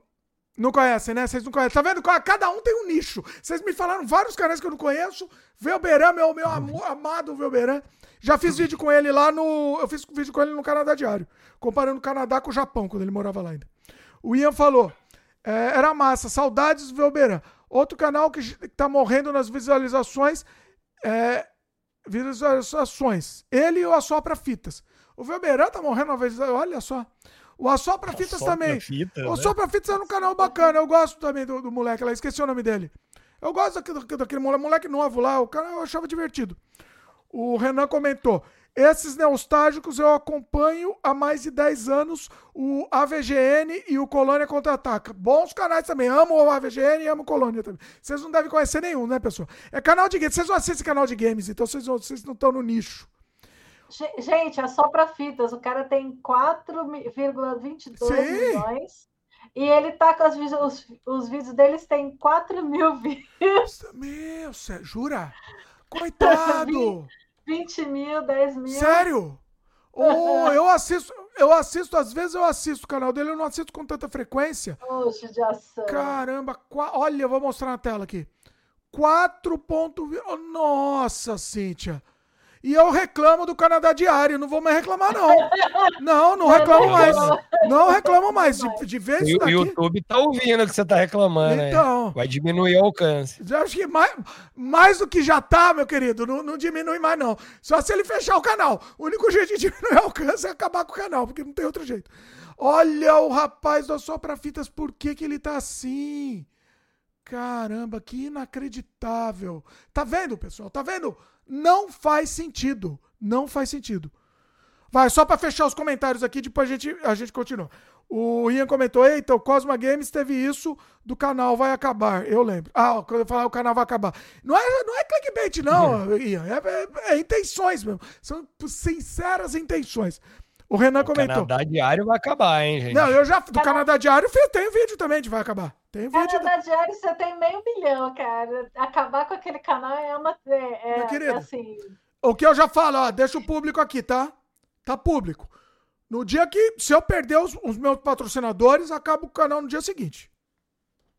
Não conhecem, né? Vocês não conhecem. Tá vendo? Cada um tem um nicho. Vocês me falaram vários canais que eu não conheço. Velberan, meu, meu amor, amado Velberan. Já fiz vídeo com ele lá no. Eu fiz vídeo com ele no Canadá Diário. Comparando o Canadá com o Japão, quando ele morava lá ainda. O Ian falou. É, era massa. Saudades do Velberan. Outro canal que tá morrendo nas visualizações. É, visualizações. Ele e o Assopra Fitas. O Velberan tá morrendo uma vez. Olha só. O Assopra Fitas também. Fita, o né? Assopra Fitas é um canal bacana. Eu gosto também do, do moleque lá. Esqueci o nome dele. Eu gosto daquele, daquele moleque novo lá. O cara eu achava divertido. O Renan comentou. Esses neostágicos eu acompanho há mais de 10 anos o AVGN e o Colônia Contra-Ataca. Bons canais também. Amo o AVGN e amo o Colônia também. Vocês não devem conhecer nenhum, né, pessoal? É canal de games. Vocês não assistem canal de games, então vocês, vocês não estão no nicho. Gente, é só para fitas. O cara tem 4,22 milhões. E ele tá com as, os, os vídeos deles tem 4 mil views. Meu, jura? Coitado! 20 mil, 10 mil. Sério? Oh, eu assisto, eu assisto, às vezes eu assisto o canal dele, eu não assisto com tanta frequência. Ô, judiação. Caramba, olha, eu vou mostrar na tela aqui. 4. Nossa, Cíntia. E eu reclamo do Canadá Diário. Não vou mais reclamar, não. Não, não reclamo mais. Não reclamo mais. De, de vez o, daqui... o YouTube tá ouvindo que você tá reclamando. Então. Vai diminuir o alcance. Já acho que mais, mais do que já tá, meu querido, não, não diminui mais, não. Só se ele fechar o canal. O único jeito de diminuir o alcance é acabar com o canal, porque não tem outro jeito. Olha o rapaz do Sopra Fitas, por que, que ele tá assim? Caramba, que inacreditável. Tá vendo, pessoal? Tá vendo? Não faz sentido. Não faz sentido. Vai, só para fechar os comentários aqui, depois a gente, a gente continua. O Ian comentou: Eita, o Cosma Games teve isso do canal vai acabar. Eu lembro. Ah, quando eu falar o canal vai acabar. Não é, não é clickbait, não, é. Ian. É, é, é, intenções mesmo. São sinceras intenções. O Renan o comentou. O Canadá Diário vai acabar, hein, gente? Não, eu já. Do Canadá Diário tem vídeo também de vai acabar. Tem vídeo. Canadá Diário você tem meio milhão, cara. Acabar com aquele canal é uma. É, é, é assim. O que eu já falo, ó, deixa o público aqui, tá? Tá público. No dia que, se eu perder os, os meus patrocinadores, acaba o canal no dia seguinte.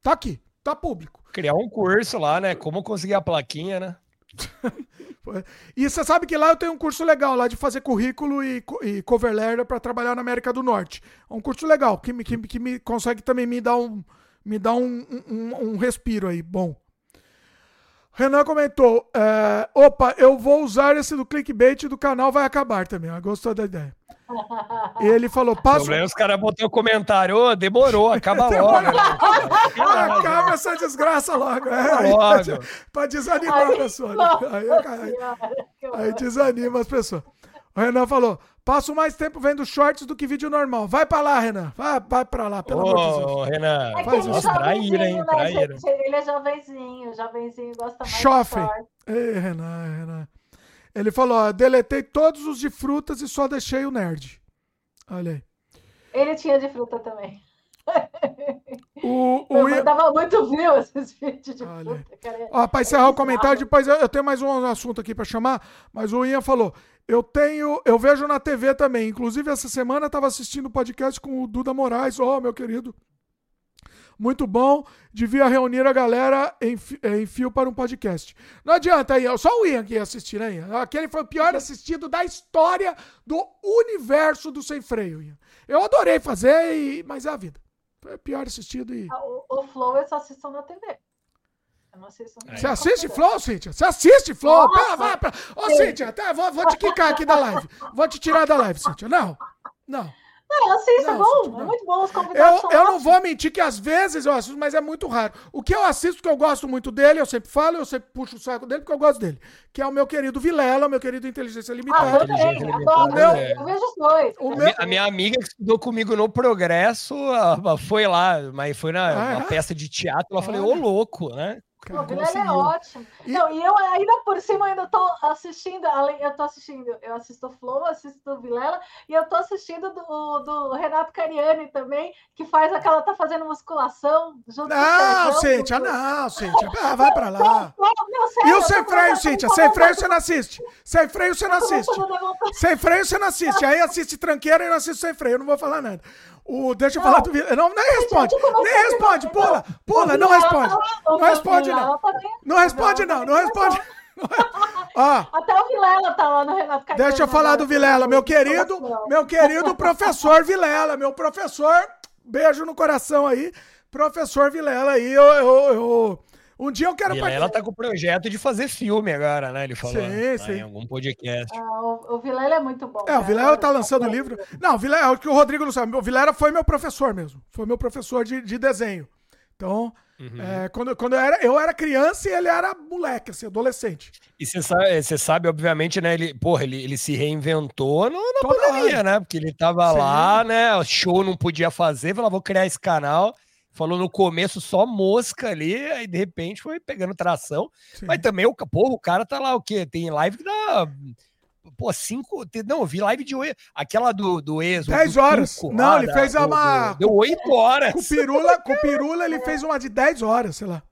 Tá aqui, tá público. Criar um curso lá, né? Como conseguir a plaquinha, né? e você sabe que lá eu tenho um curso legal lá de fazer currículo e, e cover letter para trabalhar na América do Norte. É um curso legal que, que, que me consegue também me dar um me dar um, um, um respiro aí, bom. Renan comentou: é, opa, eu vou usar esse do clickbait do canal, vai acabar também. Gostou da ideia. E ele falou: passa. Os caras botou o comentário: oh, demorou, acaba logo. acaba essa desgraça logo. É, logo. Pra desanimar a pessoa. Aí, aí, aí desanima as pessoas. O Renan falou: passo mais tempo vendo shorts do que vídeo normal. Vai pra lá, Renan. Vai, vai pra lá, pelo Ô, amor de Deus. Renan, é Faz isso. traíra, hein? Né, traíra. Ele é jovenzinho, jovenzinho gosta mais Chofre. de shorts. Ei, Renan, Renan. Ele falou: ó, deletei todos os de frutas e só deixei o nerd. Olha aí. Ele tinha de fruta também. O, o eu mandava muito view esses vídeos de Olha. fruta. Cara. Ó, pra encerrar o comentário, depois eu, eu tenho mais um assunto aqui para chamar, mas o Ian falou: eu tenho, eu vejo na TV também. Inclusive, essa semana estava assistindo o podcast com o Duda Moraes, ó, oh, meu querido. Muito bom. Devia reunir a galera em, em fio para um podcast. Não adianta aí, só o Ian que ia assistir, né, Ian? Aquele foi o pior assistido da história do universo do Sem Freio, Ian. Eu adorei fazer, e, mas é a vida. O pior assistido e. Ah, o, o Flow eu só assisto na TV. Eu não assisto. Você assiste Flow, Cíntia? Você assiste Flow? Pera, vai, pera. Ô, Cíntia, tá, vou, vou te quicar aqui da live. Vou te tirar da live, Cíntia. Não, não. Não, assisto, é bom, é muito bom. Os convidados eu, eu não vou mentir que às vezes eu assisto, mas é muito raro. O que eu assisto, que eu gosto muito dele, eu sempre falo, eu sempre puxo o saco dele, porque eu gosto dele. Que é o meu querido Vilela, meu querido Inteligência Limitada. Ah, eu também, adoro. Meu, é. Eu vejo os dois. O meu... A minha amiga que estudou comigo no Progresso foi lá, mas foi na ah, é? peça de teatro, ela falei, ô louco, né? Cara, o Vilela é ótimo. E... Não, e eu ainda por cima ainda tô assistindo, além, eu tô assistindo, eu assisto o Flow, assisto o Vilela, e eu tô assistindo do, do Renato Cariani também, que faz aquela, tá fazendo musculação junto não, com o Cíntia, não, Cíntia, ah, vai pra lá. Não, não, sério, e o sem freio, Cíntia? Sem freio você não assiste. Sem freio você não assiste. Sem freio você não assiste. Aí assiste tranqueira e não assiste sem freio, eu não vou falar nada. O, deixa eu falar do Não, nem responde. Nem responde. Pula, pula, não responde. Não responde, não. Não responde, não. Não responde. Ó, Até o Vilela tá lá no Renato Caetano. Deixa eu falar do Vilela, meu querido, meu querido professor Vilela, meu professor, beijo no coração aí, professor Vilela aí, eu, eu, eu um dia eu quero. E ela tá com o projeto de fazer filme agora, né? Ele falou sim, né? sim. em algum podcast. Ah, o, o Vilela é muito bom. É, o Vilela tá lançando livro. Não, o Vilela, é o que o Rodrigo não sabe. O Vilela foi meu professor mesmo. Foi meu professor de, de desenho. Então, uhum. é, quando, quando eu, era, eu era criança e ele era moleque, assim, adolescente. E você sabe, você sabe, obviamente, né? Ele, porra, ele, ele se reinventou no, na Toda pandemia, hora. né? Porque ele tava sim. lá, né? O show não podia fazer, falou, vou criar esse canal falou no começo só mosca ali, aí de repente foi pegando tração. Sim. Mas também o, porra, o cara tá lá o quê? Tem live que dá. Pô, cinco. Não, eu vi live de aquela do, do ex. 10 horas. Tuco, não, ele fez uma. Deu oito horas. Com o Pirula, com o Pirula, ele fez uma de 10 horas, sei lá.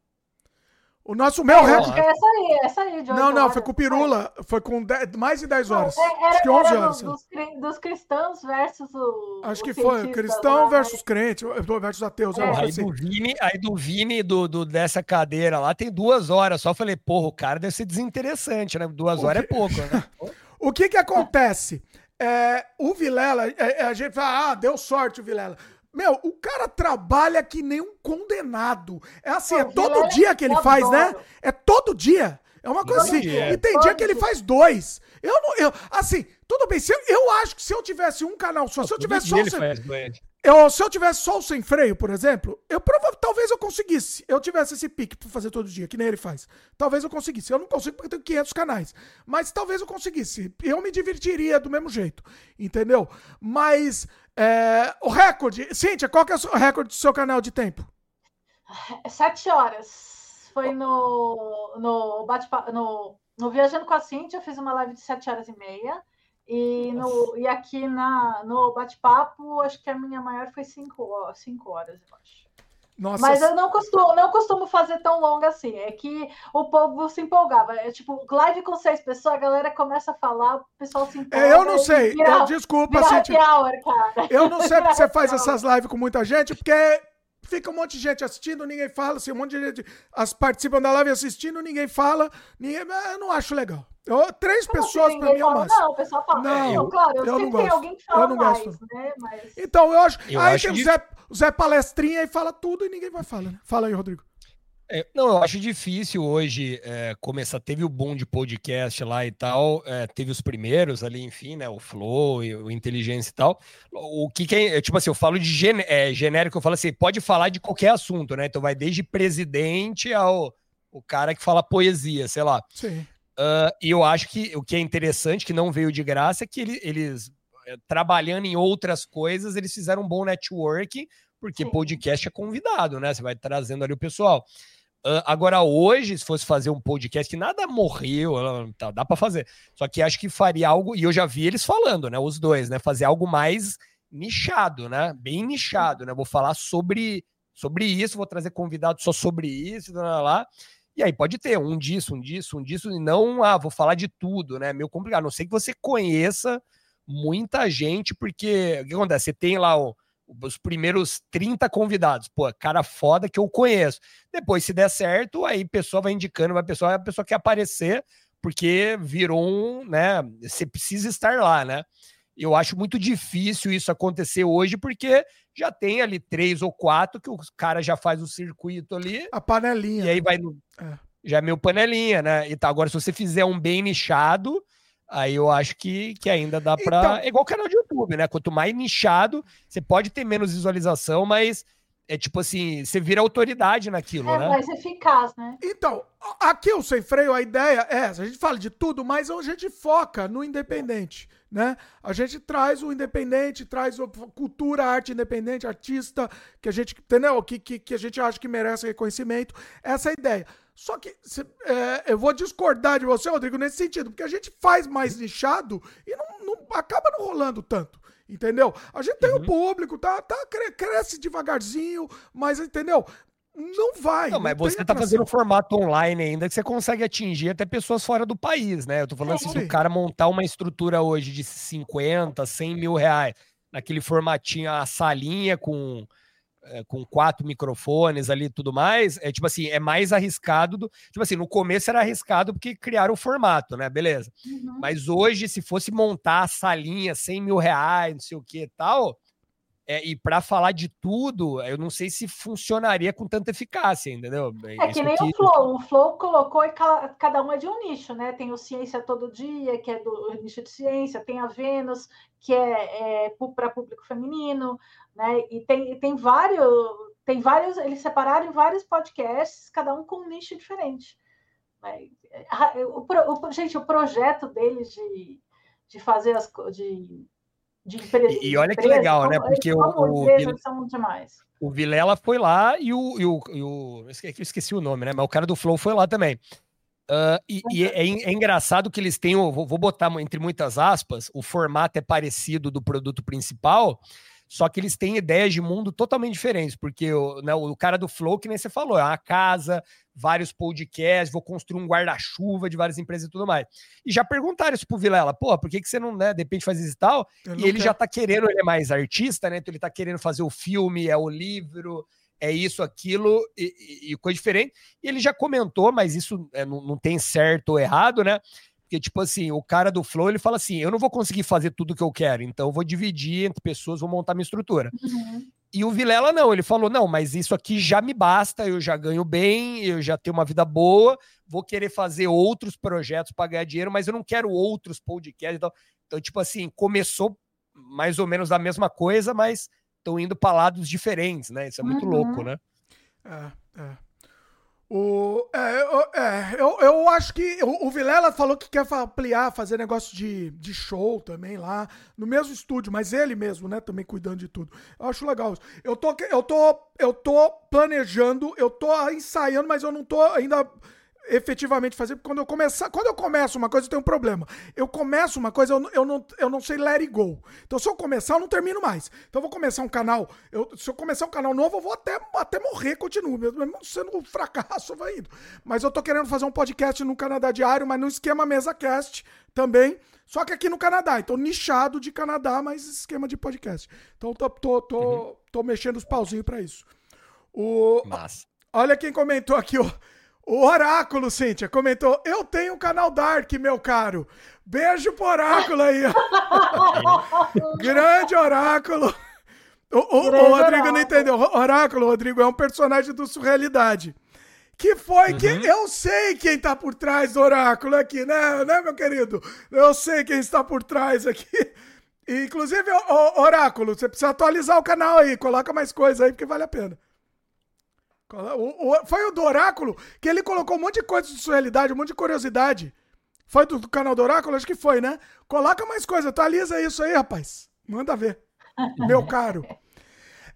O nosso meu recorde. Acho que é essa aí, essa aí. De não, não, foi com o Pirula. Foi com dez, mais de 10 horas. Não, era, acho que 11 horas. Dos, dos, cristãos versus o. Acho que foi. Cristão lá, versus né? crente, versus ateus. É. Aí, assim. do Vini, aí do Vini do, do, dessa cadeira lá tem duas horas. Só falei, porra, o cara deve ser desinteressante, né? Duas horas é pouco, né? o que que acontece? É, o Vilela, é, a gente fala, ah, deu sorte o Vilela. Meu, o cara trabalha que nem um condenado. É assim, é todo dia que ele faz, né? É todo dia. É uma coisa assim. E tem dia que ele faz dois. Eu não. Eu, assim, tudo bem. Se eu, eu acho que se eu tivesse um canal só, se eu tivesse só. Eu, se eu tivesse só o sem freio, por exemplo, eu provavelmente talvez eu conseguisse. Eu tivesse esse pique pra fazer todo dia, que nem ele faz. Talvez eu conseguisse. Eu não consigo porque eu tenho 500 canais. Mas talvez eu conseguisse. Eu me divertiria do mesmo jeito. Entendeu? Mas é, o recorde. Cíntia, qual que é o recorde do seu canal de tempo? Sete horas. Foi no, no, bate no, no Viajando com a Cíntia, eu fiz uma live de sete horas e meia. E, no, e aqui na, no bate-papo, acho que a minha maior foi cinco, cinco horas, eu acho. Nossa. Mas eu não costumo, não costumo fazer tão longa assim. É que o povo se empolgava. É tipo, live com seis pessoas, a galera começa a falar, o pessoal se empolga. É, eu não sei. Vira, eu, desculpa, vira hour, Eu não sei porque você faz essas lives com muita gente, porque fica um monte de gente assistindo, ninguém fala, assim, um monte de gente as, participam da live assistindo, ninguém fala, ninguém, eu não acho legal. Eu, três Como pessoas para mim é o máximo. Não, o pessoal fala. Não, eu, claro, eu, eu não gosto. alguém que fala eu não mais, gosto. Né? Mas... Então, eu acho. Eu aí acho tem o Zé, o Zé Palestrinha e fala tudo e ninguém vai falar. Né? Fala aí, Rodrigo. É, não, eu acho difícil hoje é, começar. Teve o boom de podcast lá e tal, é, teve os primeiros ali, enfim, né? O Flow, o Inteligência e tal. O que, que é, tipo assim, eu falo de gen, é, genérico, eu falo assim, pode falar de qualquer assunto, né? Então vai desde presidente ao o cara que fala poesia, sei lá. Sim. Uh, e eu acho que o que é interessante, que não veio de graça, é que ele, eles, é, trabalhando em outras coisas, eles fizeram um bom network, porque podcast é convidado, né? Você vai trazendo ali o pessoal. Uh, agora, hoje, se fosse fazer um podcast que nada morreu, tá, dá para fazer. Só que acho que faria algo, e eu já vi eles falando, né? Os dois, né? Fazer algo mais nichado, né? Bem nichado, né? Vou falar sobre, sobre isso, vou trazer convidado só sobre isso, lá, lá. E aí pode ter um disso, um disso, um disso, e não, ah, vou falar de tudo, né? Meio complicado. A não sei que você conheça muita gente, porque o que acontece? Você tem lá o os primeiros 30 convidados. Pô, cara foda que eu conheço. Depois, se der certo, aí a pessoa vai indicando, vai a pessoa, a pessoa quer aparecer, porque virou um, né? Você precisa estar lá, né? Eu acho muito difícil isso acontecer hoje, porque já tem ali três ou quatro que o cara já faz o circuito ali. A panelinha. E aí vai no. É. Já é meio panelinha, né? E tá, agora, se você fizer um bem nichado, aí eu acho que, que ainda dá pra. Então... É igual canal de YouTube, né? Quanto mais nichado, você pode ter menos visualização, mas é tipo assim, você vira autoridade naquilo, é, né? É mais eficaz, né? Então, aqui o Sem Freio, a ideia é essa. A gente fala de tudo, mas a gente foca no independente, né? A gente traz o independente, traz a cultura, arte independente, artista, que a gente, entendeu? Que, que, que a gente acha que merece reconhecimento. Essa é a ideia. Só que é, eu vou discordar de você, Rodrigo, nesse sentido, porque a gente faz mais nichado e não, não acaba não rolando tanto. Entendeu? A gente tem o uhum. um público, tá, tá, cresce devagarzinho, mas entendeu? Não vai. Não, mas você tá fazendo um formato online ainda que você consegue atingir até pessoas fora do país, né? Eu tô falando assim, do cara montar uma estrutura hoje de 50, 100 mil reais, naquele formatinho, a salinha com é, com quatro microfones ali e tudo mais, é tipo assim, é mais arriscado do. Tipo assim, no começo era arriscado porque criaram o formato, né? Beleza. Uhum. Mas hoje, se fosse montar a salinha, 100 mil reais, não sei o que e tal, é, e para falar de tudo, eu não sei se funcionaria com tanta eficácia, entendeu? É, é que nem o Flow. O Flow colocou e cada um é de um nicho, né? Tem o Ciência Todo Dia, que é do nicho de ciência, tem a Vênus, que é, é para público feminino, né? E tem, tem vários, tem vários, eles separaram em vários podcasts, cada um com um nicho diferente. Né? O, o, gente, o projeto deles de, de fazer as de, de empresa, e, e olha que legal, né? Porque o, o, o Vilela foi lá e o, e o, e o eu esqueci o nome, né? Mas o cara do Flow foi lá também. Uh, e, e é, é, engraçado que eles têm, vou, vou botar entre muitas aspas, o formato é parecido do produto principal, só que eles têm ideias de mundo totalmente diferentes, porque o, né, o cara do Flow, que nem você falou, é uma casa, vários podcasts, vou construir um guarda-chuva de várias empresas e tudo mais. E já perguntaram isso pro Vilela, pô, por que, que você não, né, de repente faz isso e tal? Eu e ele quero. já tá querendo, ele é mais artista, né? Então ele tá querendo fazer o filme, é o livro, é isso, aquilo e, e, e coisa diferente. E ele já comentou, mas isso é, não, não tem certo ou errado, né? Porque, tipo assim, o cara do Flow, ele fala assim: eu não vou conseguir fazer tudo o que eu quero, então eu vou dividir entre pessoas, vou montar minha estrutura. Uhum. E o Vilela não, ele falou: não, mas isso aqui já me basta, eu já ganho bem, eu já tenho uma vida boa, vou querer fazer outros projetos para ganhar dinheiro, mas eu não quero outros podcasts. Então, então, tipo assim, começou mais ou menos da mesma coisa, mas estão indo para lados diferentes, né? Isso é muito uhum. louco, né? É, é. O, é, é, eu, eu acho que o, o Vilela falou que quer ampliar, fazer negócio de, de show também lá, no mesmo estúdio, mas ele mesmo, né, também cuidando de tudo. Eu acho legal isso. Eu tô, eu tô, eu tô planejando, eu tô ensaiando, mas eu não tô ainda efetivamente fazer, porque quando eu começar, quando eu começo uma coisa, eu tenho um problema. Eu começo uma coisa, eu, eu, não, eu não sei let it go. Então, se eu começar, eu não termino mais. Então, eu vou começar um canal, eu, se eu começar um canal novo, eu vou até, até morrer, continuo, mesmo sendo um fracasso, vai indo. Mas eu tô querendo fazer um podcast no Canadá Diário, mas no esquema mesa cast também, só que aqui no Canadá. Então, nichado de Canadá, mas esquema de podcast. Então, tô, tô, tô, uhum. tô mexendo os pauzinhos pra isso. O, Mas... Olha quem comentou aqui, ó. O Oráculo, Cíntia, comentou: Eu tenho um canal Dark, meu caro. Beijo pro Oráculo aí. Grande Oráculo. O, o, o Rodrigo não entendeu. Oráculo, Rodrigo, é um personagem do Surrealidade. Que foi uhum. que. Eu sei quem tá por trás do Oráculo aqui, né, né, meu querido? Eu sei quem está por trás aqui. Inclusive, o, Oráculo, você precisa atualizar o canal aí. Coloca mais coisa aí, porque vale a pena. O, o, foi o do Oráculo que ele colocou um monte de coisa de sua realidade, um monte de curiosidade. Foi do, do canal do Oráculo? Acho que foi, né? Coloca mais coisa, atualiza isso aí, rapaz. Manda ver. Meu caro.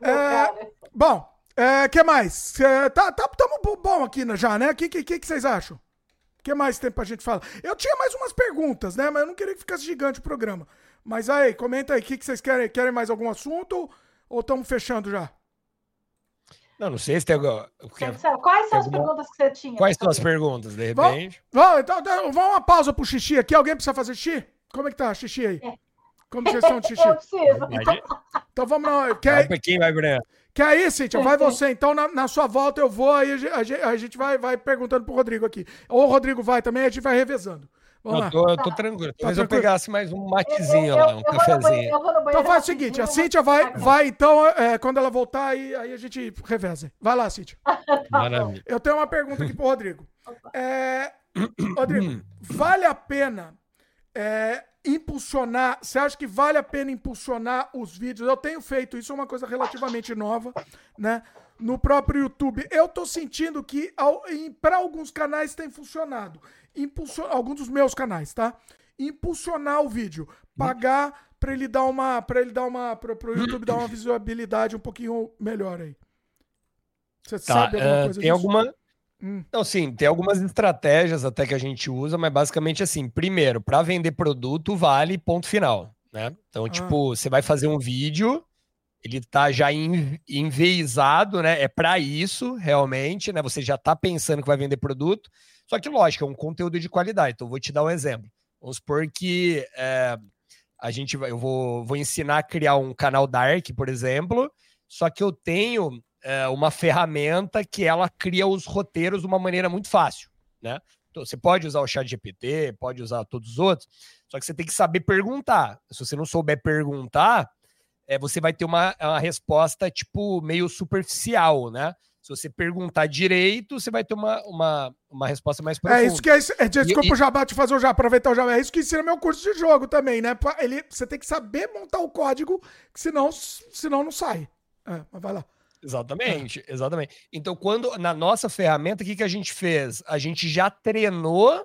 É, bom, o é, que mais? É, tá, tá, tamo bom aqui já, né? O que, que, que vocês acham? O que mais tem pra gente falar? Eu tinha mais umas perguntas, né? Mas eu não queria que ficasse gigante o programa. Mas aí, comenta aí, o que, que vocês querem? Querem mais algum assunto? Ou estamos fechando já? Não, não sei se tem alguma. Quais são as alguma... perguntas que você tinha? Quais são as perguntas, de repente? Vamos, então, então, vamos uma pausa pro xixi aqui. Alguém precisa fazer xixi? Como é que tá xixi aí? É. Como vocês estão de xixi? Eu preciso. Então, então vamos lá. Quer... Vai quem vai, Breno? Quer ir, Cíntia? Vai você. Então, na, na, sua volta, eu vou, aí a gente, a gente vai, vai perguntando pro Rodrigo aqui. Ou o Rodrigo vai também, a gente vai revezando. Eu tô, eu tô tá. tranquilo. Talvez tá eu pegasse mais um matezinho eu, eu, lá, um cafezinho. então faz o seguinte, a Cíntia vai, vai então, é, quando ela voltar, aí, aí a gente reveza. Vai lá, Cíntia. Tá Maravilha. Eu tenho uma pergunta aqui pro Rodrigo. É, Rodrigo, vale a pena é, impulsionar? Você acha que vale a pena impulsionar os vídeos? Eu tenho feito isso, é uma coisa relativamente nova, né? No próprio YouTube. Eu tô sentindo que para alguns canais tem funcionado. Impulsion, alguns dos meus canais, tá? Impulsionar o vídeo, pagar para ele dar uma, para ele dar uma, para o YouTube dar uma visibilidade um pouquinho melhor aí. Você tá, sabe alguma uh, coisa tem disso? alguma Hum. Então, sim, tem algumas estratégias até que a gente usa, mas basicamente assim, primeiro, para vender produto vale ponto final, né? Então, ah. tipo, você vai fazer um vídeo, ele tá já enveizado, né? É para isso, realmente, né? Você já tá pensando que vai vender produto, só que, lógico, é um conteúdo de qualidade. Então, vou te dar um exemplo. Vamos supor que é, a gente vai, eu vou, vou ensinar a criar um canal Dark, por exemplo, só que eu tenho é, uma ferramenta que ela cria os roteiros de uma maneira muito fácil, né? Então, você pode usar o chat GPT, pode usar todos os outros, só que você tem que saber perguntar. Se você não souber perguntar, é, você vai ter uma, uma resposta, tipo, meio superficial, né? Se você perguntar direito, você vai ter uma, uma, uma resposta mais profunda. É isso que é. é desculpa e, o Jabá te fazer o Jabá, aproveitar o Jabá. É isso que ensina meu curso de jogo também, né? Ele, você tem que saber montar o código, senão, senão não sai. É, mas vai lá. Exatamente, exatamente. Então, quando na nossa ferramenta, o que, que a gente fez? A gente já treinou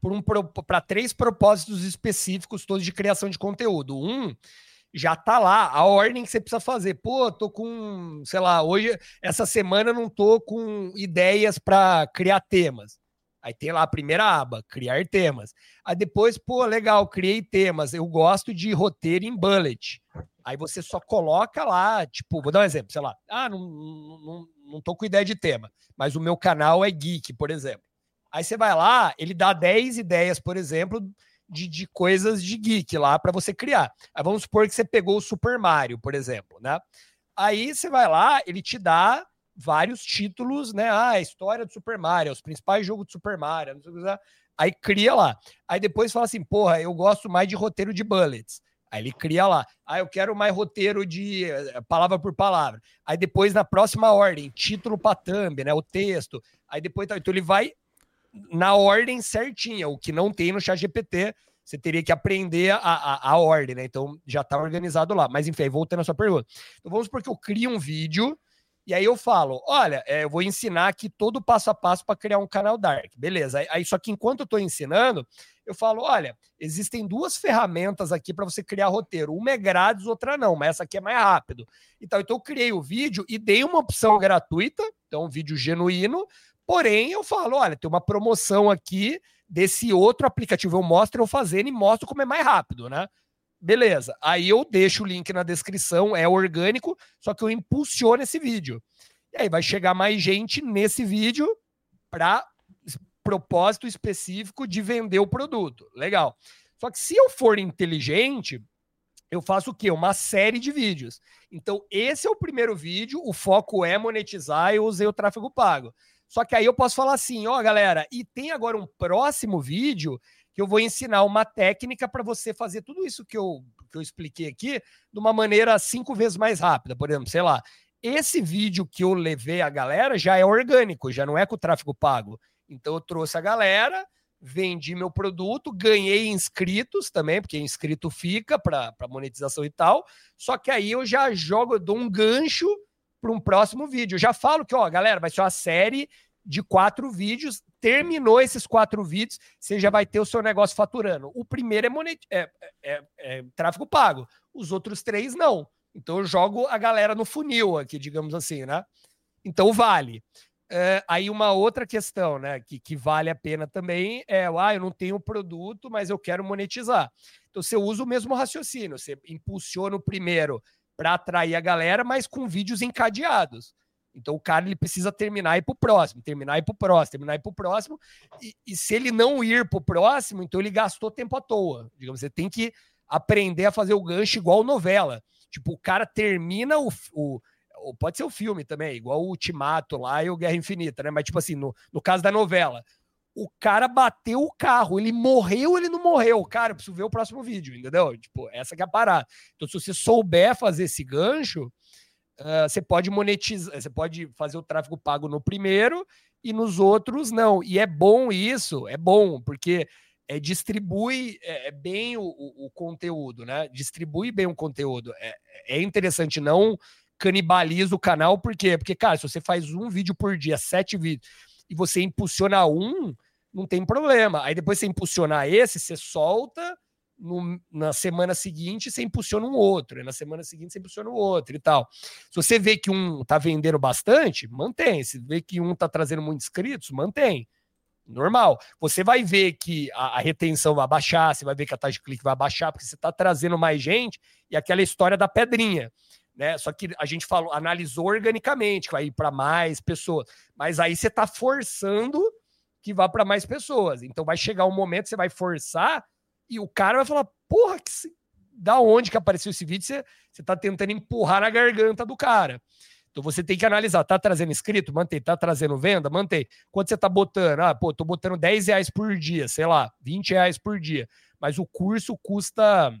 para um, três propósitos específicos todos de criação de conteúdo. Um já tá lá, a ordem que você precisa fazer. Pô, tô com, sei lá, hoje, essa semana não tô com ideias para criar temas. Aí tem lá a primeira aba, criar temas. Aí depois, pô, legal, criei temas. Eu gosto de roteiro em bullet. Aí você só coloca lá, tipo, vou dar um exemplo, sei lá, ah, não, não, não tô com ideia de tema, mas o meu canal é geek, por exemplo. Aí você vai lá, ele dá 10 ideias, por exemplo, de, de coisas de geek lá para você criar. Aí vamos supor que você pegou o Super Mario, por exemplo, né? Aí você vai lá, ele te dá vários títulos, né? Ah, a história do Super Mario, os principais jogos do Super Mario, não sei o que. Aí cria lá. Aí depois fala assim, porra, eu gosto mais de roteiro de bullets. Aí ele cria lá. Ah, eu quero mais roteiro de eh, palavra por palavra. Aí depois, na próxima ordem, título para thumb, né? O texto. Aí depois, então ele vai na ordem certinha, o que não tem no chat GPT. Você teria que aprender a, a, a ordem, né? Então já está organizado lá. Mas enfim, voltando à sua pergunta. Então vamos porque eu crio um vídeo e aí eu falo: olha, é, eu vou ensinar aqui todo o passo a passo para criar um canal Dark. Beleza. Aí, só que enquanto eu estou ensinando, eu falo: olha, existem duas ferramentas aqui para você criar roteiro. Uma é grátis, outra não, mas essa aqui é mais rápido. Então, então eu criei o vídeo e dei uma opção gratuita, então um vídeo genuíno. Porém, eu falo: olha, tem uma promoção aqui desse outro aplicativo. Eu mostro eu fazendo e mostro como é mais rápido, né? Beleza. Aí eu deixo o link na descrição, é orgânico, só que eu impulsiono esse vídeo. E aí vai chegar mais gente nesse vídeo para propósito específico de vender o produto. Legal. Só que se eu for inteligente, eu faço o quê? Uma série de vídeos. Então, esse é o primeiro vídeo, o foco é monetizar, eu usei o tráfego pago. Só que aí eu posso falar assim, ó, galera, e tem agora um próximo vídeo que eu vou ensinar uma técnica para você fazer tudo isso que eu, que eu expliquei aqui de uma maneira cinco vezes mais rápida. Por exemplo, sei lá, esse vídeo que eu levei a galera já é orgânico, já não é com tráfego pago. Então eu trouxe a galera, vendi meu produto, ganhei inscritos também, porque inscrito fica para monetização e tal. Só que aí eu já jogo, eu dou um gancho para um próximo vídeo. Eu já falo que, ó, galera, vai ser uma série de quatro vídeos. Terminou esses quatro vídeos, você já vai ter o seu negócio faturando. O primeiro é, monet... é, é, é tráfego pago, os outros três não. Então eu jogo a galera no funil aqui, digamos assim, né? Então vale. É, aí uma outra questão, né, que, que vale a pena também é, ah, eu não tenho produto, mas eu quero monetizar. Então você usa o mesmo raciocínio, você impulsiona o primeiro para atrair a galera, mas com vídeos encadeados. Então o cara ele precisa terminar e ir pro próximo, terminar e ir pro próximo, terminar e ir pro próximo. E, e se ele não ir pro próximo, então ele gastou tempo à toa. Digamos, você tem que aprender a fazer o gancho igual novela. Tipo, o cara termina o, o pode ser o filme também, igual o Ultimato lá e o Guerra Infinita, né? Mas, tipo assim, no, no caso da novela, o cara bateu o carro, ele morreu, ele não morreu. Cara, eu preciso ver o próximo vídeo, entendeu? Tipo, essa que é a parada. Então, se você souber fazer esse gancho, uh, você pode monetizar, você pode fazer o tráfego pago no primeiro e nos outros não. E é bom isso, é bom, porque é, distribui é, é bem o, o, o, conteúdo, né? Distribui bem o conteúdo. É, é interessante, não canibaliza o canal, por quê? Porque, cara, se você faz um vídeo por dia, sete vídeos, e você impulsiona um, não tem problema. Aí depois você impulsionar esse, você solta, no, na semana seguinte você impulsiona um outro, e na semana seguinte você impulsiona o outro e tal. Se você vê que um tá vendendo bastante, mantém. Se vê que um tá trazendo muitos inscritos, mantém. Normal. Você vai ver que a, a, retenção vai baixar, você vai ver que a taxa de clique vai baixar, porque você está trazendo mais gente e aquela história da pedrinha. Né? Só que a gente falou, analisou organicamente, que vai ir para mais pessoas. Mas aí você está forçando que vá para mais pessoas. Então vai chegar um momento que você vai forçar e o cara vai falar: porra, que se... da onde que apareceu esse vídeo? Você, você tá tentando empurrar na garganta do cara. Então você tem que analisar, tá trazendo inscrito? Mantém. Tá trazendo venda? Mantém. Quanto você tá botando? Ah, pô, tô botando 10 reais por dia, sei lá, 20 reais por dia. Mas o curso custa,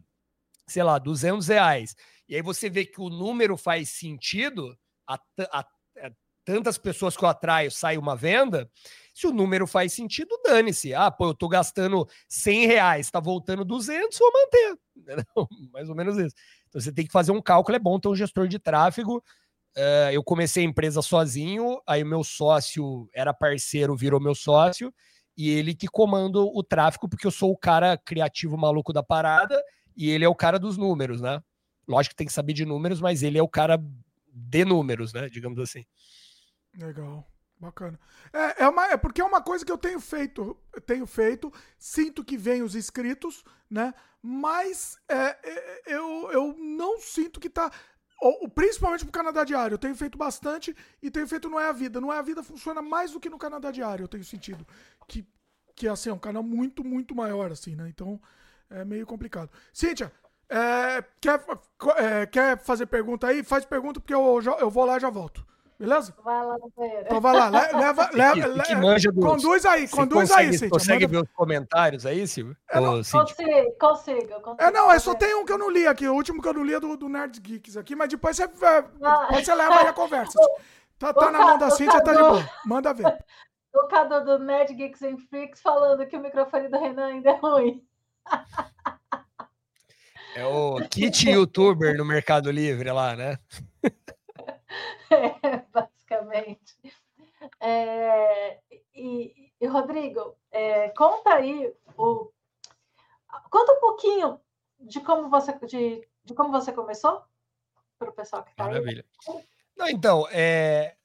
sei lá, 200 reais. E aí você vê que o número faz sentido, a, a, a é, tantas pessoas que eu atraio sai uma venda, se o número faz sentido, dane-se. Ah, pô, eu tô gastando 100 reais, tá voltando 200, vou manter. Mais ou menos isso. Então você tem que fazer um cálculo, é bom ter um gestor de tráfego. Uh, eu comecei a empresa sozinho, aí meu sócio era parceiro, virou meu sócio, e ele que comanda o tráfego, porque eu sou o cara criativo maluco da parada, e ele é o cara dos números, né? Lógico que tem que saber de números, mas ele é o cara de números, né? Digamos assim. Legal. Bacana. É, é, uma, é porque é uma coisa que eu tenho feito, tenho feito, sinto que vem os inscritos, né? Mas é, é, eu, eu não sinto que tá. Ou, principalmente pro Canadá Diário. Eu tenho feito bastante e tenho feito Não é a Vida. Não é a Vida funciona mais do que no Canadá Diário, eu tenho sentido. Que, que assim, é um canal muito, muito maior, assim, né? Então é meio complicado. Cíntia, é, quer, é, quer fazer pergunta aí? Faz pergunta, porque eu, eu vou lá e já volto. Beleza? Vai lá, Vera. Então vai lá, leva, leva, que, que manja dos, conduz aí, conduz consegue, aí, Cíntia. Consegue manda... ver os comentários aí, Silvio? É, não, consigo, consigo, consigo. É, não, é só tem um que eu não li aqui, o último que eu não li é do, do Nerd Geeks aqui, mas depois você, é, depois você leva aí a conversa. Tá, tá na mão da Cíntia, tá de boa. Manda ver. O Cadu do Nerd Geeks and Freaks falando que o microfone do Renan ainda é ruim. É o kit youtuber no Mercado Livre lá, né? É, basicamente. É, e, e, Rodrigo, é, conta aí o. Conta um pouquinho de como você, de, de como você começou para o pessoal que está aí. Maravilha. Não, então, é,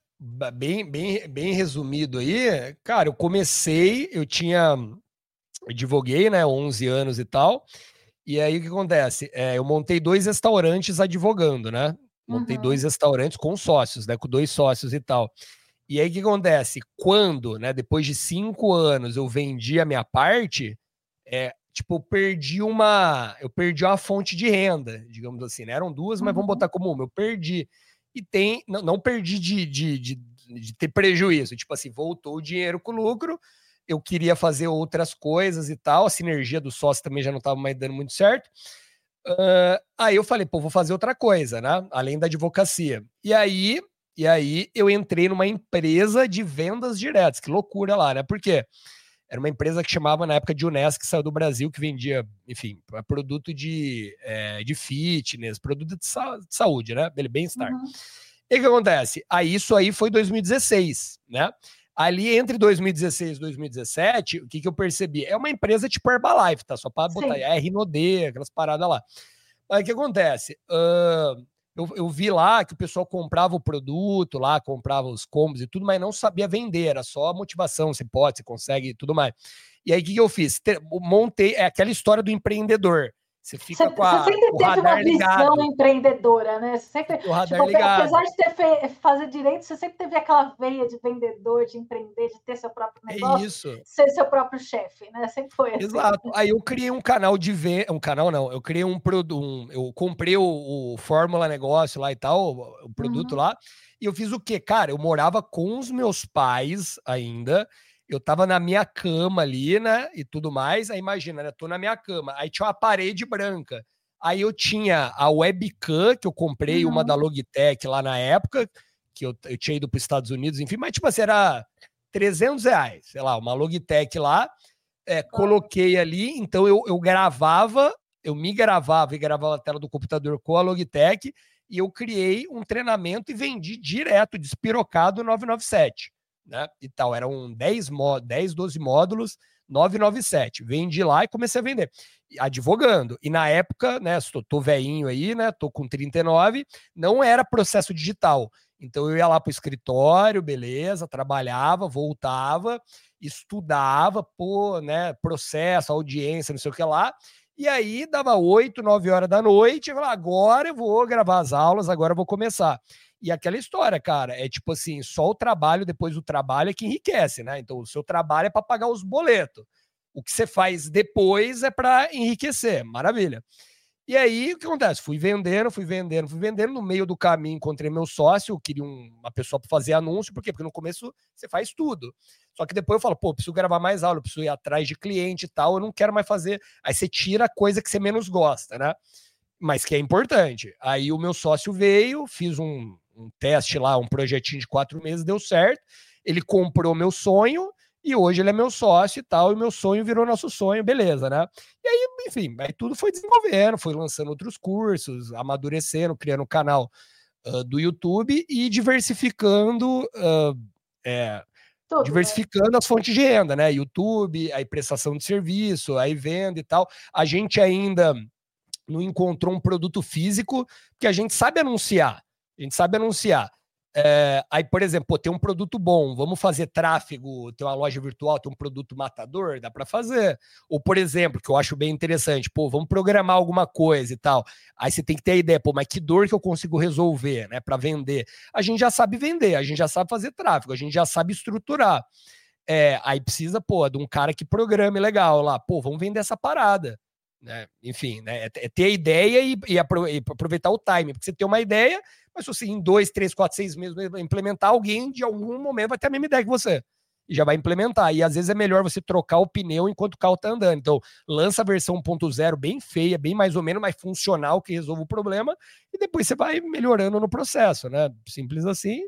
bem, bem, bem resumido aí, cara, eu comecei, eu tinha. Eu divulguei, né, 11 anos e tal. E aí o que acontece? É, eu montei dois restaurantes advogando, né? Montei uhum. dois restaurantes com sócios, né? Com dois sócios e tal. E aí o que acontece? Quando, né, depois de cinco anos, eu vendi a minha parte, é, tipo, eu perdi uma. Eu perdi uma fonte de renda, digamos assim, né? Eram duas, mas uhum. vamos botar como uma. Eu perdi. E tem. Não, não perdi de, de, de, de ter prejuízo. Tipo assim, voltou o dinheiro com lucro. Eu queria fazer outras coisas e tal. A sinergia do sócio também já não estava mais dando muito certo. Uh, aí eu falei, pô, vou fazer outra coisa, né? Além da advocacia. E aí, e aí eu entrei numa empresa de vendas diretas. Que loucura lá, né? Por quê? Era uma empresa que chamava na época de Unesco, que saiu do Brasil, que vendia, enfim, produto de, é, de fitness, produto de, sa de saúde, né? Bem-estar. Uhum. E o que acontece? Aí isso aí foi 2016, né? Ali entre 2016 e 2017, o que, que eu percebi? É uma empresa tipo Herbalife, tá? Só para botar Sim. R no D, aquelas paradas lá. Mas o que acontece? Uh, eu, eu, vi lá que o pessoal comprava o produto lá, comprava os combos e tudo, mas não sabia vender, era só a motivação, você pode, você consegue e tudo mais. E aí o que, que eu fiz? Montei, é aquela história do empreendedor. Você fica você, com a, você sempre teve uma visão ligado. empreendedora, né? Você sempre, tipo, apesar de ter fe, fazer direito, você sempre teve aquela veia de vendedor, de empreender, de ter seu próprio é negócio, é isso. ser seu próprio chefe, né? Sempre foi assim. Exato. Aí eu criei um canal de venda, um canal não, eu criei um produto, um, eu comprei o, o, Fórmula Negócio lá e tal, o produto uhum. lá, e eu fiz o quê? Cara, eu morava com os meus pais ainda, eu tava na minha cama ali, né? E tudo mais. Aí imagina, né? Tô na minha cama. Aí tinha uma parede branca. Aí eu tinha a webcam, que eu comprei, uhum. uma da Logitech lá na época, que eu, eu tinha ido para os Estados Unidos, enfim, mas tipo assim, era 300 reais, sei lá, uma Logitech lá. É, coloquei ali, então eu, eu gravava, eu me gravava e gravava a tela do computador com a Logitech, e eu criei um treinamento e vendi direto, despirocado 997 né? E tal. Eram 10, 10 12 módulos, 997. Vendi lá e comecei a vender, advogando. E na época, né, tô, tô veinho aí, né, tô com 39, não era processo digital. Então eu ia lá para o escritório, beleza, trabalhava, voltava, estudava, pô, né, processo, audiência, não sei o que lá. E aí dava 8, 9 horas da noite, eu falava, agora eu vou gravar as aulas, agora eu vou começar. E aquela história, cara, é tipo assim, só o trabalho depois do trabalho é que enriquece, né? Então o seu trabalho é para pagar os boletos. O que você faz depois é para enriquecer. Maravilha. E aí, o que acontece? Fui vendendo, fui vendendo, fui vendendo. No meio do caminho, encontrei meu sócio, queria um, uma pessoa para fazer anúncio, por quê? Porque no começo você faz tudo. Só que depois eu falo, pô, preciso gravar mais aula, preciso ir atrás de cliente e tal, eu não quero mais fazer. Aí você tira a coisa que você menos gosta, né? Mas que é importante. Aí o meu sócio veio, fiz um, um teste lá, um projetinho de quatro meses, deu certo. Ele comprou meu sonho e hoje ele é meu sócio e tal, e meu sonho virou nosso sonho, beleza, né? E aí, enfim, aí tudo foi desenvolvendo, foi lançando outros cursos, amadurecendo, criando um canal uh, do YouTube e diversificando, uh, é, tudo, né? diversificando né? as fontes de renda, né? YouTube, aí prestação de serviço, aí venda e tal. A gente ainda não encontrou um produto físico que a gente sabe anunciar. A gente sabe anunciar. É, aí, por exemplo, pô, tem um produto bom, vamos fazer tráfego, tem uma loja virtual, tem um produto matador, dá para fazer. Ou, por exemplo, que eu acho bem interessante, pô, vamos programar alguma coisa e tal. Aí você tem que ter a ideia, pô, mas que dor que eu consigo resolver, né, para vender? A gente já sabe vender, a gente já sabe fazer tráfego, a gente já sabe estruturar. É, aí precisa, pô, de um cara que programe legal lá, pô, vamos vender essa parada. Né? Enfim, né? É, é ter a ideia e, e, aproveitar o time, porque você tem uma ideia, mas se você em dois, três, quatro, seis meses implementar, alguém de algum momento vai ter a mesma ideia que você e já vai implementar. E às vezes é melhor você trocar o pneu enquanto o carro tá andando. Então, lança a versão 1.0 bem feia, bem mais ou menos, mais funcional, que resolve o problema, e depois você vai melhorando no processo, né? Simples assim.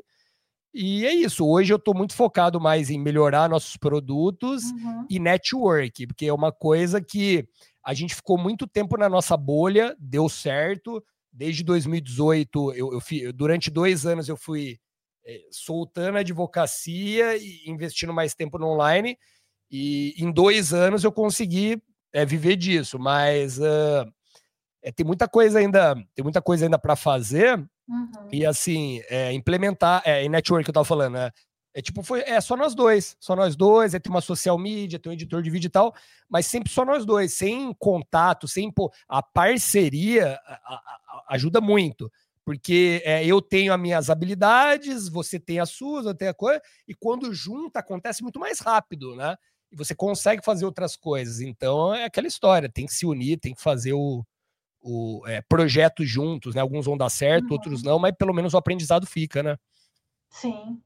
E é isso. Hoje eu estou muito focado mais em melhorar nossos produtos uhum. e network, porque é uma coisa que a gente ficou muito tempo na nossa bolha, deu certo. Desde 2018, eu, eu durante dois anos eu fui é, soltando a advocacia e investindo mais tempo no online. E em dois anos eu consegui é, viver disso, mas uh, é, tem muita coisa ainda, tem muita coisa ainda para fazer. Uhum. E assim, é, implementar, é, em network que eu estava falando, né? É tipo, foi, é só nós dois, só nós dois, aí tem uma social media, tem um editor de vídeo e tal, mas sempre só nós dois, sem contato, sem pô, a parceria a, a, ajuda muito, porque é, eu tenho as minhas habilidades, você tem as suas, eu tenho a coisa, e quando junta acontece muito mais rápido, né? E você consegue fazer outras coisas. Então é aquela história, tem que se unir, tem que fazer o, o é, projeto juntos, né? Alguns vão dar certo, uhum. outros não, mas pelo menos o aprendizado fica, né? Sim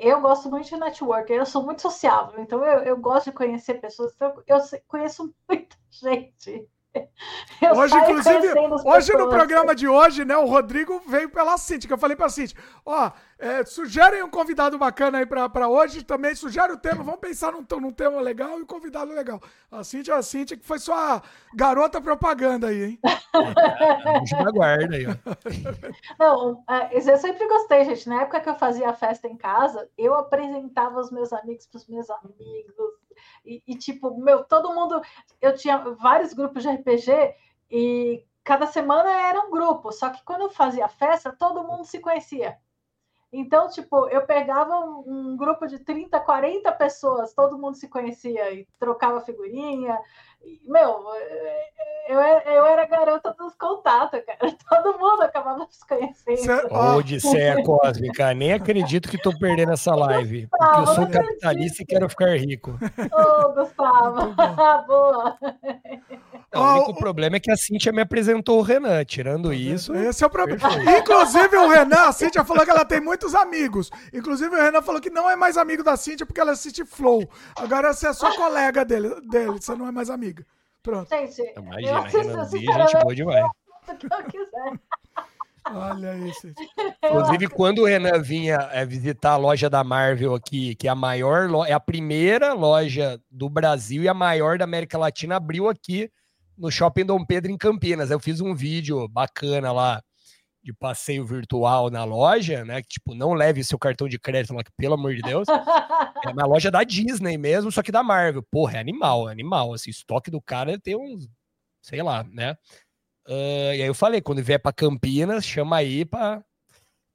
eu gosto muito de network, eu sou muito sociável, então eu, eu gosto de conhecer pessoas, então eu conheço muita gente. Eu hoje, inclusive, hoje no programa de hoje, né, o Rodrigo veio pela Cintia, que eu falei pra Cintia, ó, é, sugerem um convidado bacana aí pra, pra hoje, também sugere o tema, vamos pensar num, num tema legal e um convidado legal. A Cintia, a Cintia que foi sua garota propaganda aí, hein? na guarda aí, ó. Não, é, eu sempre gostei, gente, na época que eu fazia a festa em casa, eu apresentava os meus amigos pros meus amigos, e, e, tipo, meu, todo mundo. Eu tinha vários grupos de RPG e cada semana era um grupo, só que quando eu fazia festa, todo mundo se conhecia. Então, tipo, eu pegava um, um, grupo de 30, 40 pessoas, todo mundo se conhecia e trocava figurinha. Meu, eu, eu era garota dos contatos, cara. Todo mundo acabava se conhecendo. Odisseia Cósmica, nem acredito que tô perdendo essa live. Gustavo, porque eu sou capitalista e quero ficar rico. Ô, Gustavo, boa. Não, o único problema é que a Cintia me apresentou o Renan. Tirando isso. Esse é o problema. Inclusive, o Renan, a Cintia falou que ela tem muitos amigos. Inclusive, o Renan falou que não é mais amigo da Cintia porque ela assiste Flow. Agora você é só colega dele, dele você não é mais amiga. Pronto. Gente, Imagina, Renanzinho, gente boa demais. que eu quiser. Olha isso. Inclusive, quando o Renan vinha é, visitar a loja da Marvel aqui, que é a maior, é a primeira loja do Brasil e a maior da América Latina, abriu aqui no Shopping Dom Pedro, em Campinas. Eu fiz um vídeo bacana lá de passeio virtual na loja, né? Que, tipo, não leve seu cartão de crédito lá, que, pelo amor de Deus. É uma loja da Disney mesmo, só que da Marvel. Porra, é animal, é animal. Assim, estoque do cara tem uns, sei lá, né? Uh, e aí eu falei, quando vier para Campinas, chama aí para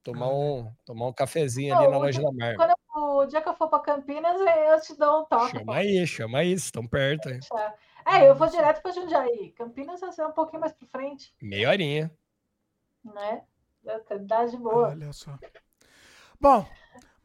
tomar um, tomar um cafezinho ali na loja da Marvel. Quando eu, o dia que eu for para Campinas, eu te dou um toque. Chama aí, chama aí, estão perto. É, eu vou direto para Jundiaí. Campinas vai ser um pouquinho mais para frente. Meia horinha. Né? Dá de boa. Olha só. Bom,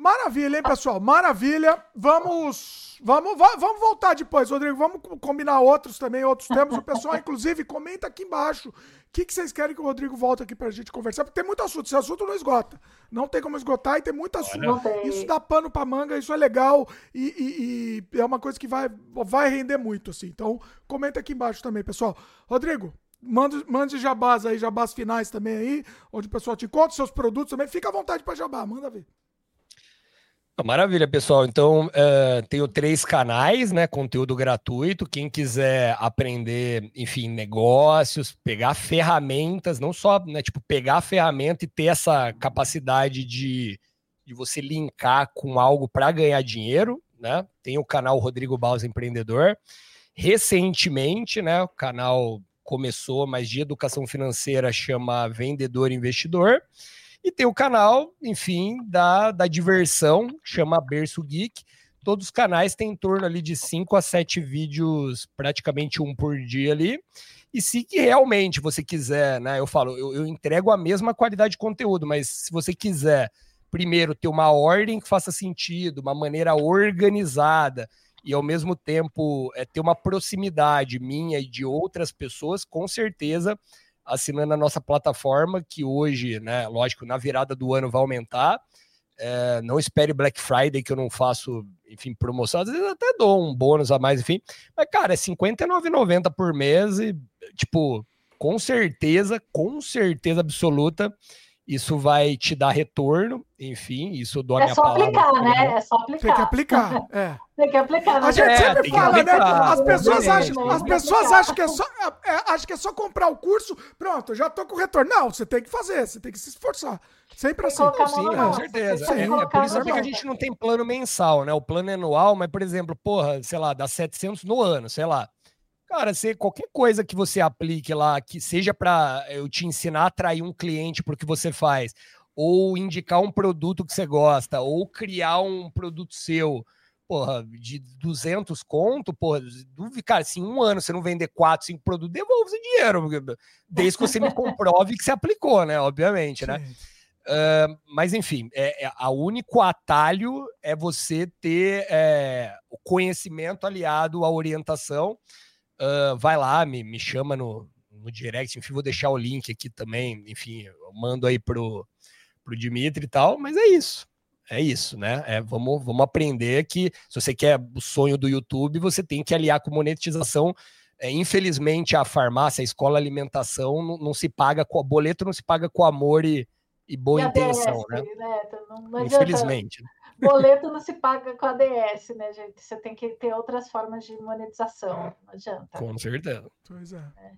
Maravilha, hein, pessoal? Maravilha. Vamos, vamos, vamos voltar depois, Rodrigo. Vamos combinar outros também, outros temas. O pessoal, inclusive, comenta aqui embaixo o que, que vocês querem que o Rodrigo volte aqui pra gente conversar, porque tem muito assunto. Esse assunto não esgota. Não tem como esgotar e tem muito assunto. Isso dá pano pra manga, isso é legal e, e, e, é uma coisa que vai, vai render muito, assim. Então, comenta aqui embaixo também, pessoal. Rodrigo, Mande, mande jabás aí, jabás finais também aí, onde o pessoal te encontra, seus produtos também. Fica à vontade para jabá, manda ver. Maravilha, pessoal. Então, uh, tenho três canais, né? Conteúdo gratuito. Quem quiser aprender, enfim, negócios, pegar ferramentas, não só, né? Tipo, pegar a ferramenta e ter essa capacidade de, de você linkar com algo para ganhar dinheiro, né? Tem o canal Rodrigo Baus Empreendedor. Recentemente, né? O canal começou, mas de educação financeira chama Vendedor Investidor. E tem o canal, enfim, da, da diversão, chama Berço Geek. Todos os canais têm em torno ali de 5 a 7 vídeos, praticamente um por dia ali. E se realmente você quiser, né? Eu falo, eu, eu entrego a mesma qualidade de conteúdo, mas se você quiser primeiro ter uma ordem que faça sentido, uma maneira organizada e ao mesmo tempo é, ter uma proximidade minha e de outras pessoas, com certeza assinando a nossa plataforma, que hoje, né, lógico, na virada do ano vai aumentar. É, não espere Black Friday, que eu não faço, enfim, promoção. Às vezes até dou um bônus a mais, enfim. Mas, cara, é R$59,90 por mês e, tipo, com certeza, com certeza absoluta, isso vai te dar retorno, enfim, isso dou a é minha palavra. É só aplicar, né? É só aplicar. Tem que aplicar, é. Tem que aplicar. Né? A gente é, sempre fala, né? As pessoas, acham, as pessoas acham, que é só, é, é, acham que é só comprar o curso, pronto, já tô com retorno. Não, você tem que fazer, você tem que se esforçar. Sempre assim. Sim, com certeza. É, é, por isso que a gente não tem plano mensal, né? O plano é anual, mas, por exemplo, porra, sei lá, dá 700 no ano, sei lá. Cara, se qualquer coisa que você aplique lá, que seja para eu te ensinar a atrair um cliente para o que você faz, ou indicar um produto que você gosta, ou criar um produto seu, porra, de 200 conto, porra, cara, se em um ano você não vender 4, 5 produtos, devolve o dinheiro, desde que você me comprove que você aplicou, né, obviamente, né? Uh, mas enfim, é, é, a único atalho é você ter é, o conhecimento aliado à orientação uh, vai lá, me, me chama no, no direct, enfim, vou deixar o link aqui também, enfim, eu mando aí pro, pro Dimitri e tal, mas é isso. É isso, né? É, vamos, vamos aprender que se você quer o sonho do YouTube, você tem que aliar com monetização. É, infelizmente, a farmácia, a escola a alimentação não, não se paga com boleto, não se paga com amor e, e boa e intenção, né? né? Não infelizmente. Né? Boleto não se paga com a DS, né, gente? Você tem que ter outras formas de monetização, não adianta. Com certeza. Pois é. é.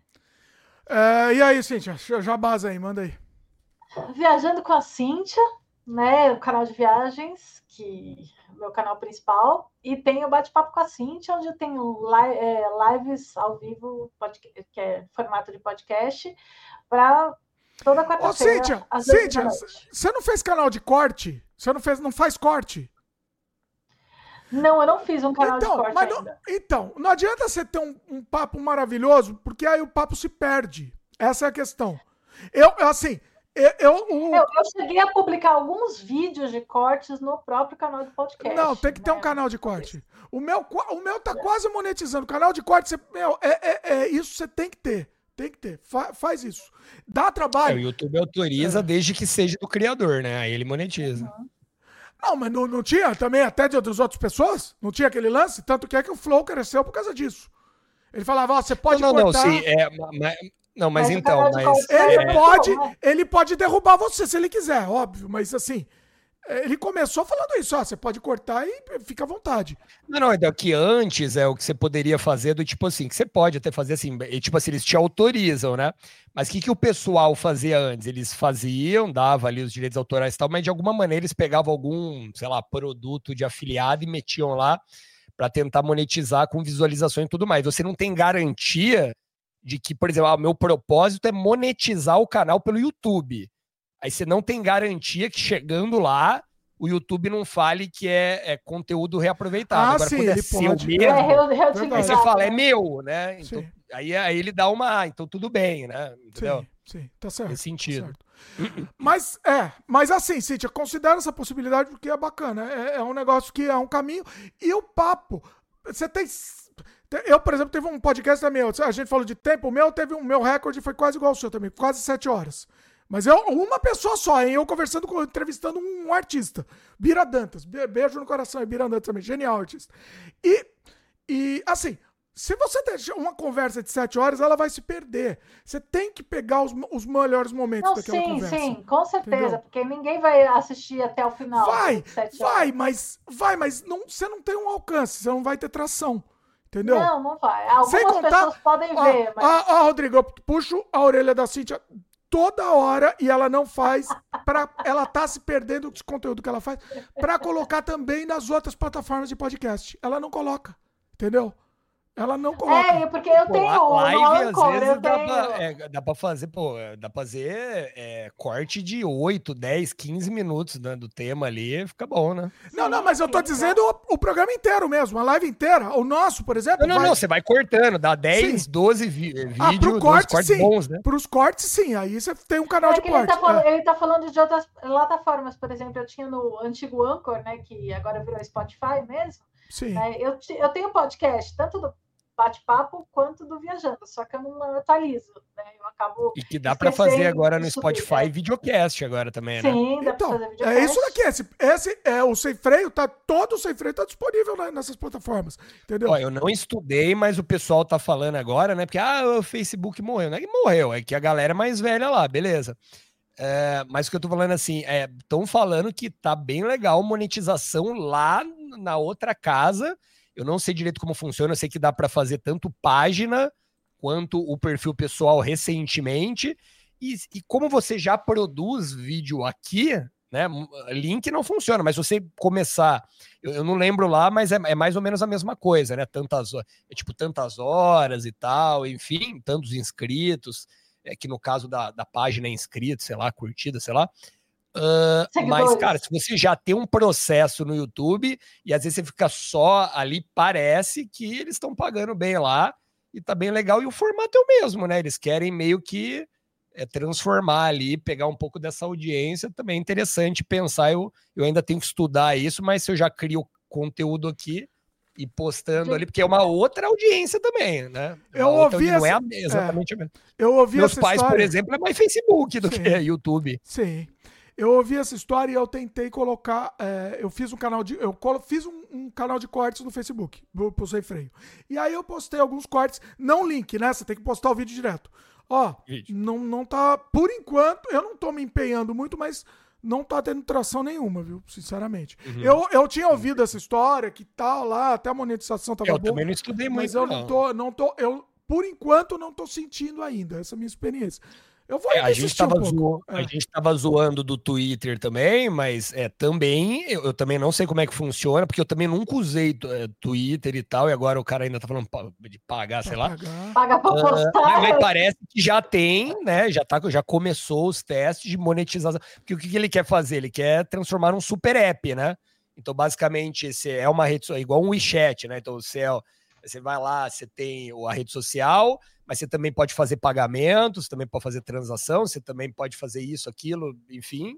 é e aí, Cíntia? Já base aí, manda aí. Viajando com a Cíntia, né? O canal de viagens, que é o meu canal principal, e tem o Bate-Papo com a Cíntia, onde eu tenho li é, lives ao vivo, que é formato de podcast, para toda quarta-feira. Cíntia, Cíntia, você não fez canal de corte? Você não, fez, não faz corte? Não, eu não fiz um canal então, de corte não, ainda. Então, não adianta você ter um, um, papo maravilhoso, porque aí o papo se perde. Essa é a questão. Eu, assim, Eu, eu, eu, eu, cheguei a publicar alguns vídeos de cortes no próprio canal de podcast. Não, tem que ter um né? canal de corte. O meu, o meu tá quase monetizando. O canal de corte, você, meu, é, é, é, isso você tem que ter. Tem que ter. Fa, faz isso. Dá trabalho. É, o YouTube autoriza é. desde que seja do criador, né? Aí ele monetiza. Uhum. Não, mas não, não tinha também até de outras outras pessoas? Não tinha aquele lance? Tanto que é que o Flow cresceu por causa disso. Ele falava, ó, você pode não, não, cortar... Não, sim, é, mas, não, mas, mas então, mas... Ele, é... pode, ele pode derrubar você se ele quiser, óbvio, mas assim... Ele começou falando isso, ó, você pode cortar e fica à vontade. Não, não, é que antes é o que você poderia fazer do tipo assim, que você pode até fazer assim, e, tipo assim, eles te autorizam, né? Mas o que, que o pessoal fazia antes? Eles faziam, dava ali os direitos autorais e tal, mas de alguma maneira eles pegavam algum, sei lá, produto de afiliado e metiam lá para tentar monetizar com visualização e tudo mais. Você não tem garantia de que, por exemplo, o ah, meu propósito é monetizar o canal pelo YouTube. Aí você não tem garantia que chegando lá o YouTube não fale que é, é conteúdo reaproveitado. Ah, Agora, sim, quando é seu pode. mesmo, é, aí você fala, é meu, né? Então, aí, aí ele dá uma, ah, então tudo bem, né? Entendeu? Sim, sim tá certo. Nesse sentido. Tá mas é, mas assim, Cíntia, considera essa possibilidade porque é bacana. É, é um negócio que é um caminho. E o papo, você tem eu, por exemplo, teve um podcast também. A gente falou de tempo. O meu teve um meu recorde foi quase igual ao seu também, quase sete horas. Mas eu, uma pessoa só, hein? Eu conversando com, entrevistando um artista. Bira Dantas. Beijo no coração, é Bira Dantas também. Genial artista. E, e assim, se você deixar uma conversa de sete horas, ela vai se perder. Você tem que pegar os, os melhores momentos Não, daquela sim, conversa. Sim, sim, com certeza, entendeu? porque ninguém vai assistir até o final. Vai, vai, mas vai, mas não, você não tem um alcance, você não vai ter tração. Entendeu? Não, não vai. Algumas Sem contar, pessoas podem ver, mas... Ó, Rodrigo, eu puxo a orelha da Cintia toda hora e ela não faz para ela tá se perdendo do conteúdo que ela faz para colocar também nas outras plataformas de podcast. Ela não coloca, entendeu? Ela não coloca. É, porque eu pô, tenho live, Anchor, às vezes dá, tenho... pra, é, dá pra fazer, pô, dá pra fazer é, corte de 8, 10, 15 minutos né, do tema ali, fica bom, né? Não, não, mas eu tô dizendo o, o programa inteiro mesmo, a live inteira. O nosso, por exemplo. Não, não, vai... não, você vai cortando, dá 10, sim. 12 vi vídeos, ah, pro corte, cortes sim. bons, né? Pros cortes, sim. Aí você tem um canal é de corte. Ele tá, falando, é. ele tá falando de outras plataformas, por exemplo, eu tinha no antigo Anchor, né, que agora virou Spotify mesmo. Sim. É, eu, eu tenho podcast, tanto do bate-papo quanto do viajando, só que eu não atualizo, né? Eu acabo. E que dá para fazer agora no Spotify é. videocast agora também, né? Sim, dá então, pra fazer videocast. É isso daqui, esse, esse é o sem freio, tá todo o sem freio tá disponível né, nessas plataformas, entendeu? Ó, eu não estudei, mas o pessoal tá falando agora, né? Porque ah, o Facebook morreu, não é que morreu, é que a galera é mais velha lá, beleza. É, mas o que eu tô falando assim, estão é, falando que tá bem legal monetização lá na outra casa eu não sei direito como funciona, eu sei que dá para fazer tanto página quanto o perfil pessoal recentemente. E, e, como você já produz vídeo aqui, né? Link não funciona, mas você começar, eu, eu não lembro lá, mas é, é, mais ou menos a mesma coisa, né? Tantas é tipo tantas horas e tal, enfim, tantos inscritos, é que no caso da, da página é inscrito, sei lá, curtida, sei lá. Uh, mas, cara, se você já tem um processo no YouTube e às vezes você fica só ali, parece que eles estão pagando bem lá e tá bem legal. E o formato é o mesmo, né? Eles querem meio que é, transformar ali, pegar um pouco dessa audiência. Também é interessante pensar. Eu, eu ainda tenho que estudar isso, mas se eu já crio conteúdo aqui e postando ali, porque é uma outra audiência também, né? É eu ouvi essa... Não é a, exatamente é. a mesma. Eu ouvi Meus pais, história. por exemplo, é mais Facebook do Sim. que YouTube. Sim. Eu ouvi essa história e eu tentei colocar. É, eu fiz um canal de. Eu fiz um, um, canal de cortes no Facebook, pro Sem Freio. E aí eu postei alguns cortes, não link, né? Você tem que postar o vídeo direto. Ó, vídeo. não, não tá. Por enquanto, eu não tô me empenhando muito, mas não tá tendo tração nenhuma, viu? Sinceramente. Uhum. Eu, eu tinha ouvido essa história, que tal lá, até a monetização tava eu boa. Eu também não estudei muito. Mas eu não, não tô, não tô. Eu, por enquanto, não tô sentindo ainda essa minha experiência. Eu vou é, a gente tava um zoando, é. A gente tava zoando do Twitter também, mas é, também, eu, eu, também não sei como é que funciona, porque eu também nunca usei é, Twitter e tal, e agora o cara ainda tá falando de pagar, sei lá. Pagar pra postar. Uh, mas parece que já tem, né? Já, tá, já começou os testes de monetização. Porque o que, que ele quer fazer? Ele quer transformar um super app, né? Então, basicamente, esse é uma rede social, igual um WeChat, né? Então, você é Você vai lá, você tem a rede social, mas você também pode fazer pagamentos, também pode fazer transação, você também pode fazer isso, aquilo, enfim.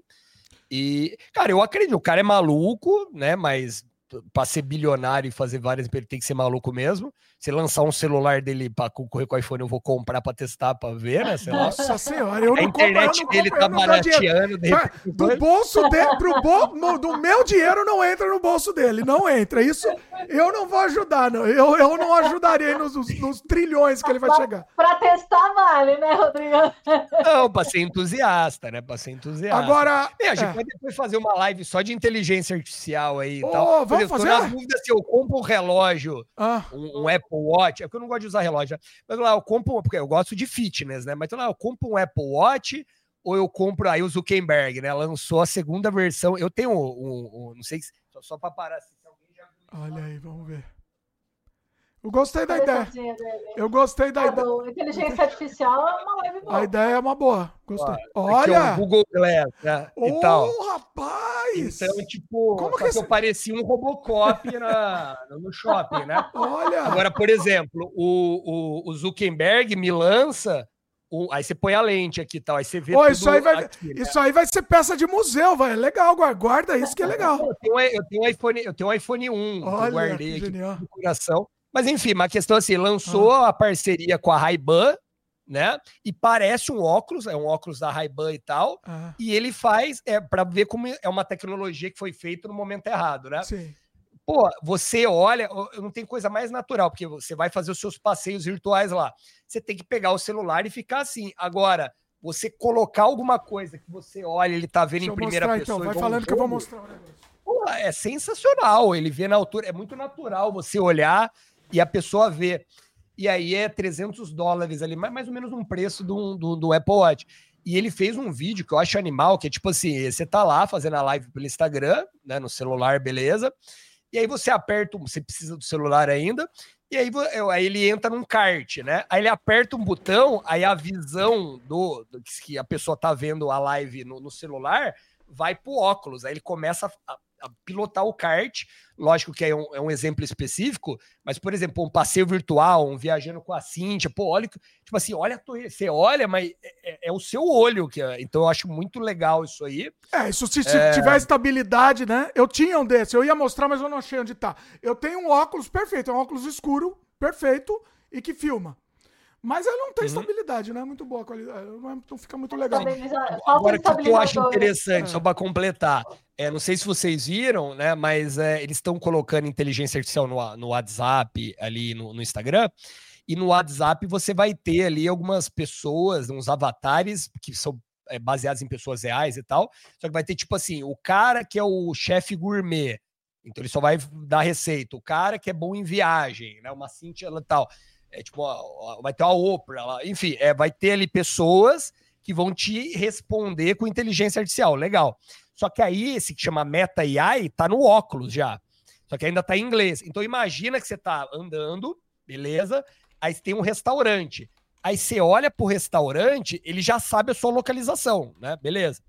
E, cara, eu acredito, o cara é maluco, né? Mas para ser bilionário e fazer várias, ele tem que ser maluco mesmo. Se lançar um celular dele para concorrer com o iPhone, eu vou comprar para testar, para ver, né? Nossa senhora, eu não A internet compro, dele tá barateando. Do bolso dele, pro bol, do meu dinheiro não entra no bolso dele, não entra. Isso eu não vou ajudar, não. Eu, eu não ajudaria nos, nos trilhões que ele vai chegar. Para testar vale, né, Rodrigo? Não, para ser entusiasta, né? Para ser entusiasta. Agora, é, a gente é. pode depois fazer uma live só de inteligência artificial aí e oh, tal. Vamos fazer? Tô na dúvida se eu compro um relógio, ah. um, um, Apple Watch, é porque eu não gosto de usar relógio, né? mas lá, eu compro, porque eu gosto de fitness, né? Mas lá, eu compro um Apple Watch ou eu compro aí o Zuckerberg, né? Lançou a segunda versão. Eu tenho um, um, um não sei, só, só para parar se alguém já. Olha aí, vamos ver. Eu gostei da ideia. Eu gostei da ideia. Inteligência artificial é uma live boa. A ideia é uma boa. Gostei. Olha! É o Google Glass, né? Oh, e tal. rapaz! Então, tipo, Como que, esse... eu parecia um Robocop na, no shopping, né? Olha! Agora, por exemplo, o, o, o Zuckerberg me lança aí você põe a lente aqui e tal, aí você vê Ô, isso aí vai, aqui, né? Isso aí vai ser peça de museu, vai. É legal, guarda isso que é legal. Eu tenho, eu tenho um iPhone, eu tenho um iPhone 1 Olha, que eu guardei aqui no coração. Mas enfim, uma questão assim, lançou ah. a parceria com a Ray-Ban, né? E parece um óculos, é um óculos da Ray-Ban e tal. Ah. E ele faz, é para ver como é uma tecnologia que foi feita no momento errado, né? Sim. Pô, você olha, não tem coisa mais natural, porque você vai fazer os seus passeios virtuais lá. Você tem que pegar o celular e ficar assim. Agora, você colocar alguma coisa que você olha, ele tá vendo Deixa em primeira mostrar, pessoa. Então. Vai falando um que eu vou mostrar o negócio. Pô, é sensacional. Ele vê na altura, é muito natural você olhar e a pessoa vê. E aí é 300 dólares ali, mais ou menos um preço do, do, do Apple Watch. E ele fez um vídeo que eu acho animal, que é tipo assim, você tá lá fazendo a live pelo Instagram, né, no celular, beleza. E aí você aperta, você precisa do celular ainda, e aí, aí ele entra num kart, né? Aí ele aperta um botão, aí a visão do, do que a pessoa tá vendo a live no, no celular vai pro óculos. Aí ele começa a, pilotar o kart. Lógico que é um, é um, exemplo específico, mas, por exemplo, um passeio virtual, um viajando com a Cintia, pô, olha, tipo assim, olha, você olha, mas é, é, é o seu olho, que é, então eu acho muito legal isso aí. É, isso se, se é... tiver estabilidade, né? Eu tinha um desse, eu ia mostrar, mas eu não achei onde tá. Eu tenho um óculos perfeito, é um óculos escuro, perfeito, e que filma. Mas ela não tem uhum. estabilidade, não é muito boa a qualidade, não fica muito legal. Agora, o que eu acho interessante, é. só para completar, é, não sei se vocês viram, né, mas é, eles estão colocando inteligência artificial no, no WhatsApp, ali no, no, Instagram, e no WhatsApp você vai ter ali algumas pessoas, uns avatares, que são é, baseados em pessoas reais e tal, só que vai ter, tipo assim, o cara que é o chefe gourmet, então ele só vai dar receita, o cara que é bom em viagem, né, uma Cintia e tal é tipo, vai ter uma Oprah, enfim, é, vai ter ali pessoas que vão te responder com inteligência artificial, legal. Só que aí, esse que chama Meta AI, tá no óculos já. Só que ainda tá em inglês. Então imagina que você tá andando, beleza? Aí tem um restaurante. Aí você olha pro restaurante, ele já sabe a sua localização, né? Beleza.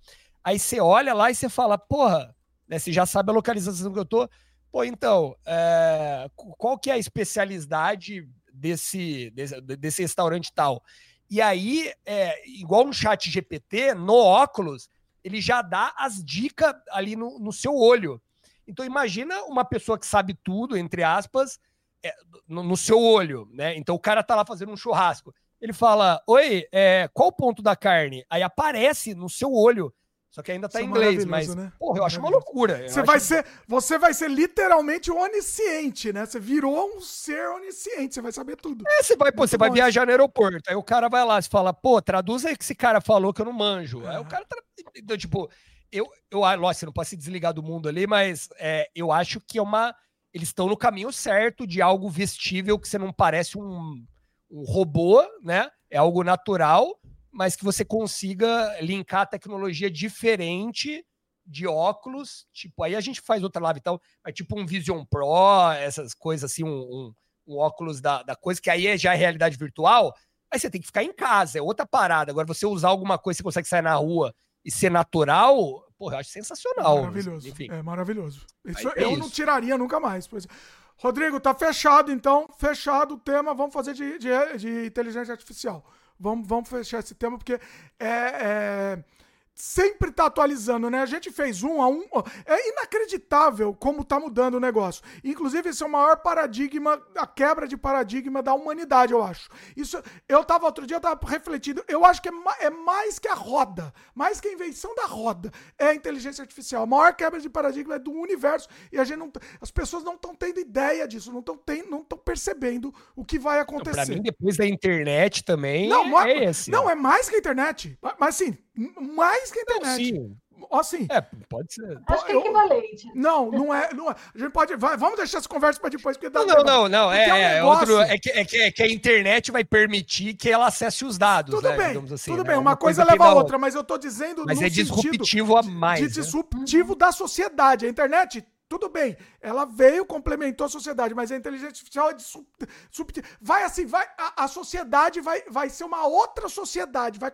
Aí você olha lá e você fala, porra, né? Você já sabe a localização que eu tô. Pô, então, é... qual que é a especialidade desse, desse, desse restaurante tal. E aí, é, igual um chat GPT, no óculos, ele já dá as dicas ali no, no seu olho. Então imagina uma pessoa que sabe tudo, entre aspas, é, no, no, seu olho, né? Então o cara tá lá fazendo um churrasco. Ele fala: Oi, é, qual o ponto da carne? Aí aparece no seu olho só que ainda tá em é inglês, mas. Né? Porra, eu acho uma loucura. Você vai, ser, você vai ser literalmente onisciente, né? Você virou um ser onisciente, você vai saber tudo. É, você vai, pô, você vai viajar no aeroporto. Aí o cara vai lá e fala, pô, traduz aí que esse cara falou que eu não manjo. É. Aí o cara tá. Então, tipo, eu, eu lógico, você não pode se desligar do mundo ali, mas é, eu acho que é uma. Eles estão no caminho certo de algo vestível que você não parece um, um robô, né? É algo natural mas que você consiga linkar a tecnologia diferente de óculos, tipo, aí a gente faz outra live e tal, mas tipo um Vision Pro, essas coisas assim, um, um, um óculos da, da coisa, que aí é já é realidade virtual, aí você tem que ficar em casa, é outra parada. Agora, você usar alguma coisa, você consegue sair na rua e ser natural, porra, eu acho sensacional. Maravilhoso. Enfim. É maravilhoso. Isso, é eu isso. não tiraria nunca mais. Pois. Rodrigo, tá fechado então. Fechado o tema. Vamos fazer de, de, de inteligência artificial. Vamos, vamos fechar esse tema porque é, é sempre tá atualizando, né? A gente fez um a um. É inacreditável como tá mudando o negócio. Inclusive, esse é o maior paradigma, a quebra de paradigma da humanidade, eu acho. Isso, eu tava outro dia, eu tava refletindo, eu acho que é, é mais que a roda, mais que a invenção da roda, é a inteligência artificial. A maior quebra de paradigma é do universo e a gente não, as pessoas não estão tendo ideia disso, não estão não estão percebendo o que vai acontecer. Para mim, depois da internet também, não, é, é esse. Não, é mais que a internet. Mas assim, mais que a internet. Não, sim. Assim, é, pode ser. Acho que é equivalente. Não, não é, não é. A gente pode. Vai, vamos deixar essa conversa para depois. Porque dá não, não, não, não. É, é, um é, outro, é, que, é, que, é que a internet vai permitir que ela acesse os dados. Tudo né, bem, assim, tudo né? bem. Uma, uma coisa, coisa leva a outra, mas eu tô dizendo. Mas é disruptivo a mais. De, de né? disruptivo da sociedade. A internet tudo bem, ela veio, complementou a sociedade, mas a inteligência artificial é de sub, sub, vai assim, vai a, a, sociedade vai, vai ser uma outra sociedade, vai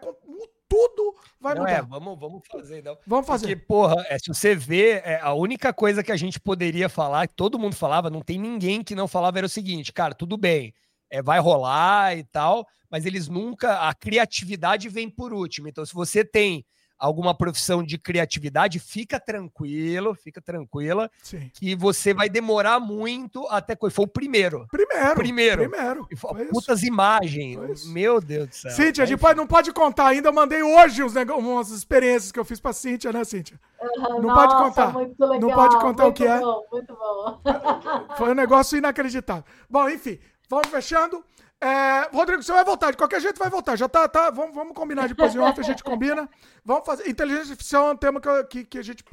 tudo vai não mudar. É, vamos, vamos fazer, então. Vamos fazer. Porque, porra, é, se você vê, é, a única coisa que a gente poderia falar, que todo mundo falava, não tem ninguém que não falava, era o seguinte, cara, tudo bem, é, vai rolar e tal, mas eles nunca, a criatividade vem por último. Então, se você tem alguma profissão de criatividade, fica tranquilo, fica tranquila, Sim. que você vai demorar muito até foi o primeiro. Primeiro. Primeiro. Primeiro. Putas isso. imagens. Meu Deus do céu. Cíntia, depois não pode contar ainda, eu mandei hoje uns, umas experiências que eu fiz pra Cíntia, né, Cíntia? Uhum, não nossa, pode contar. Legal, não pode contar o que é. bom, é. Muito bom. Foi um negócio inacreditável. Bom, enfim, vamos fechando. É, Rodrigo, você vai voltar, de qualquer jeito vai voltar. Já tá, tá. Vamos, vamos combinar depois em off, a gente combina. Vamos fazer. Inteligência artificial é um tema que, que, que a gente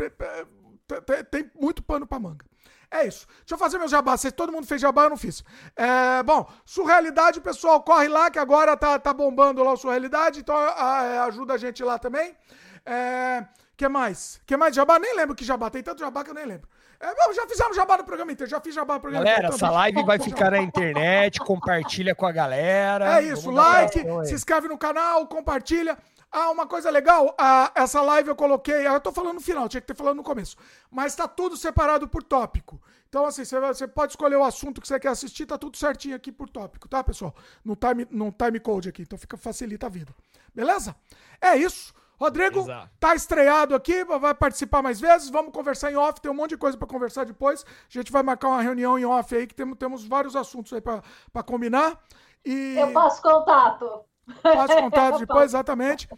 tem muito pano pra manga. É isso. Deixa eu fazer meu jabá. Se todo mundo fez jabá, eu não fiz. É, bom, Surrealidade, pessoal, corre lá que agora tá, tá bombando lá o Surrealidade, então a, a, ajuda a gente lá também. É, que mais? que mais jabá? Nem lembro que jabá. Tem tanto jabá que eu nem lembro. É, já fizemos jabá no programa inteiro, já fiz jabá no programa galera, inteiro. Galera, essa live vai ficar na internet, compartilha com a galera. É isso, like, se inscreve no canal, compartilha. Ah, uma coisa legal, ah, essa live eu coloquei, ah, eu tô falando no final, tinha que ter falado no começo, mas tá tudo separado por tópico. Então, assim, você pode escolher o assunto que você quer assistir, tá tudo certinho aqui por tópico, tá, pessoal? No time, no time code aqui, então fica facilita a vida. Beleza? É isso. Rodrigo Exato. tá estreado aqui, vai participar mais vezes. Vamos conversar em off, tem um monte de coisa para conversar depois. A gente vai marcar uma reunião em off aí, que temos, temos vários assuntos aí para combinar. E... Eu passo contato. Passo contato depois, exatamente.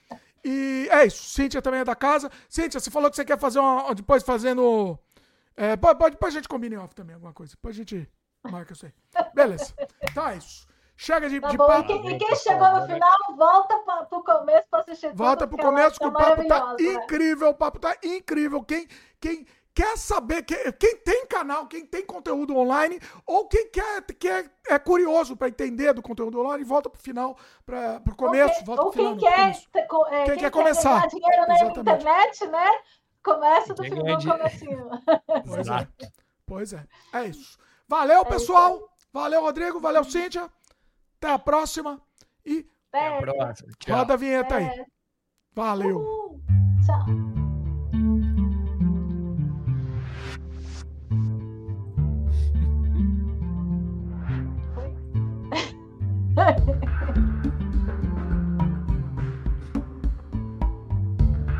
E é isso. Cíntia também é da casa. Cíntia, você falou que você quer fazer uma. Depois fazendo. É, pode, pode, depois a gente combina em off também, alguma coisa. Depois a gente marca isso aí. Beleza. Então é isso. Chega de, tá de bom. papo. E quem, e quem chegou no final, volta para o começo para assistir Volta para o começo, que o papo tá né? incrível. O papo tá incrível. Quem, quem quer saber, quem, quem tem canal, quem tem conteúdo online, ou quem quer, quer é curioso para entender do conteúdo online, volta para o final, para o começo, ou volta para o final. Quem, quer, é, quem, quem quer começar. dinheiro na Exatamente. internet, né? Começa do final comecinho. Pois é. Pois é. É isso. Valeu, é pessoal. Isso Valeu, Rodrigo. Valeu, Cíntia. Até a próxima e Até a próxima. Roda a vinheta Até. aí. Valeu. Uhul. Tchau. Oi?